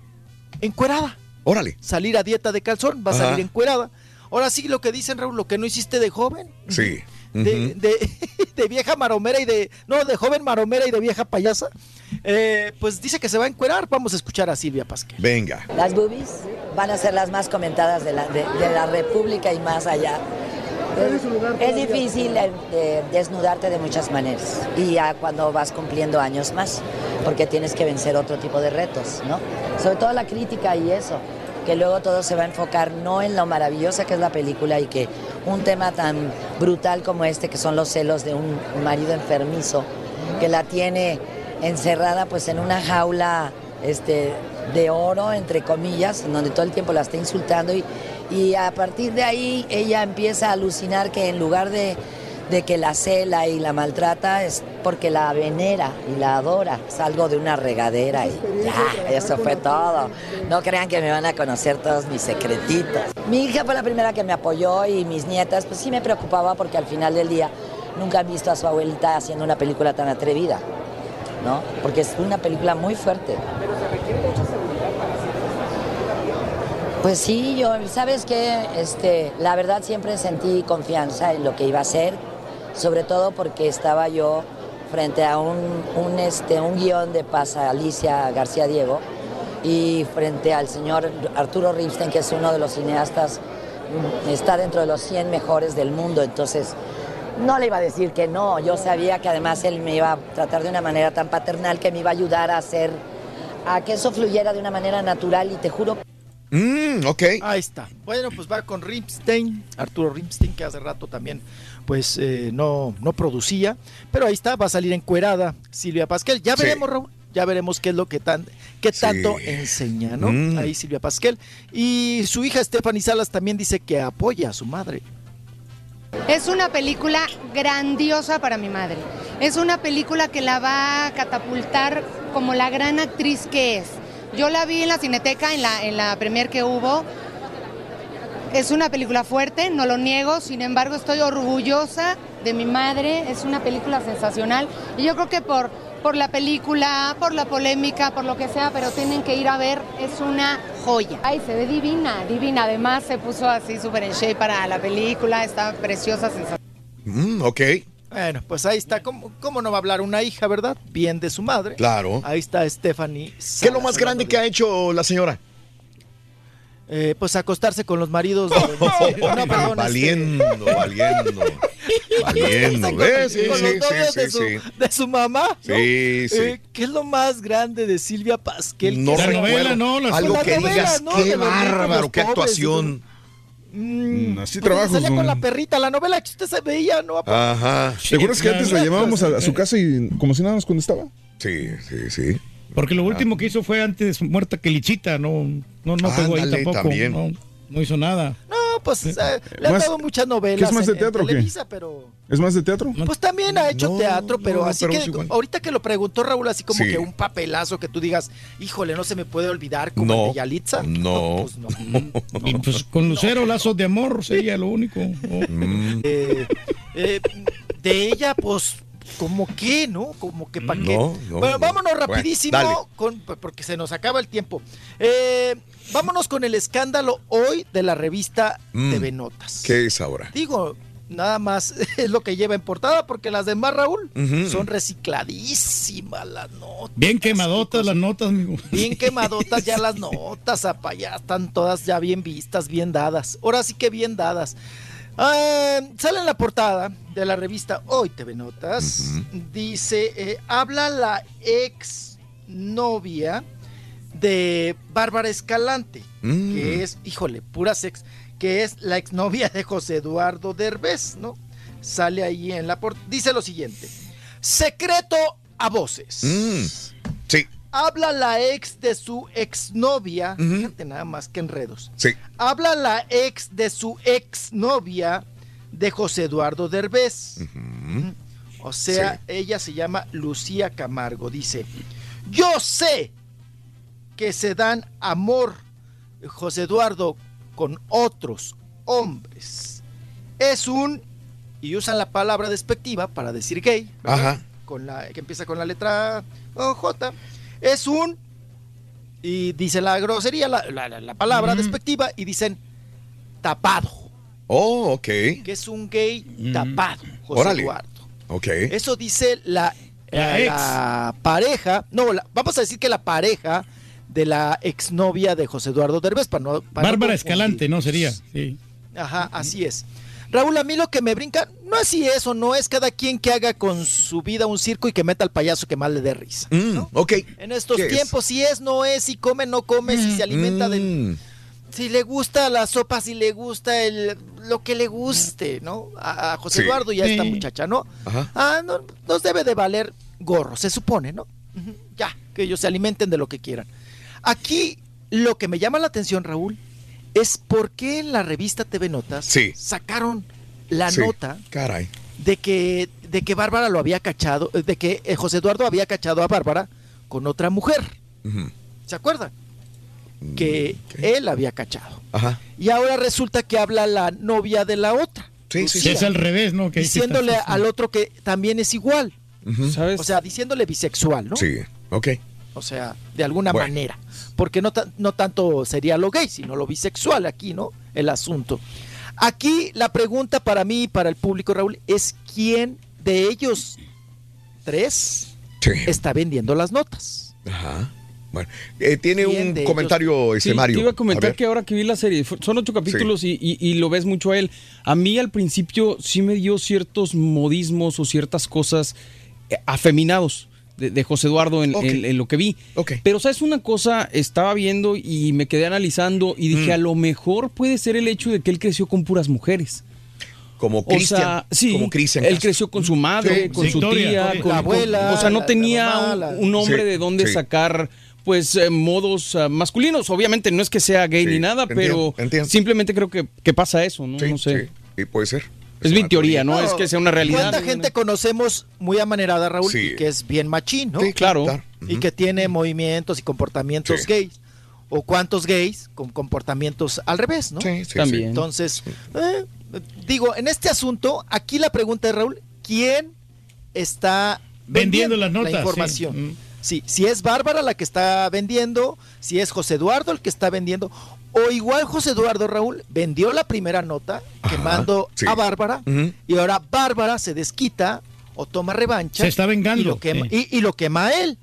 Speaker 48: encuerada.
Speaker 1: Órale.
Speaker 48: Salir a dieta de calzón, va a
Speaker 1: Ajá.
Speaker 48: salir encuerada. Ahora sí, lo que dicen, Raúl, lo que no hiciste de joven,
Speaker 1: Sí.
Speaker 48: de, de- [LAUGHS] de vieja maromera y de. No, de joven maromera y de vieja payasa, eh, pues dice que se va a encuerar. Vamos a escuchar a Silvia Pasquel.
Speaker 1: Venga.
Speaker 56: Las boobies van a ser las más comentadas de la, de, de la República y más allá. Es, es difícil eh, eh, desnudarte de muchas maneras y ya cuando vas cumpliendo años más, porque tienes que vencer otro tipo de retos, ¿no? Sobre todo la crítica y eso, que luego todo se va a enfocar no en lo maravillosa que es la película y que un tema tan brutal como este, que son los celos de un marido enfermizo, que la tiene encerrada pues en una jaula este, de oro, entre comillas, en donde todo el tiempo la está insultando y, y a partir de ahí ella empieza a alucinar que en lugar de, de que la cela y la maltrata es porque la venera y la adora, es algo de una regadera y ya, eso fue todo. No crean que me van a conocer todos mis secretitos. Mi hija fue la primera que me apoyó y mis nietas, pues sí me preocupaba porque al final del día nunca han visto a su abuelita haciendo una película tan atrevida. ¿No? Porque es una película muy fuerte. Pues sí, yo, ¿sabes qué? Este, la verdad siempre sentí confianza en lo que iba a hacer, sobre todo porque estaba yo frente a un, un, este, un guion de Paz Alicia García Diego y frente al señor Arturo Ripstein, que es uno de los cineastas, mm, está dentro de los 100 mejores del mundo, entonces no le iba a decir que no, yo sabía que además él me iba a tratar de una manera tan paternal que me iba a ayudar a hacer, a que eso fluyera de una manera natural y te juro
Speaker 1: Mm, ok.
Speaker 48: Ahí está. Bueno, pues va con Ripstein, Arturo Ripstein, que hace rato también pues eh, no, no producía, pero ahí está, va a salir encuerada Silvia Pasquel. Ya
Speaker 1: Sí.
Speaker 48: veremos, Raúl, ya veremos qué es lo que tan, qué
Speaker 1: Sí.
Speaker 48: tanto enseña, ¿no?
Speaker 1: Mm.
Speaker 48: Ahí Silvia Pasquel. Y su hija Stephanie Salas también dice que apoya a su madre.
Speaker 57: Es una película grandiosa para mi madre. Es una película que la va a catapultar como la gran actriz que es. Yo la vi en la Cineteca, en la, en la premier que hubo. Es una película fuerte, no lo niego, sin embargo estoy orgullosa de mi madre, es una película sensacional y yo creo que por, por la película, por la polémica, por lo que sea, pero tienen que ir a ver, es una joya. Ay, se ve divina, divina, además se puso así súper en shape para la película, está preciosa, sensacional.
Speaker 1: Mm, ok.
Speaker 48: Bueno, pues ahí está. ¿Cómo, ¿Cómo no va a hablar una hija, verdad? Bien de su madre.
Speaker 1: Claro.
Speaker 48: Ahí está Stephanie.
Speaker 1: ¿Qué es lo más grande que ha hecho la señora?
Speaker 48: Eh, pues acostarse con los maridos. de- [LAUGHS] no, perdón, este-
Speaker 1: valiendo, valiendo. [LAUGHS] Valiendo. ¿Ves? Sí,
Speaker 48: con
Speaker 1: sí,
Speaker 48: los novios
Speaker 1: sí,
Speaker 48: de,
Speaker 1: sí,
Speaker 48: su,
Speaker 1: sí.
Speaker 48: de su mamá. ¿no?
Speaker 1: Sí, sí.
Speaker 48: Eh, ¿Qué es lo más grande de Silvia Pasquel?
Speaker 1: No
Speaker 48: Que-
Speaker 1: recuerdo. Algo
Speaker 48: La
Speaker 1: que
Speaker 48: novela,
Speaker 1: digas,
Speaker 48: ¿no?
Speaker 1: qué bárbaro, qué
Speaker 48: pobres,
Speaker 1: actuación.
Speaker 48: Mm,
Speaker 6: así
Speaker 48: pues
Speaker 6: trabajos,
Speaker 48: salía con la perrita, la novela que usted se veía, ¿no?
Speaker 1: Ajá.
Speaker 6: ¿Te acuerdas que antes la llamábamos a, a su casa y como si nada nos contestaba?
Speaker 1: Sí, sí, sí.
Speaker 4: Porque lo último que hizo fue antes muerta que Lichita, no, no, no pegó ahí tampoco. No, no hizo nada.
Speaker 48: No, pues eh, le han dado muchas novelas.
Speaker 6: ¿qué es más de
Speaker 48: en- en
Speaker 6: teatro o qué?
Speaker 48: Televisa, pero.
Speaker 6: ¿Es más de teatro?
Speaker 48: Pues también ha hecho
Speaker 6: No,
Speaker 48: teatro, pero
Speaker 6: no,
Speaker 48: así
Speaker 6: pero
Speaker 48: que
Speaker 6: igual.
Speaker 48: ahorita que lo preguntó Raúl, así como
Speaker 1: Sí.
Speaker 48: que un papelazo que tú digas, híjole, no se me puede olvidar como
Speaker 1: No.
Speaker 48: el de Yalitza.
Speaker 1: No. [LAUGHS]
Speaker 4: Y pues con Lucero, lazos de amor, sería lo único.
Speaker 1: Mm.
Speaker 48: Eh, eh, de ella, pues, como que, ¿no? Como que para qué.
Speaker 1: No, no,
Speaker 48: bueno,
Speaker 1: no.
Speaker 48: vámonos rapidísimo, con, porque se nos acaba el tiempo. Eh, vámonos con el escándalo hoy de la revista
Speaker 1: Mm.
Speaker 48: TV Notas.
Speaker 1: ¿Qué es ahora?
Speaker 48: Digo, nada más [LAUGHS] es lo que lleva en portada, porque las demás, Raúl, son recicladísimas las notas.
Speaker 4: Bien quemadotas las notas, amigo.
Speaker 48: Bien quemadotas ya las [LAUGHS] notas, apa, ya están todas ya bien vistas, bien dadas. Ahora sí que bien dadas. Ah, sale en la portada de la revista Hoy TV Notas. Dice, eh, habla la ex novia de Bárbara Escalante,
Speaker 1: Mm.
Speaker 48: que es, híjole, pura sex, que es la exnovia de José Eduardo Derbez, ¿no? Sale ahí en la portada. Dice lo siguiente, secreto a voces.
Speaker 1: Mm.
Speaker 48: Habla la ex de su exnovia, fíjate nada más que enredos.
Speaker 1: sí.
Speaker 48: Habla la ex de su exnovia de José Eduardo Derbez. O sea, ella se llama Lucía Camargo. Dice, yo sé que se dan amor José Eduardo con otros hombres. Es un, y usan la palabra despectiva para decir gay, ¿verdad?
Speaker 1: Ajá.
Speaker 48: Con la, que empieza con la letra J. Es un, y dice la grosería, la, la- la- la palabra despectiva, y dicen tapado,
Speaker 1: Oh, ok.
Speaker 48: que es un gay tapado, José
Speaker 1: Órale.
Speaker 48: Eduardo.
Speaker 1: Ok.
Speaker 48: Eso dice la,
Speaker 4: La
Speaker 48: la pareja, no, la- vamos a decir que la pareja de la exnovia de José Eduardo Derbez, para no, para
Speaker 4: Bárbara. Escalante, ¿no? Sería. Sí.
Speaker 48: Ajá, así es. Raúl, a mí lo que me brinca, no es si eso, no es cada quien que haga con su vida un circo y que meta al payaso que más le dé risa.
Speaker 1: Mm, ok.
Speaker 48: En estos tiempos, si es, no es, si come, no come, si se alimenta de...
Speaker 1: Mm.
Speaker 48: Si le gusta la sopa, si le gusta el, lo que le guste, ¿no? A, a José
Speaker 1: Sí.
Speaker 48: Eduardo y a esta
Speaker 4: Sí.
Speaker 48: muchacha, ¿no?
Speaker 1: Ajá.
Speaker 48: Ah, no, nos debe de valer gorro, se supone, ¿no? Ya, que ellos se alimenten de lo que quieran. Aquí, lo que me llama la atención, Raúl, es por qué en la revista TV Notas
Speaker 1: Sí.
Speaker 48: sacaron la
Speaker 1: Sí.
Speaker 48: nota
Speaker 1: Caray.
Speaker 48: de que, de que Bárbara lo había cachado, eh, de que eh, José Eduardo había cachado a Bárbara con otra mujer. ¿Se acuerdan? Que él había cachado.
Speaker 1: Ajá.
Speaker 48: Y ahora resulta que habla la novia de la otra.
Speaker 1: Sí, sí,
Speaker 4: Sí,
Speaker 1: sí.
Speaker 4: es al revés, ¿no? Que
Speaker 48: Diciéndole al otro que también es igual.
Speaker 58: ¿Sabes?
Speaker 48: O sea, diciéndole bisexual, ¿no?
Speaker 1: Sí, ok.
Speaker 48: O sea, de alguna
Speaker 1: Bueno.
Speaker 48: manera. Porque no, ta- no tanto sería lo gay, sino lo bisexual aquí, ¿no? El asunto. Aquí la pregunta para mí y para el público, Raúl, es quién de ellos tres
Speaker 1: Sí.
Speaker 48: está vendiendo las notas.
Speaker 1: Ajá. Bueno, eh, tiene
Speaker 48: ¿Quién
Speaker 1: un comentario, este
Speaker 58: Sí,
Speaker 1: Mario.
Speaker 58: te iba a comentar que ahora que vi la serie, son ocho capítulos y, y- y lo ves mucho a él. A mí al principio sí me dio ciertos modismos o ciertas cosas eh, afeminados de, de José Eduardo en,
Speaker 1: Ok.
Speaker 58: en- en lo que vi.
Speaker 1: Ok.
Speaker 58: Pero sabes una cosa, estaba viendo y me quedé analizando y dije,
Speaker 1: Mm.
Speaker 58: a lo mejor puede ser el hecho de que él creció con puras mujeres.
Speaker 1: Como
Speaker 58: O
Speaker 1: Cristian.
Speaker 58: sea, sí,
Speaker 1: como Cristian
Speaker 58: él creció con su madre,
Speaker 1: Sí,
Speaker 58: con
Speaker 4: sí.
Speaker 58: su
Speaker 4: Victoria,
Speaker 58: tía, con
Speaker 48: La abuela,
Speaker 58: O sea, no tenía
Speaker 48: la mamá,
Speaker 58: un-
Speaker 48: la-
Speaker 58: un hombre
Speaker 1: Sí,
Speaker 58: de dónde
Speaker 1: sí.
Speaker 58: sacar pues eh, modos ah, masculinos. Obviamente no es que sea gay
Speaker 1: Sí,
Speaker 58: ni nada,
Speaker 1: entiendo,
Speaker 58: pero
Speaker 1: entiendo.
Speaker 58: simplemente creo que, que pasa eso, ¿no?
Speaker 1: Sí,
Speaker 58: no sé.
Speaker 1: sí. Y puede ser.
Speaker 58: Es mi teoría, ¿no?
Speaker 48: No,
Speaker 58: es que sea una realidad.
Speaker 48: ¿Cuánta gente conocemos muy amanerada, Raúl,
Speaker 1: Sí.
Speaker 48: y que es bien machín, ¿no?
Speaker 1: Sí,
Speaker 58: Claro.
Speaker 48: Y que tiene movimientos y comportamientos
Speaker 1: Sí.
Speaker 48: gays. O cuántos gays con comportamientos al revés, ¿no?
Speaker 1: Sí, sí,
Speaker 58: También.
Speaker 1: sí.
Speaker 48: Entonces, eh, digo, en este asunto, aquí la pregunta es, Raúl, ¿quién está
Speaker 4: Vendiendo
Speaker 48: vendiendo,
Speaker 4: las notas,
Speaker 48: La
Speaker 4: sí.
Speaker 48: información.
Speaker 4: Mm.
Speaker 48: Sí, si es Bárbara la que está vendiendo, si es José Eduardo el que está vendiendo, o igual José Eduardo Raúl vendió la primera nota quemando
Speaker 1: sí.
Speaker 48: a Bárbara y ahora Bárbara se desquita o toma revancha.
Speaker 4: Se está vengando,
Speaker 48: Y lo quema,
Speaker 4: sí.
Speaker 48: y, y lo quema a él.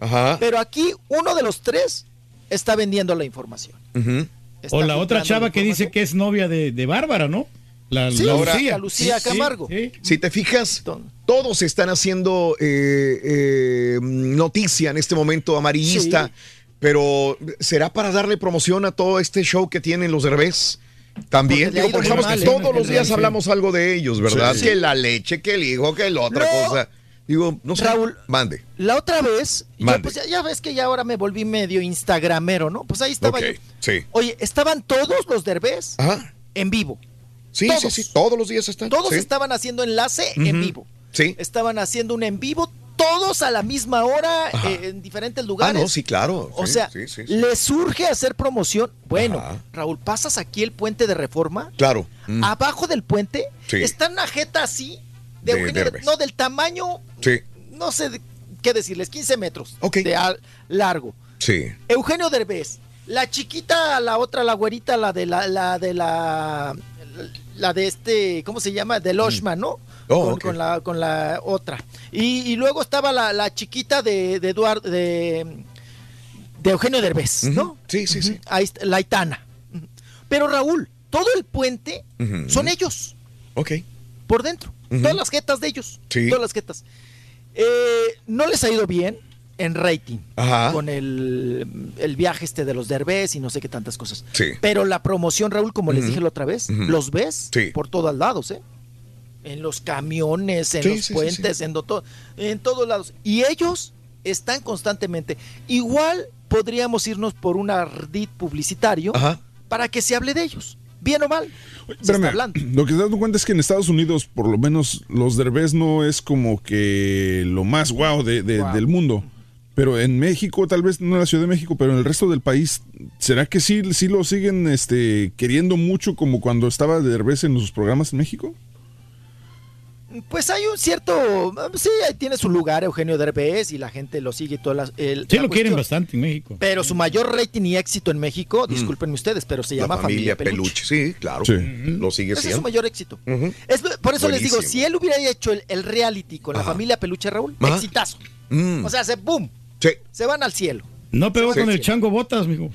Speaker 1: Ajá.
Speaker 48: Pero aquí uno de los tres está vendiendo la información.
Speaker 4: O la otra chava
Speaker 48: la
Speaker 4: que dice que es novia de, de Bárbara, ¿no? La,
Speaker 48: Sí,
Speaker 4: la Lucía.
Speaker 48: la Lucía
Speaker 4: Sí,
Speaker 48: Camargo.
Speaker 4: sí.
Speaker 1: Si te fijas, todos están haciendo eh, eh, noticia en este momento amarillista,
Speaker 48: Sí.
Speaker 1: Pero ¿será para darle promoción a todo este show que tienen los Derbez? También,
Speaker 48: Porque le ha
Speaker 1: digo,
Speaker 48: ido
Speaker 1: porque
Speaker 48: muy
Speaker 1: sabemos
Speaker 48: mal,
Speaker 1: que
Speaker 48: ¿eh?
Speaker 1: todos los días hablamos algo de ellos, ¿verdad?
Speaker 48: Sí.
Speaker 1: Que la leche, que el hijo, que la otra
Speaker 48: No.
Speaker 1: cosa. Digo, no sé.
Speaker 48: Raúl.
Speaker 1: Mande.
Speaker 48: La otra vez, yo, pues ya, ya ves que ya ahora me volví medio instagramero, ¿no? Pues ahí estaba
Speaker 1: Ok,
Speaker 48: yo.
Speaker 1: sí.
Speaker 48: Oye, estaban todos los derbés
Speaker 1: Ajá.
Speaker 48: en vivo.
Speaker 1: Sí,
Speaker 48: Todos.
Speaker 1: sí, sí, todos los días están.
Speaker 48: Todos
Speaker 1: sí.
Speaker 48: estaban haciendo enlace en vivo.
Speaker 1: Sí.
Speaker 48: Estaban haciendo un en vivo, todos a la misma hora, eh, en diferentes
Speaker 1: Ah,
Speaker 48: lugares.
Speaker 1: no, sí, claro.
Speaker 48: O
Speaker 1: Sí,
Speaker 48: sea,
Speaker 1: sí, sí, sí.
Speaker 48: les surge hacer promoción. Bueno,
Speaker 1: Ajá.
Speaker 48: Raúl, pasas aquí el puente de reforma.
Speaker 1: Claro. Mm.
Speaker 48: Abajo del puente está una jeta así, de,
Speaker 1: De
Speaker 48: Eugenio- no, del tamaño,
Speaker 1: Sí,
Speaker 48: no sé qué decirles, 15 metros
Speaker 1: Ok.
Speaker 48: de al- largo.
Speaker 1: sí.
Speaker 48: Eugenio Derbez, la chiquita, la otra, la güerita, la de la, la de la, la de este, ¿cómo se llama? De Loshman, ¿no?
Speaker 1: Oh,
Speaker 48: con, la, con la otra. Y, y luego estaba la, la chiquita de, de Eduardo, de, de Eugenio Derbez, ¿no?
Speaker 1: Sí, sí, sí.
Speaker 48: Ahí la Aitana. Ujú. Pero Raúl, todo el puente son ellos,
Speaker 1: Ok.
Speaker 48: por dentro. Todas las jetas de ellos.
Speaker 1: Sí.
Speaker 48: Todas las jetas. Eh, no les ha ido bien en rating
Speaker 1: Ajá.
Speaker 48: con el, el viaje este de los Derbez y no sé qué tantas cosas.
Speaker 1: Sí.
Speaker 48: Pero la promoción, Raúl, como les dije la otra vez, los ves
Speaker 1: Sí.
Speaker 48: por todos lados, ¿eh? En los camiones, en
Speaker 1: Sí,
Speaker 48: los
Speaker 1: sí, sí,
Speaker 48: puentes, En, to- en todos lados. Y ellos están constantemente. Igual podríamos irnos por un ardid publicitario
Speaker 1: Ajá.
Speaker 48: para que se hable de ellos. Bien o mal. Se está
Speaker 6: Espérame,
Speaker 48: hablando.
Speaker 6: lo que te das cuenta es que en Estados Unidos, por lo menos, los Derbez no es como que lo más guau de, de- del mundo. Pero en México, tal vez no en la Ciudad de México, pero en el resto del país, ¿será que sí, sí lo siguen este, queriendo mucho como cuando estaba Derbez en sus programas en México?
Speaker 48: Pues hay un cierto. Sí, ahí tiene su lugar Eugenio Derbez y la gente lo sigue y todas las. el-
Speaker 4: Sí
Speaker 48: la
Speaker 4: lo quieren bastante en México.
Speaker 48: Pero su mayor rating y éxito en México, discúlpenme ustedes, pero se
Speaker 1: Mm. La
Speaker 48: llama
Speaker 1: familia,
Speaker 48: Familia,
Speaker 1: Peluche.
Speaker 48: Peluche.
Speaker 1: Sí, claro.
Speaker 6: Sí.
Speaker 1: Lo sigue
Speaker 48: Ese es su
Speaker 1: siendo.
Speaker 48: mayor éxito. Es- por eso les digo, si él hubiera hecho el, el reality con la familia Peluche Raúl,
Speaker 1: Ajá.
Speaker 48: exitazo.
Speaker 1: Mm.
Speaker 48: O sea, se boom,
Speaker 1: Sí.
Speaker 48: se van al cielo.
Speaker 4: No pegó
Speaker 48: Sí,
Speaker 4: con
Speaker 48: sí.
Speaker 4: el chango botas, mijo.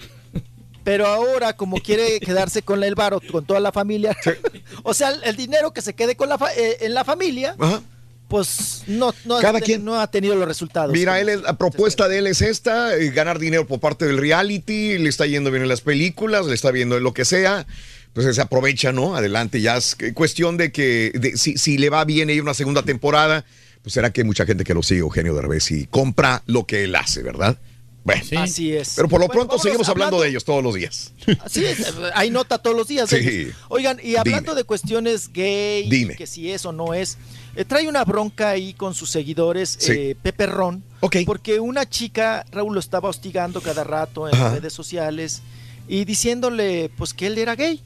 Speaker 48: Pero ahora, como quiere [LAUGHS] quedarse con el varo, con toda la familia, [LAUGHS] o sea, el, el dinero que se quede con la fa- eh, en la familia,
Speaker 1: Ajá.
Speaker 48: pues no, no,
Speaker 1: Cada quien-
Speaker 48: no ha tenido los resultados.
Speaker 1: Mira, él es- la propuesta de él es esta, eh, ganar dinero por parte del reality, le está yendo bien en las películas, le está viendo en lo que sea, pues se aprovecha, ¿no? Adelante, ya es cuestión de que de- si, si le va bien ir una segunda temporada, pues será que hay mucha gente que lo sigue, Eugenio Derbez, y compra lo que él hace, ¿verdad? Bueno,
Speaker 48: Así es.
Speaker 1: pero por lo
Speaker 48: Bueno,
Speaker 1: pronto seguimos hablando,
Speaker 48: hablando-
Speaker 1: de ellos todos los días.
Speaker 48: Sí, [LAUGHS] hay nota todos los días.
Speaker 1: Sí.
Speaker 48: Oigan, y hablando
Speaker 1: Dime.
Speaker 48: de cuestiones gay,
Speaker 1: Dime.
Speaker 48: que si es o no es, eh, trae una bronca ahí con sus seguidores,
Speaker 1: Sí.
Speaker 48: eh, Pepe Ron,
Speaker 1: Ok.
Speaker 48: porque una chica, Raúl, lo estaba hostigando cada rato en
Speaker 1: Ajá.
Speaker 48: redes sociales y diciéndole pues que él era gay.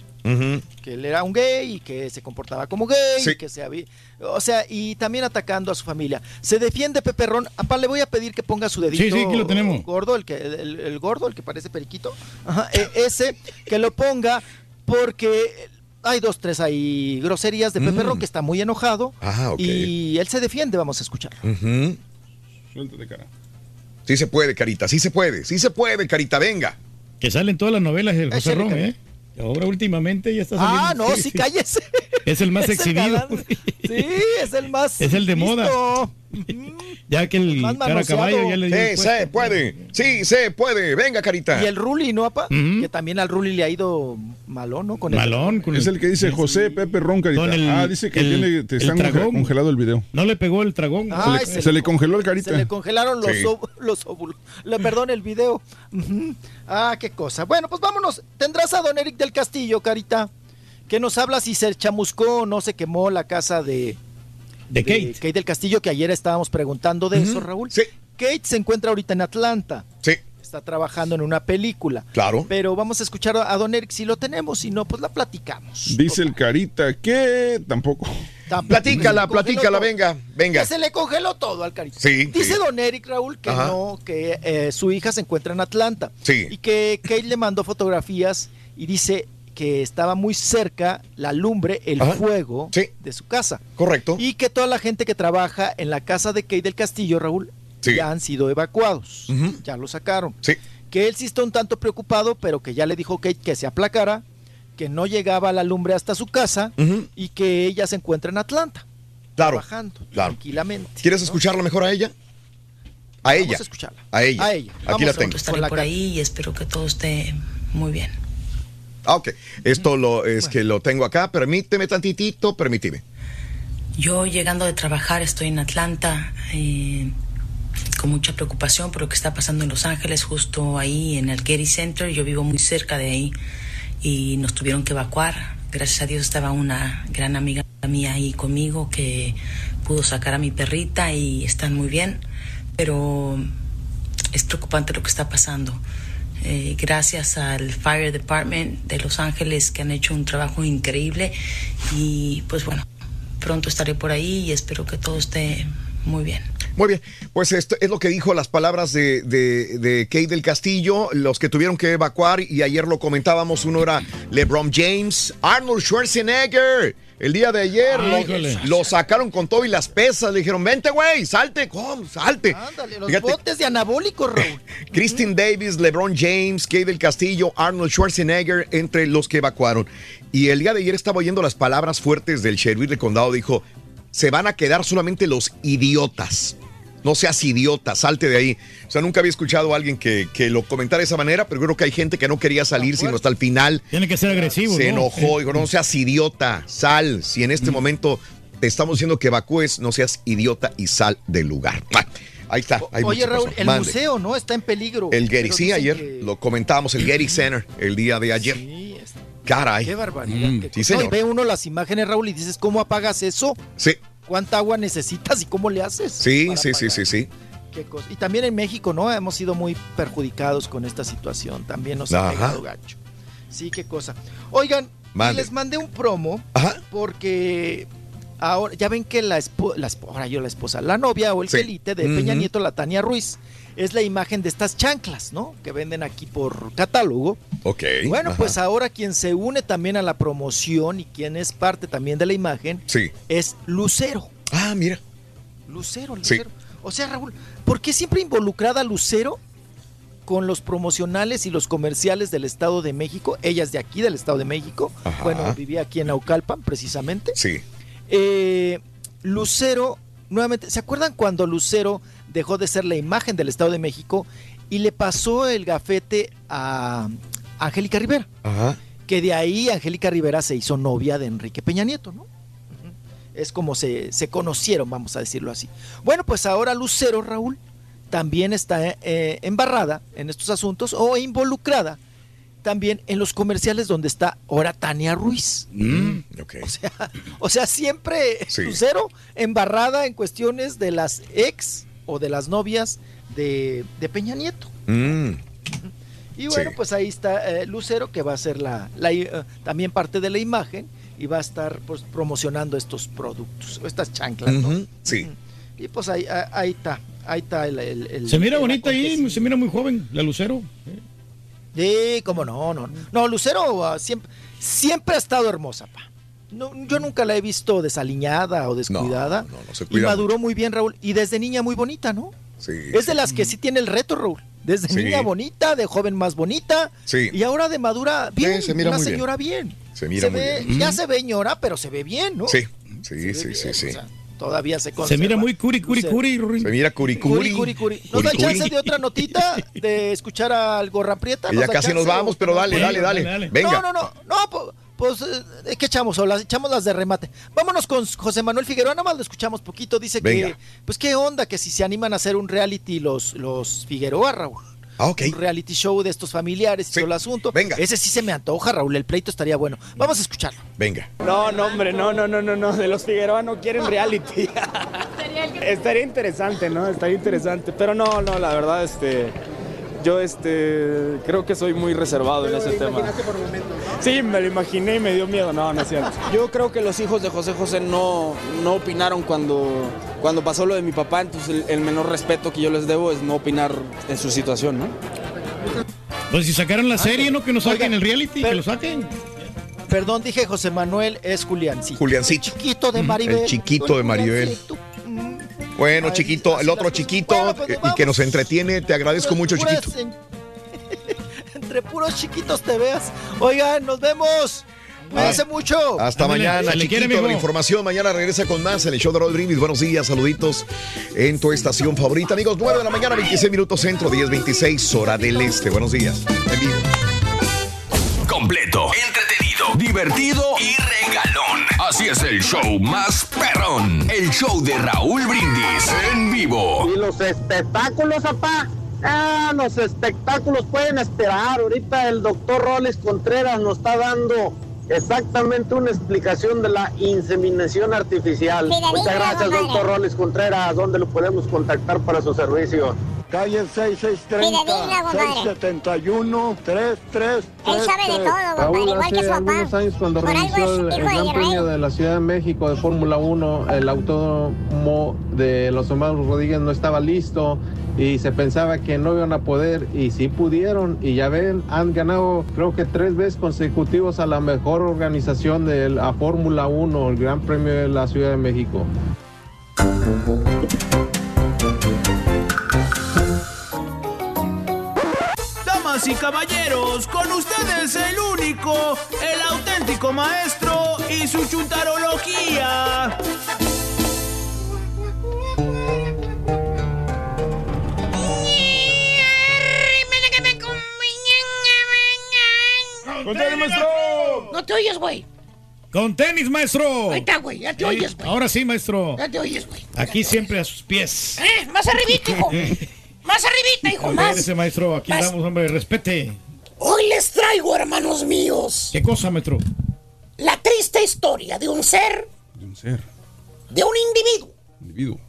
Speaker 48: Que él era un gay y que se comportaba como gay
Speaker 1: Sí.
Speaker 48: y que se había o sea y también atacando a su familia se defiende Pepe Ron Apá, le voy a pedir que ponga su dedito
Speaker 4: Sí, sí, aquí lo tenemos.
Speaker 48: gordo el que el, el gordo el que parece periquito Ajá, e- ese que lo ponga porque hay dos tres ahí groserías de Pepe
Speaker 1: Mm.
Speaker 48: Ron que está muy enojado
Speaker 1: Ah, ok.
Speaker 48: y él se defiende vamos a escuchar.
Speaker 6: Suéltate, cara.
Speaker 1: Sí se puede, Carita, sí se puede, sí se puede, Carita, venga.
Speaker 4: Que salen todas las novelas de José Ron. ¿eh? Ahora últimamente ya está saliendo.
Speaker 48: ah no sí, cállese
Speaker 4: Es el más [LAUGHS]
Speaker 48: Es
Speaker 4: exhibido.
Speaker 48: sí es el más [LAUGHS]
Speaker 4: Es el de moda. [LAUGHS] ya que el
Speaker 48: Más
Speaker 4: cara caballo ya le dio.
Speaker 1: Sí, se puede, sí se puede, venga, Carita.
Speaker 48: Y el Ruli, ¿no, apa? Que también al Ruli le ha ido malón, ¿no? Con el-
Speaker 4: con
Speaker 6: Es el que dice José Pepe Ron, carita.
Speaker 4: El-
Speaker 6: ah, dice que
Speaker 4: el-
Speaker 6: tiene, te están
Speaker 4: tragón.
Speaker 6: congelado el video.
Speaker 4: No le pegó el tragón.
Speaker 48: Ay,
Speaker 6: se, le, se le congeló el carita.
Speaker 48: Se le congelaron los,
Speaker 1: Sí.
Speaker 48: los óvulos. Le, perdón, el video. Ah, qué cosa. Bueno, pues vámonos. Tendrás a don Eric del Castillo, Carita, que nos habla si se chamuscó o no se quemó la casa de,
Speaker 4: de Kate.
Speaker 48: del Castillo, que ayer estábamos preguntando de eso, Raúl.
Speaker 1: Sí.
Speaker 48: Kate se encuentra ahorita en Atlanta.
Speaker 1: Sí.
Speaker 48: está trabajando en una película.
Speaker 1: Claro.
Speaker 48: Pero vamos a escuchar a Don Eric si lo tenemos, si no, pues la platicamos.
Speaker 6: Dice el Carita que tampoco.
Speaker 1: Platícala, platícala, venga, venga.
Speaker 48: Que se le congeló todo al carito.
Speaker 1: Sí,
Speaker 48: Dice
Speaker 1: sí.
Speaker 48: Don Eric Raúl que
Speaker 1: Ajá.
Speaker 48: no, que eh, su hija se encuentra en Atlanta.
Speaker 1: Sí.
Speaker 48: Y que Kate le mandó fotografías y dice que estaba muy cerca la lumbre, el
Speaker 1: Ajá.
Speaker 48: fuego de su casa.
Speaker 1: Correcto.
Speaker 48: Y que toda la gente que trabaja en la casa de Kate del Castillo, Raúl, ya han sido evacuados. Ya lo sacaron. Que él sí está un tanto preocupado, pero que ya le dijo Kate que se aplacara, que no llegaba la lumbre hasta su casa y que ella se encuentra en Atlanta.
Speaker 1: Claro.
Speaker 48: Trabajando
Speaker 1: Claro.
Speaker 48: tranquilamente.
Speaker 1: ¿Quieres escucharla mejor a ella? A
Speaker 48: Vamos
Speaker 1: ella.
Speaker 48: a escucharla.
Speaker 1: A ella.
Speaker 48: A ella.
Speaker 1: Aquí
Speaker 48: Vamos
Speaker 1: la
Speaker 48: a
Speaker 1: tengo.
Speaker 59: Estaré por ahí y espero que todo esté muy bien.
Speaker 1: Ah, ok. Esto lo, es que lo tengo acá. Permíteme tantitito, permíteme.
Speaker 59: Yo llegando de trabajar estoy en Atlanta eh, con mucha preocupación por lo que está pasando en Los Ángeles, justo ahí en el Getty Center. Yo vivo muy cerca de ahí y nos tuvieron que evacuar. Gracias a Dios estaba una gran amiga mía ahí conmigo que pudo sacar a mi perrita y están muy bien, pero es preocupante lo que está pasando. Eh, gracias al Fire Department de Los Ángeles que han hecho un trabajo increíble y pues bueno, pronto estaré por ahí y espero que todo esté muy bien.
Speaker 1: Muy bien, pues esto es lo que dijo las palabras de, de, de Kate del Castillo, los que tuvieron que evacuar, y ayer lo comentábamos, uno era LeBron James, Arnold Schwarzenegger, el día de ayer
Speaker 48: Ah,
Speaker 1: lo, sacaron con todo y las pesas, le dijeron, vente güey, salte, ¿cómo? Salte.
Speaker 48: Ándale, los
Speaker 1: Fíjate,
Speaker 48: botes de anabólicos, Raúl. [LAUGHS]
Speaker 1: Kristen Davis, LeBron James, Kate del Castillo, Arnold Schwarzenegger, entre los que evacuaron. Y el día de ayer estaba oyendo las palabras fuertes del sheriff del condado, dijo, se van a quedar solamente los idiotas. No seas idiota, salte de ahí. O sea, nunca había escuchado a alguien que, que lo comentara de esa manera, pero creo que hay gente que no quería salir sino hasta el final.
Speaker 4: Tiene que ser agresivo,
Speaker 1: Se
Speaker 4: ¿no?
Speaker 1: enojó, dijo, no seas idiota, sal. Si en este momento te estamos diciendo que evacúes, no seas idiota y sal del lugar. Ah, Ahí está. hay
Speaker 48: Oye, Raúl, el
Speaker 1: Mande.
Speaker 48: museo, ¿no? Está en peligro.
Speaker 1: El Getty,
Speaker 48: Pero
Speaker 1: sí, ayer
Speaker 48: que-
Speaker 1: lo comentábamos, el Getty Center, el día de ayer. Caray.
Speaker 48: Qué barbaridad.
Speaker 1: Mm, sí,
Speaker 48: cosa. No, y
Speaker 1: señor.
Speaker 48: ve uno las imágenes, Raúl, y dices, ¿cómo apagas eso?
Speaker 1: Sí,
Speaker 48: ¿Cuánta agua necesitas y cómo le haces?
Speaker 1: sí, sí, sí, sí, sí.
Speaker 48: Qué cosa. Y también en México, ¿no? Hemos sido muy perjudicados con esta situación. También nos ha
Speaker 1: Ajá.
Speaker 48: pegado gacho. Sí, qué cosa. Oigan, les mandé un promo porque ahora ya ven que la esposa, ahora yo la esposa, la novia o el
Speaker 1: Sí.
Speaker 48: gelite de Peña
Speaker 1: Ujú.
Speaker 48: Nieto, la Tania Ruiz, es la imagen de estas chanclas, ¿no? Que venden aquí por catálogo.
Speaker 1: Ok.
Speaker 48: Bueno,
Speaker 1: ajá.
Speaker 48: pues ahora quien se une también a la promoción y quien es parte también de la imagen
Speaker 1: Sí.
Speaker 48: es Lucero.
Speaker 1: Ah, mira.
Speaker 48: Lucero,
Speaker 1: Sí.
Speaker 48: Lucero. O sea, Raúl, ¿por qué siempre involucrada Lucero con los promocionales y los comerciales del Estado de México? Ella es de aquí, del Estado de México.
Speaker 1: Ajá.
Speaker 48: Bueno, vivía aquí en Naucalpan, precisamente.
Speaker 1: Sí.
Speaker 48: Eh, Lucero, nuevamente, ¿se acuerdan cuando Lucero dejó de ser la imagen del Estado de México y le pasó el gafete a Angélica Rivera?
Speaker 1: Ajá.
Speaker 48: Que de ahí Angélica Rivera se hizo novia de Enrique Peña Nieto, ¿no? Es como se, se conocieron, vamos a decirlo así. Bueno, pues ahora Lucero, Raúl, también está eh, embarrada en estos asuntos o involucrada también en los comerciales donde está ahora Tania Ruiz.
Speaker 1: Mm.
Speaker 48: O sea, [LAUGHS] o sea, siempre
Speaker 1: Sí.
Speaker 48: Lucero embarrada en cuestiones de las ex o de las novias de, de Peña Nieto.
Speaker 1: Mm,
Speaker 48: Y bueno,
Speaker 1: Sí.
Speaker 48: pues ahí está eh, Lucero, que va a ser la, la, eh, también parte de la imagen y va a estar pues, promocionando estos productos, estas chanclas. ¿no?
Speaker 1: Sí.
Speaker 48: Y pues ahí, ahí- ahí está, ahí está el... el- el-
Speaker 4: Se mira
Speaker 48: el
Speaker 4: bonita ahí, se mira muy joven, la Lucero.
Speaker 48: Sí, cómo no, no. No, Lucero ah, siempre, siempre ha estado hermosa, pa. No, yo nunca la he visto desaliñada o descuidada.
Speaker 1: No, no se
Speaker 48: y
Speaker 1: cuida
Speaker 48: maduró muy bien, Raúl. Y desde niña muy bonita, ¿no?
Speaker 1: Sí.
Speaker 48: Es de las que sí tiene el reto, Raúl. Desde
Speaker 1: Sí.
Speaker 48: niña bonita, de joven más bonita.
Speaker 1: Sí.
Speaker 48: Y ahora de madura, bien.
Speaker 1: se mira
Speaker 48: una
Speaker 1: muy bien.
Speaker 48: señora bien.
Speaker 1: Se mira muy
Speaker 48: ve-
Speaker 1: bien.
Speaker 48: Ya se ve ñora, pero se ve bien, ¿no?
Speaker 1: Sí, sí,
Speaker 48: Se
Speaker 1: sí,
Speaker 48: bien,
Speaker 1: sí, sí.
Speaker 48: o sea, todavía se
Speaker 4: Se
Speaker 48: conserva.
Speaker 4: mira muy curi, curi, curi.
Speaker 1: Se mira curicuri.
Speaker 48: Curi, curi, curi. ¿Nos da
Speaker 1: Curi,
Speaker 48: chance
Speaker 1: curi.
Speaker 48: de otra notita? De escuchar al Gorra Prieta. [LAUGHS]
Speaker 1: Que
Speaker 48: ¿Nos
Speaker 1: ya casi nos vamos, pero dale,
Speaker 4: Sí,
Speaker 1: dale, dale.
Speaker 4: dale, dale.
Speaker 1: Venga.
Speaker 48: No, no, no, no, pues, eh, ¿qué echamos? O las echamos las de remate. Vámonos con José Manuel Figueroa, nada más lo escuchamos poquito. Dice
Speaker 1: Venga.
Speaker 48: que, pues, ¿qué onda? Que si se animan a hacer un reality los, los Figueroa, Raúl.
Speaker 1: Ah, ok.
Speaker 48: Un reality show de estos familiares y todo el asunto.
Speaker 1: Venga.
Speaker 48: Ese sí se me antoja, Raúl. El pleito estaría bueno. Vamos a escucharlo.
Speaker 1: Venga.
Speaker 60: No, no, hombre, no, no, no, no, no. De los Figueroa no quieren reality. [LAUGHS] Estaría interesante, ¿no? Estaría interesante. Pero no, no, la verdad, este. Yo este, creo que soy muy reservado en ese tema. Sí, me lo imaginé y me dio miedo. No, no es cierto. [LAUGHS]
Speaker 61: Yo creo que los hijos de José José no, no opinaron cuando, cuando pasó lo de mi papá, entonces el, el menor respeto que yo les debo es no opinar en su situación, ¿no?
Speaker 4: Pues si sacaron la serie, ¿no? Que nos saquen el reality, que
Speaker 48: pero-
Speaker 4: lo saquen.
Speaker 48: Perdón, dije José Manuel, es Juliancito.
Speaker 1: Juliancito.
Speaker 48: Chiquito de Maribel.
Speaker 1: El chiquito de Maribel. Bueno, chiquito, el otro chiquito eh, y que nos entretiene, te agradezco mucho, chiquito.
Speaker 48: en- [LAUGHS] Entre puros chiquitos te veas. Oigan, nos vemos. Cuídense mucho.
Speaker 1: Hasta mañana, chiquito la información. Mañana regresa con más en el show de Roll Brindis. Buenos días, saluditos en tu estación favorita. Amigos, 9 de la mañana, 26 minutos centro, 10.26, hora del este. Buenos días. En vivo.
Speaker 10: Completo, entretenido, divertido y. Así es el show más perrón. El show de Raúl Brindis en vivo.
Speaker 50: ¿Y los espectáculos, papá? Ah, los espectáculos pueden esperar. Ahorita el doctor Roles Contreras nos está dando exactamente una explicación de la inseminación artificial. Muchas gracias, doctor Roles Contreras. ¿Dónde lo podemos contactar para su servicio?
Speaker 62: Calle 6630, 671, 3333.
Speaker 3: Él sabe de todo, compadre, igual que su papá.
Speaker 54: algunos años cuando
Speaker 3: Por algo
Speaker 54: el, el
Speaker 3: hijo de
Speaker 54: Gran. Premio de la Ciudad de México de Fórmula 1, el autódromo de los hermanos Rodríguez no estaba listo y se pensaba que no iban a poder y sí pudieron y ya ven, han ganado creo que tres veces consecutivos a la mejor organización de la Fórmula 1, el Gran Premio de la Ciudad de México.
Speaker 30: Y caballeros, con ustedes el único, el auténtico maestro y su chuntarología.
Speaker 4: ¡Con tenis, maestro!
Speaker 23: No te oyes, güey.
Speaker 4: ¡Con tenis, maestro!
Speaker 23: Ahí está, güey. Ya te
Speaker 4: Sí,
Speaker 23: oyes, güey.
Speaker 4: Ahora sí, maestro.
Speaker 23: Ya te oyes, güey.
Speaker 4: Aquí siempre a sus pies.
Speaker 23: Eh, más arribita, hijo. [LAUGHS] Más arribita, hijo, más.
Speaker 4: ese maestro, aquí
Speaker 23: Más.
Speaker 4: damos, hombre, respete.
Speaker 23: Hoy les traigo, hermanos míos,
Speaker 4: ¿Qué cosa, maestro?
Speaker 23: la triste historia de un ser,
Speaker 6: De un ser,
Speaker 23: de un individuo,
Speaker 6: individuo.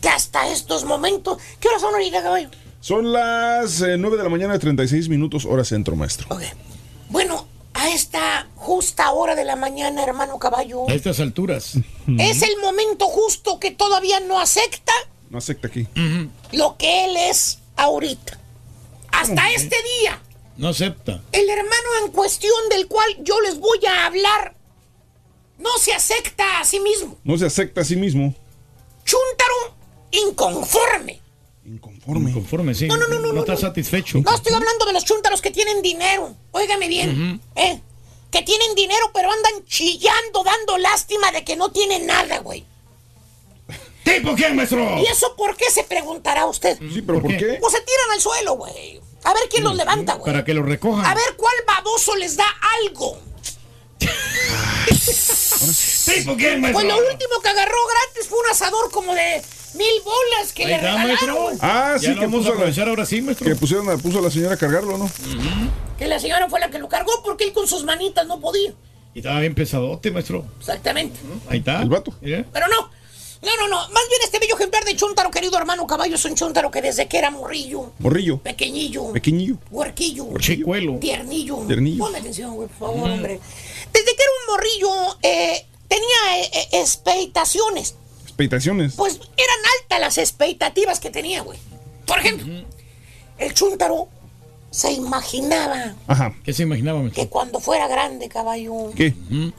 Speaker 23: que hasta estos momentos... ¿Qué horas son ahorita, caballo?
Speaker 6: Son las eh, 9 de la mañana, 36 minutos, hora centro, maestro.
Speaker 23: Bueno, a esta justa hora de la mañana, hermano caballo,
Speaker 4: A estas alturas.
Speaker 23: es el momento justo que todavía no acepta
Speaker 6: No acepta aquí.
Speaker 23: lo que él es ahorita. Hasta este día,
Speaker 4: No acepta.
Speaker 23: el hermano en cuestión del cual yo les voy a hablar no se acepta a sí mismo.
Speaker 6: No se acepta a sí mismo.
Speaker 23: Chúntaro inconforme.
Speaker 6: Inconforme.
Speaker 4: Inconforme, sí.
Speaker 23: No, no, no, no,
Speaker 4: No está satisfecho.
Speaker 23: No estoy hablando de los chúntaros que tienen dinero. Óigame bien. ¿eh? Que tienen dinero, pero andan chillando, dando lástima de que no tienen nada, güey.
Speaker 4: ¿Tipo quién, maestro?
Speaker 23: ¿Y eso por qué se preguntará usted?
Speaker 6: Sí, pero ¿por qué?
Speaker 23: Pues se tiran al suelo, güey. A ver quién los levanta, güey.
Speaker 4: Para que lo recojan.
Speaker 23: A ver cuál baboso les da algo. [LAUGHS]
Speaker 4: ¿Tipo quién, maestro?
Speaker 23: Pues lo último que agarró gratis fue un asador como de mil bolas que
Speaker 4: Ahí
Speaker 23: le
Speaker 4: está,
Speaker 23: regalaron.
Speaker 4: maestro.
Speaker 6: Ah,
Speaker 4: Ya
Speaker 6: sí, que
Speaker 4: vamos a
Speaker 6: puso, la,
Speaker 4: aprovechar ahora sí, maestro.
Speaker 6: que pusieron, a- puso a la señora a cargarlo, ¿no?
Speaker 23: Que la señora fue la que lo cargó porque él con sus manitas no podía.
Speaker 4: Y estaba bien pesadote, maestro.
Speaker 23: Exactamente.
Speaker 4: Ahí está.
Speaker 6: El vato.
Speaker 23: Pero no. No, no, no. Más bien este bello ejemplar de Chuntaro, querido hermano caballo, es un Chuntaro que desde que era morrillo,
Speaker 6: Morrillo.
Speaker 23: pequeñillo,
Speaker 6: Pequeñillo.
Speaker 23: huerquillo,
Speaker 4: Chicuelo.
Speaker 23: tiernillo.
Speaker 6: Tiernillo.
Speaker 23: Ponme atención, güey, por favor, hombre. Desde que era un morrillo, eh, tenía eh, eh, expectaciones.
Speaker 6: Expectaciones.
Speaker 23: Pues eran altas las expectativas que tenía, güey. Por ejemplo, el Chuntaro se imaginaba
Speaker 6: Ajá.
Speaker 4: ¿Qué se imaginaba, maestro?
Speaker 23: que cuando fuera grande, caballo,
Speaker 6: ¿Qué?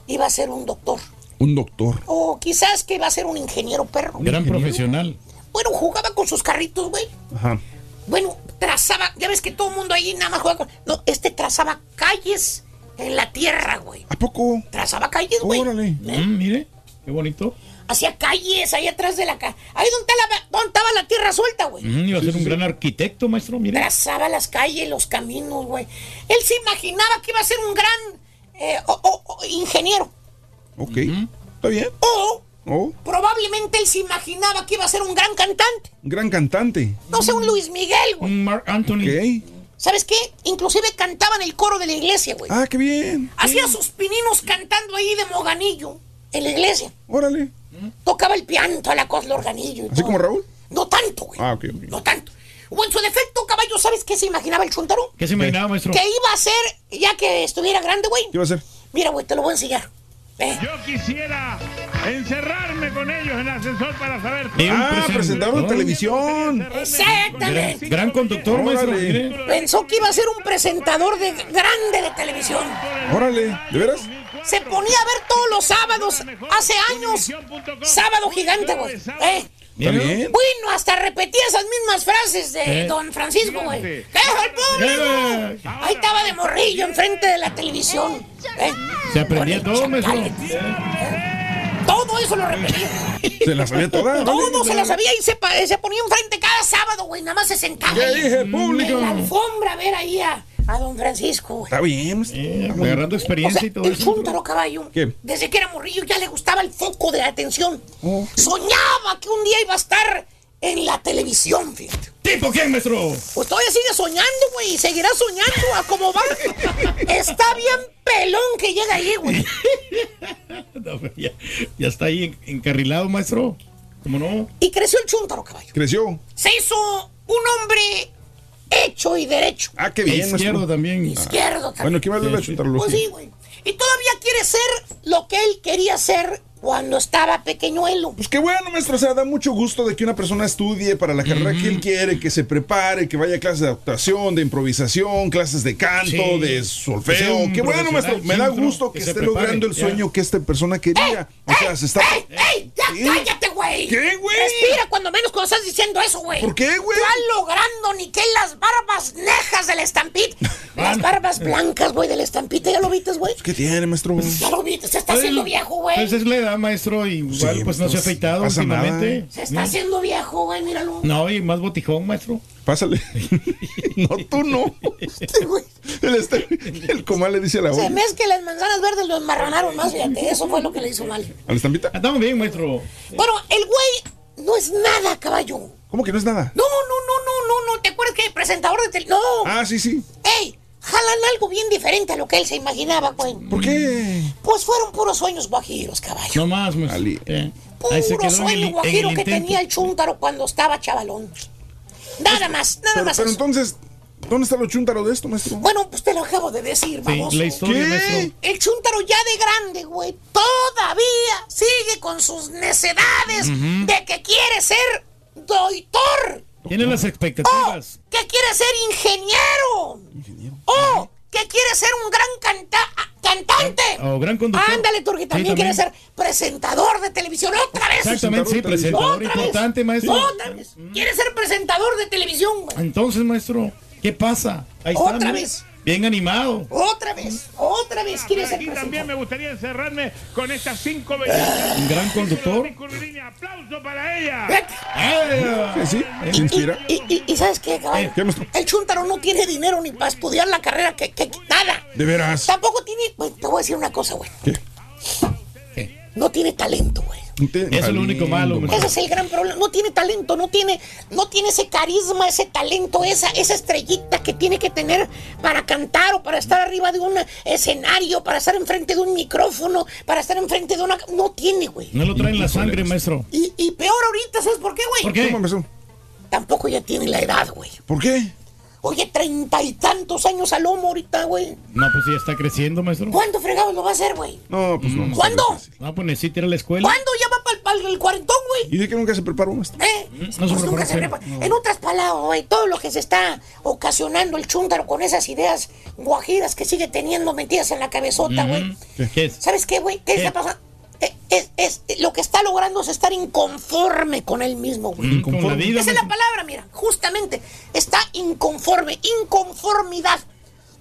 Speaker 23: iba a ser un doctor.
Speaker 6: Un doctor.
Speaker 23: O quizás que iba a ser un ingeniero perro.
Speaker 4: Gran profesional.
Speaker 23: Bueno, jugaba con sus carritos, güey.
Speaker 6: Ajá.
Speaker 23: Bueno, trazaba, ya ves que todo el mundo ahí nada más juega con... No, este trazaba calles en la tierra, güey.
Speaker 6: ¿A poco?
Speaker 23: Trazaba calles, güey.
Speaker 6: Órale.
Speaker 4: Mm, mire, qué bonito.
Speaker 23: Hacía calles ahí atrás de la casa. Ahí donde, la- donde estaba la tierra suelta, güey.
Speaker 4: Mm, iba a
Speaker 6: Sí,
Speaker 4: ser
Speaker 6: sí,
Speaker 4: un
Speaker 6: sí.
Speaker 4: gran arquitecto, maestro, mire.
Speaker 23: Trazaba las calles, los caminos, güey. Él se imaginaba que iba a ser un gran eh, o- o- o ingeniero.
Speaker 6: Ok. ¿Está bien?
Speaker 23: O
Speaker 6: Oh,
Speaker 23: probablemente él se imaginaba que iba a ser un gran cantante.
Speaker 6: un gran cantante.
Speaker 23: No sé, un Luis Miguel, güey.
Speaker 4: Un Mark Anthony.
Speaker 23: ¿Sabes qué? Inclusive cantaba en el coro de la iglesia, güey.
Speaker 6: Ah, qué bien.
Speaker 23: Hacía sus pininos cantando ahí de moganillo en la iglesia.
Speaker 6: Órale.
Speaker 23: Tocaba el piano, toda la cosa, el organillo. y
Speaker 6: ¿Así
Speaker 23: todo.
Speaker 6: como Raúl?
Speaker 23: No tanto, güey.
Speaker 6: Ah, ok, ok.
Speaker 23: No tanto. O en su defecto, caballo, ¿sabes qué se imaginaba el chuntaro?
Speaker 4: ¿Qué se imaginaba, maestro?
Speaker 23: Que iba a ser, ya que estuviera grande, güey.
Speaker 6: ¿Qué va a hacer?
Speaker 23: Mira, güey, te lo voy a enseñar. Eh.
Speaker 63: Yo quisiera encerrarme con ellos en el ascensor para saber.
Speaker 6: Ah, presentador de televisión.
Speaker 23: Exactamente.
Speaker 4: Gran conductor, maestro.
Speaker 23: Pensó que iba a ser un presentador de grande de televisión.
Speaker 6: Órale, ¿de veras?
Speaker 23: Se ponía a ver todos los sábados, hace años. Sábado gigante, güey. ¿Eh?
Speaker 6: ¿Está bien?
Speaker 23: Bueno, hasta repetía esas mismas frases de
Speaker 6: ¿Eh?
Speaker 23: don Francisco, güey. ¿Qué es el público? Ahí estaba de morrillo enfrente de la televisión. ¿eh?
Speaker 4: Se aprendía todo, maestro.
Speaker 23: Todo eso lo repetía.
Speaker 6: ¿Se la sabía toda?
Speaker 23: Todo se la sabía y se, se ponía enfrente cada sábado, güey. Nada más se sentaba.
Speaker 6: ¿Qué dije, público?
Speaker 23: En la alfombra a ver ahí a, a don Francisco, güey.
Speaker 6: Está bien. maestro.
Speaker 4: agarrando experiencia
Speaker 23: O sea,
Speaker 4: y todo
Speaker 23: el
Speaker 4: eso.
Speaker 23: chúntaro caballo.
Speaker 6: ¿Qué?
Speaker 23: Desde que era morrillo ya le gustaba el foco de atención.
Speaker 6: Oh.
Speaker 23: Soñaba que un día iba a estar en la televisión, fíjate.
Speaker 4: ¿Tipo quién, maestro?
Speaker 23: Pues todavía sigue soñando, güey, y seguirá soñando a cómo va. Está bien pelón que llega ahí, güey. [LAUGHS]
Speaker 4: No, ya, ya está ahí en- encarrilado, maestro. ¿Cómo no?
Speaker 23: Y creció el chúntaro, caballo.
Speaker 6: Creció.
Speaker 23: Se hizo un hombre hecho y derecho.
Speaker 6: Ah, qué bien,
Speaker 4: Izquierdo también.
Speaker 23: Izquierdo también.
Speaker 6: Bueno, ¿qué más le va a
Speaker 23: Pues sí, güey. Y todavía quiere ser lo que él quería ser cuando estaba pequeñuelo.
Speaker 6: Pues qué bueno, maestro. O sea, da mucho gusto de que una persona estudie para la carrera que él quiere, que se prepare, que vaya a clases de actuación, de improvisación, clases de canto,
Speaker 4: Sí.
Speaker 6: de solfeo. Qué bueno, maestro. Me da gusto
Speaker 4: que
Speaker 6: esté
Speaker 4: prepare,
Speaker 6: logrando el
Speaker 4: ya.
Speaker 6: sueño que esta persona quería. O sea, se está.
Speaker 23: ¡Ey, ey! ¡Ya cállate, güey!
Speaker 6: ¿Qué, güey?
Speaker 23: Respira cuando menos cuando estás diciendo eso, güey.
Speaker 6: ¿Por qué, güey?
Speaker 23: No logrando ni que las barbas nejas del estampit. [LAUGHS] Las barbas blancas, güey, del estampita. ¿Ya lo viste, güey?
Speaker 6: ¿Qué tiene, maestro?
Speaker 23: Ya lo viste. Se está haciendo viejo, güey.
Speaker 4: Pues edad, maestro, y igual pues no se ha afeitado
Speaker 6: pasa
Speaker 4: últimamente.
Speaker 23: Se está haciendo viejo, güey, míralo.
Speaker 4: No, y más botijón, maestro.
Speaker 6: Pásale. [LAUGHS] no, tú no. El, este- el comal le dice a la
Speaker 23: Se
Speaker 6: otra.
Speaker 23: me es que las manzanas verdes lo enmarronaron más, fíjate. Eso fue lo que le hizo mal.
Speaker 6: ¿A la estampita?
Speaker 4: Estamos bien, maestro.
Speaker 23: Bueno, el güey no es nada, caballo.
Speaker 6: ¿Cómo que no es nada?
Speaker 23: No, no, no, no, no, no. ¿Te acuerdas que el presentador de tele... No.
Speaker 6: Ah, sí, sí.
Speaker 23: ¡Ey! Jalan algo bien diferente a lo que él se imaginaba, güey.
Speaker 6: ¿Por qué?
Speaker 23: Pues fueron puros sueños guajiros, caballo.
Speaker 4: No más, maestro. Eh,
Speaker 23: Puro
Speaker 4: quedó en el,
Speaker 23: sueño guajiro que tenía el chúntaro cuando estaba chavalón. Nada más, nada
Speaker 6: Pero,
Speaker 23: más.
Speaker 6: pero
Speaker 23: eso.
Speaker 6: entonces, ¿dónde está lo chúntaro de esto, maestro?
Speaker 23: Bueno, pues te lo acabo de decir, vamos.
Speaker 4: la historia,
Speaker 6: ¿Qué?
Speaker 4: maestro.
Speaker 23: El chúntaro ya de grande, güey, todavía sigue con sus necedades de que quiere ser doctor,
Speaker 4: Tiene las expectativas.
Speaker 23: que quiere ser ingeniero, o que quiere ser un gran canta- cantante.
Speaker 4: O gran conductor.
Speaker 23: Ándale, Turki,
Speaker 4: Sí,
Speaker 23: también quiere ser presentador de televisión otra vez.
Speaker 4: Exactamente, sí, presentador
Speaker 23: Otra vez.
Speaker 4: importante, maestro.
Speaker 23: Otra vez. Quiere ser presentador de televisión, güey.
Speaker 4: Entonces, maestro, ¿qué pasa? Ahí está.
Speaker 23: Otra
Speaker 4: mire.
Speaker 23: vez.
Speaker 4: Bien animado.
Speaker 23: Otra vez, otra vez quiere ser
Speaker 63: Aquí
Speaker 23: presentador.
Speaker 63: también me gustaría encerrarme con estas cinco bellezas.
Speaker 4: Un gran conductor.
Speaker 63: Aplauso para ella.
Speaker 6: Sí, sí, inspira.
Speaker 23: Y, y- y ¿sabes qué,
Speaker 6: maestro?
Speaker 23: El chúntaro no tiene dinero ni para estudiar la carrera que, que- nada.
Speaker 6: De veras.
Speaker 23: Tampoco tiene. pues, te voy a decir una cosa, güey.
Speaker 6: ¿Qué?
Speaker 23: No tiene talento, güey.
Speaker 4: Eso es lo único malo, maestro.
Speaker 23: Ese es el gran problema. No tiene talento, no tiene, no tiene ese carisma, ese talento, esa, esa estrellita que tiene que tener para cantar o para estar arriba de un escenario, para estar enfrente de un micrófono, para estar enfrente de una. No tiene, güey.
Speaker 4: No lo trae en la sangre, maestro.
Speaker 23: Y, y peor ahorita, ¿sabes por qué, güey?
Speaker 4: ¿Por qué?
Speaker 23: Tampoco ya tiene la edad, güey.
Speaker 6: ¿Por qué?
Speaker 23: Oye, treinta y tantos años al lomo ahorita, güey.
Speaker 4: No, pues ya está creciendo, maestro.
Speaker 23: ¿Cuándo fregados lo va a hacer, güey?
Speaker 6: No, pues no.
Speaker 23: ¿Cuándo?
Speaker 4: No, pues necesita ir a la escuela.
Speaker 23: ¿Cuándo ya va para el cuarentón, güey?
Speaker 6: ¿Y de qué nunca se preparó, maestro?
Speaker 23: ¿Eh?
Speaker 4: No se
Speaker 23: Pues nunca
Speaker 4: prepara,
Speaker 23: se
Speaker 4: sí.
Speaker 23: prepara. En otras palabras, güey, todo lo que se está ocasionando el chúntaro con esas ideas guajiras que sigue teniendo metidas en la cabezota, güey.
Speaker 4: ¿Qué, qué es?
Speaker 23: ¿Sabes qué, güey? ¿Qué,
Speaker 4: ¿Qué?
Speaker 23: está pasando? Es, es- lo que está logrando es estar inconforme con él mismo, güey.
Speaker 4: Con la vida,
Speaker 23: Esa es la palabra, mira, justamente. Está inconforme, inconformidad.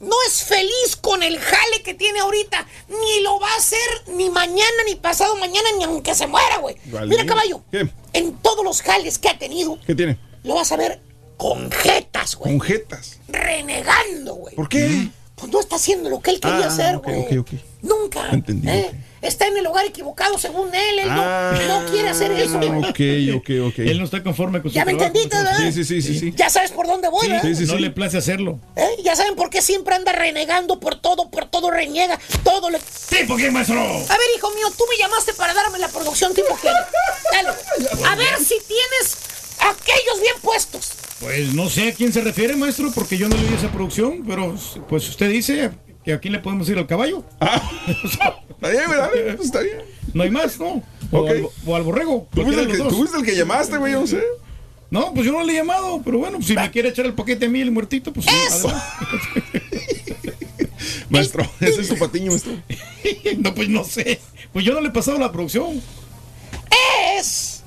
Speaker 23: No es feliz con el jale que tiene ahorita. Ni lo va a hacer ni mañana, ni pasado mañana, ni aunque se muera, güey.
Speaker 6: Vale.
Speaker 23: Mira, caballo.
Speaker 6: ¿Qué?
Speaker 23: En todos los jales que ha tenido,
Speaker 6: ¿Qué tiene?
Speaker 23: lo vas a ver con jetas, güey.
Speaker 6: Con jetas.
Speaker 23: Renegando, güey.
Speaker 6: ¿Por qué?
Speaker 23: Pues no está haciendo lo que él quería
Speaker 6: Ah,
Speaker 23: hacer,
Speaker 6: ok,
Speaker 23: güey.
Speaker 6: ok, ok.
Speaker 23: Nunca.
Speaker 6: Entendí,
Speaker 23: ¿eh? Está en el lugar equivocado según él. Él no-
Speaker 6: Ah,
Speaker 23: no, quiere hacer eso.
Speaker 6: Ok, ok, ok.
Speaker 4: Él no está conforme con su
Speaker 23: ¿Ya me
Speaker 4: trabajo,
Speaker 23: entendiste, verdad?
Speaker 6: Sí, sí, sí, sí, sí.
Speaker 23: Ya sabes por dónde voy, ¿verdad?
Speaker 6: Sí, sí,
Speaker 4: no le place hacerlo.
Speaker 23: ¿Eh? Ya saben por qué siempre anda renegando por todo, por todo reniega, todo le...
Speaker 4: ¿Tipo qué, maestro?
Speaker 23: A ver, hijo mío, tú me llamaste para darme la producción tipo que... Dale. A ver si tienes aquellos bien puestos.
Speaker 4: Pues no sé a quién se refiere, maestro, porque yo no leí esa producción, pero pues usted dice que a quién le podemos ir al caballo. [LAUGHS]
Speaker 6: Está bien, ¿verdad? Pues está bien.
Speaker 4: No hay más, ¿no? O,
Speaker 6: Ok.
Speaker 4: al, o al borrego.
Speaker 6: Tú fuiste, el que,
Speaker 4: los dos.
Speaker 6: tú fuiste el que llamaste, güey, yo no sé.
Speaker 4: No, pues yo no le he llamado, pero bueno, si me quiere echar el paquete a mí, el muertito, pues sí, adelante. [LAUGHS]
Speaker 6: Maestro, ese es su patiño, maestro. [LAUGHS]
Speaker 4: no, pues no sé. Pues yo no le he pasado la producción.
Speaker 23: Es,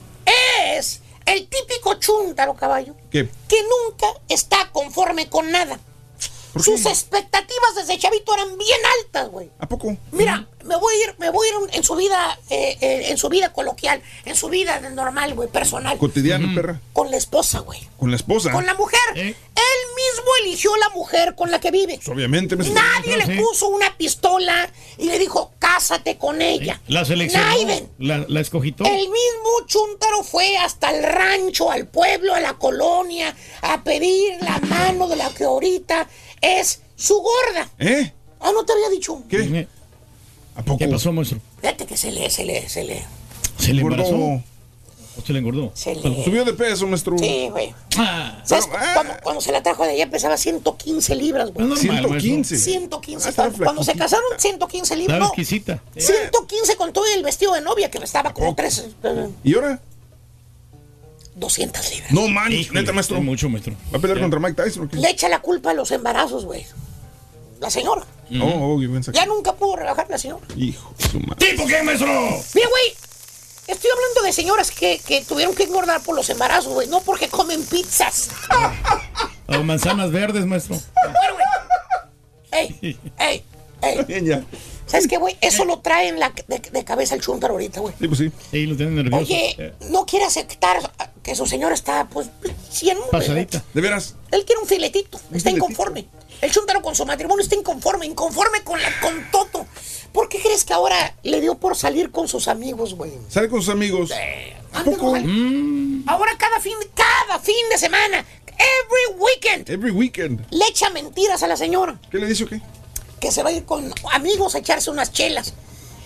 Speaker 23: es el típico chúntaro, caballo,
Speaker 6: ¿Qué?
Speaker 23: que nunca está conforme con nada. Sus expectativas desde chavito eran bien altas, güey.
Speaker 6: ¿A poco?
Speaker 23: Mira, me voy a ir, me voy a ir en su vida, eh, eh, en su vida coloquial, en su vida normal, güey, personal.
Speaker 6: Cotidiano, perra.
Speaker 23: Con la esposa, güey.
Speaker 6: Con la esposa.
Speaker 23: Con la mujer. Él mismo eligió la mujer con la que vive.
Speaker 6: Pues, Obviamente, maestro.
Speaker 23: Nadie le puso una pistola y le dijo, cásate con ella.
Speaker 4: La seleccionó.
Speaker 23: Naiden.
Speaker 4: La, la escogí todo.
Speaker 23: El mismo Chuntaro fue hasta el rancho, al pueblo, a la colonia, a pedir la mano de la que ahorita es su gorda.
Speaker 6: ¿Eh?
Speaker 23: Ah, no te había dicho.
Speaker 6: ¿Qué? ¿A poco?
Speaker 4: ¿Qué pasó, maestro?
Speaker 23: Fíjate que se le, se le, se le.
Speaker 4: ¿Se le
Speaker 6: Engordó.
Speaker 4: embarazó? ¿O se le engordó?
Speaker 23: Se le-
Speaker 6: Subió de peso, maestro.
Speaker 23: Sí, güey.
Speaker 4: Ah,
Speaker 23: ¿Sabes? Cuando, cuando se la trajo de allá pesaba 115 libras, güey.
Speaker 4: Normal,
Speaker 6: 115.
Speaker 23: 115.
Speaker 6: Ah,
Speaker 23: cuando, cuando se casaron, 115 libras.
Speaker 4: Estaba
Speaker 23: No,
Speaker 4: exquisita.
Speaker 23: 115 con todo el vestido de novia que estaba como tres, eh,
Speaker 6: ¿Y ahora?
Speaker 23: 200 libras.
Speaker 6: No, man,
Speaker 4: Híjole,
Speaker 6: neta, maestro.
Speaker 4: es mucho, maestro.
Speaker 6: ¿Va a pelear
Speaker 4: Ya.
Speaker 6: contra Mike Tyson?
Speaker 23: Le echa la culpa a los embarazos, güey. La señora.
Speaker 6: Oh, yo pensé que-
Speaker 23: Ya nunca pudo rebajar la señora.
Speaker 6: Hijo de su madre.
Speaker 4: ¿Tipo qué, maestro?
Speaker 23: Mira, güey. Estoy hablando de señoras que, que tuvieron que engordar por los embarazos, güey. No porque comen pizzas. [LAUGHS]
Speaker 4: O manzanas verdes, maestro.
Speaker 23: Bueno, güey. Ey, ey, ey.
Speaker 6: Bien, ya.
Speaker 23: ¿Sabes qué, güey? Eso lo trae en la, de, de cabeza el chúntaro ahorita, güey.
Speaker 6: Sí, pues sí.
Speaker 4: Sí, lo tienen nervioso.
Speaker 23: Oye,
Speaker 4: Eh,
Speaker 23: no quiere aceptar que su señora está, pues, bien.
Speaker 4: Pasadita.
Speaker 6: ¿De veras?
Speaker 23: Él quiere un filetito, está inconforme. El chúntaro con su matrimonio está inconforme, inconforme con, la, con todo. ¿Por qué crees que ahora le dio por salir con sus amigos, güey?
Speaker 6: Sale con sus amigos.
Speaker 23: ¿A poco? Ahora cada fin, cada fin de semana, every weekend,
Speaker 6: Every weekend.
Speaker 23: le echa mentiras a la señora.
Speaker 6: ¿Qué le dice o qué?
Speaker 23: Que se va a ir con amigos a echarse unas chelas.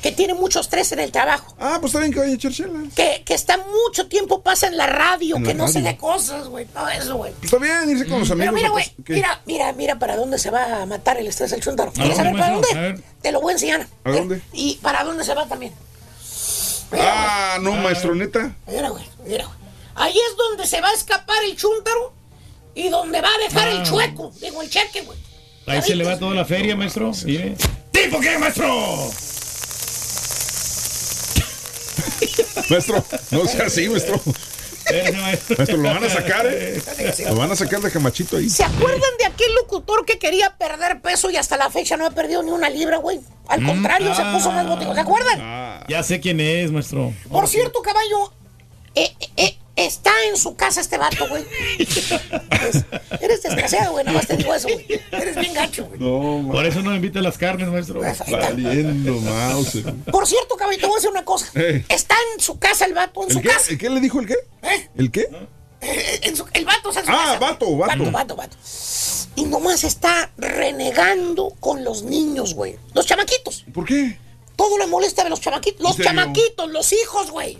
Speaker 23: Que tiene mucho estrés en el trabajo.
Speaker 6: Ah, pues está bien que vaya a echar chela.
Speaker 23: Que, que está mucho tiempo, pasa en la radio,
Speaker 6: En
Speaker 23: que
Speaker 6: la
Speaker 23: no se
Speaker 6: radio.
Speaker 23: de cosas, güey. Todo eso, güey.
Speaker 6: Pues está bien irse con los
Speaker 23: Pero
Speaker 6: amigos.
Speaker 23: mira,
Speaker 6: ¿no?
Speaker 23: güey,
Speaker 6: Pues,
Speaker 23: mira, mira, mira para dónde se va a matar el estrés del chuntaro.
Speaker 6: ¿A
Speaker 23: ¿Quieres saber para
Speaker 6: maestro?
Speaker 23: dónde?
Speaker 6: A ver.
Speaker 23: Te lo voy a enseñar.
Speaker 6: ¿A dónde?
Speaker 23: Y para dónde se va también.
Speaker 6: Ah, no, maestro, neta.
Speaker 23: Mira, güey, mira, güey. Ahí es donde se va a escapar el chúntaro y donde va a dejar el
Speaker 4: Ah.
Speaker 23: chueco, digo, el cheque, güey.
Speaker 4: Ahí se le va toda la feria, maestro. Mire. ¿Tipo qué, maestro?
Speaker 6: Maestro, no sea [LAUGHS] así, maestro. Maestro, lo van a sacar, ¿eh? Lo van a sacar de camachito ahí.
Speaker 23: ¿Se acuerdan de aquel locutor que quería perder peso y hasta la fecha no ha perdido ni una libra, güey? Al
Speaker 4: Mm,
Speaker 23: contrario, se
Speaker 4: ah.
Speaker 23: puso más motivado. ¿Se acuerdan?
Speaker 4: Ya sé quién es, maestro.
Speaker 23: Por cierto, caballo, eh, eh, está en su casa este vato, güey. Es- eres desgraciado, güey, nada más te digo eso, güey. Eres bien gacho, güey.
Speaker 6: No,
Speaker 4: Por eso no me invita a las carnes, maestro.
Speaker 6: Valiendo, mouse.
Speaker 23: Por cierto, caballo, te voy a decir una cosa.
Speaker 6: Eh.
Speaker 23: Está en su casa el vato, en
Speaker 6: ¿El
Speaker 23: su
Speaker 6: qué?
Speaker 23: casa.
Speaker 6: ¿El qué le dijo el qué?
Speaker 23: ¿Eh?
Speaker 6: ¿El qué?
Speaker 23: Eh, en su- el vato está en su
Speaker 6: Ah,
Speaker 23: casa.
Speaker 6: vato, vato.
Speaker 23: Vato, vato, vato. Y nomás está renegando con los niños, güey. Los chamaquitos.
Speaker 6: ¿Por qué?
Speaker 23: Todo le molesta de los chamaquitos. Los
Speaker 6: serio?
Speaker 23: chamaquitos, los hijos, güey.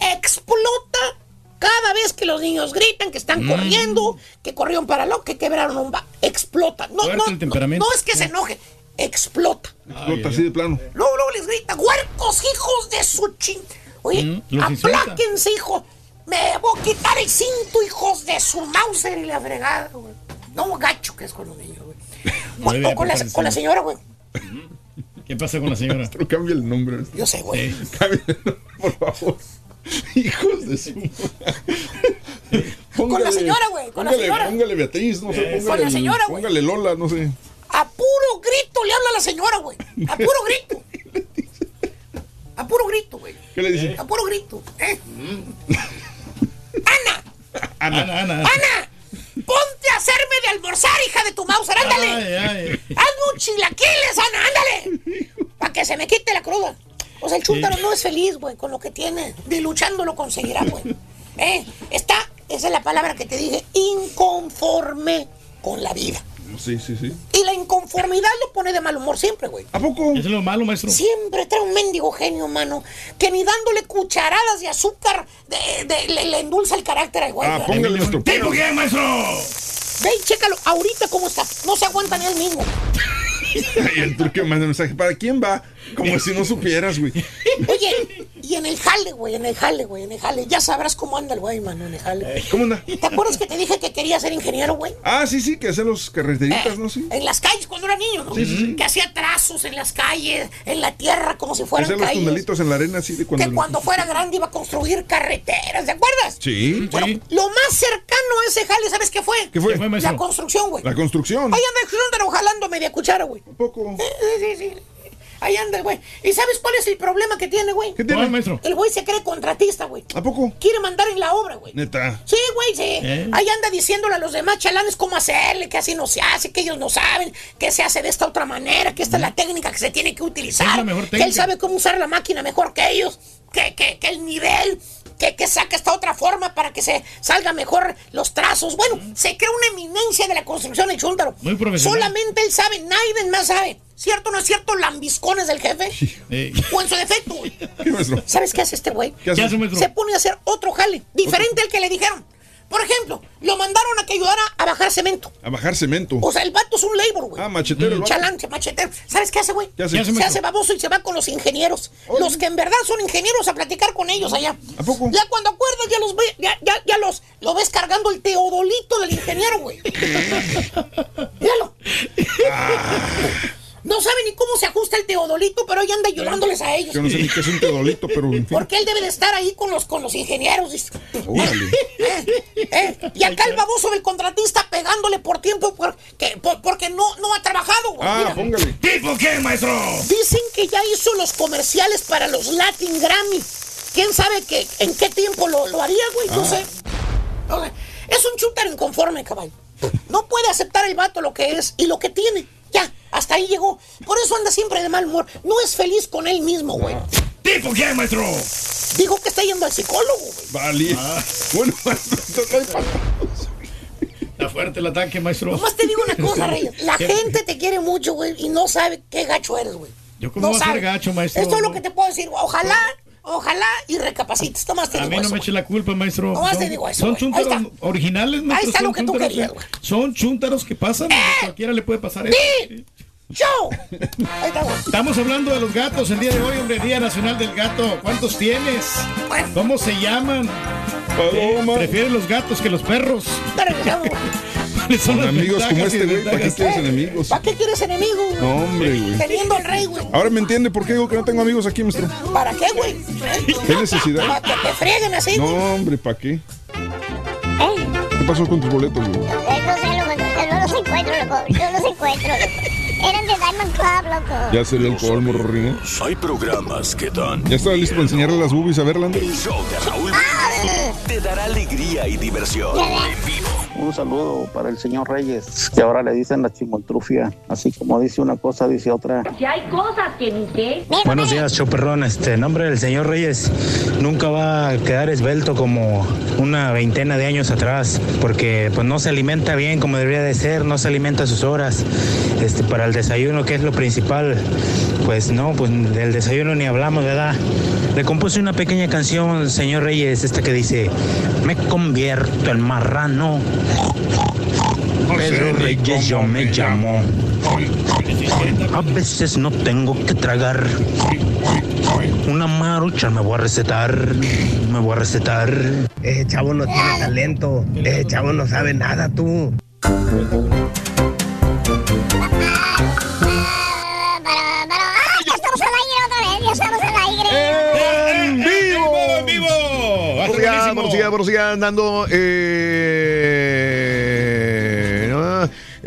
Speaker 23: Explota cada vez que los niños gritan, que están
Speaker 4: Mm.
Speaker 23: corriendo, que corrieron para lo, que quebraron un ba... Explota. No, no, no, es que se enoje. Explota.
Speaker 6: Explota así de plano.
Speaker 23: Luego, luego les grita, huercos, hijos de su chin. Oye,
Speaker 4: Mm,
Speaker 23: apláquense, hijos. Me voy a quitar el cinto, hijos de su Mauser y la fregada, güey. No, gacho que es con los niños, güey. [LAUGHS] O con, la, con la
Speaker 4: sí.
Speaker 23: señora, güey.
Speaker 4: ¿Qué pasa con la señora? [LAUGHS]
Speaker 6: Pero cambia el nombre.
Speaker 23: Yo sé, güey.
Speaker 4: Sí.
Speaker 6: Cambia el nombre, por favor. [LAUGHS] Hijos de su.
Speaker 23: Con la señora, güey, con la
Speaker 6: póngale,
Speaker 23: señora.
Speaker 6: Póngale Beatriz, no sé.
Speaker 23: Con
Speaker 6: Póngale,
Speaker 23: la
Speaker 6: el-
Speaker 23: señora, güey.
Speaker 6: póngale Lola, no sé.
Speaker 23: A puro grito le habla a la señora, güey. A puro [LAUGHS] grito. A puro grito, güey.
Speaker 6: ¿Qué le dice?
Speaker 23: A puro grito. ¿eh? [LAUGHS]
Speaker 4: Ana, Ana.
Speaker 23: ¡Ana! ¡Ponte a hacerme de almorzar, hija de tu Mauser! ¡Ándale!
Speaker 4: Ay, ay.
Speaker 23: ¡Hazme un chilaquiles, Ana! ¡Ándale! Para que se me quite la cruda. O sea, el chúntaro no es feliz, güey, con lo que tiene. Ni luchando lo conseguirá, güey. ¿Eh? Está, esa es la palabra que te dije, inconforme con la vida.
Speaker 6: Sí, sí, sí.
Speaker 23: Y la inconformidad lo pone de mal humor siempre, güey.
Speaker 6: ¿A poco?
Speaker 4: Eso es lo malo, maestro.
Speaker 23: Siempre trae un mendigo genio, mano. Que ni dándole cucharadas de azúcar de- de- le, le endulza el carácter al güey.
Speaker 6: Ah, póngale nuestro
Speaker 4: ¿Tipo qué, maestro?
Speaker 23: Ve y chécalo. Ahorita cómo está. No se aguanta ni él mismo. [LAUGHS]
Speaker 6: Y el truque manda mensaje. ¿Para quién va? Como si no supieras, güey.
Speaker 23: Oye, y en el jale, güey, en el jale, güey, en el jale. Ya sabrás cómo anda el güey, mano, en el jale.
Speaker 6: ¿Cómo anda?
Speaker 23: ¿Te acuerdas que te dije que quería ser ingeniero, güey?
Speaker 6: Ah, sí, sí, que hace los carreteritas, ¿no? Sí.
Speaker 23: En las calles cuando era niño, ¿no?
Speaker 6: Sí, sí, sí.
Speaker 23: Que hacía trazos en las calles, en la tierra, como si
Speaker 6: Que
Speaker 23: fueran
Speaker 6: hace los
Speaker 23: calles.
Speaker 6: tunelitos en la arena, así de cuando.
Speaker 23: Que cuando fuera grande iba a construir carreteras, ¿te acuerdas?
Speaker 6: Sí, sí.
Speaker 23: Lo más cercano a ese jale, ¿sabes qué fue?
Speaker 6: ¿Qué fue? ¿Qué fue,
Speaker 23: la construcción, güey.
Speaker 6: La construcción.
Speaker 23: Ahí anda el media cuchara, güey.
Speaker 6: ¿A poco?
Speaker 23: Sí, sí, sí. Ahí anda el güey. ¿Y sabes cuál es el problema que tiene, güey?
Speaker 6: ¿Qué tiene? ¿Cuál, maestro?
Speaker 23: El güey se cree contratista, güey.
Speaker 6: ¿A poco?
Speaker 23: Quiere mandar en la obra, güey.
Speaker 6: Neta.
Speaker 23: Sí, güey, sí.
Speaker 6: ¿Eh?
Speaker 23: Ahí anda diciéndole a los demás chalanes cómo hacerle, que así no se hace, que ellos no saben, que se hace de esta otra manera, que esta es la técnica que se tiene que utilizar.
Speaker 4: Es la mejor
Speaker 23: que él
Speaker 4: técnica.
Speaker 23: sabe cómo usar la máquina mejor que ellos, que, que, que el nivel, que, que saca esta otra forma para que se salga mejor los trazos. Bueno, se crea una eminencia de la construcción en Chúntaro.
Speaker 4: Muy profesional.
Speaker 23: Solamente él sabe, nadie más sabe. ¿Cierto o no es cierto? Lambiscones del jefe. O en su defecto. [LAUGHS]
Speaker 6: ¿Qué?
Speaker 23: ¿Sabes qué hace este güey?
Speaker 6: ¿Qué hace?
Speaker 23: Se pone a hacer otro jale, diferente al que le dijeron. Por ejemplo, lo mandaron a que ayudara a bajar cemento.
Speaker 6: A bajar cemento.
Speaker 23: O sea, el vato es un labor, güey.
Speaker 6: Ah, machetero vato.
Speaker 23: chalante, machetero. ¿Sabes qué hace, güey?
Speaker 6: ¿Qué hace? ¿Qué hace,
Speaker 23: se
Speaker 6: maestro?
Speaker 23: hace baboso y se va con los ingenieros. Los que en verdad son ingenieros a platicar con ellos allá.
Speaker 6: ¿A poco?
Speaker 23: Ya cuando acuerdas, ya los ve, ya, ya, ya los lo ves cargando el teodolito del ingeniero, güey. [LAUGHS] Míralo. No sabe ni cómo se ajusta el teodolito, pero ahí anda ayudándoles a ellos.
Speaker 6: Yo no sé ni qué es un teodolito, pero en fin.
Speaker 23: Porque él debe de estar ahí con los, con los ingenieros.
Speaker 6: Órale. [LAUGHS]
Speaker 23: Eh, eh, y acá el baboso del contratista pegándole por tiempo porque, por- porque no, no ha trabajado, güey.
Speaker 6: Ah,
Speaker 23: Mira.
Speaker 6: póngale.
Speaker 4: ¿Tipo qué, maestro?
Speaker 23: Dicen que ya hizo los comerciales para los Latin Grammy. ¿Quién sabe que, en qué tiempo lo, lo haría, güey? No
Speaker 6: Ah.
Speaker 23: sé. No sé. Es un shooter inconforme, caballo. No puede aceptar el vato lo que es y lo que tiene. Hasta ahí llegó. Por eso anda siempre de mal humor. No es feliz con él mismo, güey.
Speaker 4: ¿Tipo qué, maestro?
Speaker 23: Dijo que está yendo al psicólogo, güey.
Speaker 6: Vale.
Speaker 23: Ah.
Speaker 6: Bueno, [LAUGHS]
Speaker 4: Está fuerte el ataque, maestro.
Speaker 23: Nomás te digo una cosa, Reyes. La gente te quiere mucho, güey, y no sabe qué gacho eres, güey.
Speaker 4: Yo cómo
Speaker 23: No
Speaker 4: voy a ser
Speaker 23: sabe.
Speaker 4: gacho, maestro.
Speaker 23: Esto es lo que te puedo decir. güey. Ojalá, ojalá y recapacites. Nomás te
Speaker 4: A
Speaker 23: digo
Speaker 4: mí no
Speaker 23: eso,
Speaker 4: me eche la culpa, maestro.
Speaker 23: Nomás
Speaker 4: son,
Speaker 23: te digo eso,
Speaker 4: Son chúntaros
Speaker 23: Ahí
Speaker 4: originales, maestro.
Speaker 23: está
Speaker 4: son
Speaker 23: lo que tú querías, güey.
Speaker 4: Son chúntaros que pasan. A cualquiera le puede pasar eso.
Speaker 23: ¡Sí! ¡Show! Ahí güey.
Speaker 4: Estamos hablando de los gatos el día de hoy, hombre, Día Nacional del Gato. ¿Cuántos tienes? ¿Cómo se llaman?
Speaker 6: Paloma.
Speaker 4: ¿Prefieres los gatos que los perros?
Speaker 23: Te regresamos. [LAUGHS]
Speaker 4: ¿Cuáles son
Speaker 6: amigos como este, güey, ¿para qué quieres enemigos?
Speaker 23: ¿Para qué quieres enemigos? güey?
Speaker 6: No, hombre, güey.
Speaker 23: Teniendo al rey, güey.
Speaker 6: Ahora me entiende por qué digo que no tengo amigos aquí, maestro.
Speaker 23: ¿Para qué, güey?
Speaker 6: ¿Qué necesidad?
Speaker 23: Para que te frieguen así,
Speaker 6: No, hombre, ¿para qué?
Speaker 3: Ey,
Speaker 6: ¿Qué pasó con tus boletos, güey?
Speaker 3: no sé, no los encuentro, loco. No los encuentro, loco. Eran de Diamond Club, loco.
Speaker 6: Ya sería el colmo, Rorín.
Speaker 10: Hay programas que dan.
Speaker 6: Ya estaba listo para enseñarle las boobies a ver, Lander.
Speaker 10: El show de Raúl te dará alegría y diversión. En vivo.
Speaker 54: Un saludo para el señor Reyes, que ahora le dicen la chimoltrufia. Así como dice una cosa, dice otra.
Speaker 64: Si hay cosas que ni sé.
Speaker 65: Buenos días, Choperrón. Este en nombre del señor Reyes nunca va a quedar esbelto como una veintena de años atrás, porque pues no se alimenta bien como debería de ser, no se alimenta a sus horas. Este para el desayuno, que es lo principal, pues no, pues del desayuno ni hablamos, ¿verdad? Le compuse una pequeña canción, señor Reyes, esta que dice, me convierto en marrano. Pedro Reyes yo me llamo. A veces no tengo que tragar. Una marucha me voy a recetar. Me voy a recetar.
Speaker 66: Ese chavo no tiene talento. Ese chavo no sabe nada, tú.
Speaker 3: Para, para. ¡Ah, ya estamos al aire otra vez! ¡Ya estamos al aire!
Speaker 1: ¡En vivo!
Speaker 4: ¡En vivo! Va a
Speaker 1: Buenos días, buenos días, buenos días, andando. Eh,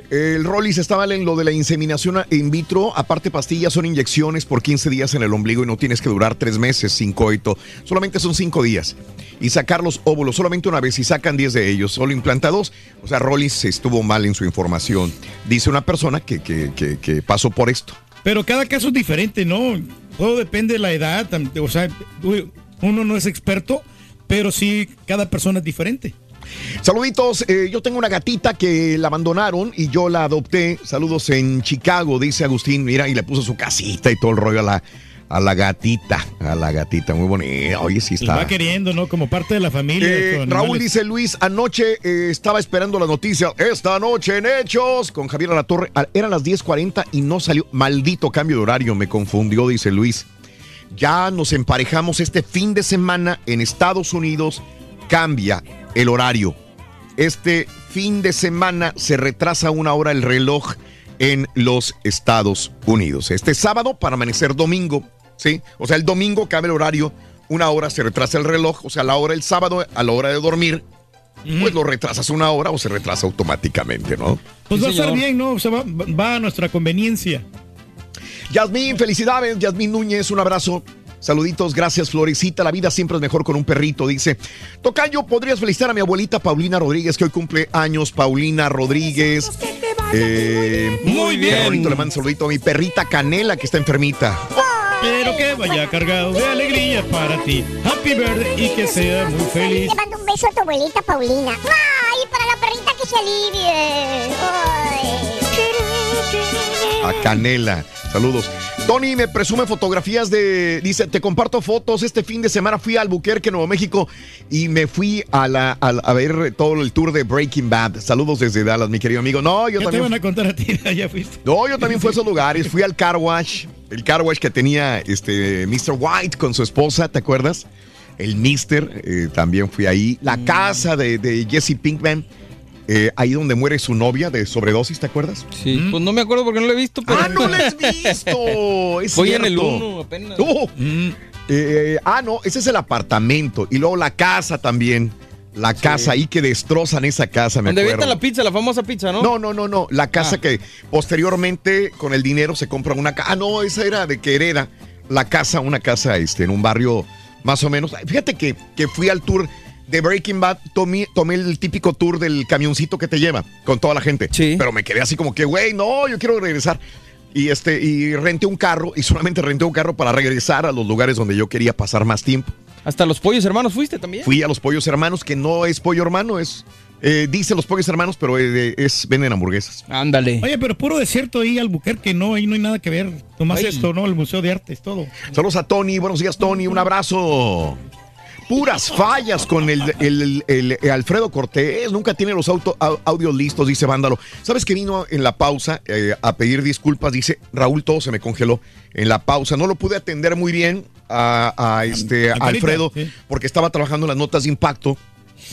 Speaker 1: el Rollis estaba en lo de la inseminación in vitro. Aparte, pastillas son inyecciones por 15 días en el ombligo y no tienes que durar tres meses sin coito. Solamente son cinco días. Y sacar los óvulos solamente una vez y sacan 10 de ellos, solo implantados. O sea, Rollis estuvo mal en su información. Dice una persona que, que, que, que pasó por esto.
Speaker 4: Pero cada caso es diferente, ¿no? Todo depende de la edad. O sea, uno no es experto, pero sí, cada persona es diferente.
Speaker 1: Saluditos, eh, yo tengo una gatita que la abandonaron y yo la adopté. Saludos en Chicago, dice Agustín. Mira, y le puso su casita y todo el rollo a la, a la gatita. A la gatita, muy bonita. Oye, sí
Speaker 4: Los
Speaker 1: está.
Speaker 4: va queriendo, ¿no? Como parte de la familia.
Speaker 1: Eh, Raúl dice Luis, anoche eh, estaba esperando la noticia. Esta noche en Hechos con Javier Alatorre. Eran las 10:40 y no salió. Maldito cambio de horario, me confundió, dice Luis. Ya nos emparejamos este fin de semana en Estados Unidos. Cambia el horario. Este fin de semana se retrasa una hora el reloj en los Estados Unidos. Este sábado para amanecer domingo, ¿sí? O sea, el domingo cambia el horario, una hora se retrasa el reloj, o sea, la hora del sábado a la hora de dormir, pues lo retrasas una hora o se retrasa automáticamente, ¿no?
Speaker 4: Pues va a estar bien, ¿no? O sea, va, va a nuestra conveniencia.
Speaker 1: Yasmín, felicidades, Yasmín Núñez, un abrazo. Saluditos, gracias Florecita. La vida siempre es mejor con un perrito, dice. Tocayo, ¿podrías felicitar a mi abuelita Paulina Rodríguez, que hoy cumple años? Paulina Rodríguez. Eh,
Speaker 4: Muy bien.
Speaker 1: bonito, le mando un saludito a mi perrita Canela, que está enfermita.
Speaker 4: Pero que vaya cargado de alegría para ti. Happy birthday y que sea muy feliz.
Speaker 3: Le mando un beso a tu abuelita Paulina. ¡Ay, para la perrita que se alivie! ¡Ay!
Speaker 1: A Canela. Saludos. Tony me presume fotografías de. Dice, te comparto fotos. Este fin de semana fui a Albuquerque, Nuevo México, y me fui a, la, a, a ver todo el tour de Breaking Bad. Saludos desde Dallas, mi querido amigo. No, yo
Speaker 4: Ya te
Speaker 1: también.
Speaker 4: van a contar a ti, [LAUGHS] ya fuiste.
Speaker 1: No, yo también fui a esos lugares. Fui al car wash. El car wash que tenía este Mr. White con su esposa, ¿te acuerdas? El Mister, eh, también fui ahí. La casa de, de Jesse Pinkman, eh, ahí donde muere su novia de sobredosis, ¿te acuerdas?
Speaker 58: Sí, pues no me acuerdo porque no lo he visto, pero...
Speaker 1: ¡Ah, no lo has visto! [LAUGHS] Es
Speaker 58: Voy en el
Speaker 1: cierto.
Speaker 58: 1 apenas.
Speaker 1: Oh, eh, ah, no, ese es el apartamento. Y luego la casa también. La casa ahí que destrozan esa casa, me
Speaker 58: Donde
Speaker 1: acuerdo.
Speaker 58: la pizza, la famosa pizza, ¿no?
Speaker 1: No, no, no, no. La casa
Speaker 58: Ah.
Speaker 1: que posteriormente con el dinero se compra una casa. Ah, no, esa era de que hereda la casa, una casa este, en un barrio más o menos. Fíjate que, que fui al tour de Breaking Bad, tomé, tomé el típico tour del camioncito que te lleva con toda la gente. Sí. Pero me quedé así como que, güey, no, yo quiero regresar. Y este, y renté un carro, y solamente renté un carro para regresar a los lugares donde yo quería pasar más tiempo.
Speaker 58: Hasta los pollos hermanos fuiste también.
Speaker 1: Fui a los pollos hermanos, que no es pollo hermano, es. eh, dice los pollos hermanos, pero eh, es venden hamburguesas.
Speaker 58: Ándale.
Speaker 4: Oye, pero puro desierto ahí, Albuquerque, no, ahí no hay nada que ver. Nomás
Speaker 1: Ay.
Speaker 4: esto, ¿no? El Museo de Arte, es todo.
Speaker 1: Saludos a Tony, buenos días Tony, un abrazo. Puras fallas con el, el- el- el Alfredo Cortés, nunca tiene los auto, au- audios listos, dice Vándalo. ¿Sabes que vino en la pausa eh, a pedir disculpas? Dice, Raúl, todo se me congeló en la pausa. No lo pude atender muy bien a, a este
Speaker 4: A
Speaker 1: Alfredo
Speaker 4: sí.
Speaker 1: porque estaba trabajando en las notas de impacto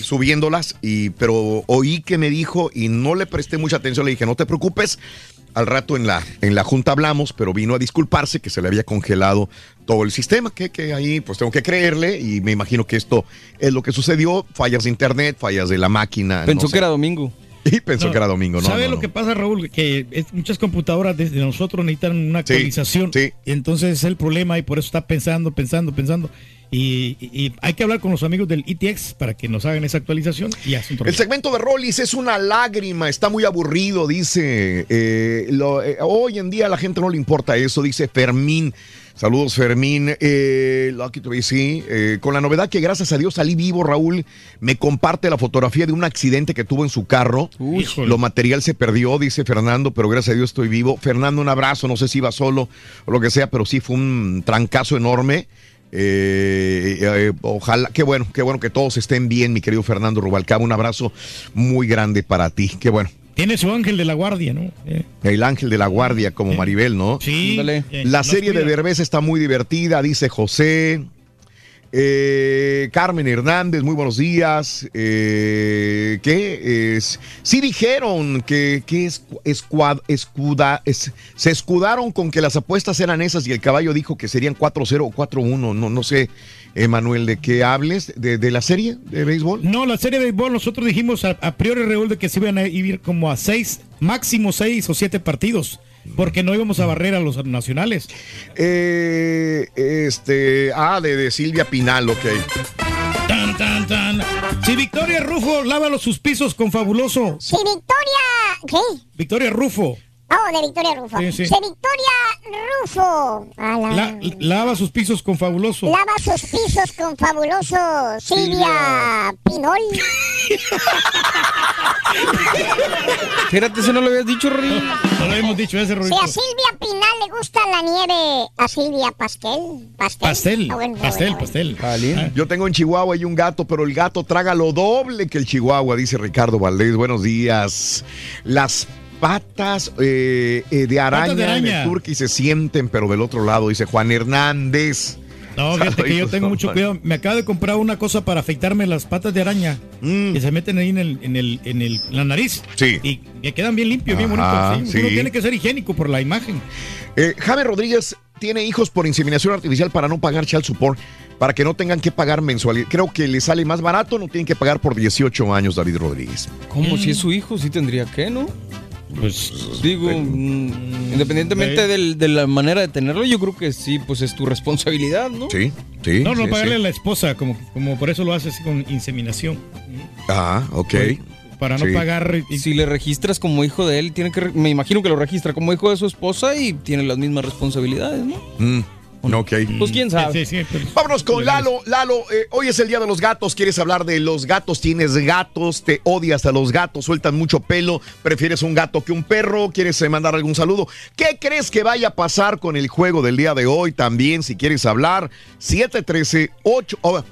Speaker 1: subiéndolas y pero oí que me dijo y no le presté mucha atención le dije no te preocupes al rato en la en la junta hablamos pero vino a disculparse que se le había congelado todo el sistema que, que ahí pues tengo que creerle y me imagino que esto es lo que sucedió fallas de internet fallas de la máquina
Speaker 58: Pensó
Speaker 1: no sé.
Speaker 58: que era domingo. [LAUGHS]
Speaker 1: y pensó que era domingo no,
Speaker 4: ¿Sabe
Speaker 1: no,
Speaker 4: lo
Speaker 1: no.
Speaker 4: que pasa, Raúl? Que es- muchas computadoras desde nosotros necesitan una actualización. Y entonces es el problema y por eso está pensando, pensando, pensando. Y, y- hay que hablar con los amigos del ETX para que nos hagan esa actualización y.
Speaker 1: El segmento de Rollis es una lágrima, está muy aburrido, dice. eh, lo- eh, hoy en día a la gente no le importa eso, dice Fermín. Saludos, Fermín. Eh, Lucky to be, sí. Eh, con la novedad que gracias a Dios salí vivo, Raúl me comparte la fotografía de un accidente que tuvo en su carro.
Speaker 4: Híjole.
Speaker 1: Lo material se perdió, dice Fernando, pero gracias a Dios estoy vivo. Fernando, un abrazo, no sé si iba solo o lo que sea, pero sí fue un trancazo enorme. Eh, eh, ojalá, qué bueno, qué bueno que todos estén bien, mi querido Fernando Rubalcaba. Un abrazo muy grande para ti. Qué bueno.
Speaker 4: Tiene su ángel de la guardia, ¿no? Eh,
Speaker 1: El ángel de la guardia, como Maribel, ¿no?
Speaker 4: Sí. Eh,
Speaker 1: La serie de. Derbez está muy divertida, dice José. Eh, Carmen Hernández, muy buenos días. Eh, ¿Qué es? Sí dijeron que, que es, escuad- escuda, es- se escudaron con que las apuestas eran esas y el caballo dijo que serían 4-0 o 4-1. No, no sé, Emanuel, de qué hables, de, de la serie de béisbol.
Speaker 4: No, la serie de béisbol nosotros dijimos a, a priori, Raúl, de que se iban a ir como a seis, máximo seis o siete partidos, porque no íbamos a barrer a los nacionales.
Speaker 1: Eh, este, ah, de, de Silvia Pinal, ok.
Speaker 4: Tan, tan, tan. Si Victoria Rufo lava los sus pisos con fabuloso.
Speaker 3: Si Victoria. ¿Qué?
Speaker 4: Victoria Rufo
Speaker 3: Oh, de Victoria Rufo.
Speaker 4: Sí, sí.
Speaker 3: De Victoria Rufo. A la-
Speaker 4: La- lava sus pisos con fabuloso.
Speaker 3: Lava sus pisos con fabuloso Silvia Pinol. [LAUGHS]
Speaker 58: Fíjate, eso no lo habías dicho, Rory.
Speaker 4: No lo hemos dicho ese,
Speaker 3: Si
Speaker 4: Rorito.
Speaker 3: a Silvia Pinal le gusta la nieve, a Silvia Pastel. Pastel.
Speaker 4: Pastel,
Speaker 3: Ah, bueno, ah,
Speaker 4: pastel,
Speaker 3: bueno,
Speaker 4: pastel.
Speaker 1: Yo tengo en Chihuahua y un gato, pero el gato traga lo doble que el Chihuahua, dice Ricardo Valdés. Buenos días. Las patas eh, eh, de araña,
Speaker 4: Patas de araña.
Speaker 1: en el turqui se sienten, pero del otro lado, dice Juan Hernández.
Speaker 4: No, fíjate que yo tengo mucho cuidado. Me acabo de comprar una cosa para afeitarme las patas de araña. Que se meten ahí en, el, en, el, en el- la nariz.
Speaker 1: Mm. Sí.
Speaker 4: Y que quedan bien limpios, bien bonitos. ¿sí? Uno tiene que ser higiénico por la imagen.
Speaker 1: Eh, Jaime Rodríguez tiene hijos por inseminación artificial para no pagar child support, para que no tengan que pagar mensualidad. Creo que le sale más barato, no tienen que pagar por 18 años, David Rodríguez.
Speaker 58: ¿Cómo? Si es su hijo, sí tendría que, ¿no?
Speaker 4: Pues
Speaker 58: digo, mm, independientemente del- de la manera de tenerlo, yo creo que sí, pues es tu responsabilidad, ¿no?
Speaker 1: Sí, sí.
Speaker 4: No, no,
Speaker 1: sí,
Speaker 4: pagarle
Speaker 1: sí.
Speaker 4: a la esposa, como, como por eso lo haces con inseminación.
Speaker 1: Ah, ok.
Speaker 4: Para no
Speaker 1: Sí.
Speaker 4: pagar.
Speaker 58: Si le registras como hijo de él, tiene que, re- me imagino que lo registra como hijo de su esposa y tiene las mismas responsabilidades, ¿no?
Speaker 1: Mm, ok.
Speaker 58: Pues quién sabe.
Speaker 4: Sí, sí, pues,
Speaker 1: Vámonos con Lalo. Lalo, eh, hoy es el día de los gatos. ¿Quieres hablar de los gatos? ¿Tienes gatos? ¿Te odias a los gatos? ¿Sueltan mucho pelo? ¿Prefieres un gato que un perro? ¿Quieres eh, mandar algún saludo? ¿Qué crees que vaya a pasar con el juego del día de hoy? También, si quieres hablar, 713-8. oh,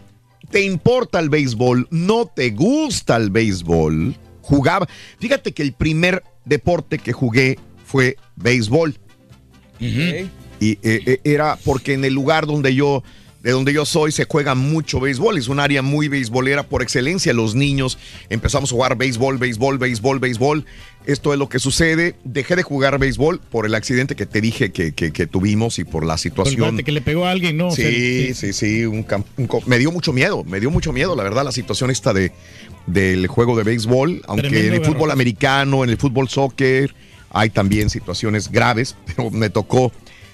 Speaker 1: ¿Te importa el béisbol? ¿No te gusta el béisbol? Jugaba. Fíjate que el primer deporte que jugué fue béisbol. Y eh, eh, era porque en el lugar donde yo, de donde yo soy, se juega mucho béisbol. Es un área muy beisbolera por excelencia. Los niños empezamos a jugar béisbol, béisbol, béisbol, béisbol. Esto es lo que sucede. Dejé de jugar béisbol por el accidente que te dije que, que- que tuvimos y por la situación.
Speaker 4: Que le pegó a alguien, ¿no? O sea,
Speaker 1: Sí, sí, sí, un un me dio mucho miedo, me dio mucho miedo, la verdad, la situación esta de, del juego de béisbol, aunque en el fútbol americano, en el fútbol soccer, hay también situaciones graves, [LAUGHS] pero me tocó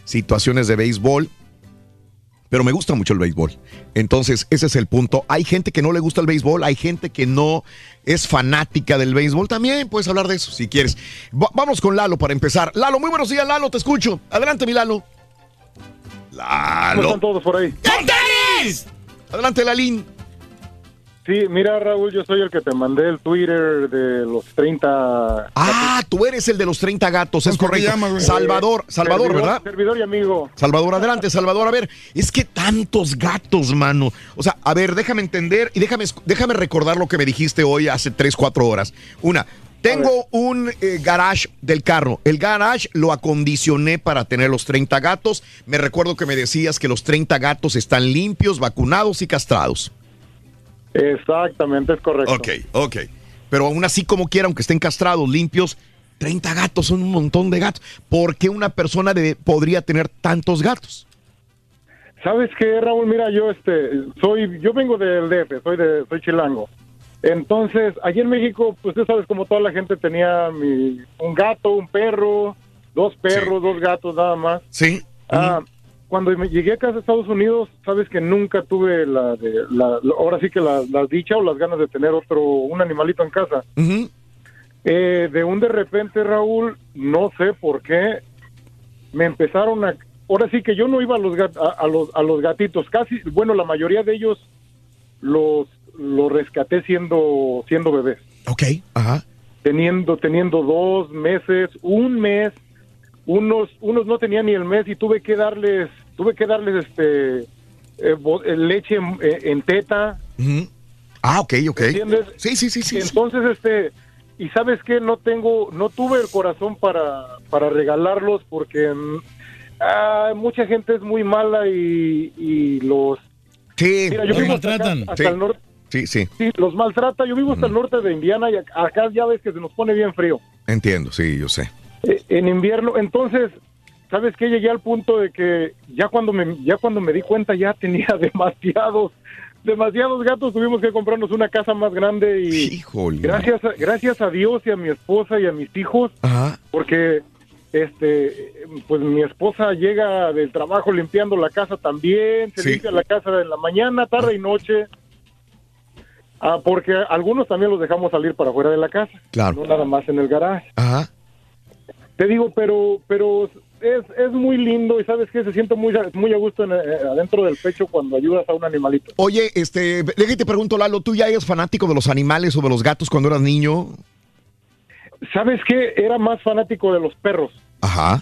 Speaker 1: situaciones de béisbol, pero me gusta mucho el béisbol. Entonces, ese es el punto. Hay gente que no le gusta el béisbol, hay gente que no es fanática del béisbol. También puedes hablar de eso si quieres. Va- vamos con Lalo para empezar. Lalo, muy buenos días, Lalo, te escucho. Adelante, mi Lalo.
Speaker 67: ¿Cómo
Speaker 1: Lalo.
Speaker 67: están todos por ahí?
Speaker 1: Adelante, Lalín.
Speaker 67: Sí, mira, Raúl, yo soy el que te mandé el Twitter de los 30...
Speaker 1: Ah, tú eres el de los 30 gatos, es
Speaker 67: ¿Cómo te
Speaker 1: correcto.
Speaker 67: llamas?
Speaker 1: Salvador, Salvador,
Speaker 67: servidor-
Speaker 1: ¿verdad?
Speaker 67: Servidor y amigo.
Speaker 1: Salvador, adelante, Salvador. A ver, es que tantos gatos, mano. O sea, a ver, déjame entender y déjame, déjame recordar lo que me dijiste hoy hace 3, 4 horas. Una, tengo un eh, garage del carro. El garage lo acondicioné para tener los 30 gatos. Me recuerdo que me decías que los 30 gatos están limpios, vacunados y castrados.
Speaker 67: Exactamente, es correcto.
Speaker 1: Ok, ok. Pero aún así, como quiera, aunque estén castrados, limpios, 30 gatos son un montón de gatos. ¿Por qué una persona de- podría tener tantos gatos?
Speaker 67: ¿Sabes qué, Raúl? Mira, yo este soy yo vengo del DF, soy de soy chilango. Entonces, allí en México, pues tú sabes como toda la gente tenía mi, un gato, un perro, dos perros, dos gatos nada más.
Speaker 1: Sí.
Speaker 67: Ah, cuando me llegué acá a Estados Unidos, sabes que nunca tuve la, de, la, la- ahora sí que la, la dicha o las ganas de tener otro un animalito en casa. Eh, de un de repente, Raúl, no sé por qué, me empezaron a... Ahora sí que yo no iba a los, a, a los, a los gatitos, casi, bueno, la mayoría de ellos los, los rescaté siendo, siendo bebés.
Speaker 1: Ok, ajá.
Speaker 67: Teniendo, teniendo dos meses, un mes, unos, unos no tenían ni el mes y tuve que darles, tuve que darles este eh, eh, leche en, eh, en teta.
Speaker 1: Ah, ok, ok.
Speaker 67: ¿Entiendes?
Speaker 1: Sí, sí, sí, sí.
Speaker 67: Entonces, este, y sabes que no tengo, no tuve el corazón para, para regalarlos porque mm, ah, mucha gente es muy mala y, y los...
Speaker 1: Sí,
Speaker 67: Mira, yo
Speaker 4: los
Speaker 67: vivo hasta, acá-
Speaker 4: maltratan.
Speaker 67: hasta
Speaker 1: Sí.
Speaker 67: el norte.
Speaker 1: Sí, sí,
Speaker 67: Sí, los maltrata. Yo vivo hasta el norte de Indiana y ac- acá ya ves que se nos pone bien frío.
Speaker 1: entiendo, sí, yo sé.
Speaker 67: En invierno, entonces, ¿sabes qué? Llegué al punto de que ya cuando me, ya cuando me di cuenta ya tenía [LAUGHS] demasiados, demasiados gatos. Tuvimos que comprarnos una casa más grande y
Speaker 1: Híjole.
Speaker 67: gracias, a, gracias a Dios y a mi esposa y a mis hijos,
Speaker 1: Ajá.
Speaker 67: porque este, pues mi esposa llega del trabajo limpiando la casa también, se
Speaker 1: Sí.
Speaker 67: limpia la casa en la mañana, tarde y noche. Ah, porque algunos también los dejamos salir para afuera de la casa,
Speaker 1: Claro.
Speaker 67: no nada más en el garaje.
Speaker 1: Ajá.
Speaker 67: Te digo, pero pero es, es muy lindo y sabes que se siente muy, a- muy a gusto en, eh, adentro del pecho cuando ayudas a un animalito.
Speaker 1: Oye, este, déjate te pregunto, Lalo, ¿tú ya eres fanático de los animales o de los gatos cuando eras niño?
Speaker 67: ¿Sabes qué? Era más fanático de los perros
Speaker 1: Ajá.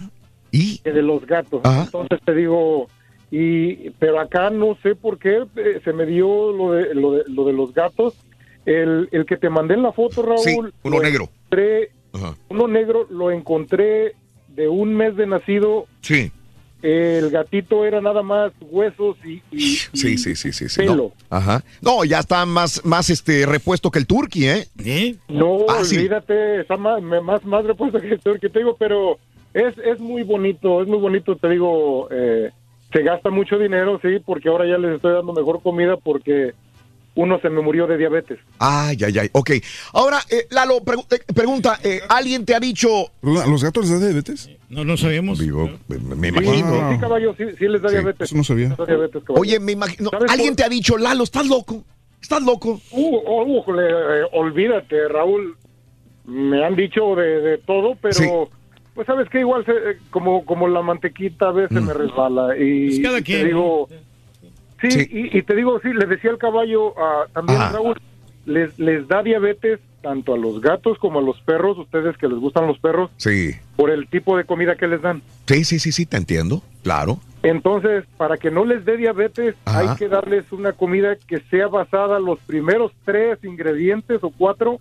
Speaker 1: ¿Y?
Speaker 67: que de los gatos. Entonces te digo, y pero acá no sé por qué eh, se me dio lo de, lo de, lo de los gatos. El, el que te mandé en la foto, Raúl.
Speaker 1: Sí, uno negro.
Speaker 67: encontré-
Speaker 1: Ajá.
Speaker 67: uno negro lo encontré de un mes de nacido.
Speaker 1: Sí.
Speaker 67: El gatito era nada más huesos y, y-
Speaker 1: Sí, sí, sí, sí, sí.
Speaker 67: Pelo.
Speaker 1: No. Ajá. No, ya está más, más este repuesto que el turqui, ¿eh?
Speaker 67: No,
Speaker 1: Ah, sí.
Speaker 67: olvídate, está más, más, más repuesto que el que te digo, pero es, es muy bonito, es muy bonito, te digo, eh, se gasta mucho dinero, sí, porque ahora ya les estoy dando mejor comida porque uno se me murió de diabetes.
Speaker 1: Ay, ay, ay. Ok. Ahora, eh, Lalo, pregu- eh, pregunta, eh, ¿alguien te ha dicho...
Speaker 6: ¿A los gatos les da diabetes?
Speaker 4: No, no sabíamos.
Speaker 1: Digo, me, imagino.
Speaker 67: sí, caballo, sí, sí les da diabetes.
Speaker 6: Eso no sabía.
Speaker 67: Les da diabetes, caballo.
Speaker 1: Oye, me imagino...
Speaker 67: ¿Sabes
Speaker 1: ¿Alguien
Speaker 67: por-
Speaker 1: te ha dicho, Lalo, estás loco? ¿Estás loco?
Speaker 67: Uh, oh, ujole, eh, olvídate, Raúl. Me han dicho de, de todo, pero
Speaker 1: Sí.
Speaker 67: pues sabes que igual se- eh, como como la mantequita a veces me resbala y
Speaker 4: Pues cada
Speaker 67: y te
Speaker 4: quien,
Speaker 67: digo sí,
Speaker 1: Sí.
Speaker 67: Y, y te digo sí, le decía al caballo ah, también
Speaker 1: Ajá.
Speaker 67: Raúl les les da diabetes tanto a los gatos como a los perros, ustedes que les gustan los perros
Speaker 1: Sí.
Speaker 67: por el tipo de comida que les dan.
Speaker 1: Sí, sí, sí, sí, te entiendo. Claro.
Speaker 67: Entonces, para que no les dé diabetes,
Speaker 1: Ajá.
Speaker 67: hay que darles una comida que sea basada los primeros tres ingredientes o cuatro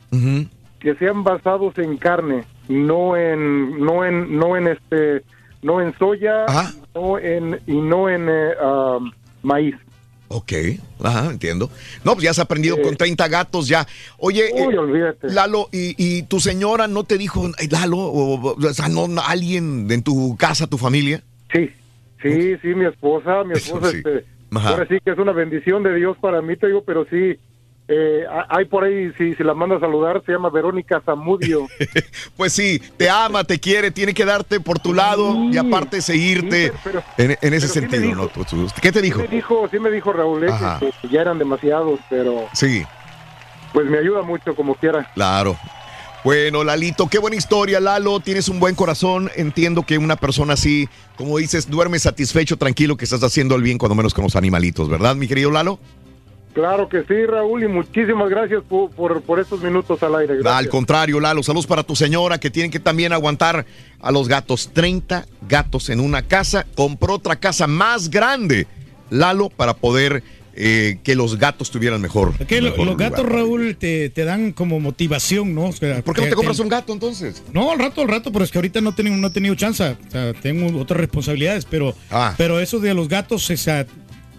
Speaker 67: que sean basados en carne, no en no en no en este no en soya, no en y no en eh, um, maíz.
Speaker 1: Ok, ajá, entiendo. No, pues ya has aprendido con 30 gatos ya. Oye,
Speaker 67: Uy,
Speaker 1: eh,
Speaker 67: olvídate.
Speaker 1: Lalo, y, y tu señora no te dijo, "Ay, Lalo, o, o sea, no, alguien en tu casa, tu familia?
Speaker 67: Sí, sí, sí, mi esposa, mi [LAUGHS] esposa,
Speaker 1: sí.
Speaker 67: este,
Speaker 1: Ajá.
Speaker 67: ahora sí que es una bendición de Dios para mí, te digo, pero sí, eh, ha- hay por ahí, si, si la manda a saludar, se llama Verónica Zamudio. [LAUGHS]
Speaker 1: Pues sí, te ama, te quiere, tiene que darte por tu lado y aparte seguirte
Speaker 67: Sí, pero-
Speaker 1: en, en ese
Speaker 67: sí
Speaker 1: sentido,
Speaker 67: dijo.
Speaker 1: ¿no? Pues, ¿Qué te dijo?
Speaker 67: Sí me dijo, sí me dijo Raúl, eh, que ya eran demasiados, pero
Speaker 1: Sí,
Speaker 67: pues me ayuda mucho como quiera.
Speaker 1: claro. Bueno, Lalito, qué buena historia, Lalo. Tienes un buen corazón. Entiendo que una persona así, como dices, duerme satisfecho, tranquilo, que estás haciendo el bien, cuando menos con los animalitos, ¿verdad, mi querido Lalo?
Speaker 67: Claro que sí, Raúl, y muchísimas gracias por, por, por estos minutos al aire. Gracias.
Speaker 1: Al contrario, Lalo, saludos para tu señora que tiene que también aguantar a los gatos. 30 gatos en una casa. Compró otra casa más grande, Lalo, para poder eh, que los gatos tuvieran mejor.
Speaker 4: Que lo-
Speaker 1: mejor
Speaker 4: los gatos. Raúl, te, te dan como motivación, ¿no? O sea,
Speaker 1: ¿Por qué no te compras
Speaker 4: un
Speaker 1: un gato entonces?
Speaker 4: No, al rato, al rato, pero es que ahorita no, he tenido- no he tenido chance. O sea, tengo otras responsabilidades, pero,
Speaker 1: Ah.
Speaker 4: pero eso de los gatos, o sea,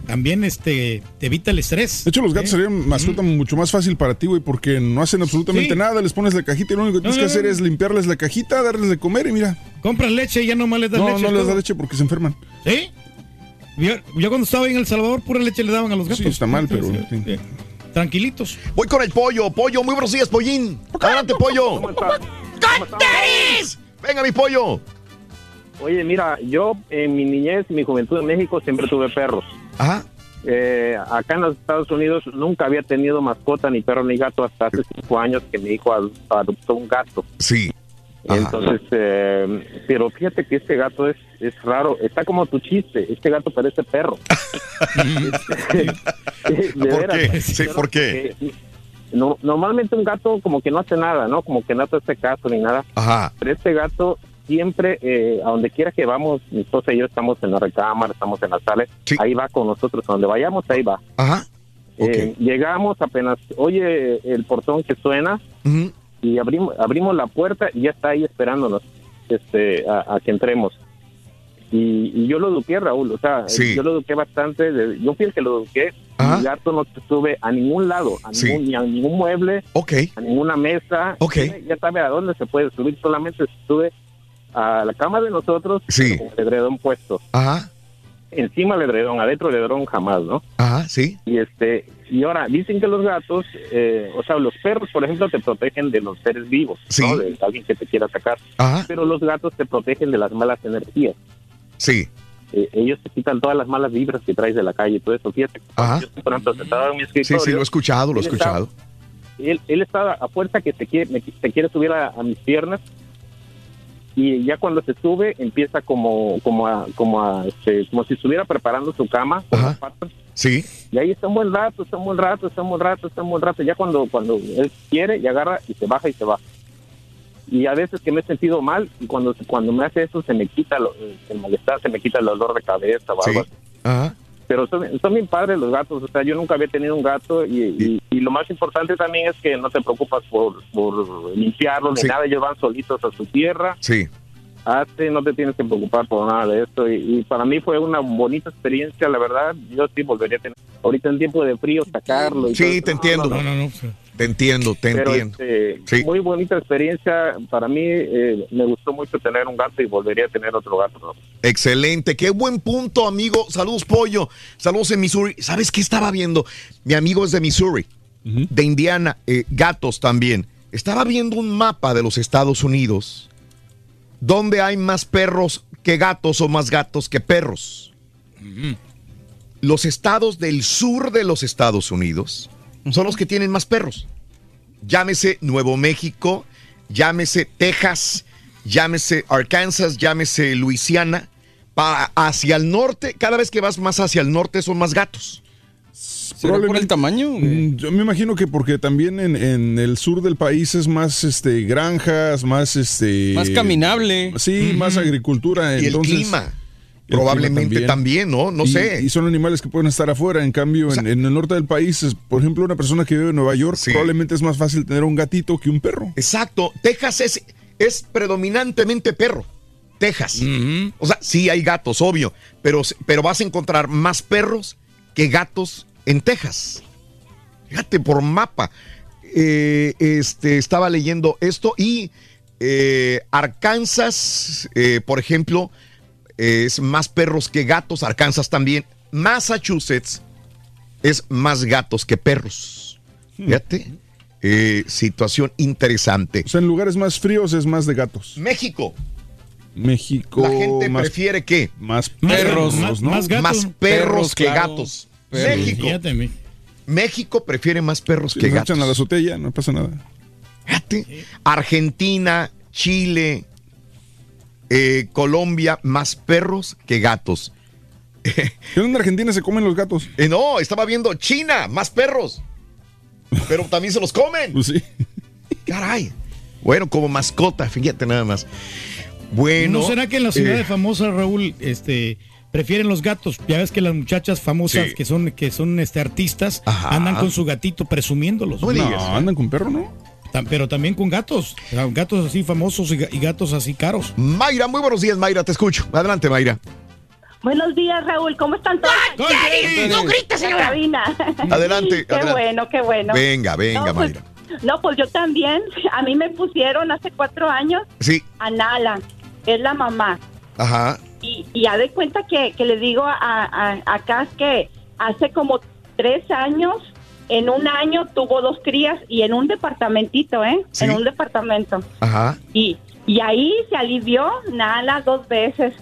Speaker 4: también este, te evita el estrés.
Speaker 6: De hecho, los gatos
Speaker 4: ¿eh?
Speaker 6: serían mascota mucho más fácil para ti, güey, porque no hacen absolutamente
Speaker 4: Sí.
Speaker 6: nada. Les pones la cajita y lo único que
Speaker 4: No,
Speaker 6: tienes
Speaker 4: no,
Speaker 6: que hacer
Speaker 4: no.
Speaker 6: es limpiarles la cajita, darles de comer y mira.
Speaker 4: Compras leche y ya nomás les das
Speaker 6: No,
Speaker 4: leche.
Speaker 6: no
Speaker 4: es
Speaker 6: les da leche porque se enferman.
Speaker 4: ¿Sí? Yo, yo cuando estaba en El Salvador, pura leche le daban a los gatos.
Speaker 6: Sí, está mal, pero.
Speaker 4: Sí, sí. Tranquilitos.
Speaker 1: Voy con el pollo, pollo, muy buenos días, pollín. Adelante, pollo. Venga, mi pollo.
Speaker 68: Oye, mira, yo en mi niñez, en mi juventud en México, siempre tuve perros.
Speaker 1: Ajá.
Speaker 68: Eh, acá en los Estados Unidos nunca había tenido mascota, ni perro, ni gato, hasta hace cinco años que mi hijo ad- adoptó un gato.
Speaker 1: Sí. Ajá.
Speaker 68: Entonces, eh, pero fíjate que este gato es, es raro, está como tu chiste, este gato parece perro. [LAUGHS]
Speaker 1: ¿Por
Speaker 68: veras.
Speaker 1: qué? Sí, ¿por qué?
Speaker 68: Eh, no- normalmente un gato como que no hace nada, ¿no? Como que no te hace caso ni nada.
Speaker 1: Ajá.
Speaker 68: Pero este gato siempre, eh, a donde quiera que vamos, mi esposa y yo estamos en la recámara, estamos en la sala, ahí va con nosotros, a donde vayamos, ahí va.
Speaker 1: Ajá.
Speaker 68: Eh, llegamos apenas, oye el portón que suena y abrimos, abrimos la puerta y ya está ahí esperándonos este, a, a que entremos. Y, y yo lo eduqué, Raúl, o sea,
Speaker 1: Sí.
Speaker 68: yo lo eduqué bastante, de- yo fui el que lo eduqué,
Speaker 1: Ajá.
Speaker 68: mi gato no se sube a ningún lado, a
Speaker 1: Sí.
Speaker 68: ningún, ni a ningún mueble, a ninguna mesa, ya sabe a dónde se puede subir, solamente se sube a la cama de nosotros
Speaker 1: Sí.
Speaker 68: con el edredón puesto.
Speaker 1: Ajá.
Speaker 68: Encima del edredón, adentro del edredón jamás, ¿no?
Speaker 1: Ajá, sí.
Speaker 68: Y este y ahora dicen que los gatos, eh, o sea, los perros, por ejemplo, te protegen de los seres vivos, ¿no? De alguien que te quiera atacar.
Speaker 1: Ajá.
Speaker 68: Pero los gatos te protegen de las malas energías.
Speaker 1: Sí.
Speaker 68: Eh, ellos te quitan todas las malas vibras que traes de la calle y todo eso. Fíjate,
Speaker 1: Ajá.
Speaker 68: yo por ejemplo, sentado en mi
Speaker 1: Sí,
Speaker 68: escritorio.
Speaker 1: sí, lo he escuchado, lo he
Speaker 68: estaba-
Speaker 1: escuchado.
Speaker 68: él, él estaba a fuerza que te quiere, me- te quiere subir a, a mis piernas y ya cuando se sube empieza como como a, como a, este, como si estuviera preparando su cama con las patas.
Speaker 1: Sí.
Speaker 68: Y ahí está un buen rato, está un buen rato, está un buen rato, está un buen rato. Ya cuando cuando él quiere y agarra y se baja y se baja. Y a veces que me he sentido mal y cuando cuando me hace eso se me quita lo, el malestar, se me quita el dolor de cabeza o algo así.
Speaker 1: Ajá.
Speaker 68: Pero son, son bien padres los gatos, o sea, yo nunca había tenido un gato y, y- y lo más importante también es que no te preocupas por, por limpiarlos ni nada, ellos van solitos a su tierra,
Speaker 1: Sí.
Speaker 68: hazte, no te tienes que preocupar por nada de esto y, y para mí fue una bonita experiencia, la verdad, yo sí volvería a tener, ahorita en tiempo de frío sacarlo. y todo
Speaker 1: Sí, te entiendo.
Speaker 68: No, no, no.
Speaker 1: Te entiendo, te
Speaker 68: Pero
Speaker 1: entiendo.
Speaker 68: este, muy bonita experiencia, para mí eh, me gustó mucho tener un gato y volvería a tener otro gato. ¿no?
Speaker 1: Excelente, qué buen punto, amigo. Saludos, Pollo. Saludos en Missouri. ¿Sabes qué estaba viendo? Mi amigo es de Missouri, de Indiana, eh, gatos también. Estaba viendo un mapa de los Estados Unidos donde hay más perros que gatos o más gatos que perros. Los estados del sur de los Estados Unidos son los que tienen más perros. Llámese Nuevo México, llámese Texas, llámese Arkansas, llámese Luisiana. Pa- hacia el norte, cada vez que vas más hacia el norte son más gatos.
Speaker 6: por el
Speaker 58: tamaño?
Speaker 6: Yo me imagino que porque también en, en el sur del país es más este granjas, más este
Speaker 58: Más caminable.
Speaker 6: Sí, más agricultura.
Speaker 1: Y
Speaker 6: entonces-. El clima
Speaker 1: Probablemente también, ¿no? No
Speaker 6: Y-
Speaker 1: sé.
Speaker 6: Y son animales que pueden estar afuera. En cambio, en, en el norte del país, por ejemplo, una persona que vive en Nueva York, probablemente es más fácil tener un gatito que un perro.
Speaker 1: Exacto. Texas es, es predominantemente perro. Texas. O sea, sí hay gatos, obvio, pero, pero vas a encontrar más perros que gatos en Texas. Fíjate por mapa. Eh, este, estaba leyendo esto y eh, Arkansas, eh, por ejemplo, es más perros que gatos. Arkansas también. Massachusetts es más gatos que perros. Fíjate. Eh, situación interesante.
Speaker 6: O sea, en lugares más fríos es más de gatos.
Speaker 1: México.
Speaker 6: México.
Speaker 1: La gente
Speaker 6: más-
Speaker 1: prefiere qué?
Speaker 6: Más
Speaker 1: Perros,
Speaker 6: perros, ¿no?
Speaker 1: más, perros,
Speaker 6: Perros,
Speaker 1: que
Speaker 6: claro.
Speaker 1: gatos.
Speaker 6: Perros.
Speaker 1: México.
Speaker 6: Fíjate,
Speaker 1: México prefiere más perros
Speaker 6: Si
Speaker 1: que gatos.
Speaker 6: echan a la azotea, no pasa nada.
Speaker 1: Argentina, Chile, eh, Colombia, más perros que gatos.
Speaker 6: en Argentina se comen los gatos?
Speaker 1: Eh, no, estaba viendo China, más perros. Pero también se los comen.
Speaker 6: Pues sí.
Speaker 1: Caray. Bueno, como mascota, fíjate nada más. Bueno.
Speaker 4: ¿No será que en las ciudades
Speaker 1: eh,
Speaker 4: famosas, Raúl, este, prefieren los gatos? Ya ves que las muchachas famosas
Speaker 1: Sí.
Speaker 4: que son, que son este, artistas
Speaker 1: Ajá.
Speaker 4: andan con su gatito presumiéndolos.
Speaker 1: No me digas. No,
Speaker 6: andan con perro, ¿no?
Speaker 4: Pero también con gatos. Gatos así famosos y ga- y gatos así caros.
Speaker 1: Mayra, muy buenos días, Mayra, te escucho. Adelante, Mayra.
Speaker 64: Buenos días, Raúl. ¿Cómo están todos?
Speaker 1: ¡Cállate!
Speaker 64: ¡No grites, señora!
Speaker 1: Adelante,
Speaker 64: Qué
Speaker 1: adelante.
Speaker 64: bueno, qué bueno.
Speaker 1: Venga, venga,
Speaker 64: No, pues,
Speaker 1: Mayra.
Speaker 64: No, pues yo también. A mí me pusieron hace cuatro años
Speaker 1: Sí,
Speaker 64: a Nala. Es la mamá.
Speaker 1: ajá.
Speaker 64: Y, y ya de cuenta que, que le digo a, a, a Cas que hace como tres años, en un año tuvo dos crías y en un departamentito, ¿eh?
Speaker 1: Sí.
Speaker 64: En un departamento.
Speaker 1: Ajá.
Speaker 64: Y, y ahí se alivió Nala dos veces,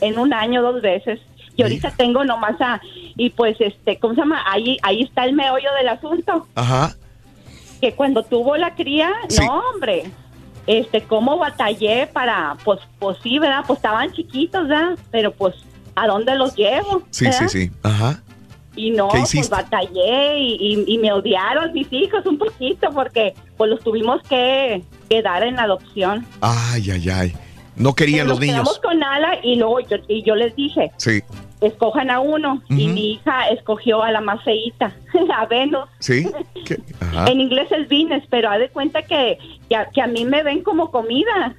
Speaker 64: en un año dos veces. Y ahorita tengo nomás a, y pues este, ¿cómo se llama? Ahí, ahí está el meollo del asunto,
Speaker 1: Ajá.
Speaker 64: que cuando tuvo la cría,
Speaker 1: Sí.
Speaker 64: no hombre, este, cómo batallé para, pues, pues sí, ¿verdad? Pues estaban chiquitos, ¿verdad? Pero pues, ¿a dónde los llevo?
Speaker 1: Sí,
Speaker 64: ¿verdad?
Speaker 1: sí, sí. Ajá.
Speaker 64: Y no,
Speaker 1: ¿Qué
Speaker 64: pues batallé y, y- y me odiaron mis hijos un poquito porque pues los tuvimos que, que dar en adopción.
Speaker 1: Ay, ay, ay. No querían
Speaker 64: Pero
Speaker 1: los
Speaker 64: nos quedamos
Speaker 1: niños.
Speaker 64: con Ala y luego yo, y yo les dije,
Speaker 1: Sí,
Speaker 64: escojan a uno. Y mi hija escogió a la más feíta, [LAUGHS] a Venus.
Speaker 1: sí. [LAUGHS]
Speaker 64: En inglés es Venus, pero haz de cuenta que, que, a, que a mí me ven como comida,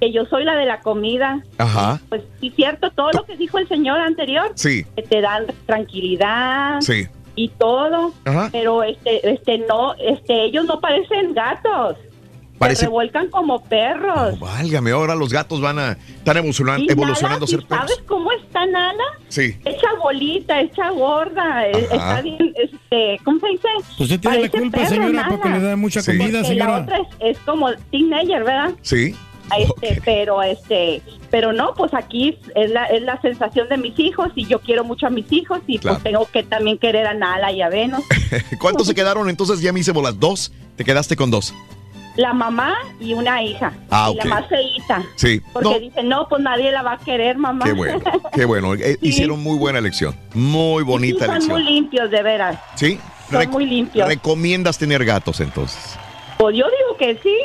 Speaker 64: que yo soy la de la comida.
Speaker 1: Ajá.
Speaker 64: Pues sí, cierto, todo lo que dijo el señor anterior,
Speaker 1: Sí,
Speaker 64: que te dan tranquilidad
Speaker 1: sí.
Speaker 64: y todo,
Speaker 1: Ajá.
Speaker 64: pero este, este no, este, ellos no parecen gatos,
Speaker 1: Parece-
Speaker 64: se revuelcan como perros.
Speaker 1: Válgame, ahora los gatos van a estar evolucionando,
Speaker 64: Y
Speaker 1: evolucionando a ser
Speaker 64: ¿y
Speaker 1: perros.
Speaker 64: ¿Sabes cómo está Nala?
Speaker 1: Sí.
Speaker 64: Hecha bolita, hecha gorda, eh,
Speaker 1: Ajá.
Speaker 64: está bien, este, ¿cómo se dice?
Speaker 4: Usted tiene la
Speaker 64: Parece
Speaker 4: culpa,
Speaker 64: perro,
Speaker 4: señora,
Speaker 64: Nala.
Speaker 4: porque le da mucha
Speaker 1: Sí.
Speaker 4: comida,
Speaker 64: Porque
Speaker 4: señora.
Speaker 64: La otra es, es como teenager, ¿verdad?
Speaker 1: Sí.
Speaker 64: Este, pero este, pero no, pues aquí es la, es la sensación de mis hijos y yo quiero mucho a mis hijos y
Speaker 1: Claro.
Speaker 64: pues tengo que también querer a Nala y a Venus. [LAUGHS]
Speaker 1: ¿Cuántos se quedaron entonces? Ya me hice bolas. Dos. Te quedaste con dos.
Speaker 64: la mamá y una hija.
Speaker 1: Ah,
Speaker 64: Y la más feíta.
Speaker 1: Sí.
Speaker 64: Porque
Speaker 1: No,
Speaker 64: dicen, no, pues nadie la va a querer, mamá.
Speaker 1: qué bueno, qué bueno. [LAUGHS] Eh,
Speaker 64: Sí.
Speaker 1: Hicieron muy buena elección. Muy
Speaker 64: Sí,
Speaker 1: bonita
Speaker 64: son muy
Speaker 1: elección.
Speaker 64: limpios, de veras.
Speaker 1: ¿Sí?
Speaker 64: son muy limpios.
Speaker 1: Recomiendas tener gatos entonces.
Speaker 64: Pues yo digo que sí.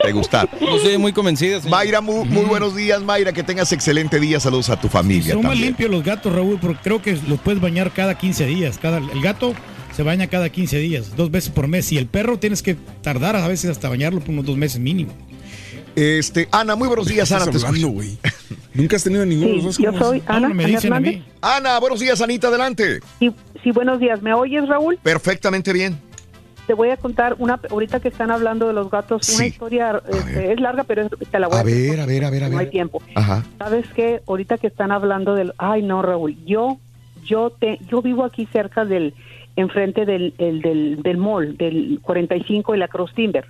Speaker 1: ¿Te gusta?
Speaker 58: No estoy muy convencida.
Speaker 1: Mayra, muy, muy buenos días, Mayra. Que tengas excelente día. Saludos a tu familia
Speaker 4: Son más limpios los gatos, Raúl, porque creo que los puedes bañar cada 15 días. Cada, el gato se baña cada 15 días, dos veces por mes. Y el perro tienes que tardar a veces hasta bañarlo por unos dos meses mínimo.
Speaker 1: Este, Ana, muy buenos días, Ana. Te escucho.
Speaker 6: Nunca has tenido ninguno de los dos.
Speaker 69: yo
Speaker 6: ¿cómo
Speaker 69: soy
Speaker 6: es?
Speaker 69: Ana, Ana Hernández.
Speaker 1: Ana, buenos días, Anita, adelante.
Speaker 69: Sí, sí, buenos días. ¿Me oyes, Raúl?
Speaker 1: Perfectamente bien.
Speaker 69: Te voy a contar una, ahorita que están hablando de los gatos, una historia, este, es larga, pero es- te la voy a,
Speaker 1: A ver, a ver, a ver, a
Speaker 69: No hay
Speaker 1: ver.
Speaker 69: tiempo.
Speaker 1: Ajá.
Speaker 69: ¿Sabes qué? Ahorita que están hablando del... Ay, no, Raúl, yo yo te yo vivo aquí cerca del... enfrente del, el- del, del mall, del 45 y la Cross Timber.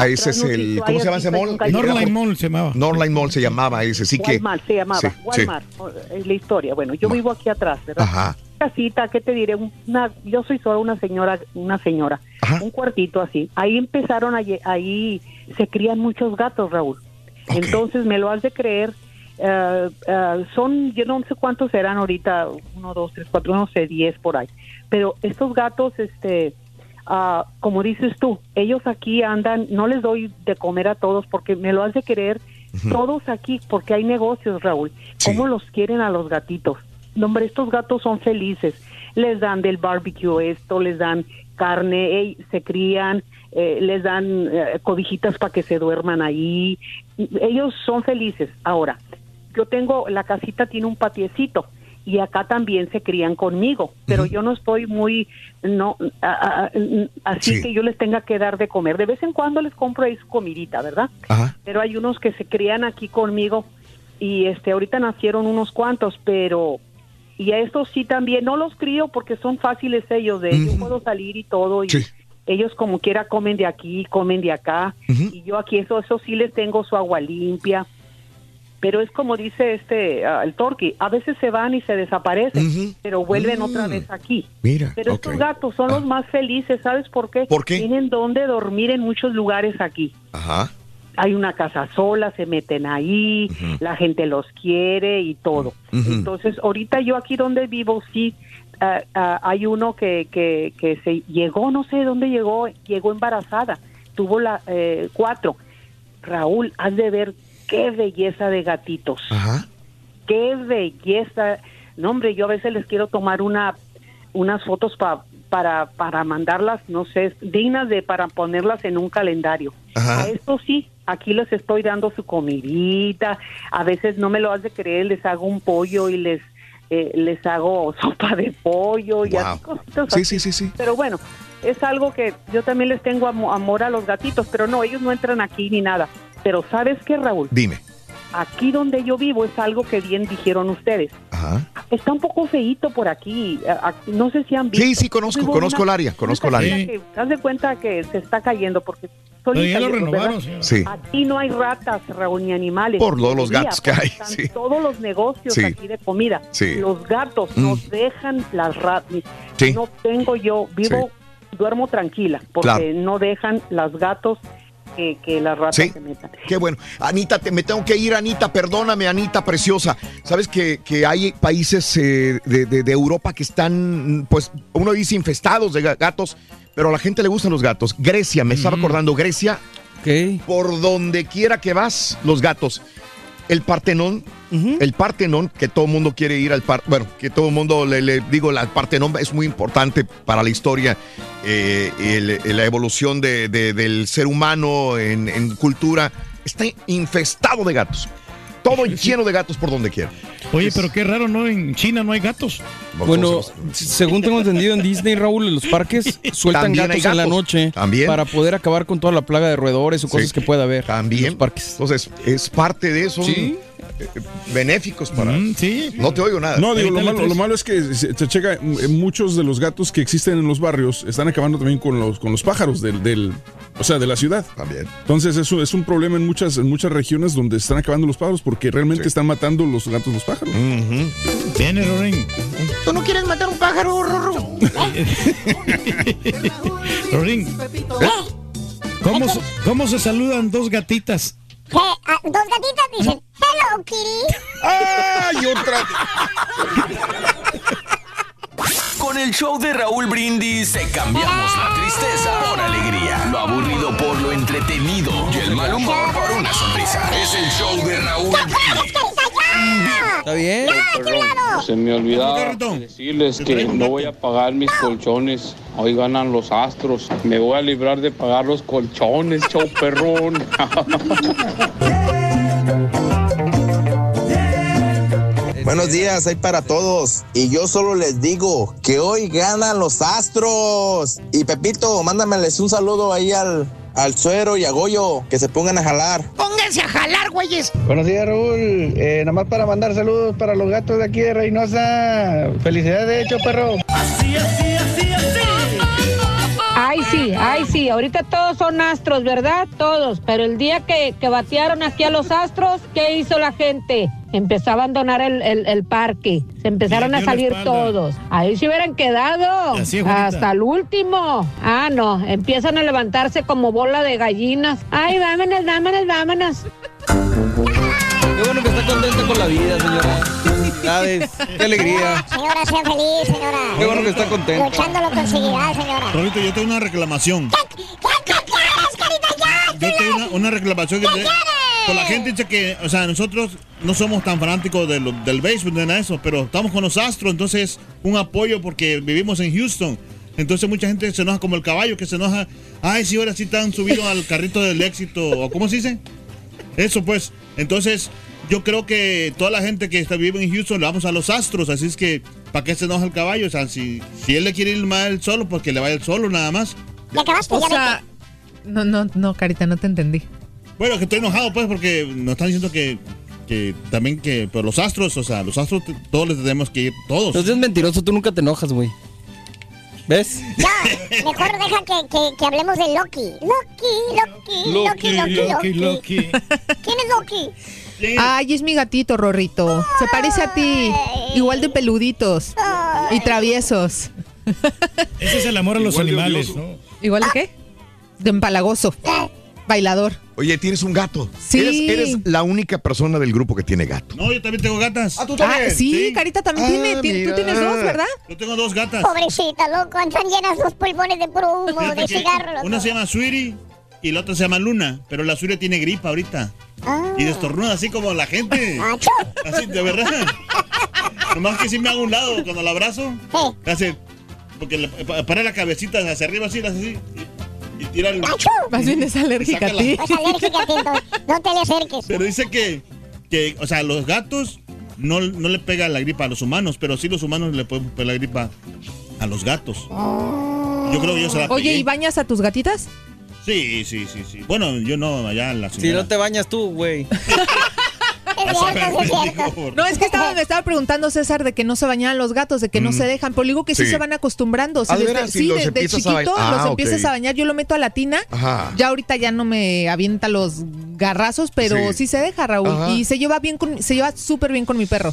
Speaker 1: Ah, ese es el.
Speaker 69: si
Speaker 1: ¿Cómo se llama ese mall?
Speaker 4: Norline Mall se llamaba.
Speaker 1: Norline Mall se llamaba ese, sí que.
Speaker 69: Walmart se llamaba,
Speaker 1: Sí.
Speaker 69: Walmart, es la historia. Bueno, yo vivo aquí atrás, ¿verdad?
Speaker 1: Ajá.
Speaker 69: Casita, ¿qué te diré? Una, yo soy solo una señora, una señora, un cuartito así. Ahí empezaron, a, ahí se crían muchos gatos, Raúl. Entonces, me lo has de creer, eh, eh, son, yo no sé cuántos serán ahorita, uno, dos, tres, cuatro, no sé, diez por ahí. Pero estos gatos, este, ah, como dices tú, ellos aquí andan, no les doy de comer a todos porque me lo has de creer, todos aquí, porque hay negocios, Raúl. ¿Cómo los quieren a los gatitos? No, hombre, estos gatos son felices. Les dan del barbecue esto, les dan carne, ey, se crían, eh, les dan eh, cobijitas para que se duerman ahí. Ellos son felices. Ahora, yo tengo, la casita tiene un patiecito y acá también se crían conmigo, pero yo no estoy muy, no, a- a- así que yo les tenga que dar de comer. De vez en cuando les compro ahí su comidita, ¿verdad? Pero hay unos que se crían aquí conmigo y este ahorita nacieron unos cuantos, pero y a estos sí también no los crío porque son fáciles ellos de yo puedo salir y todo y ellos como quiera comen de aquí, comen de acá y yo aquí eso eso sí les tengo su agua limpia. Pero es como dice este ah, el Torqui, a veces se van y se desaparecen, pero vuelven otra vez aquí.
Speaker 1: Mira,
Speaker 69: Pero estos gatos son los más felices, ¿sabes por qué?
Speaker 1: ¿Por qué?
Speaker 69: Tienen donde dormir en muchos lugares aquí
Speaker 1: Ajá.
Speaker 69: hay una casa sola, se meten ahí, la gente los quiere y todo. Entonces, ahorita yo aquí donde vivo, sí, ah, ah, hay uno que, que, que se llegó, no sé de dónde llegó, llegó embarazada, tuvo la eh, cuatro. Raúl, has de ver qué belleza de gatitos. Qué belleza. No, hombre, yo a veces les quiero tomar una unas fotos pa- para para mandarlas, no sé, dignas de para ponerlas en un calendario. A esto sí, aquí les estoy dando su comidita. A veces no me lo has de creer, les hago un pollo y les eh, les hago [LAUGHS] sopa de pollo y así cositas
Speaker 1: Sí,
Speaker 69: así.
Speaker 1: sí, sí, sí.
Speaker 69: Pero bueno, es algo que yo también les tengo amo- amor a los gatitos, pero no, ellos no entran aquí ni nada. Pero ¿sabes qué, Raúl?
Speaker 1: Dime.
Speaker 69: Aquí donde yo vivo es algo que bien dijeron ustedes. Está un poco feíto por aquí. No sé si han visto.
Speaker 1: Sí, sí, conozco,
Speaker 69: Vivo
Speaker 1: conozco
Speaker 69: una-
Speaker 1: el área, conozco el área.
Speaker 69: que, haz de cuenta que se está cayendo porque solita
Speaker 1: ya lo. Sí.
Speaker 69: Aquí no hay ratas, Raúl, ni animales.
Speaker 1: Por todos los gatos que hay, sí.
Speaker 69: Todos los negocios
Speaker 1: Sí.
Speaker 69: aquí de comida.
Speaker 1: Sí.
Speaker 69: Los gatos
Speaker 1: Mm.
Speaker 69: nos dejan las ratas.
Speaker 1: Sí.
Speaker 69: No tengo yo, vivo, duermo tranquila porque
Speaker 1: Claro.
Speaker 69: no dejan las gatos que, que las ratas
Speaker 1: Sí.
Speaker 69: se metan.
Speaker 1: Qué bueno. Anita, te- me tengo que ir, Anita. Perdóname, Anita, preciosa. Sabes que, que hay países eh, de, de- de Europa que están, pues, uno dice infestados de ga- gatos, pero a la gente le gustan los gatos. Grecia, me estaba acordando, Grecia. Por donde quiera que vas, los gatos. El Partenón, el Partenón, que todo el mundo quiere ir al par, bueno, que todo el mundo le, le digo, el Partenón es muy importante para la historia, eh, el- la evolución de- de- del ser humano en, en cultura, está infestado de gatos. Todo [LAUGHS] lleno de gatos por donde quiera.
Speaker 4: Oye, pero qué raro, ¿no? En China no hay gatos.
Speaker 58: Bueno, según tengo entendido en Disney, Raúl, en los parques [LAUGHS] sueltan gatos, en la noche
Speaker 1: También.
Speaker 58: para poder acabar con toda la plaga de roedores o cosas que pueda haber.
Speaker 1: También. Entonces, es parte de eso.
Speaker 58: Sí.
Speaker 1: Eh, benéficos para.
Speaker 4: sí.
Speaker 1: No te oigo nada.
Speaker 6: No, digo, lo malo, lo malo es que se, se checa, eh, muchos de los gatos que existen en los barrios están acabando también con los, con los pájaros del, del- o sea, de la ciudad.
Speaker 1: También.
Speaker 6: Entonces eso es un problema en muchas, en muchas regiones donde están acabando los pájaros porque realmente están matando los gatos los pájaros.
Speaker 4: Viene, Loren.
Speaker 23: ¿Tú no quieres matar un pájaro, Rorro? [LAUGHS]
Speaker 4: Loren.
Speaker 63: ¿Cómo, cómo se saludan dos gatitas?
Speaker 3: Ah, dos gatitas dicen, hello, kitty. [LAUGHS]
Speaker 1: ¡Ay, otra!
Speaker 10: Con el show de Raúl Brindis te cambiamos la tristeza por alegría, lo aburrido por lo entretenido y el mal humor por una sonrisa. Es el show de Raúl Brindis.
Speaker 2: ¿Está bien?
Speaker 70: Se me olvidaba decirles que no voy a pagar mis colchones. Hoy ganan los astros. Me voy a librar de pagar los colchones, show perrón. [LAUGHS]
Speaker 71: Buenos días, hay para todos. Y yo solo les digo que hoy ganan los astros. Y Pepito, mándamenles un saludo ahí al, al suero y a Goyo, que se pongan a jalar.
Speaker 23: Pónganse a jalar, güeyes.
Speaker 72: Buenos días, Raúl. Eh, nada más para mandar saludos para los gatos de aquí de Reynosa. Felicidades, de hecho, perro.
Speaker 73: Así, así, así, así. Ay, sí, ay, sí. Ahorita todos son astros, ¿verdad? Todos. Pero el día que, que batearon aquí a los astros, ¿qué hizo la gente? Empezó a abandonar el, el- el parque. Se empezaron a salir todos. Ahí se hubieran quedado.
Speaker 4: Así
Speaker 73: hasta el último. Ah, no. Empiezan a levantarse como bola de gallinas. Ay, vámonos, vámonos, vámonos.
Speaker 2: Qué bueno que está contenta con la vida, señora. Felicidades. Qué alegría.
Speaker 3: Señora, sea feliz, señora.
Speaker 2: Qué bueno que está contenta.
Speaker 3: Luchando lo conseguirá, señora.
Speaker 63: Rolito, yo tengo una reclamación. Yo tengo una, una reclamación que te- con la gente dice que, o sea, nosotros no somos tan fanáticos de lo- del béisbol ni nada de eso, pero estamos con los Astros, entonces un apoyo porque vivimos en Houston. Entonces mucha gente se enoja como el caballo que se enoja. Ay, sí, ahora sí están subidos al carrito del éxito. ¿O cómo se dice? Eso pues. Entonces, yo creo que toda la gente que está vive en Houston le vamos a los Astros, así es que ¿para qué se enoja el caballo? O sea, si, si él le quiere ir él solo, pues que le vaya él solo nada más.
Speaker 3: Ya acabaste,
Speaker 74: O
Speaker 3: ya
Speaker 74: sea, no, no, no, Carita, no te entendí.
Speaker 63: Bueno, que estoy enojado pues porque nos están diciendo que, que también que pero los astros, o sea, los astros todos les tenemos que ir, todos.
Speaker 2: No seas mentiroso, tú nunca te enojas, güey. ¿Ves?
Speaker 3: vete. Mejor deja que, que, que hablemos de Loki. Loki, Loki, Loki, Loki, Loki. ¿Quién es Loki?
Speaker 74: Ay, es mi gatito, Rorrito. Se parece a ti. Igual de peluditos. Y traviesos.
Speaker 63: Ese es el amor a los
Speaker 1: Igual
Speaker 63: animales. ¿no?
Speaker 74: ¿Igual de qué? De empalagoso. Bailador.
Speaker 1: Oye, tienes un gato.
Speaker 74: Sí.
Speaker 1: Eres, eres la única persona del grupo que tiene gato.
Speaker 63: No, yo también tengo gatas.
Speaker 1: Ah, tú
Speaker 74: Ah, sí, Carita también
Speaker 1: Ah,
Speaker 74: tiene. Ti-
Speaker 1: mira.
Speaker 74: Tú tienes dos, ¿verdad?
Speaker 63: Yo tengo dos gatas.
Speaker 3: Pobrecita, loco. Están llenas los pulmones de puro humo, de cigarro. loco.
Speaker 63: Una se llama Sweetie y la otra se llama Luna, pero la Sweetie tiene gripa ahorita.
Speaker 3: Ah.
Speaker 63: Y destornuda así como la gente. Así, de verdad. Nomás que si me hago un lado cuando la abrazo. Hace. Porque le pa- para la cabecita hacia arriba así, la hace así. Y, y tira el.
Speaker 74: Más bien es alérgica a ti.
Speaker 3: Es alérgica a ti. No te le acerques.
Speaker 63: Pero dice que, que, o sea, los gatos no, no le pega la gripa a los humanos, pero sí los humanos le pueden pegar la gripa a los gatos. Yo creo que yo se la
Speaker 74: Oye,
Speaker 63: pegué.
Speaker 74: ¿y bañas a tus gatitas?
Speaker 63: Sí, sí, sí, sí. Bueno, yo no, allá en la
Speaker 2: Si
Speaker 63: señora.
Speaker 2: no te bañas tú, güey. [LAUGHS]
Speaker 3: Es cierto, es cierto.
Speaker 74: No, es que estaba, me estaba preguntando César de que no se bañaban los gatos, de que no
Speaker 1: Mm.
Speaker 74: se dejan, pero digo que sí,
Speaker 1: Sí.
Speaker 74: se van acostumbrando. Si
Speaker 1: Ah, ¿de
Speaker 74: desde-
Speaker 1: veras? Si
Speaker 74: sí, desde
Speaker 1: ba-
Speaker 74: chiquito
Speaker 1: Ah,
Speaker 74: los
Speaker 1: ok.
Speaker 74: empiezas a bañar. Yo lo meto a la tina.
Speaker 1: Ajá.
Speaker 74: Ya ahorita ya no me avienta los garrazos, pero
Speaker 1: Sí.
Speaker 74: sí, se deja, Raúl.
Speaker 1: Ajá.
Speaker 74: Y se lleva bien con, se lleva súper bien con mi perro.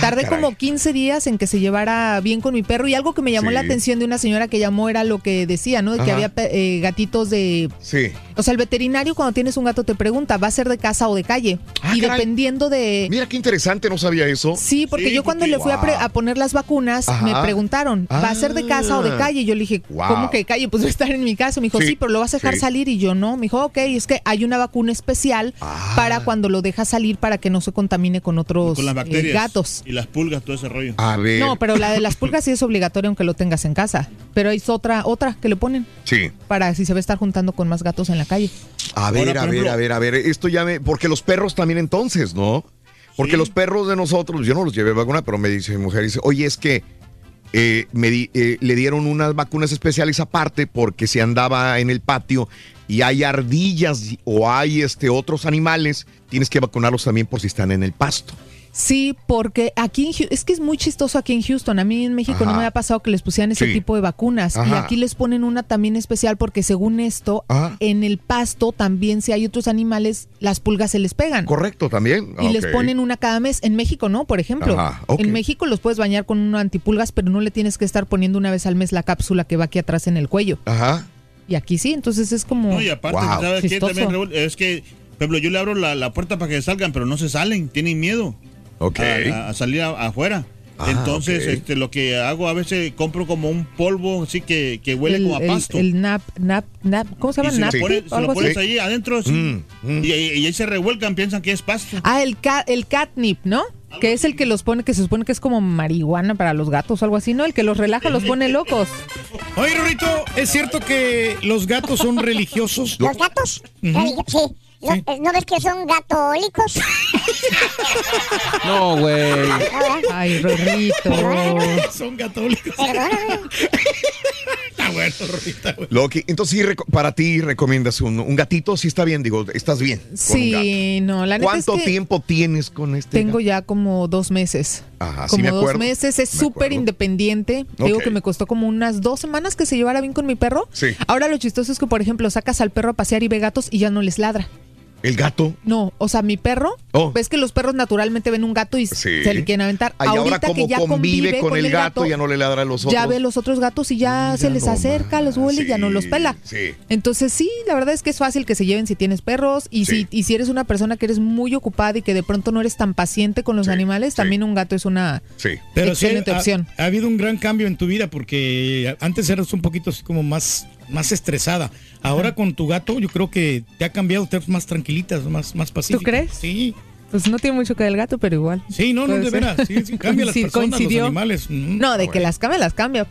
Speaker 74: Tardé
Speaker 1: Ah, caray.
Speaker 74: como 15 días en que se llevara bien con mi perro. Y algo que me llamó la atención de una señora que llamó era lo que decía, ¿no? De que
Speaker 1: Ajá.
Speaker 74: había eh, gatitos de
Speaker 1: Sí.
Speaker 74: o sea, el veterinario cuando tienes un gato te pregunta, ¿va a ser de casa o de calle?
Speaker 1: Ah,
Speaker 74: y
Speaker 1: caray.
Speaker 74: dependiendo de...
Speaker 1: Mira qué interesante, no sabía eso.
Speaker 74: Sí, porque yo cuando le fui a, pre- a poner las vacunas,
Speaker 1: Ajá.
Speaker 74: me preguntaron, ¿va a ser de casa o de
Speaker 1: Ah.
Speaker 74: calle? Yo le dije,
Speaker 1: Wow.
Speaker 74: ¿cómo que de calle? Pues va a estar en mi casa. Me dijo,
Speaker 1: Sí,
Speaker 74: sí, pero lo vas a dejar
Speaker 1: sí.
Speaker 74: salir. Y yo, no. Me dijo, ok, es que hay una vacuna especial
Speaker 1: Ah.
Speaker 74: para cuando lo dejas salir para que no se contamine con otros
Speaker 63: Con las
Speaker 74: eh, gatos.
Speaker 63: Y las pulgas, todo ese rollo.
Speaker 1: A ver.
Speaker 74: No, pero la de las pulgas sí es obligatoria aunque lo tengas en casa. Pero es otra, otra que le ponen
Speaker 1: Sí.
Speaker 74: para si se va a estar juntando con más gatos en la calle.
Speaker 1: A ver,
Speaker 63: Ahora,
Speaker 1: a ver,
Speaker 63: ejemplo-
Speaker 1: a ver, a ver. Esto ya me. Porque los perros también entonces, ¿no? Porque
Speaker 63: Sí.
Speaker 1: los perros de nosotros, yo no los llevé a vacuna, pero me dice mi mujer, dice, oye, es que eh, me di- eh, le dieron unas vacunas especiales aparte porque se andaba en el patio y hay ardillas o hay este otros animales, tienes que vacunarlos también por si están en el pasto.
Speaker 74: Sí, porque aquí en es que es muy chistoso aquí en Houston. A mí en México no me había pasado que les pusieran ese
Speaker 1: Sí.
Speaker 74: tipo de vacunas. Y aquí les ponen una también especial porque según esto, en el pasto también si hay otros animales, las pulgas se les pegan.
Speaker 1: Correcto, también.
Speaker 74: Y les ponen una cada mes. En México no, por ejemplo. En México los puedes bañar con un antipulgas, pero no le tienes que estar poniendo una vez al mes la cápsula que va aquí atrás en el cuello.
Speaker 1: Ajá.
Speaker 74: Y aquí sí, entonces es como
Speaker 63: No, y aparte, ¿sabes qué? También, es que, por ejemplo, yo le abro la, la puerta para que salgan, pero no se salen, tienen miedo. A, a salir a- afuera.
Speaker 1: Ah,
Speaker 63: Entonces, este, lo que hago a veces compro como un polvo así que, que huele
Speaker 74: el,
Speaker 63: como a pasto.
Speaker 74: el nap, nap, nap, ¿cómo se
Speaker 63: y
Speaker 74: llama?
Speaker 63: se lo
Speaker 74: Nap
Speaker 63: pones,
Speaker 74: tip o
Speaker 63: se lo pones ahí adentro, sí.
Speaker 1: Mm,
Speaker 63: Y, ahí- y ahí se revuelcan, piensan que es pasto.
Speaker 74: Ah, el, ca- el catnip, ¿no? Que es el que los pone, que se supone que es como marihuana para los gatos o algo así, ¿no? El que los relaja, los pone [LAUGHS] locos.
Speaker 4: Oye, Rorrito, ¿es cierto que los gatos son religiosos?
Speaker 3: ¿Los gatos? Religio- Sí. ¿No, eh, ¿no ves que son gatólicos? [LAUGHS]
Speaker 2: No, güey.
Speaker 74: Ay, Rorrito.
Speaker 4: Son católicos.
Speaker 3: Perdóname.
Speaker 4: Está bueno, Rorrito.
Speaker 1: Loki, entonces sí, para ti recomiendas un, un gatito, sí está bien, digo, estás bien. con un gato.
Speaker 74: Sí, no, la neta es
Speaker 1: ¿Cuánto
Speaker 74: que
Speaker 1: tiempo tienes con este?
Speaker 74: tengo ya como dos meses.
Speaker 1: Ajá, sí
Speaker 74: como
Speaker 1: me
Speaker 74: dos meses, es
Speaker 1: Me
Speaker 74: súper independiente. Te Digo que me costó como unas dos semanas que se llevara bien con mi perro.
Speaker 1: Sí.
Speaker 74: Ahora lo chistoso es que, por ejemplo, sacas al perro a pasear y ve gatos y ya no les ladra.
Speaker 1: ¿El gato?
Speaker 74: No, o sea, mi perro,
Speaker 1: Oh.
Speaker 74: ves que los perros naturalmente ven un gato y
Speaker 1: Sí.
Speaker 74: se le quieren aventar.
Speaker 1: Ay, ahora
Speaker 74: Ahorita
Speaker 1: como
Speaker 74: que ya
Speaker 1: convive con el gato, ya no le ladra a los otros.
Speaker 74: Ya ve los otros gatos y ya, se les
Speaker 1: no
Speaker 74: acerca, los huele y ya no los pela.
Speaker 1: Sí.
Speaker 74: Entonces sí, la verdad es que es fácil que se lleven si tienes perros y, si, y si eres una persona que eres muy ocupada y que de pronto no eres tan paciente con los animales, también un gato es una
Speaker 1: Sí.
Speaker 4: Pero sí,
Speaker 74: excelente
Speaker 4: ha,
Speaker 74: opción.
Speaker 4: ha habido un gran cambio en tu vida porque antes eras un poquito así como más, más estresada. Ahora con tu gato yo creo que te ha cambiado, te ves más tranquilita, más, más pacífica.
Speaker 74: ¿Tú crees?
Speaker 4: Sí.
Speaker 74: Pues no tiene mucho que ver el gato, pero igual.
Speaker 4: Sí, no, no, de
Speaker 74: ser.
Speaker 4: veras. Sí, sí, cambia [LAUGHS] las personas,
Speaker 74: coincidió.
Speaker 4: los animales. Mm,
Speaker 74: No, de que las cambia, las cambia.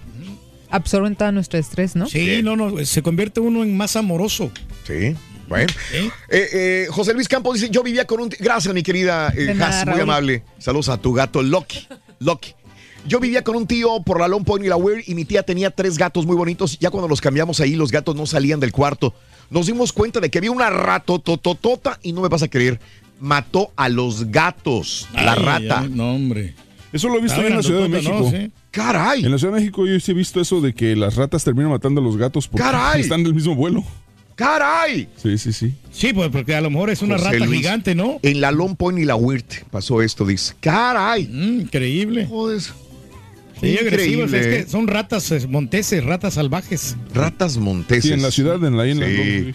Speaker 74: Absorben todo nuestro estrés, ¿no?
Speaker 4: Sí, no, no, se convierte uno en más amoroso.
Speaker 1: Sí. Bueno. Eh, eh, José Luis Campos dice, yo vivía con un... Gracias, mi querida eh,
Speaker 74: nada,
Speaker 1: Has, muy
Speaker 74: Raúl.
Speaker 1: amable. Saludos a tu gato Loki. Loki. Yo vivía con un tío por la Long Point y la Weir y mi tía tenía tres gatos muy bonitos. Ya cuando los cambiamos ahí, los gatos no salían del cuarto. Nos dimos cuenta de que había una rato tototota y no me vas a creer. Mató a los gatos, la rata.
Speaker 6: ay,
Speaker 4: No, hombre.
Speaker 6: Eso lo he visto en la Ciudad de México.
Speaker 4: ¿no? Sí.
Speaker 1: Caray.
Speaker 6: En la Ciudad de México yo sí he visto eso de que las ratas terminan matando a los gatos porque
Speaker 1: Caray.
Speaker 6: están del mismo vuelo.
Speaker 1: ¡Caray!
Speaker 6: Sí, sí, sí.
Speaker 4: Sí, pues porque a lo mejor es una
Speaker 1: José
Speaker 4: rata
Speaker 1: Luis,
Speaker 4: gigante, ¿no?
Speaker 1: En la Long Point y la Wirt pasó esto, dice. ¡Caray!
Speaker 4: Mm, increíble.
Speaker 1: Joder.
Speaker 4: Sí, agresivos.
Speaker 1: Increíble,
Speaker 4: Es que son ratas monteses, ratas salvajes.
Speaker 1: Ratas monteses.
Speaker 6: Sí, en la ciudad, en la, ahí en la-
Speaker 1: Sí.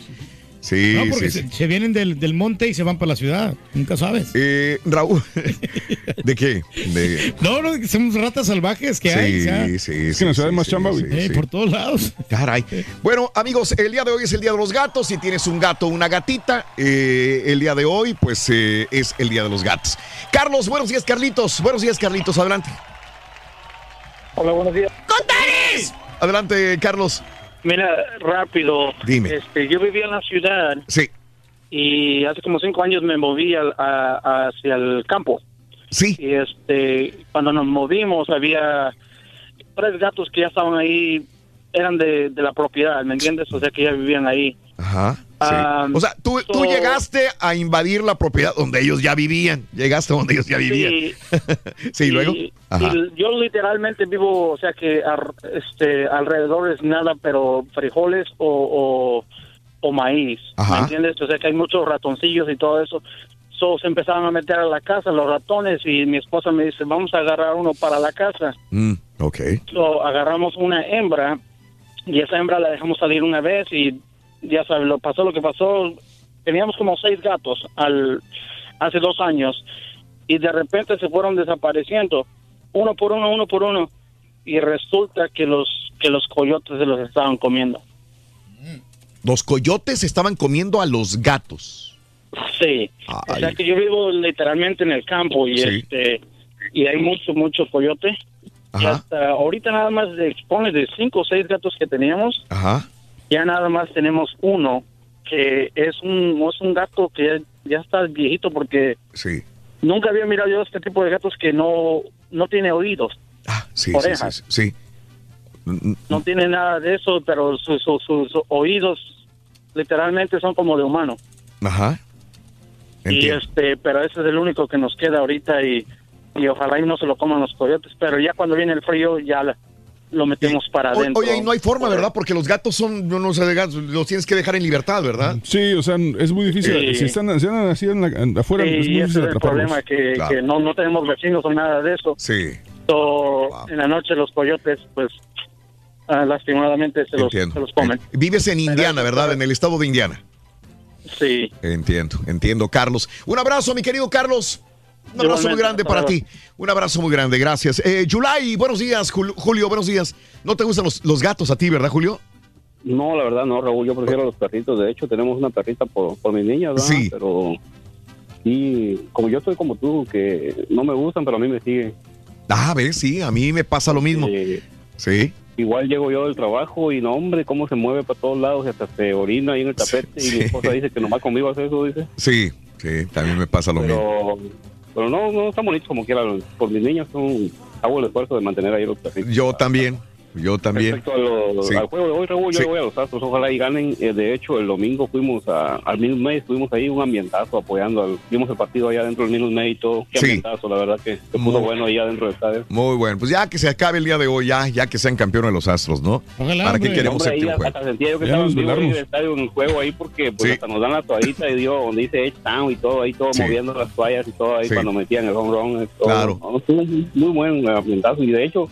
Speaker 1: Sí,
Speaker 4: no, porque
Speaker 1: sí,
Speaker 4: se,
Speaker 1: sí.
Speaker 4: se vienen del, del monte y se van para la ciudad. Nunca sabes.
Speaker 1: Eh, Raúl, [LAUGHS] ¿de qué? De...
Speaker 4: No, no, que son ratas salvajes que hay.
Speaker 1: Sí,
Speaker 4: sea,
Speaker 1: sí, sí, en la ciudad hay más chamba,
Speaker 4: eh,
Speaker 1: sí.
Speaker 4: Por todos lados.
Speaker 1: Caray. [LAUGHS] Bueno, amigos, el día de hoy es el día de los gatos. Si tienes un gato o una gatita, eh, el día de hoy, pues eh, es el día de los gatos. Carlos, buenos días, Carlitos. Buenos días, Carlitos. Adelante.
Speaker 75: Hola, buenos días.
Speaker 1: ¡Contares! Adelante, Carlos.
Speaker 75: Mira, rápido.
Speaker 1: Dime.
Speaker 75: Este, yo vivía en la ciudad
Speaker 1: Sí.
Speaker 75: y hace como cinco años me moví al- a- hacia el campo.
Speaker 1: Sí.
Speaker 75: Y este, cuando nos movimos había tres gatos que ya estaban ahí, eran de, de la propiedad, ¿me entiendes? O sea que ya vivían ahí.
Speaker 1: Ajá. Sí. O sea, tú, tú llegaste a invadir la propiedad donde ellos ya vivían. Llegaste donde ellos ya vivían.
Speaker 75: Sí. [LAUGHS]
Speaker 1: Sí, ¿y luego.
Speaker 75: Y-
Speaker 1: Ajá.
Speaker 75: y yo literalmente vivo, o sea que ar- este, alrededor es nada, pero frijoles o, o, o maíz,
Speaker 1: Ajá.
Speaker 75: ¿me entiendes? O sea que hay muchos ratoncillos y todo eso. So, se empezaron a meter a la casa los ratones y mi esposa me dice, vamos a agarrar uno para la casa.
Speaker 1: Mm, ok.
Speaker 75: So, agarramos una hembra y esa hembra la dejamos salir una vez y ya sabes, lo pasó lo que pasó. Teníamos como seis gatos al, hace dos años y de repente se fueron desapareciendo, uno por uno, uno por uno y resulta que los que los coyotes se los estaban comiendo.
Speaker 1: Los coyotes estaban comiendo a los gatos.
Speaker 75: Sí, o sea que yo vivo literalmente en el campo y
Speaker 1: Sí.
Speaker 75: este y hay mucho mucho coyote. Y
Speaker 1: Ajá.
Speaker 75: hasta ahorita nada más ponle de cinco o seis gatos que teníamos,
Speaker 1: Ajá.
Speaker 75: Ya nada más tenemos uno que es un es un gato que ya, está viejito porque
Speaker 1: Sí.
Speaker 75: nunca había mirado yo este tipo de gatos que no no tiene oídos,
Speaker 1: Sí, sí,
Speaker 75: Orejas.
Speaker 1: sí, sí. Mm,
Speaker 75: no tiene nada de eso, pero sus, sus- sus oídos literalmente son como de humano.
Speaker 1: Ajá.
Speaker 75: Y este, pero ese es el único que nos queda ahorita y, y ojalá y no se lo coman los coyotes, pero ya cuando viene el frío ya la- lo metemos para adentro.
Speaker 1: Oye, y no hay forma, ¿verdad? Porque los gatos son, no, no sé, los tienes que dejar en libertad, ¿verdad?
Speaker 6: Sí, o sea, es muy difícil.
Speaker 75: Sí.
Speaker 6: Si están, si andan así en la- en- afuera,
Speaker 75: Sí,
Speaker 6: es muy difícil
Speaker 75: es el problema, que,
Speaker 6: Claro.
Speaker 75: que no, no tenemos vecinos o nada de eso.
Speaker 1: Sí.
Speaker 75: So, En la noche los coyotes, pues, ah, lastimadamente se los, se los comen.
Speaker 1: Vives en Indiana, ¿verdad? En el estado de Indiana.
Speaker 75: Sí.
Speaker 1: Entiendo, entiendo, Carlos. Un abrazo, mi querido Carlos. Un abrazo muy grande para
Speaker 75: luego.
Speaker 1: ti. Un abrazo muy grande, gracias. Eh, Yulai, buenos días. Jul- Julio, buenos días. ¿No te gustan los, los gatos a ti, verdad, Julio?
Speaker 76: No, la verdad no, Raúl, yo prefiero los perritos. De hecho, tenemos una perrita por, por mis niñas, ¿verdad?
Speaker 1: Sí.
Speaker 76: Pero sí, como yo estoy como tú, que no me gustan, pero a mí me siguen.
Speaker 1: Ah, ves, sí, a mí me pasa lo mismo. Sí.
Speaker 76: Igual llego yo del trabajo y no, hombre, cómo se mueve para todos lados y hasta se orina ahí en el tapete y mi esposa dice que nomás conmigo hace eso, dice.
Speaker 1: Sí, sí, también me pasa lo mismo.
Speaker 76: Pero, no, no están bonitos como quiera. Por mis niñas son, hago el esfuerzo de mantener ahí los perritos.
Speaker 1: Yo también, yo también.
Speaker 76: Respecto a lo-
Speaker 1: Sí.
Speaker 76: al juego de hoy, Raúl, yo
Speaker 1: Sí.
Speaker 76: voy a los Astros, ojalá y ganen. Eh, de hecho, el domingo fuimos a, al Minute Maid, estuvimos ahí un ambientazo apoyando, al, vimos el partido allá dentro del Minute Maid y todo. Qué
Speaker 1: Sí.
Speaker 76: ambientazo, la verdad que se puso
Speaker 1: Muy-
Speaker 76: bueno allá dentro del estadio.
Speaker 1: Muy bueno, pues ya que se acabe el día de hoy, ya, ya que sean campeones de los Astros, ¿no? ¿Para qué queremos
Speaker 76: Hombre, ahí hasta sentía yo que
Speaker 1: Ya
Speaker 76: estaba en el estadio en el juego ahí porque pues
Speaker 1: Sí.
Speaker 76: hasta nos dan la toallita y dio donde dice Edge Town y todo ahí todo
Speaker 1: Sí.
Speaker 76: moviendo las toallas y todo ahí
Speaker 1: Sí.
Speaker 76: cuando metían el home run todo.
Speaker 1: Claro.
Speaker 76: No, muy buen ambientazo y de hecho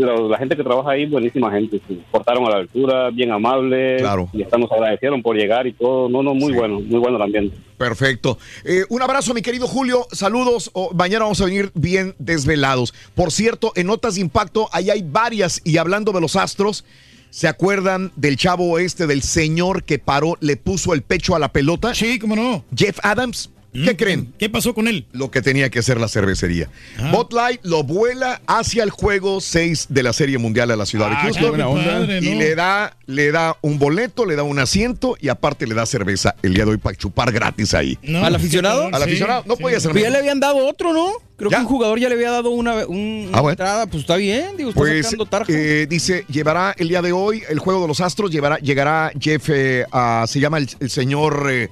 Speaker 76: la, la gente que trabaja ahí buenísima gente se portaron a la altura bien amables
Speaker 1: Claro.
Speaker 76: y hasta nos agradecieron por llegar y todo no no muy bueno muy bueno el ambiente
Speaker 1: Perfecto. Eh, un abrazo, mi querido Julio. Saludos. Oh, mañana vamos a venir bien desvelados. Por cierto, en Notas de Impacto, ahí hay varias. Y hablando de los astros, ¿se acuerdan del chavo este, del señor que paró, le puso el pecho a la pelota?
Speaker 4: Sí, cómo no.
Speaker 1: Jeff Adams. ¿Qué creen?
Speaker 4: ¿Qué pasó con él?
Speaker 1: Lo que tenía que hacer la cervecería.
Speaker 4: Ah.
Speaker 1: Bot Light lo vuela hacia el juego 6 de la Serie Mundial a la ciudad de
Speaker 4: Ah,
Speaker 1: Houston.
Speaker 4: qué buena onda. padre,
Speaker 1: y
Speaker 4: ¿no?
Speaker 1: le da, le da un boleto, le da un asiento y aparte le da cerveza el día de hoy para chupar gratis ahí.
Speaker 58: ¿Al aficionado?
Speaker 1: Al aficionado. No podía ser
Speaker 58: Pero ya le habían dado otro, ¿no? Creo que un jugador ya le había dado una, un- una
Speaker 1: Ah, bueno.
Speaker 58: entrada. Pues está bien, digo, está
Speaker 1: Pues
Speaker 58: sacando tarja.
Speaker 1: eh, dice, llevará el día de hoy el juego de los Astros, llevará, llegará Jeff, eh, a- se llama el, el señor eh,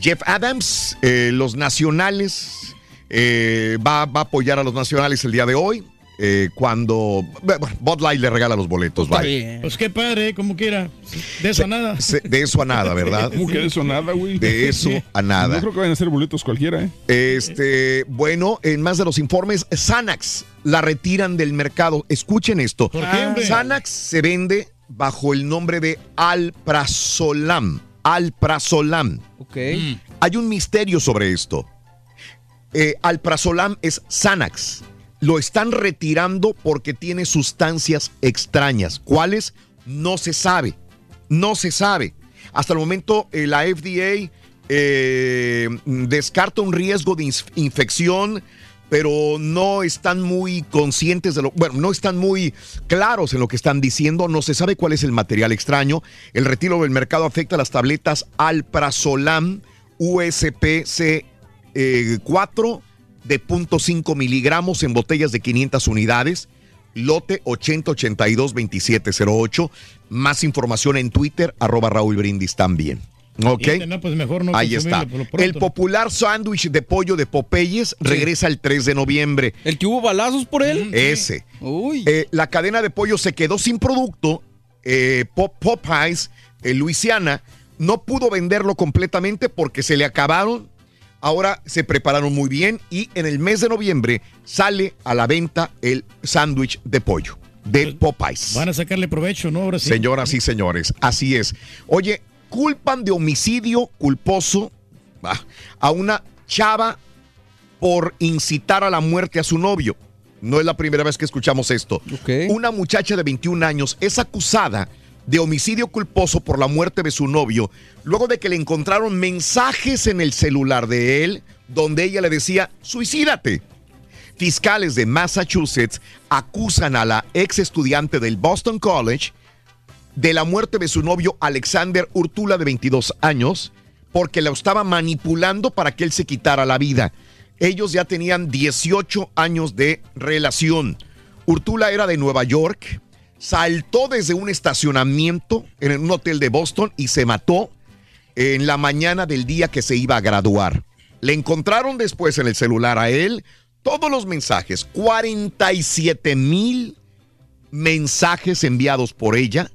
Speaker 1: Jeff Adams, eh, los nacionales, eh, va, va a apoyar a los nacionales el día de hoy, eh, cuando bueno, Bud Light le regala los boletos, bye.
Speaker 4: Pues qué padre, como quiera. De eso a nada.
Speaker 1: Se- De eso a nada, ¿verdad?
Speaker 6: ¿Cómo que de eso a nada, güey?
Speaker 1: De eso a nada.
Speaker 6: No creo que vayan a ser boletos cualquiera, ¿eh?
Speaker 1: Este, bueno, en más de los informes, Xanax la retiran del mercado. Escuchen esto.
Speaker 4: ¿Por qué?
Speaker 1: Xanax se vende bajo el nombre de Alprazolam. Alprazolam.
Speaker 58: Ok.
Speaker 1: Hay un misterio sobre esto. Eh, Alprazolam es Xanax. Lo están retirando porque tiene sustancias extrañas. ¿Cuáles? No se sabe. No se sabe. Hasta el momento, eh, la FDA eh, descarta un riesgo de infección, pero no están muy conscientes de lo. Bueno, no están muy claros en lo que están diciendo. No se sabe cuál es el material extraño. El retiro del mercado afecta a las tabletas Alprazolam USPC eh, 4 de 0.5 miligramos en botellas de 500 unidades. Lote 8082-2708. Más información en Twitter, arroba Raúl Brindis también. ¿Ok?
Speaker 4: Pues mejor no
Speaker 1: Ahí está. El popular sándwich de pollo de Popeyes regresa el 3 de noviembre.
Speaker 58: ¿El que hubo balazos por él?
Speaker 1: Ese. Eh, la cadena de pollo se quedó sin producto. Eh, Pop- Popeyes, eh, Luisiana, no pudo venderlo completamente porque se le acabaron. Ahora se prepararon muy bien y en el mes de noviembre sale a la venta el sándwich de pollo de Popeyes.
Speaker 4: Van a sacarle provecho, ¿no? Ahora sí.
Speaker 1: Señoras y señores, así es. Oye, culpan de homicidio culposo a una chava por incitar a la muerte a su novio. No es la primera vez que escuchamos esto. Una muchacha de 21 años es acusada de homicidio culposo por la muerte de su novio luego de que le encontraron mensajes en el celular de él donde ella le decía, suicídate. Fiscales de Massachusetts acusan a la ex estudiante del Boston College de la muerte de su novio Alexander Urtula de 22 años porque lo estaba manipulando para que él se quitara la vida. Ellos ya tenían 18 años de relación. Urtula era de Nueva York, saltó desde un estacionamiento en un hotel de Boston y se mató en la mañana del día que se iba a graduar. Le encontraron después en el celular a él todos los mensajes, 47 mil mensajes enviados por ella,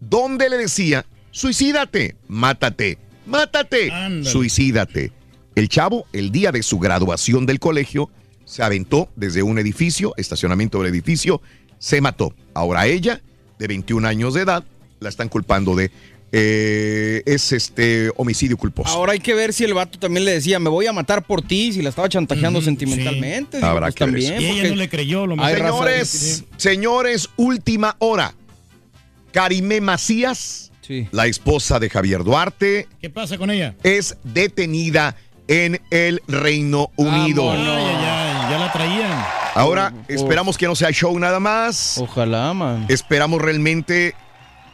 Speaker 1: donde le decía, suicídate, mátate, mátate, suicídate. El chavo, el día de su graduación del colegio, se aventó desde un edificio, estacionamiento del edificio, se mató. Ahora ella de 21 años de edad, la están culpando de eh, es este homicidio culposo.
Speaker 58: Ahora hay que ver si el vato también le decía, me voy a matar por ti, si la estaba chantajeando sentimentalmente.
Speaker 1: Habrá
Speaker 58: pues
Speaker 1: que ver
Speaker 58: también.
Speaker 1: eso.
Speaker 4: Y ella no le creyó. Lo
Speaker 58: raza-
Speaker 1: Señores, señores, última hora. Karime Macías, la esposa de Javier Duarte,
Speaker 4: ¿Qué pasa con ella?
Speaker 1: es detenida en el Reino Unido.
Speaker 4: Ya la traían.
Speaker 1: Ahora esperamos que no sea show nada más.
Speaker 58: Ojalá, man.
Speaker 1: Esperamos realmente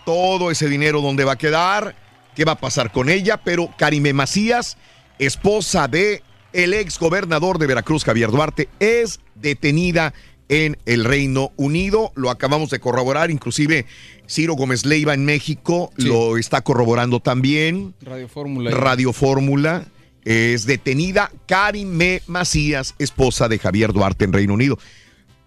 Speaker 1: todo ese dinero dónde va a quedar, qué va a pasar con ella, pero Karime Macías, esposa de el ex gobernador de Veracruz Javier Duarte, es detenida en el Reino Unido. Lo acabamos de corroborar, inclusive Ciro Gómez Leiva en México lo está corroborando también.
Speaker 58: Radio Fórmula.
Speaker 1: Radio Fórmula es detenida Karime Macías, esposa de Javier Duarte en Reino Unido.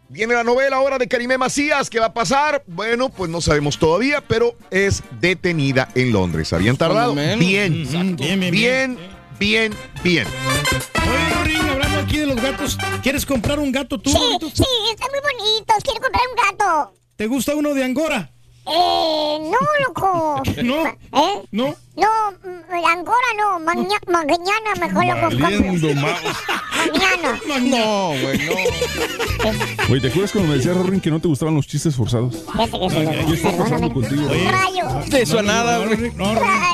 Speaker 1: Viene la novela ahora de Karime Macías, ¿qué va a pasar? Bueno, pues no sabemos todavía, pero es detenida en Londres. ¿Habían tardado? Bien, bien,
Speaker 4: Bien,
Speaker 1: bien,
Speaker 4: bien,
Speaker 1: bien, bien.
Speaker 4: Aquí de los gatos, ¿quieres comprar un gato tú?
Speaker 3: Sí, sí, están muy bonitos. Quiero comprar un gato.
Speaker 4: ¿Te gusta uno de Angora?
Speaker 3: Eh, no, loco. [LAUGHS]
Speaker 4: No.
Speaker 3: ¿Eh?
Speaker 4: No.
Speaker 3: No, mm, Angora no. Maña- mañana mejor lo compro. [LAUGHS] Mañana.
Speaker 58: No, güey, no.
Speaker 6: Güey, ¿te acuerdas cuando me decías, Rorin, que no te gustaban los chistes forzados?
Speaker 3: Fíjate que se lo
Speaker 6: ¿Qué está pasando contigo?
Speaker 3: Rayo.
Speaker 58: De eso a nada, güey.
Speaker 3: Rayo.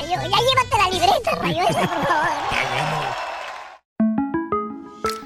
Speaker 3: Ya llévate la libreta, Rayo, esa, por favor.